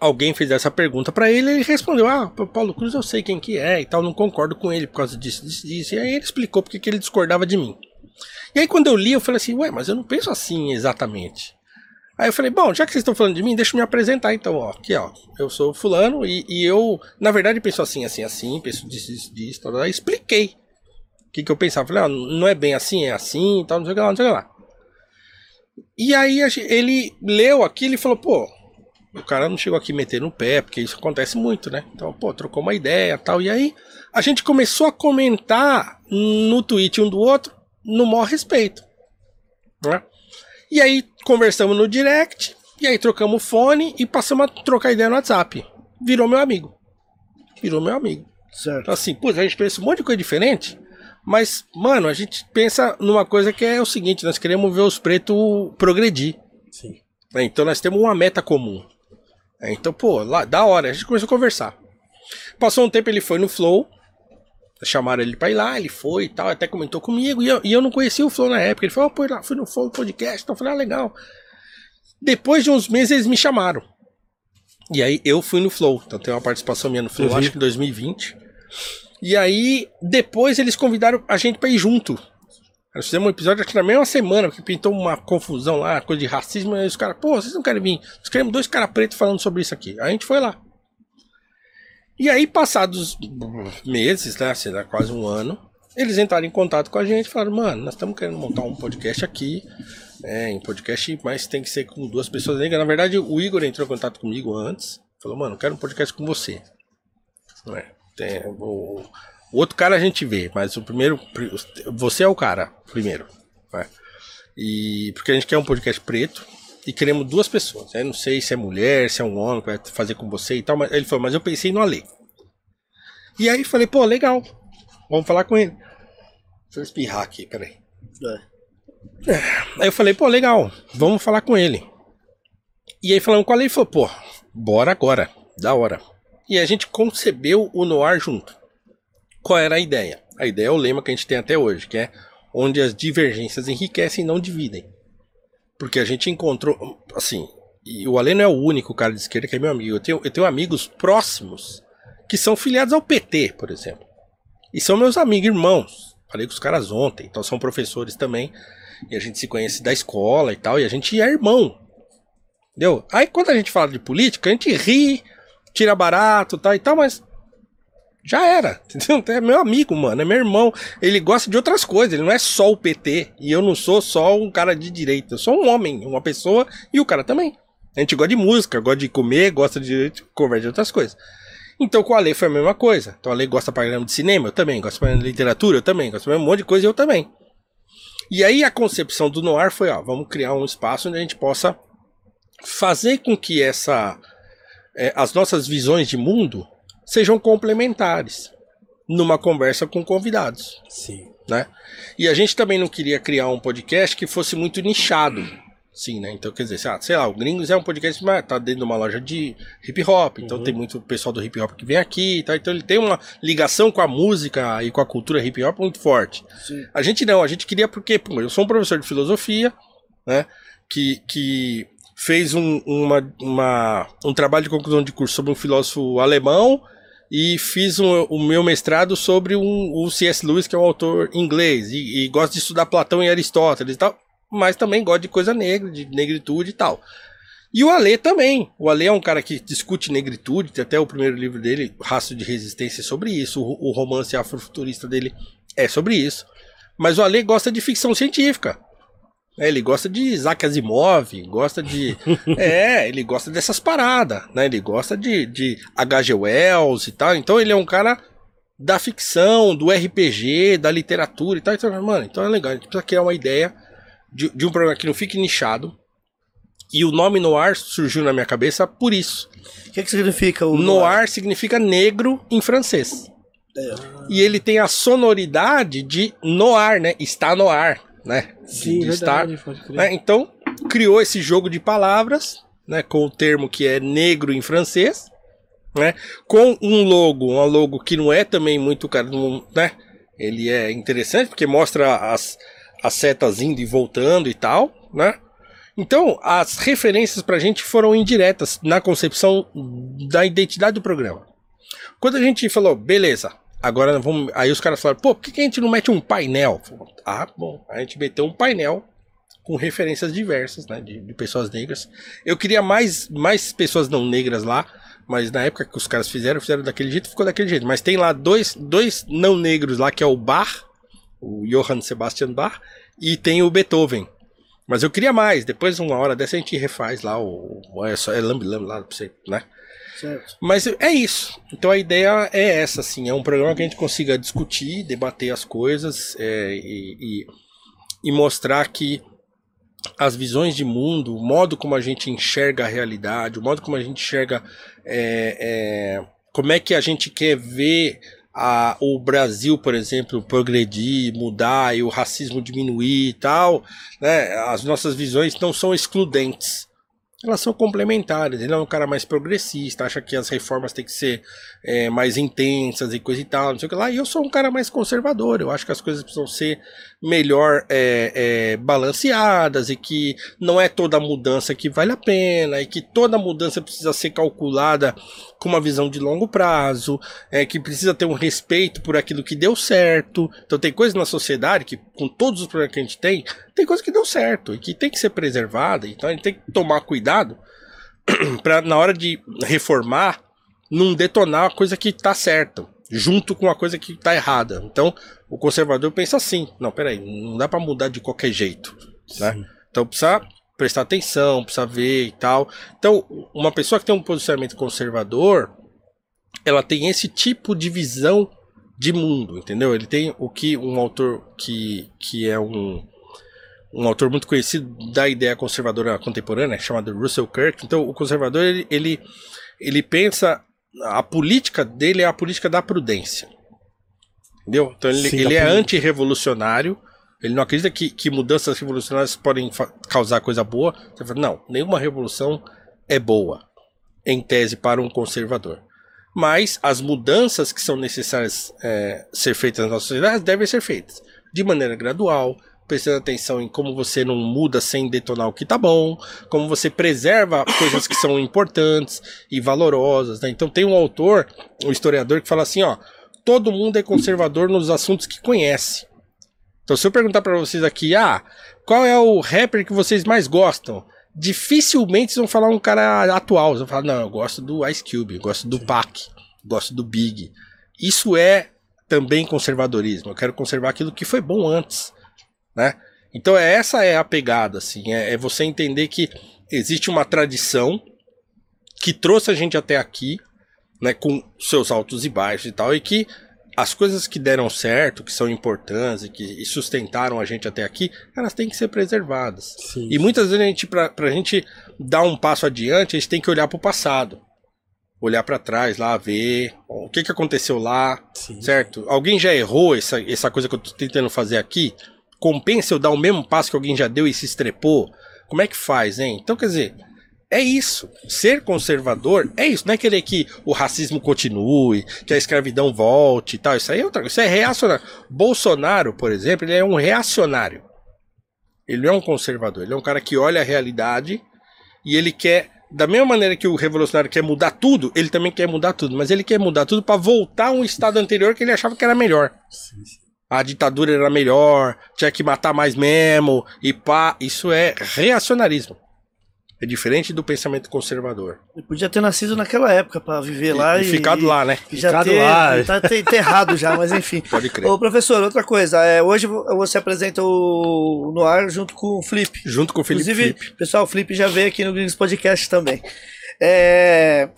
alguém fez essa pergunta pra ele, ele respondeu: Ah, Paulo Cruz eu sei quem que é e tal, não concordo com ele por causa disso, disso, disso. E aí ele explicou porque que ele discordava de mim. E aí quando eu li, eu falei assim: Ué, mas eu não penso assim exatamente. Aí eu falei: Bom, já que vocês estão falando de mim, deixa eu me apresentar então, ó. Aqui, ó, eu sou fulano e, e eu, na verdade, penso assim, assim, assim, penso disso, disso, disso, tal, tal. Expliquei o que, que eu pensava. Falei: Ah, não é bem assim, é assim, tal, não sei o que lá, não sei o que lá. E aí ele leu aquilo e falou: Pô, o cara não chegou aqui meter no pé, porque isso acontece muito, né? Então, pô, trocou uma ideia tal. E aí a gente começou a comentar no tweet um do outro no maior respeito. Né? E aí conversamos no direct, e aí trocamos o fone e passamos a trocar ideia no WhatsApp. Virou meu amigo. Virou meu amigo. Certo. Então, assim, putz, a gente pensa um monte de coisa diferente, mas, mano, a gente pensa numa coisa que é o seguinte: nós queremos ver os pretos progredir. Sim. né? Então nós temos uma meta comum. É, Então, pô, lá, da hora, a gente começou a conversar. Passou um tempo, ele foi no Flow. Chamaram ele pra ir lá, ele foi e tal, até comentou comigo. E eu, e eu não conhecia o Flow na época. Ele falou, oh, pô, lá, fui no Flow podcast. Então eu falei, ah, legal. Depois de uns meses, eles me chamaram. E aí eu fui no Flow. Então tem uma participação minha no Flow, acho que em 2020. E aí, depois eles convidaram a gente pra ir junto. Nós fizemos um episódio que na mesma semana, porque pintou uma confusão lá, coisa de racismo, e os caras, pô, vocês não querem vir? Nós queremos dois caras pretos falando sobre isso aqui. Aí a gente foi lá. E aí, passados meses, né, sei lá, quase um ano, eles entraram em contato com a gente e falaram, mano, nós estamos querendo montar um podcast aqui, é, em podcast, mas tem que ser com duas pessoas. Na verdade, o Igor entrou em contato comigo antes, falou, mano, quero um podcast com você. É? Tem- o, o outro cara a gente vê, mas o primeiro, você é o cara, primeiro. né? E porque a gente quer um podcast preto e queremos duas pessoas. Eu não sei se é mulher, se é um homem que vai fazer com você e tal, mas ele falou, mas eu pensei no Ale. E aí falei, pô, legal. Vamos falar com ele. Deixa eu espirrar aqui, peraí. É. Aí eu falei, pô, legal, vamos falar com ele. E aí falando com ele, ele falou, pô, bora agora, da hora. E a gente concebeu o Noir junto. Qual era a ideia? A ideia é o lema que a gente tem até hoje, que é onde as divergências enriquecem e não dividem. Porque a gente encontrou, assim, e o Ale não é o único cara de esquerda que é meu amigo. Eu tenho, eu tenho amigos próximos que são filiados ao PT, por exemplo. E são meus amigos, irmãos. Falei com os caras ontem, então são professores também. E a gente se conhece da escola e tal, e a gente é irmão. Entendeu? Aí quando a gente fala de política, a gente ri, tira barato tal e tal, mas já era. <laughs> Entendeu? É meu amigo, mano, é meu irmão. Ele gosta de outras coisas, ele não é só o PT. E eu não sou só um cara de direita. Eu sou um homem, uma pessoa, e o cara também. A gente gosta de música, gosta de comer, gosta de conversa de outras coisas. Então com o Ale foi a mesma coisa. Então o Ale gosta pra de cinema, eu também. Gosta pra de literatura, eu também. Gosta pra um monte de coisa, eu também. E aí a concepção do Noir foi, ó, vamos criar um espaço onde a gente possa fazer com que essa é, as nossas visões de mundo sejam complementares numa conversa com convidados, Sim. né? E a gente também não queria criar um podcast que fosse muito nichado, sim, né? Então quer dizer, sei lá, o Gringos é um podcast que tá dentro de uma loja de hip hop, então tem muito pessoal do hip hop que vem aqui, e tal, então ele tem uma ligação com a música e com a cultura hip hop muito forte. Sim. A gente não, a gente queria porque, pô, eu sou um professor de filosofia, né? Que, que fez um, uma, uma, um trabalho de conclusão de curso sobre um filósofo alemão e fiz um- o meu mestrado sobre um, o C.S. Lewis, que é um autor inglês, e, e gosto de estudar Platão e Aristóteles e tal, mas também gosto de coisa negra, de negritude e tal. E o Ale também. O Ale é um cara que discute negritude, tem até o primeiro livro dele, Rastro de Resistência, é sobre isso. O, o romance afrofuturista dele é sobre isso. Mas o Ale gosta de ficção científica. É, ele gosta de Isaac Asimov, gosta de. <laughs> é, ele gosta dessas paradas, né? Ele gosta de, de H.G. Wells e tal. Então ele é um cara da ficção, do RPG, da literatura e tal. Então, mano, então é legal. A gente precisa criar uma ideia de, de um programa que não fique nichado. E o nome Noir surgiu na minha cabeça por isso. O que, que significa o Noir significa negro em francês. É. E ele tem a sonoridade de noir, né? Está no ar, né? Sim, de verdade, estar, né? Então, criou esse jogo de palavras, né? Com o termo que é negro em francês, né? Com um logo, um logo que não é também muito, cara, não- né? Ele é interessante porque mostra as, as setas indo e voltando e tal, né? Então, as referências pra gente foram indiretas na concepção da identidade do programa. Quando a gente falou, beleza, agora vamos. Aí os caras falaram, pô, por que, a gente não mete um painel? Ah, bom, a gente meteu um painel com referências diversas, né, de, de pessoas negras. Eu queria mais, mais pessoas não negras lá, mas na época que os caras fizeram, fizeram daquele jeito, ficou daquele jeito. Mas tem lá dois, dois não negros lá, que é o Bach, o Johann Sebastian Bach, e tem o Beethoven. Mas eu queria mais, depois uma hora dessa a gente refaz lá o. É só é lambe lá pra você, né? Certo. Mas é isso. Então a ideia é essa, assim. É um programa que a gente consiga discutir, debater as coisas é, e, e- e mostrar que as visões de mundo, o modo como a gente enxerga a realidade, o modo como a gente enxerga é, é, como é que a gente quer ver a- o Brasil, por exemplo, progredir, mudar e o racismo diminuir e tal, né? As nossas visões não são excludentes elas são complementares. Ele é um cara mais progressista, acha que as reformas têm que ser é, mais intensas e coisa e tal, não sei o que lá. E eu sou um cara mais conservador. Eu acho que as coisas precisam ser melhor é, é, balanceadas e que não é toda mudança que vale a pena e que toda mudança precisa ser calculada com uma visão de longo prazo, é que precisa ter um respeito por aquilo que deu certo. Então tem coisas na sociedade que, com todos os problemas que a gente tem, tem coisa que deu certo e que tem que ser preservada. Então a gente tem que tomar cuidado <clears throat> para na hora de reformar não detonar a coisa que tá certa junto com a coisa que tá errada. Então o conservador pensa assim: não, peraí, não dá para mudar de qualquer jeito, né? Então precisa prestar atenção, precisa ver e tal. Então uma pessoa que tem um posicionamento conservador, ela tem esse tipo de visão de mundo, entendeu? Ele tem o que um autor que, que é um um autor muito conhecido da ideia conservadora contemporânea, chamado Russell Kirk. Então, o conservador ele, ele, ele pensa a política dele é a política da prudência. Entendeu? Então ele, Sim, ele é política. anti-revolucionário. Ele não acredita que, que mudanças revolucionárias podem causar coisa boa. Você fala, não, nenhuma revolução é boa, em tese, para um conservador. Mas as mudanças que são necessárias é, ser feitas na nossa sociedade devem ser feitas de maneira gradual, prestando atenção em como você não muda sem detonar o que tá bom, como você preserva coisas que são importantes e valorosas. Né? Então tem um autor, um historiador, que fala assim: ó, todo mundo é conservador nos assuntos que conhece. Então se eu perguntar para vocês aqui, ah, qual é o rapper que vocês mais gostam? Dificilmente vocês vão falar um cara atual. Vocês vão falar, não, eu gosto do Ice Cube, eu gosto do Pac, gosto do Big. Isso é também conservadorismo. Eu quero conservar aquilo que foi bom antes, né? Então é- essa é a pegada, assim, é, é você entender que existe uma tradição que trouxe a gente até aqui né, com seus altos e baixos e tal, e que as coisas que deram certo, que são importantes e que sustentaram a gente até aqui, elas têm que ser preservadas. Sim. E muitas vezes a gente, pra, pra gente dar um passo adiante, a gente tem que olhar pro passado. Olhar pra trás lá, ver o que, que aconteceu lá, Sim. certo? Alguém já errou essa, essa coisa que eu tô tentando fazer aqui? Compensa eu dar o mesmo passo que alguém já deu e se estrepou? Como é que faz, hein? Então, quer dizer, é isso. Ser conservador é isso. Não é querer que o racismo continue, que a escravidão volte e tal. Isso aí é outra coisa. Isso é reacionário. Bolsonaro, por exemplo, ele é um reacionário. Ele não é um conservador. Ele é um cara que olha a realidade e ele quer. Da mesma maneira que o revolucionário quer mudar tudo, ele também quer mudar tudo. Mas ele quer mudar tudo para voltar a um estado anterior que ele achava que era melhor. A ditadura era melhor, tinha que matar mais mesmo, e pá. Isso é reacionarismo. É diferente do pensamento conservador. Ele podia ter nascido naquela época pra viver lá e, e. ficado lá, né? e Já Ficado ter, lá. <laughs> Tá ter- enterrado já, mas enfim. Pode crer. Ô, professor, outra coisa. É, hoje você apresenta o no ar junto com o Flip. Junto com o Felipe Inclusive, Felipe. pessoal, o Flip já veio aqui no Gringos Podcast também. É,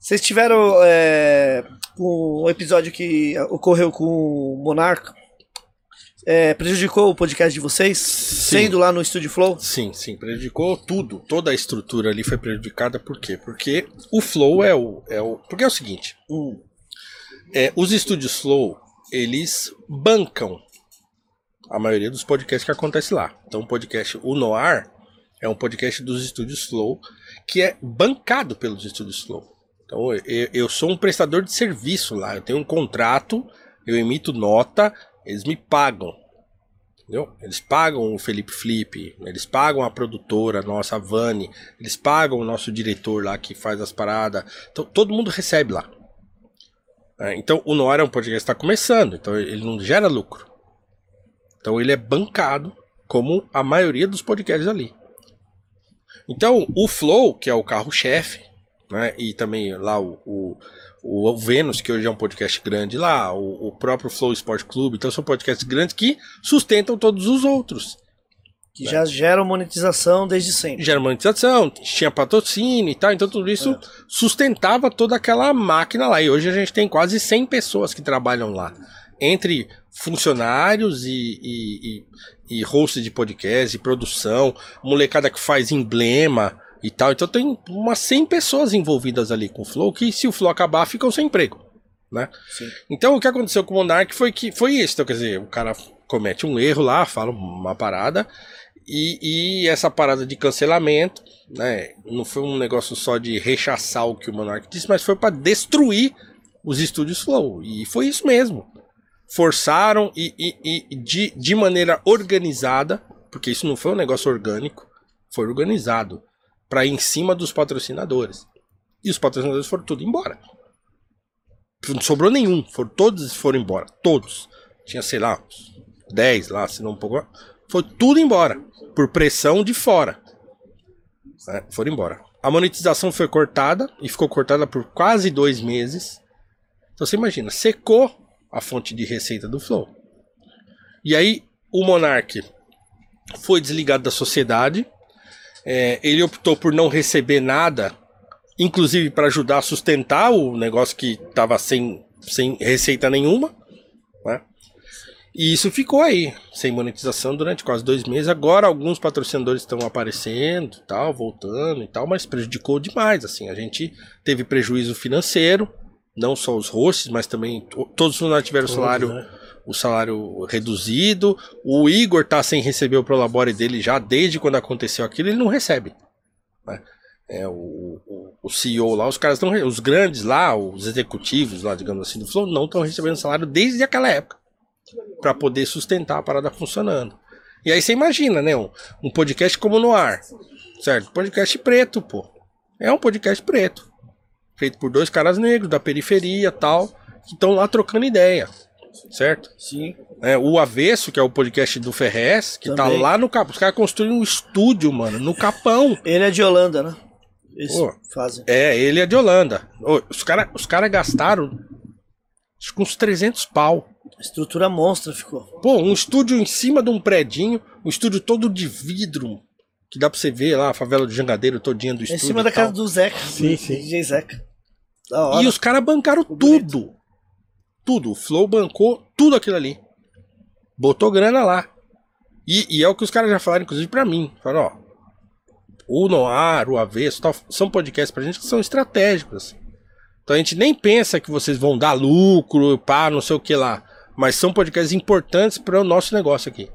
vocês tiveram é, um episódio que ocorreu com o Monarca. É, prejudicou o podcast de vocês? Sendo lá no Estúdio Flow? Sim, sim, prejudicou tudo. Toda a estrutura ali foi prejudicada. Por quê? Porque o Flow é o. É o porque é o seguinte: Hum, é, os estúdios Flow, eles bancam a maioria dos podcasts que acontece lá. Então, o podcast O Noir é um podcast dos estúdios Flow que é bancado pelos estúdios Flow. Então, eu, eu sou um prestador de serviço lá. Eu tenho um contrato, eu emito nota, eles me pagam. Entendeu? Eles pagam o Felipe Flip, eles pagam a produtora nossa, a Vani, eles pagam o nosso diretor lá que faz as paradas. Então, todo mundo recebe lá. É, então, o Noir é um podcast que está começando, então ele não gera lucro. Então, ele é bancado como a maioria dos podcasts ali. Então, o Flow, que é o carro-chefe, né, e também lá o, o, o Vênus, que hoje é um podcast grande lá, o, o próprio Flow Sport Clube, então são podcasts grandes que sustentam todos os outros. que já geram monetização desde sempre. Gera monetização, tinha patrocínio e tal, então tudo isso sustentava toda aquela máquina lá. E hoje a gente tem quase 100 pessoas que trabalham lá. Entre funcionários e, e, e, e hosts de podcast, e produção, molecada que faz emblema e tal. Então tem umas 100 pessoas envolvidas ali com o Flow, que se o Flow acabar, ficam sem emprego. Né? Então o que aconteceu com o Monark foi que foi isso. Então, quer dizer, o cara comete um erro lá, fala uma parada, e, e essa parada de cancelamento, né? Não foi um negócio só de rechaçar o que o Monark disse, mas foi para destruir os estúdios Flow. E foi isso mesmo. Forçaram e, e, e de, de maneira organizada, porque isso não foi um negócio orgânico, foi organizado para em cima dos patrocinadores. E os patrocinadores foram tudo embora. Não sobrou nenhum, foram, todos foram embora, todos. Tinha, sei lá, uns 10 lá, se não um pouco. Foi tudo embora, por pressão de fora. É, foram embora. A monetização foi cortada e ficou cortada por quase dois meses. Então você imagina, secou a fonte de receita do Flow. E aí o Monark foi desligado da sociedade. É, ele optou por não receber nada, inclusive para ajudar a sustentar o negócio que estava sem, sem receita nenhuma. Né? E isso ficou aí, sem monetização durante quase dois meses. Agora alguns patrocinadores estão aparecendo, tal, voltando e tal, mas prejudicou demais. Assim, a gente teve prejuízo financeiro, não só os hosts, mas também to- todos os funcionários tiveram Todos, salário, né? O salário reduzido. O Igor tá sem receber o Prolabore dele já desde quando aconteceu aquilo, ele não recebe. né? É, o, o, o CEO lá, os caras estão, os grandes lá, os executivos lá, digamos assim, do Flow, não estão recebendo salário desde aquela época para poder sustentar a parada funcionando. E aí você imagina, né? Um, um podcast como no ar, certo? Podcast preto, pô. É um podcast preto. Feito por dois caras negros da periferia tal, que estão lá trocando ideia, certo? Sim. É, o Avesso, que é o podcast do Ferrez, que tá Também. lá no Capão. Os caras construíram um estúdio, mano, no Capão. Ele é de Holanda, né? Eles Pô. fazem. É, ele é de Holanda. Os caras os cara gastaram acho que uns 300 pau. Estrutura monstra ficou. Pô, um estúdio em cima de um predinho, um estúdio todo de vidro, que dá pra você ver lá a favela do Jangadeiro todinha do estúdio. em cima da tal. casa do Zeca. Sim, do sim. DJ Zeca. Da hora. E os caras bancaram tudo. Tudo. O Flow bancou tudo aquilo ali. Botou grana lá. E, e é o que os caras já falaram, inclusive, pra mim. Falaram, ó. O Noir, o Avesso, tal, são podcasts pra gente que são estratégicos. Então a gente nem pensa que vocês vão dar lucro, pá, não sei o que lá. Mas são podcasts importantes para o nosso negócio aqui.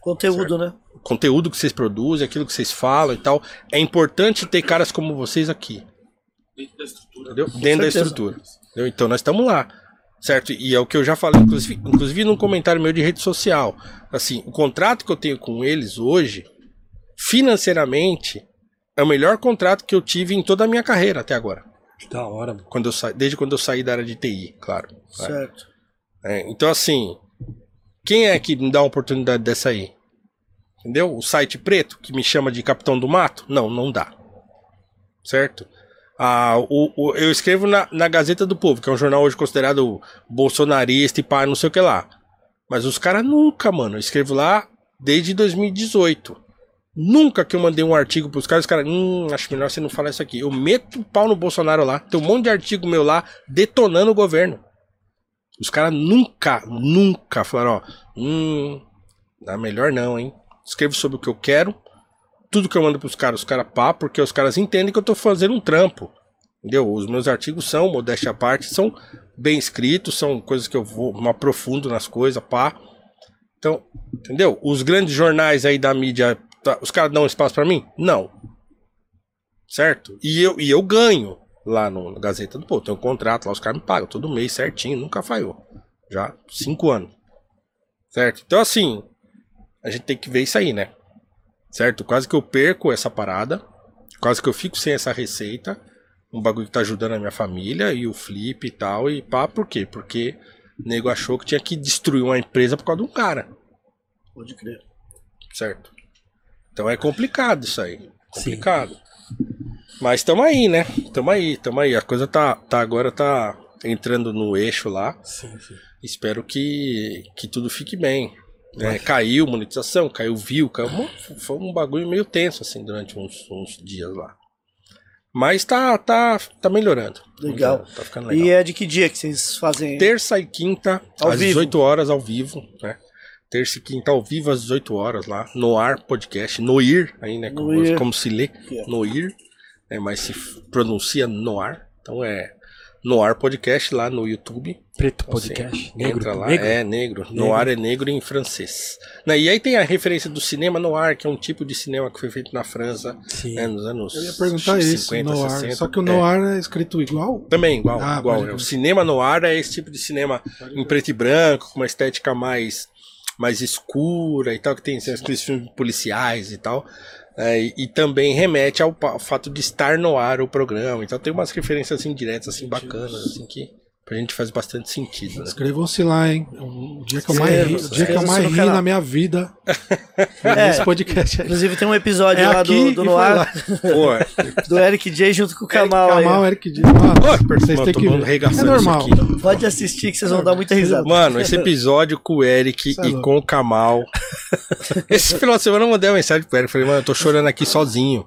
Conteúdo, né? O conteúdo que vocês produzem, aquilo que vocês falam e tal. É importante ter caras como vocês aqui. Dentro da estrutura. Entendeu? Dentro da certeza. estrutura. Entendeu? Então nós estamos lá. Certo? E é o que eu já falei, inclusive, inclusive num comentário meu de rede social. Assim, o contrato que eu tenho com eles hoje, financeiramente, é o melhor contrato que eu tive em toda a minha carreira até agora. Da hora, mano. Quando eu sa... Desde quando eu saí da área de TI, claro. É. Certo. É, então, assim, quem é que me dá uma oportunidade dessa aí? Entendeu? O site preto que me chama de capitão do mato? Não, não dá. Certo? Ah, o, o- eu escrevo na, na Gazeta do Povo, que é um jornal hoje considerado bolsonarista e pá, não sei o que lá. Mas os caras nunca, mano. Eu escrevo lá desde 2018. Nunca que eu mandei um artigo pros caras, os caras, hum, acho melhor você não falar isso aqui. Eu meto o pau no Bolsonaro lá. Tem um monte de artigo meu lá detonando o governo. Os caras nunca, nunca falaram, ó, hum, dá melhor não, hein? Escrevo sobre o que eu quero, tudo que eu mando pros caras, os caras pá, porque os caras entendem que eu tô fazendo um trampo. Entendeu? Os meus artigos são, modéstia à parte, são bem escritos, são coisas que eu vou, me aprofundo nas coisas, pá. Então, entendeu? Os grandes jornais aí da mídia, tá, os caras dão espaço pra mim? Não. Certo? E eu, e eu ganho lá no, na Gazeta do Povo. Tem um contrato lá, os caras me pagam todo mês certinho, nunca falhou. Já cinco anos. Certo? Então, assim, a gente tem que ver isso aí, né? Certo? Quase que eu perco essa parada. Quase que eu fico sem essa receita. Um bagulho que tá ajudando a minha família e o flip e tal. E pá, por quê? Porque o nego achou que tinha que destruir uma empresa por causa de um cara. Pode crer. Certo? Então é complicado isso aí. Complicado. Mas estamos aí, né? Estamos aí, estamos aí. A coisa tá, tá agora tá entrando no eixo lá. Sim, sim. Espero que, que tudo fique bem. Né? caiu monetização, caiu view, caiu, foi um bagulho meio tenso assim durante uns, uns dias lá. Mas tá, tá, tá melhorando. Legal. Tá, ficando legal. E é de que dia que vocês fazem? Terça e quinta, Ao às vivo. 18 horas, ao vivo, né? Terça e quinta ao vivo, às 18 horas lá, no ar podcast, Noir, aí, né? Como, como se lê. Noir, né? Mas se pronuncia Noir, então é Noir Podcast lá no YouTube. Preto Então, podcast. assim, negro. Entra lá, negro. é negro. Noir é negro em francês. Né, E aí tem a referência do cinema noir, que é um tipo de cinema que foi feito na França Sim. né, nos anos Eu ia perguntar isso, 50, Noir. 60. Só que o É. Noir é escrito igual? Também, igual. Ah, igual. É, O cinema noir é esse tipo de cinema em preto e branco, com uma estética mais, mais escura e tal, que tem assim, aqueles filmes policiais e tal. É, e, e também remete ao, ao fato de estar no ar o programa. Então tem umas referências assim diretas, assim, bacanas, assim, que pra gente faz bastante sentido. Né? Inscrevam-se lá, hein? O dia que eu mais ri, o dia que eu mais ri na minha vida <laughs> É. nesse podcast aí. Inclusive tem um episódio É lá do, do Noir, lá. Pô, é, do Eric J junto com o Kamal. Kamal, Eric Dias. Mano, vocês têm que ver. É normal. Pode assistir que vocês vão dar muita risada. Mano, esse episódio com o Eric é e com o Kamal. <laughs> Esse final de semana eu mandei uma mensagem pro Eric. Falei, mano, eu tô chorando aqui sozinho.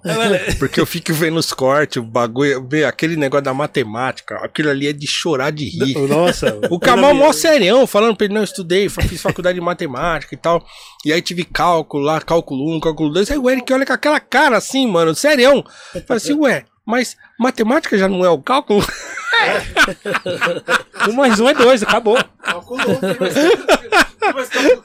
Porque eu fico vendo os cortes, o bagulho, aquele negócio da matemática. Aquilo ali é de chorar de rir. Nossa. <laughs> O Kamal mó serião, falando pra ele, não, eu estudei, fiz faculdade de matemática e tal. E aí tive cálculo lá, cálculo 1, cálculo 2. Aí o Eric olha com aquela cara assim, mano, serião. Fala assim, ué, mas matemática já não é o cálculo? <laughs> Um mais um é dois, acabou.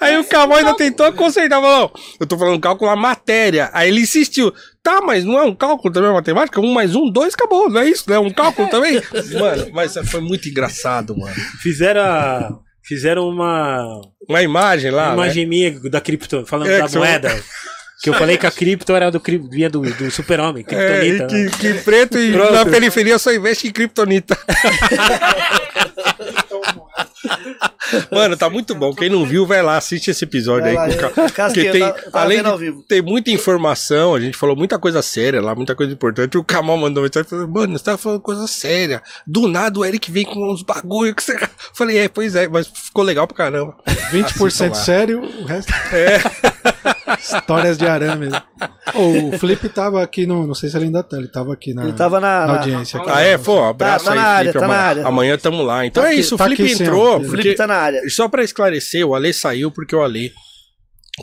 Aí o Kamal ainda tentou consertar, falou, eu tô falando cálculo a matéria. Aí ele insistiu, tá, mas não é um cálculo também a matemática? Um mais um, dois, acabou, não é isso? Não é um cálculo também? <laughs> Mano, mas foi muito engraçado, mano. Fizeram a... Fizeram uma Uma imagem lá, né? imagem minha da cripto, falando É, da são- moeda. <laughs> Que eu falei que a cripto era do, vinha do, do super-homem, É, criptonita. que, né? que preto e Pronto. na periferia só investe em criptonita. <laughs> Mano, tá muito bom. Quem não viu, vai lá, assiste esse episódio Vai aí lá, eu- Porque tem, tava- eu tava além de ter muita informação, a gente falou muita coisa séria lá, muita coisa importante. O Kamal mandou mensagem falou, mano, você tá falando coisa séria. Do nada o Eric vem com uns bagulho que você. <laughs> Falei, é, pois é, mas ficou legal pra caramba. 20% Assistam lá. sério, o resto. <laughs> <laughs> Histórias de arame. Ô, o Felipe tava aqui no. Não sei se ele ainda tá. Ele tava aqui na, Ele tava na. na na- audiência. Aqui. Ah, é? Pô, abraço Tá- tá aí, área, Felipe. tá na amanhã, área. amanhã tamo lá. Então Tá é aqui- isso, o tá Felipe entrou. Ó. O porque- Felipe tá na área. Só pra esclarecer, o Ale saiu porque o Ale,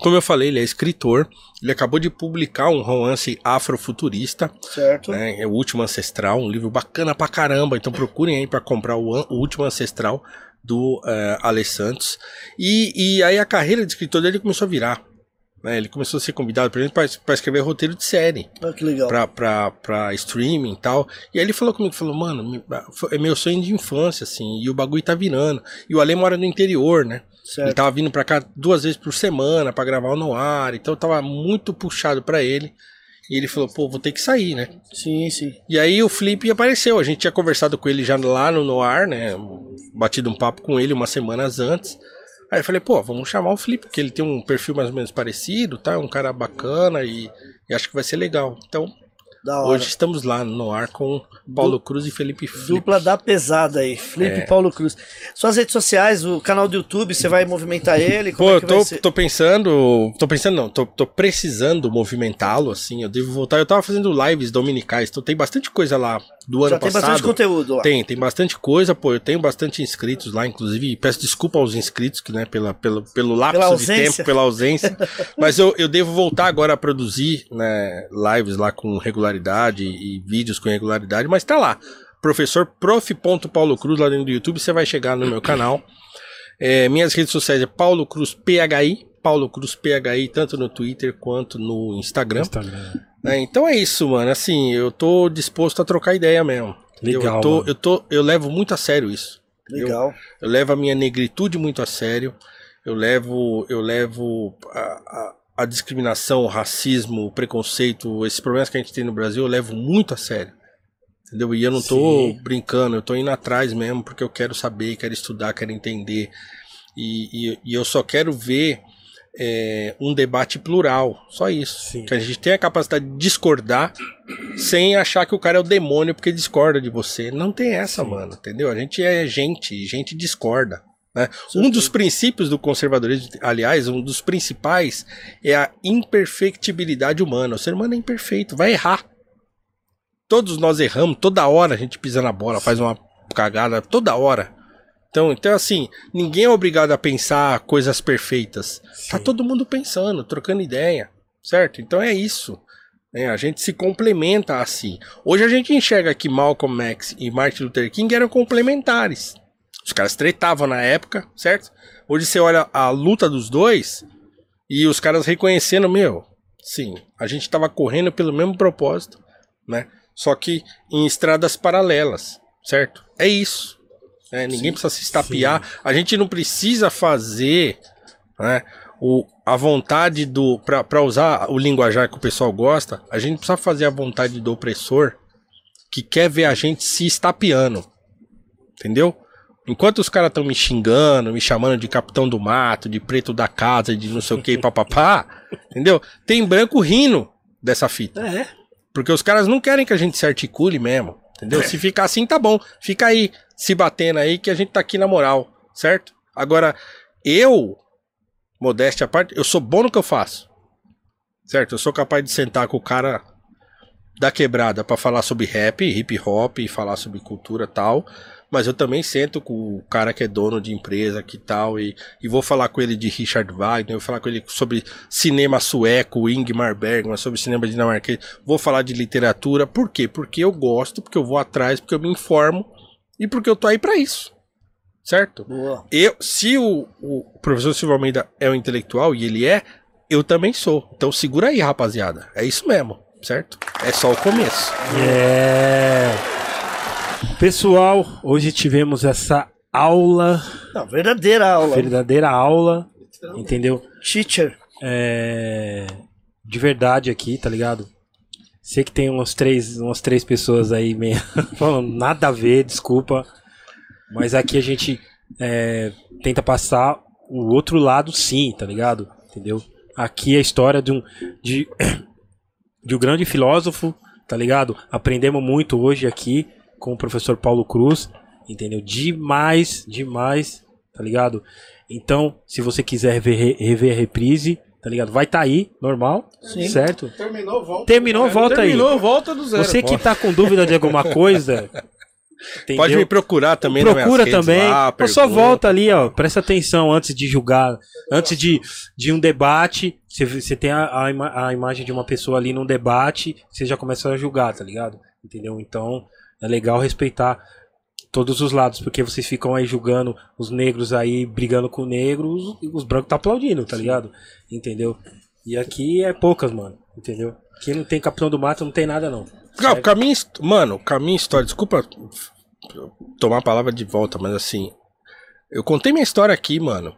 como eu falei, ele é escritor. Ele acabou de publicar um romance afrofuturista, Certo. né? É o Último Ancestral, um livro bacana pra caramba. Então procurem aí pra comprar o, o Último Ancestral do eh, Ale Santos. E, e aí a carreira de escritor dele começou a virar. Né? Ele começou a ser convidado, por exemplo, pra escrever roteiro de série Olha que legal. pra, pra, pra streaming e tal. E aí ele falou comigo, falou, mano, foi- é meu sonho de infância, assim, e o bagulho tá virando. E o Ale mora no interior, né? Ele Certo. tava vindo pra cá duas vezes por semana pra gravar o no ar, então tava muito puxado pra ele. E ele falou, pô, vou ter que sair, né? Sim, sim. E aí o Felipe apareceu. A gente tinha conversado com ele já lá no Noir, né? Batido um papo com ele umas semanas antes. Aí eu falei, pô, vamos chamar o Felipe, porque ele tem um perfil mais ou menos parecido, tá? É um cara bacana e, e acho que vai ser legal. Então. Hoje estamos lá no Noir com Paulo Cruz e Felipe Felipe. Dupla da pesada aí. Felipe É. e Paulo Cruz. Suas redes sociais, o canal do YouTube, você vai movimentar ele? Como Pô, é eu tô, tô pensando. Tô pensando, não, tô, tô precisando movimentá-lo, assim. Eu devo voltar. Eu tava fazendo lives dominicais, então tem bastante coisa lá do ano Já tem passado. bastante conteúdo lá. Tem, tem bastante coisa, pô. Eu tenho bastante inscritos lá, inclusive. Peço desculpa aos inscritos, que, né, pela, pelo, pelo lapso de tempo, pela ausência. <laughs> Mas eu, eu devo voltar agora a produzir né, lives lá com regularidade e vídeos com regularidade, mas tá lá. Professor prof.paulo Cruz lá dentro do YouTube, você vai chegar no meu canal. É, minhas redes sociais é Paulo Cruz PHI, Paulo Cruz PHI, tanto no Twitter quanto no Instagram. Instagram. É, então é isso, mano. Assim, eu tô disposto a trocar ideia mesmo. Legal, Eu, tô, mano. eu, tô, eu levo muito a sério isso. Legal. Eu levo a minha negritude muito a sério. Eu levo, eu levo a, a, a discriminação, o racismo, o preconceito, esses problemas que a gente tem no Brasil, eu levo muito a sério. Entendeu? E eu não tô Sim. brincando, eu tô indo atrás mesmo, porque eu quero saber, quero estudar, quero entender. E, e, e eu só quero ver é, um debate plural. Só isso. Sim. Que a gente tenha a capacidade de discordar sem achar que o cara é o demônio porque discorda de você. Não tem essa, mano. Entendeu? A gente é gente, gente discorda. Né? Um dos princípios do conservadorismo, aliás, um dos principais é a imperfectibilidade humana. O ser humano é imperfeito, vai errar. Todos nós erramos, toda hora a gente pisa na bola, faz uma cagada, toda hora. Então, então assim, ninguém é obrigado a pensar coisas perfeitas. Tá Sim. todo mundo pensando, trocando ideia, certo? Então é isso. né? a gente se complementa assim. Hoje a gente enxerga que Malcolm X e Martin Luther King eram complementares. Os caras tretavam na época, certo? Hoje você olha a luta dos dois e os caras reconhecendo, meu, sim, a gente tava correndo pelo mesmo propósito, né? Só que em estradas paralelas, certo? É isso. né? Ninguém precisa se estapear. A gente não precisa fazer né, o, a vontade do. Para usar o linguajar que o pessoal gosta, a gente precisa fazer a vontade do opressor que quer ver a gente se estapeando. Entendeu? Enquanto os caras estão me xingando, me chamando de capitão do mato, de preto da casa, de não sei o que, <laughs> papapá, entendeu? Tem branco rindo dessa fita. É. Porque os caras não querem que a gente se articule mesmo. Entendeu? Se ficar assim, tá bom. Fica aí, se batendo aí, que a gente tá aqui na moral, certo? Agora, eu, modéstia à parte, eu sou bom no que eu faço. Certo? Eu sou capaz de sentar com o cara da quebrada pra falar sobre rap, hip hop, e falar sobre cultura e tal. Mas eu também sento com o cara que é dono de empresa, que tal, e, e vou falar com ele de Richard Wagner, vou falar com ele sobre cinema sueco, Ingmar Bergman, sobre cinema dinamarquês, vou falar de literatura, por quê? Porque eu gosto, porque eu vou atrás, porque eu me informo e porque eu tô aí pra isso. Certo? Boa. Eu, se o, o professor Silva Almeida é um intelectual, e ele é, eu também sou. Então segura aí, rapaziada. É isso mesmo, certo? É só o começo. É. Pessoal, hoje tivemos essa aula, Não, verdadeira aula. verdadeira aula, entendeu? Teacher. É, de verdade aqui, tá ligado? Sei que tem umas três, umas três pessoas aí meio <laughs> falando nada a ver, desculpa. Mas aqui a gente é, tenta passar o outro lado sim, tá ligado? Entendeu? Aqui é a história de um, de, <coughs> de um grande filósofo, tá ligado? Aprendemos muito hoje aqui com o professor Paulo Cruz, entendeu? Demais, demais, tá ligado? Então, se você quiser rever, rever a reprise, tá ligado? Vai tá aí, normal, Sim. certo? Terminou, volta. Terminou, volta aí. Terminou, volta do zero. Você que tá com dúvida de alguma <laughs> coisa, entendeu? Pode me procurar também Procura redes também. lá, Ou só volta ali, ó. Presta atenção antes de julgar. Antes de, de um debate. Você, você tem a, a, ima- a imagem de uma pessoa ali num debate. Você já começa a julgar, tá ligado? Entendeu? Então é legal respeitar todos os lados. Porque vocês ficam aí julgando os negros aí brigando com negros. Os, os brancos tá aplaudindo, tá ligado? Entendeu? E aqui é poucas, mano. Entendeu? Aqui não tem capitão do mato, não tem nada não. Não, o caminho, mano, o caminho história, desculpa tomar a palavra de volta, mas assim, eu contei minha história aqui, mano.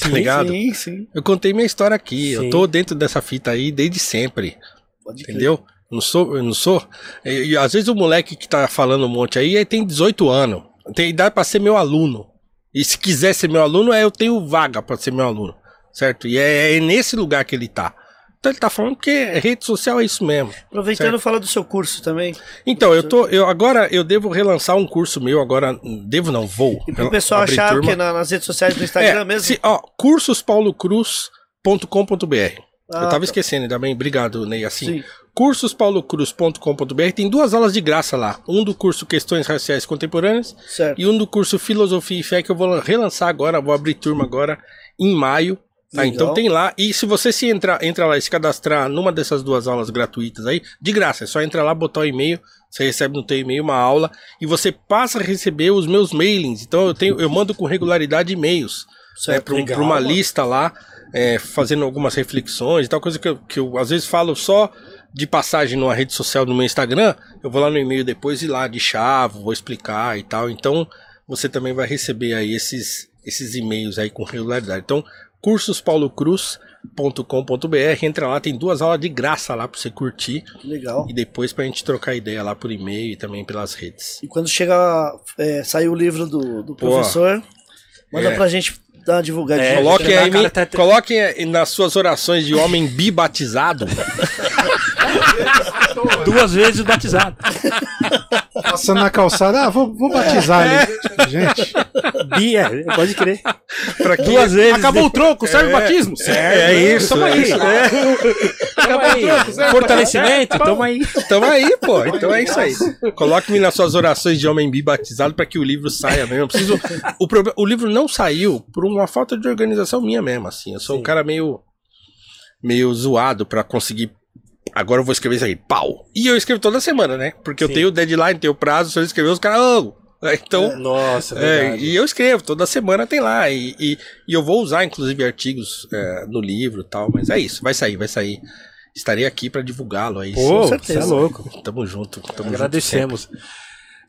Tá ligado? Sim, sim. Eu contei minha história aqui. Sim. Eu tô dentro dessa fita aí desde sempre. Pode crer. Não sou, eu não sou. E, e às vezes o moleque que tá falando um monte aí, ele tem 18 anos. Tem idade pra ser meu aluno. E se quiser ser meu aluno, é eu tenho vaga pra ser meu aluno. Certo? E é, é nesse lugar que ele tá. Então ele tá falando que rede social é isso mesmo. Aproveitando, Certo. fala do seu curso também. Então, eu tô. Eu, agora eu devo relançar um curso meu, agora. Devo não, vou. E pro pessoal achar o turma. que na- nas redes sociais do Instagram É, mesmo. se- ó, cursospaulocruz.com.br. Ah, eu tava tá. esquecendo, ainda bem, obrigado, Ney. Assim, Sim. cursospaulocruz.com.br tem duas aulas de graça lá. Um do curso Questões Raciais Contemporâneas Certo. e um do curso Filosofia e Fé que eu vou relançar agora, vou abrir turma agora em maio. Tá, Legal. então tem lá, e se você se entrar, entra lá e se cadastrar numa dessas duas aulas gratuitas aí, de graça, é só entrar lá, botar o e-mail, você recebe no teu e-mail uma aula e você passa a receber os meus mailings. Então eu tenho, eu mando com regularidade e-mails né, para uma mano. lista lá, é, fazendo algumas reflexões e tal, coisa que eu, que eu às vezes falo só de passagem numa rede social no meu Instagram, eu vou lá no e-mail depois e lá de chave, vou explicar e tal. Então você também vai receber aí esses, esses e-mails aí com regularidade. Então, cursospaulocruz.com.br, entra lá, tem duas aulas de graça lá pra você curtir Legal. e depois pra gente trocar ideia lá por e-mail e também pelas redes. E quando chega, é, sair o livro do, do Pô. professor, manda É. pra gente dar uma divulgadinha. É, Coloque chegar, aí, cara, tá- nas suas orações de homem bibatizado. <laughs> Duas vezes batizado. Passando na calçada, ah, vou, vou batizar É. ali. Gente, Bia, pode crer. Pra que- Duas vezes. Acabou o troco, serve o batismo? É isso. Tamo aí. é. Tamo aí. Fortalecimento, tamo aí. Tamo aí, pô. Então é isso aí. Coloque-me nas suas orações de homem bibatizado para que o livro saia mesmo. Eu preciso. O, proble- o livro não saiu por uma falta de organização minha mesmo, assim. Eu sou um cara meio. meio zoado pra conseguir. Agora eu vou escrever isso aí, pau. E eu escrevo toda semana, né? Porque eu Sim. tenho deadline, tenho prazo, se eu escrever, os caras. "Oh". Então. Nossa, É, e eu escrevo, toda semana tem lá. E, e, e eu vou usar, inclusive, artigos é, no livro e tal. Mas é isso, vai sair, vai sair. Estarei aqui pra divulgá-lo aí. Pô, Com você é certeza. louco. Tamo junto. Tamo Agradecemos.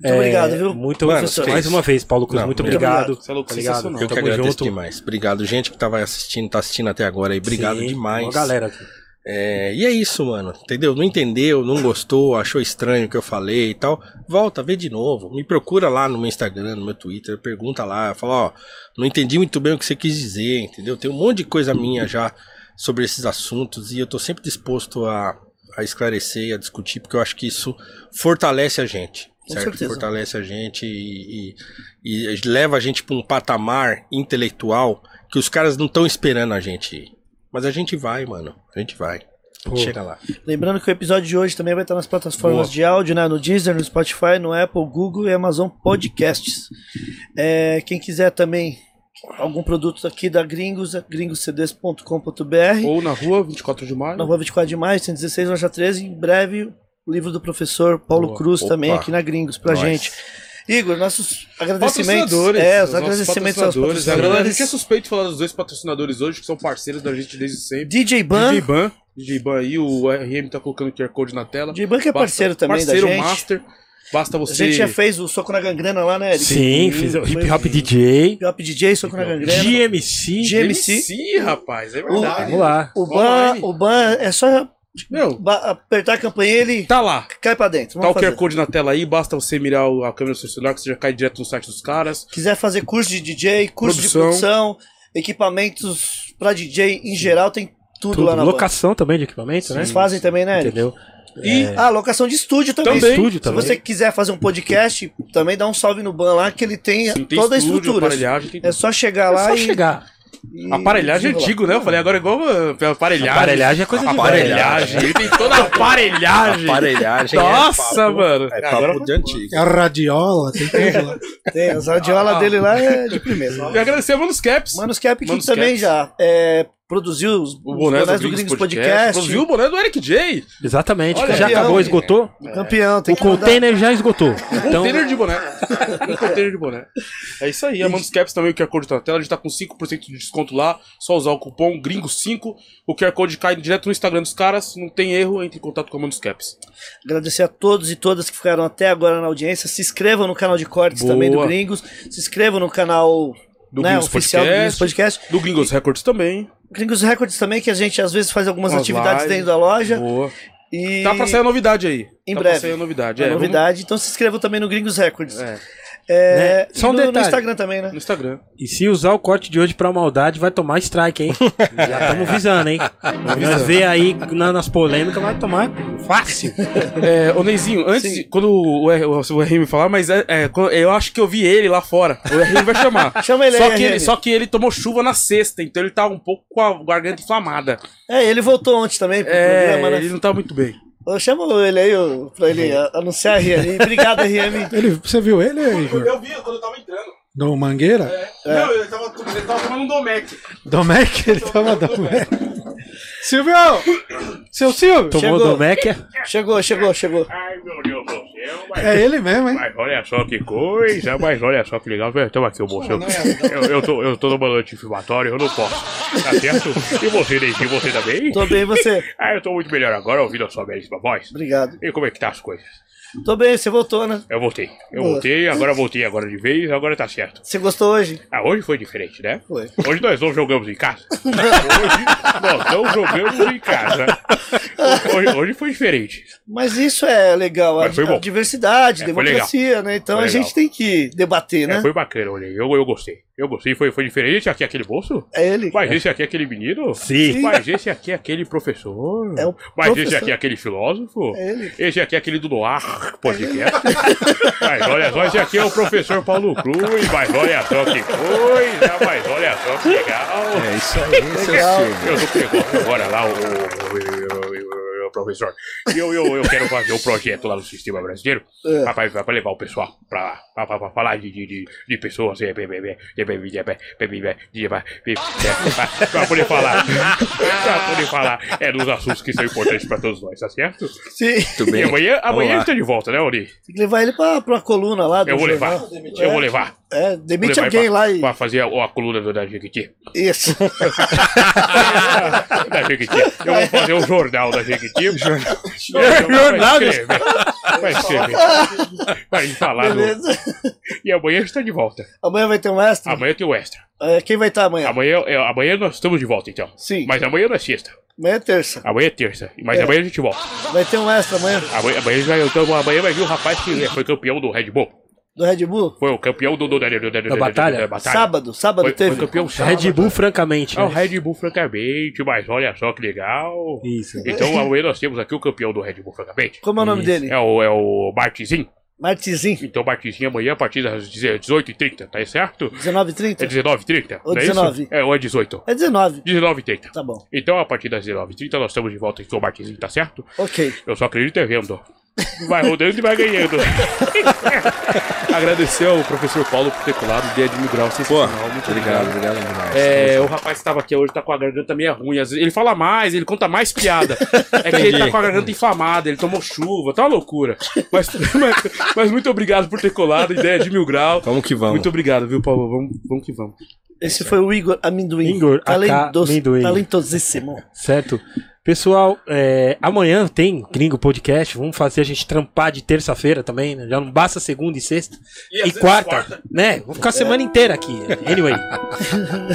Muito obrigado, viu, Muito, professor? mais uma vez, Paulo Cruz, Não, muito muito obrigado. obrigado. Você é louco, Tá ligado? sensacional. Eu que Tamo agradeço junto. demais. Obrigado, gente que tava assistindo, tá assistindo até agora aí. Obrigado Sim, demais. Uma galera aqui. É, e é isso, mano. Entendeu? Não entendeu, não gostou, achou estranho o que eu falei e tal. Volta, vê de novo. Me procura lá no meu Instagram, no meu Twitter. Pergunta lá. Fala, ó, não entendi muito bem o que você quis dizer, entendeu? Tem um monte de coisa minha já sobre esses assuntos e eu tô sempre disposto a, a esclarecer e a discutir, porque eu acho que isso fortalece a gente. Com certo? certeza. Fortalece a gente e, e- e leva a gente pra um patamar intelectual que os caras não estão esperando a gente ir. Mas a gente vai, mano. A gente vai. A gente chega lá. Lembrando que o episódio de hoje também vai estar nas plataformas Boa. de áudio, né? No Deezer, no Spotify, no Apple, Google e Amazon Podcasts. É, quem quiser também algum produto aqui da Gringos, é gringoscds.com.br. Ou na rua, 24 de maio. Na rua 24 de maio, 116, loja 13. Em breve, o livro do professor Paulo Boa. Cruz Opa. também aqui na Gringos pra Nós. gente. Igor, nossos agradecimentos. Patrocinadores. É, os agradecimentos aos patrocinadores. A gente é suspeito de falar dos dois patrocinadores hoje, que são parceiros da gente desde sempre. DJ Ban. DJ Ban. DJ Ban aí, o RM tá colocando o QR Code na tela. DJ Ban que é Basta- parceiro também parceiro da gente. master. Basta A você. gente já fez o Soco na Gangrena lá, né, Eric? Sim, fiz o Hip Hop Foi- DJ, Hip Hop DJ, Soco na Gangrena. GMC. GMC. MC, rapaz, é verdade. Vamos lá. O Ban, o Ban é só Meu, ba- apertar a campanha e ele tá lá. cai pra dentro. Tá Vamos o QR. Code na tela aí, basta você mirar a câmera do seu celular que você já cai direto no site dos caras. Quiser fazer curso de DJ, curso Produção. de produção, equipamentos pra DJ em geral, tem tudo, Tudo. lá na. Locação também de equipamentos, né? Eles fazem também, né, Eric? Entendeu? E Ah, locação de estúdio também. Também. Estúdio Se também. você quiser fazer um podcast, também dá um salve no Ban lá, que ele tem, sim, tem toda a estúdio, estrutura. aparelhagem, tem É só chegar É lá só e chegar. E Aparelhagem é antigo, né? Eu falei agora igual uh, aparelhagem. Aparelhagem é coisa de Aparelhagem. Ele tem toda a aparelhagem. Aparelhagem. Nossa, é papo, mano. É papo Agora- de antigo. A radiola, tem tudo lá. <laughs> Tem, as radiolas dele lá é de primeira. E agradecer a Manus Caps. Manos Cap, que Manos também Caps. já é, produziu os, O os boné bonés do do Gringos Podcast. Podcast. Produziu o boné do Eric J. Exatamente. Olha já aí, acabou, esgotou. O campeão, tem O container já esgotou. <laughs> Um Então, container de boné. Um container de boné. É isso aí. A Manus Caps também, o QR Code tá na tela. A gente tá com 5% de desconto lá. Só usar o cupom GRINGO5. O QR Code cai direto no Instagram dos caras. Não tem erro. Entre em contato com a Manus Caps. Agradecer a todos e todas que ficaram até agora na audiência. Se inscrevam no canal de cortes Boa. também do Gringos. Se inscrevam no canal Do né, Gringos oficial do Gringos Podcast. Podcast. Do Gringos Records também. Gringos Records também, que a gente às vezes faz algumas Umas atividades lives. dentro da loja. Boa. E Tá pra sair a novidade aí. Em tá breve. Pra sair a novidade. a É, novidade. Então se inscrevam também no Gringos Records. vamos- É, É, Né? e Só um no, no detalhe. Instagram também, né? no Instagram. e se usar o corte de hoje pra maldade, vai tomar strike, hein? <laughs> Já estamos visando, hein? Nós vê aí na- nas polêmicas, vai tomar fácil. É, ô Neizinho, antes, de- quando o, R- o RM falar, mas é, é, eu acho que eu vi ele lá fora. O RM vai chamar. <laughs> Chama ele só aí, que ele, só que ele tomou chuva na sexta, então ele tá um pouco com a garganta inflamada. É, ele voltou ontem também pro É, programa, né? ele não tá muito bem. Eu chamo ele aí pra ele anunciar a RM. Obrigado, RM. <laughs> Ele, você viu ele, Igor? Eu vi quando eu tava entrando. Do Mangueira? Não, ele tava, ele tava tomando um Domec. Domecq? Ele tava Domecq. Silvio! Seu Silvio! Tomou Chegou. do Meca. Chegou, chegou, chegou. Ai, meu Deus mas, É ele mesmo, hein? mas olha só que coisa, mas olha só que legal. Toma aqui o bolso. Eu, eu, eu tô, eu tô no balanço inflamatório, eu não posso. Tá certo? E você, Neizinho, você também? Tô bem, e você? <laughs> Ah, eu tô muito melhor agora, ouvindo a sua belíssima voz. Obrigado. E como é que tá as coisas? Tô bem, você voltou, né? Eu voltei. Eu Boa. voltei, agora voltei agora de vez, agora tá certo. Você gostou hoje? Ah, hoje foi diferente, né? Foi. Hoje nós não jogamos em casa. <laughs> Hoje nós não jogamos em casa. <laughs> Hoje, hoje foi diferente. Mas isso é legal, a, a diversidade, É, foi democracia, né? Então Foi a legal. gente tem que debater, né? É, foi bacana, olhei. Eu, eu gostei. Eu gostei, foi, foi diferente. Esse aqui é aquele bolso? É ele. Mas esse aqui é aquele menino? Sim. Mas esse aqui é aquele professor? É o Mas professor. esse aqui é aquele filósofo? É ele. Esse aqui é aquele do Noir Podcast? <laughs> mas olha só, esse aqui é o professor Paulo Cruz. Mas olha só que coisa, mas olha só que legal. É isso aí, Legal. Eu tô negócio agora lá, o, o- o- meu professor. Eu, eu, eu quero fazer um projeto lá no sistema brasileiro é. rapaz, pra, pra levar o pessoal pra lá, pra, pra, pra falar de, de, de, pessoas, de, pra poder falar. pra poder falar é, dos assuntos que são importantes pra todos nós, tá certo? Sim. Tudo bem. E amanhã, amanhã gente tá de volta, né, Ori? Tem que levar ele pra, pra coluna lá do Eu vou levar. Eu vou levar. É, demite levar alguém pra, lá e. pra fazer a, a coluna do, da Jequiti. Isso. <laughs> da Jequiti. Eu vou fazer o jornal da Jequiti. Jornal. Jornal Vai escrever. Vai escrever. Vai falar. Beleza. E amanhã está de volta. Amanhã vai ter um extra? Amanhã tem o extra. É, quem vai estar amanhã? Amanhã, é, amanhã nós estamos de volta, então. Sim. Mas amanhã não é sexta. Amanhã é terça. Amanhã é terça. Mas É. amanhã a gente volta. Vai ter um extra amanhã Amanhã, amanhã, vai, então, amanhã vai vir o rapaz que foi campeão do Red Bull. Do Red Bull? Foi o campeão do, do, da, da, da, da- batalha? da Sábado, sábado Foi, foi teve. campeão sábado. Red Bull, francamente. É o né? Red Bull, francamente. Mas olha só que legal. Isso. Então amanhã nós temos aqui o campeão do Red Bull, francamente. Como é o nome Isso. dele? É o, é o Martinzinho. Martizinho. Então, Martinzinho, amanhã a partir das 18h30, tá certo? 19h30? É 19h30? Ou não é 19. isso? É, ou é 18. É 19. 19h30. Tá bom. Então, a partir das 19h30, nós estamos de volta aqui com o Martinzinho, tá certo? Ok. Eu só acredito é vendo. Vai rodando e vai ganhando. <laughs> Agradecer ao professor Paulo por ter colado, ideia de mil graus Pô, sensacional. Muito obrigado, obrigado. obrigado demais. É, o rapaz que tava aqui hoje tá com a garganta meio ruim. Vezes ele fala mais, ele conta mais piada. <laughs> É que ele tá com a garganta inflamada, ele tomou chuva, tá uma loucura. Mas, <laughs> mas, mas muito obrigado por ter colado, ideia de mil graus. Vamos que vamos. Muito obrigado, viu, Paulo? Vamos, vamos que vamos. Esse foi o Igor Amendoim. Igor Talentos, Amendoim. Talentosíssimo. Certo? Pessoal, é, amanhã tem Gringo Podcast. Vamos fazer a gente trampar de terça-feira também, né? Já não basta segunda e sexta. E, quarta, né? Vamos ficar a semana inteira aqui. Anyway,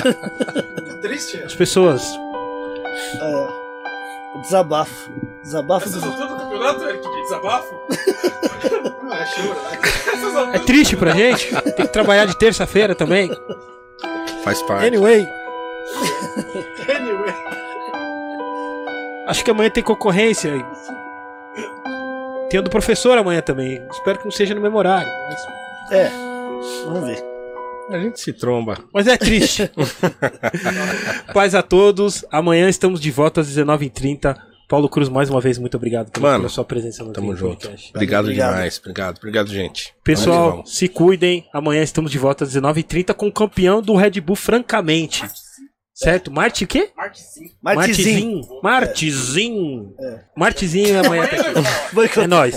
<laughs> Triste. as pessoas. O desabafo. Desabafo do... alturas do campeonato, Eric, de desabafo? <laughs> É triste pra gente. Tem que trabalhar de terça-feira também. Faz parte. <laughs> Anyway. Acho que amanhã tem concorrência. Tem a do professor amanhã também. Espero que não seja no mesmo horário. mas- É. Vamos ver. A gente se tromba. Mas é triste. <laughs> Paz a todos. Amanhã estamos de volta às 19h30. Paulo Cruz, mais uma vez, muito obrigado pela, Mano, pela sua presença no Tamo junto. Podcast. Obrigado, Obrigado. demais. Obrigado, obrigado, gente. Pessoal, vamos. se cuidem. Amanhã estamos de volta às 19h30 com o campeão do Red Bull, francamente. Certo? Marte o quê? Martizinho. Martizinho. Martizinho. Martizinho amanhã tá. <laughs> É nóis.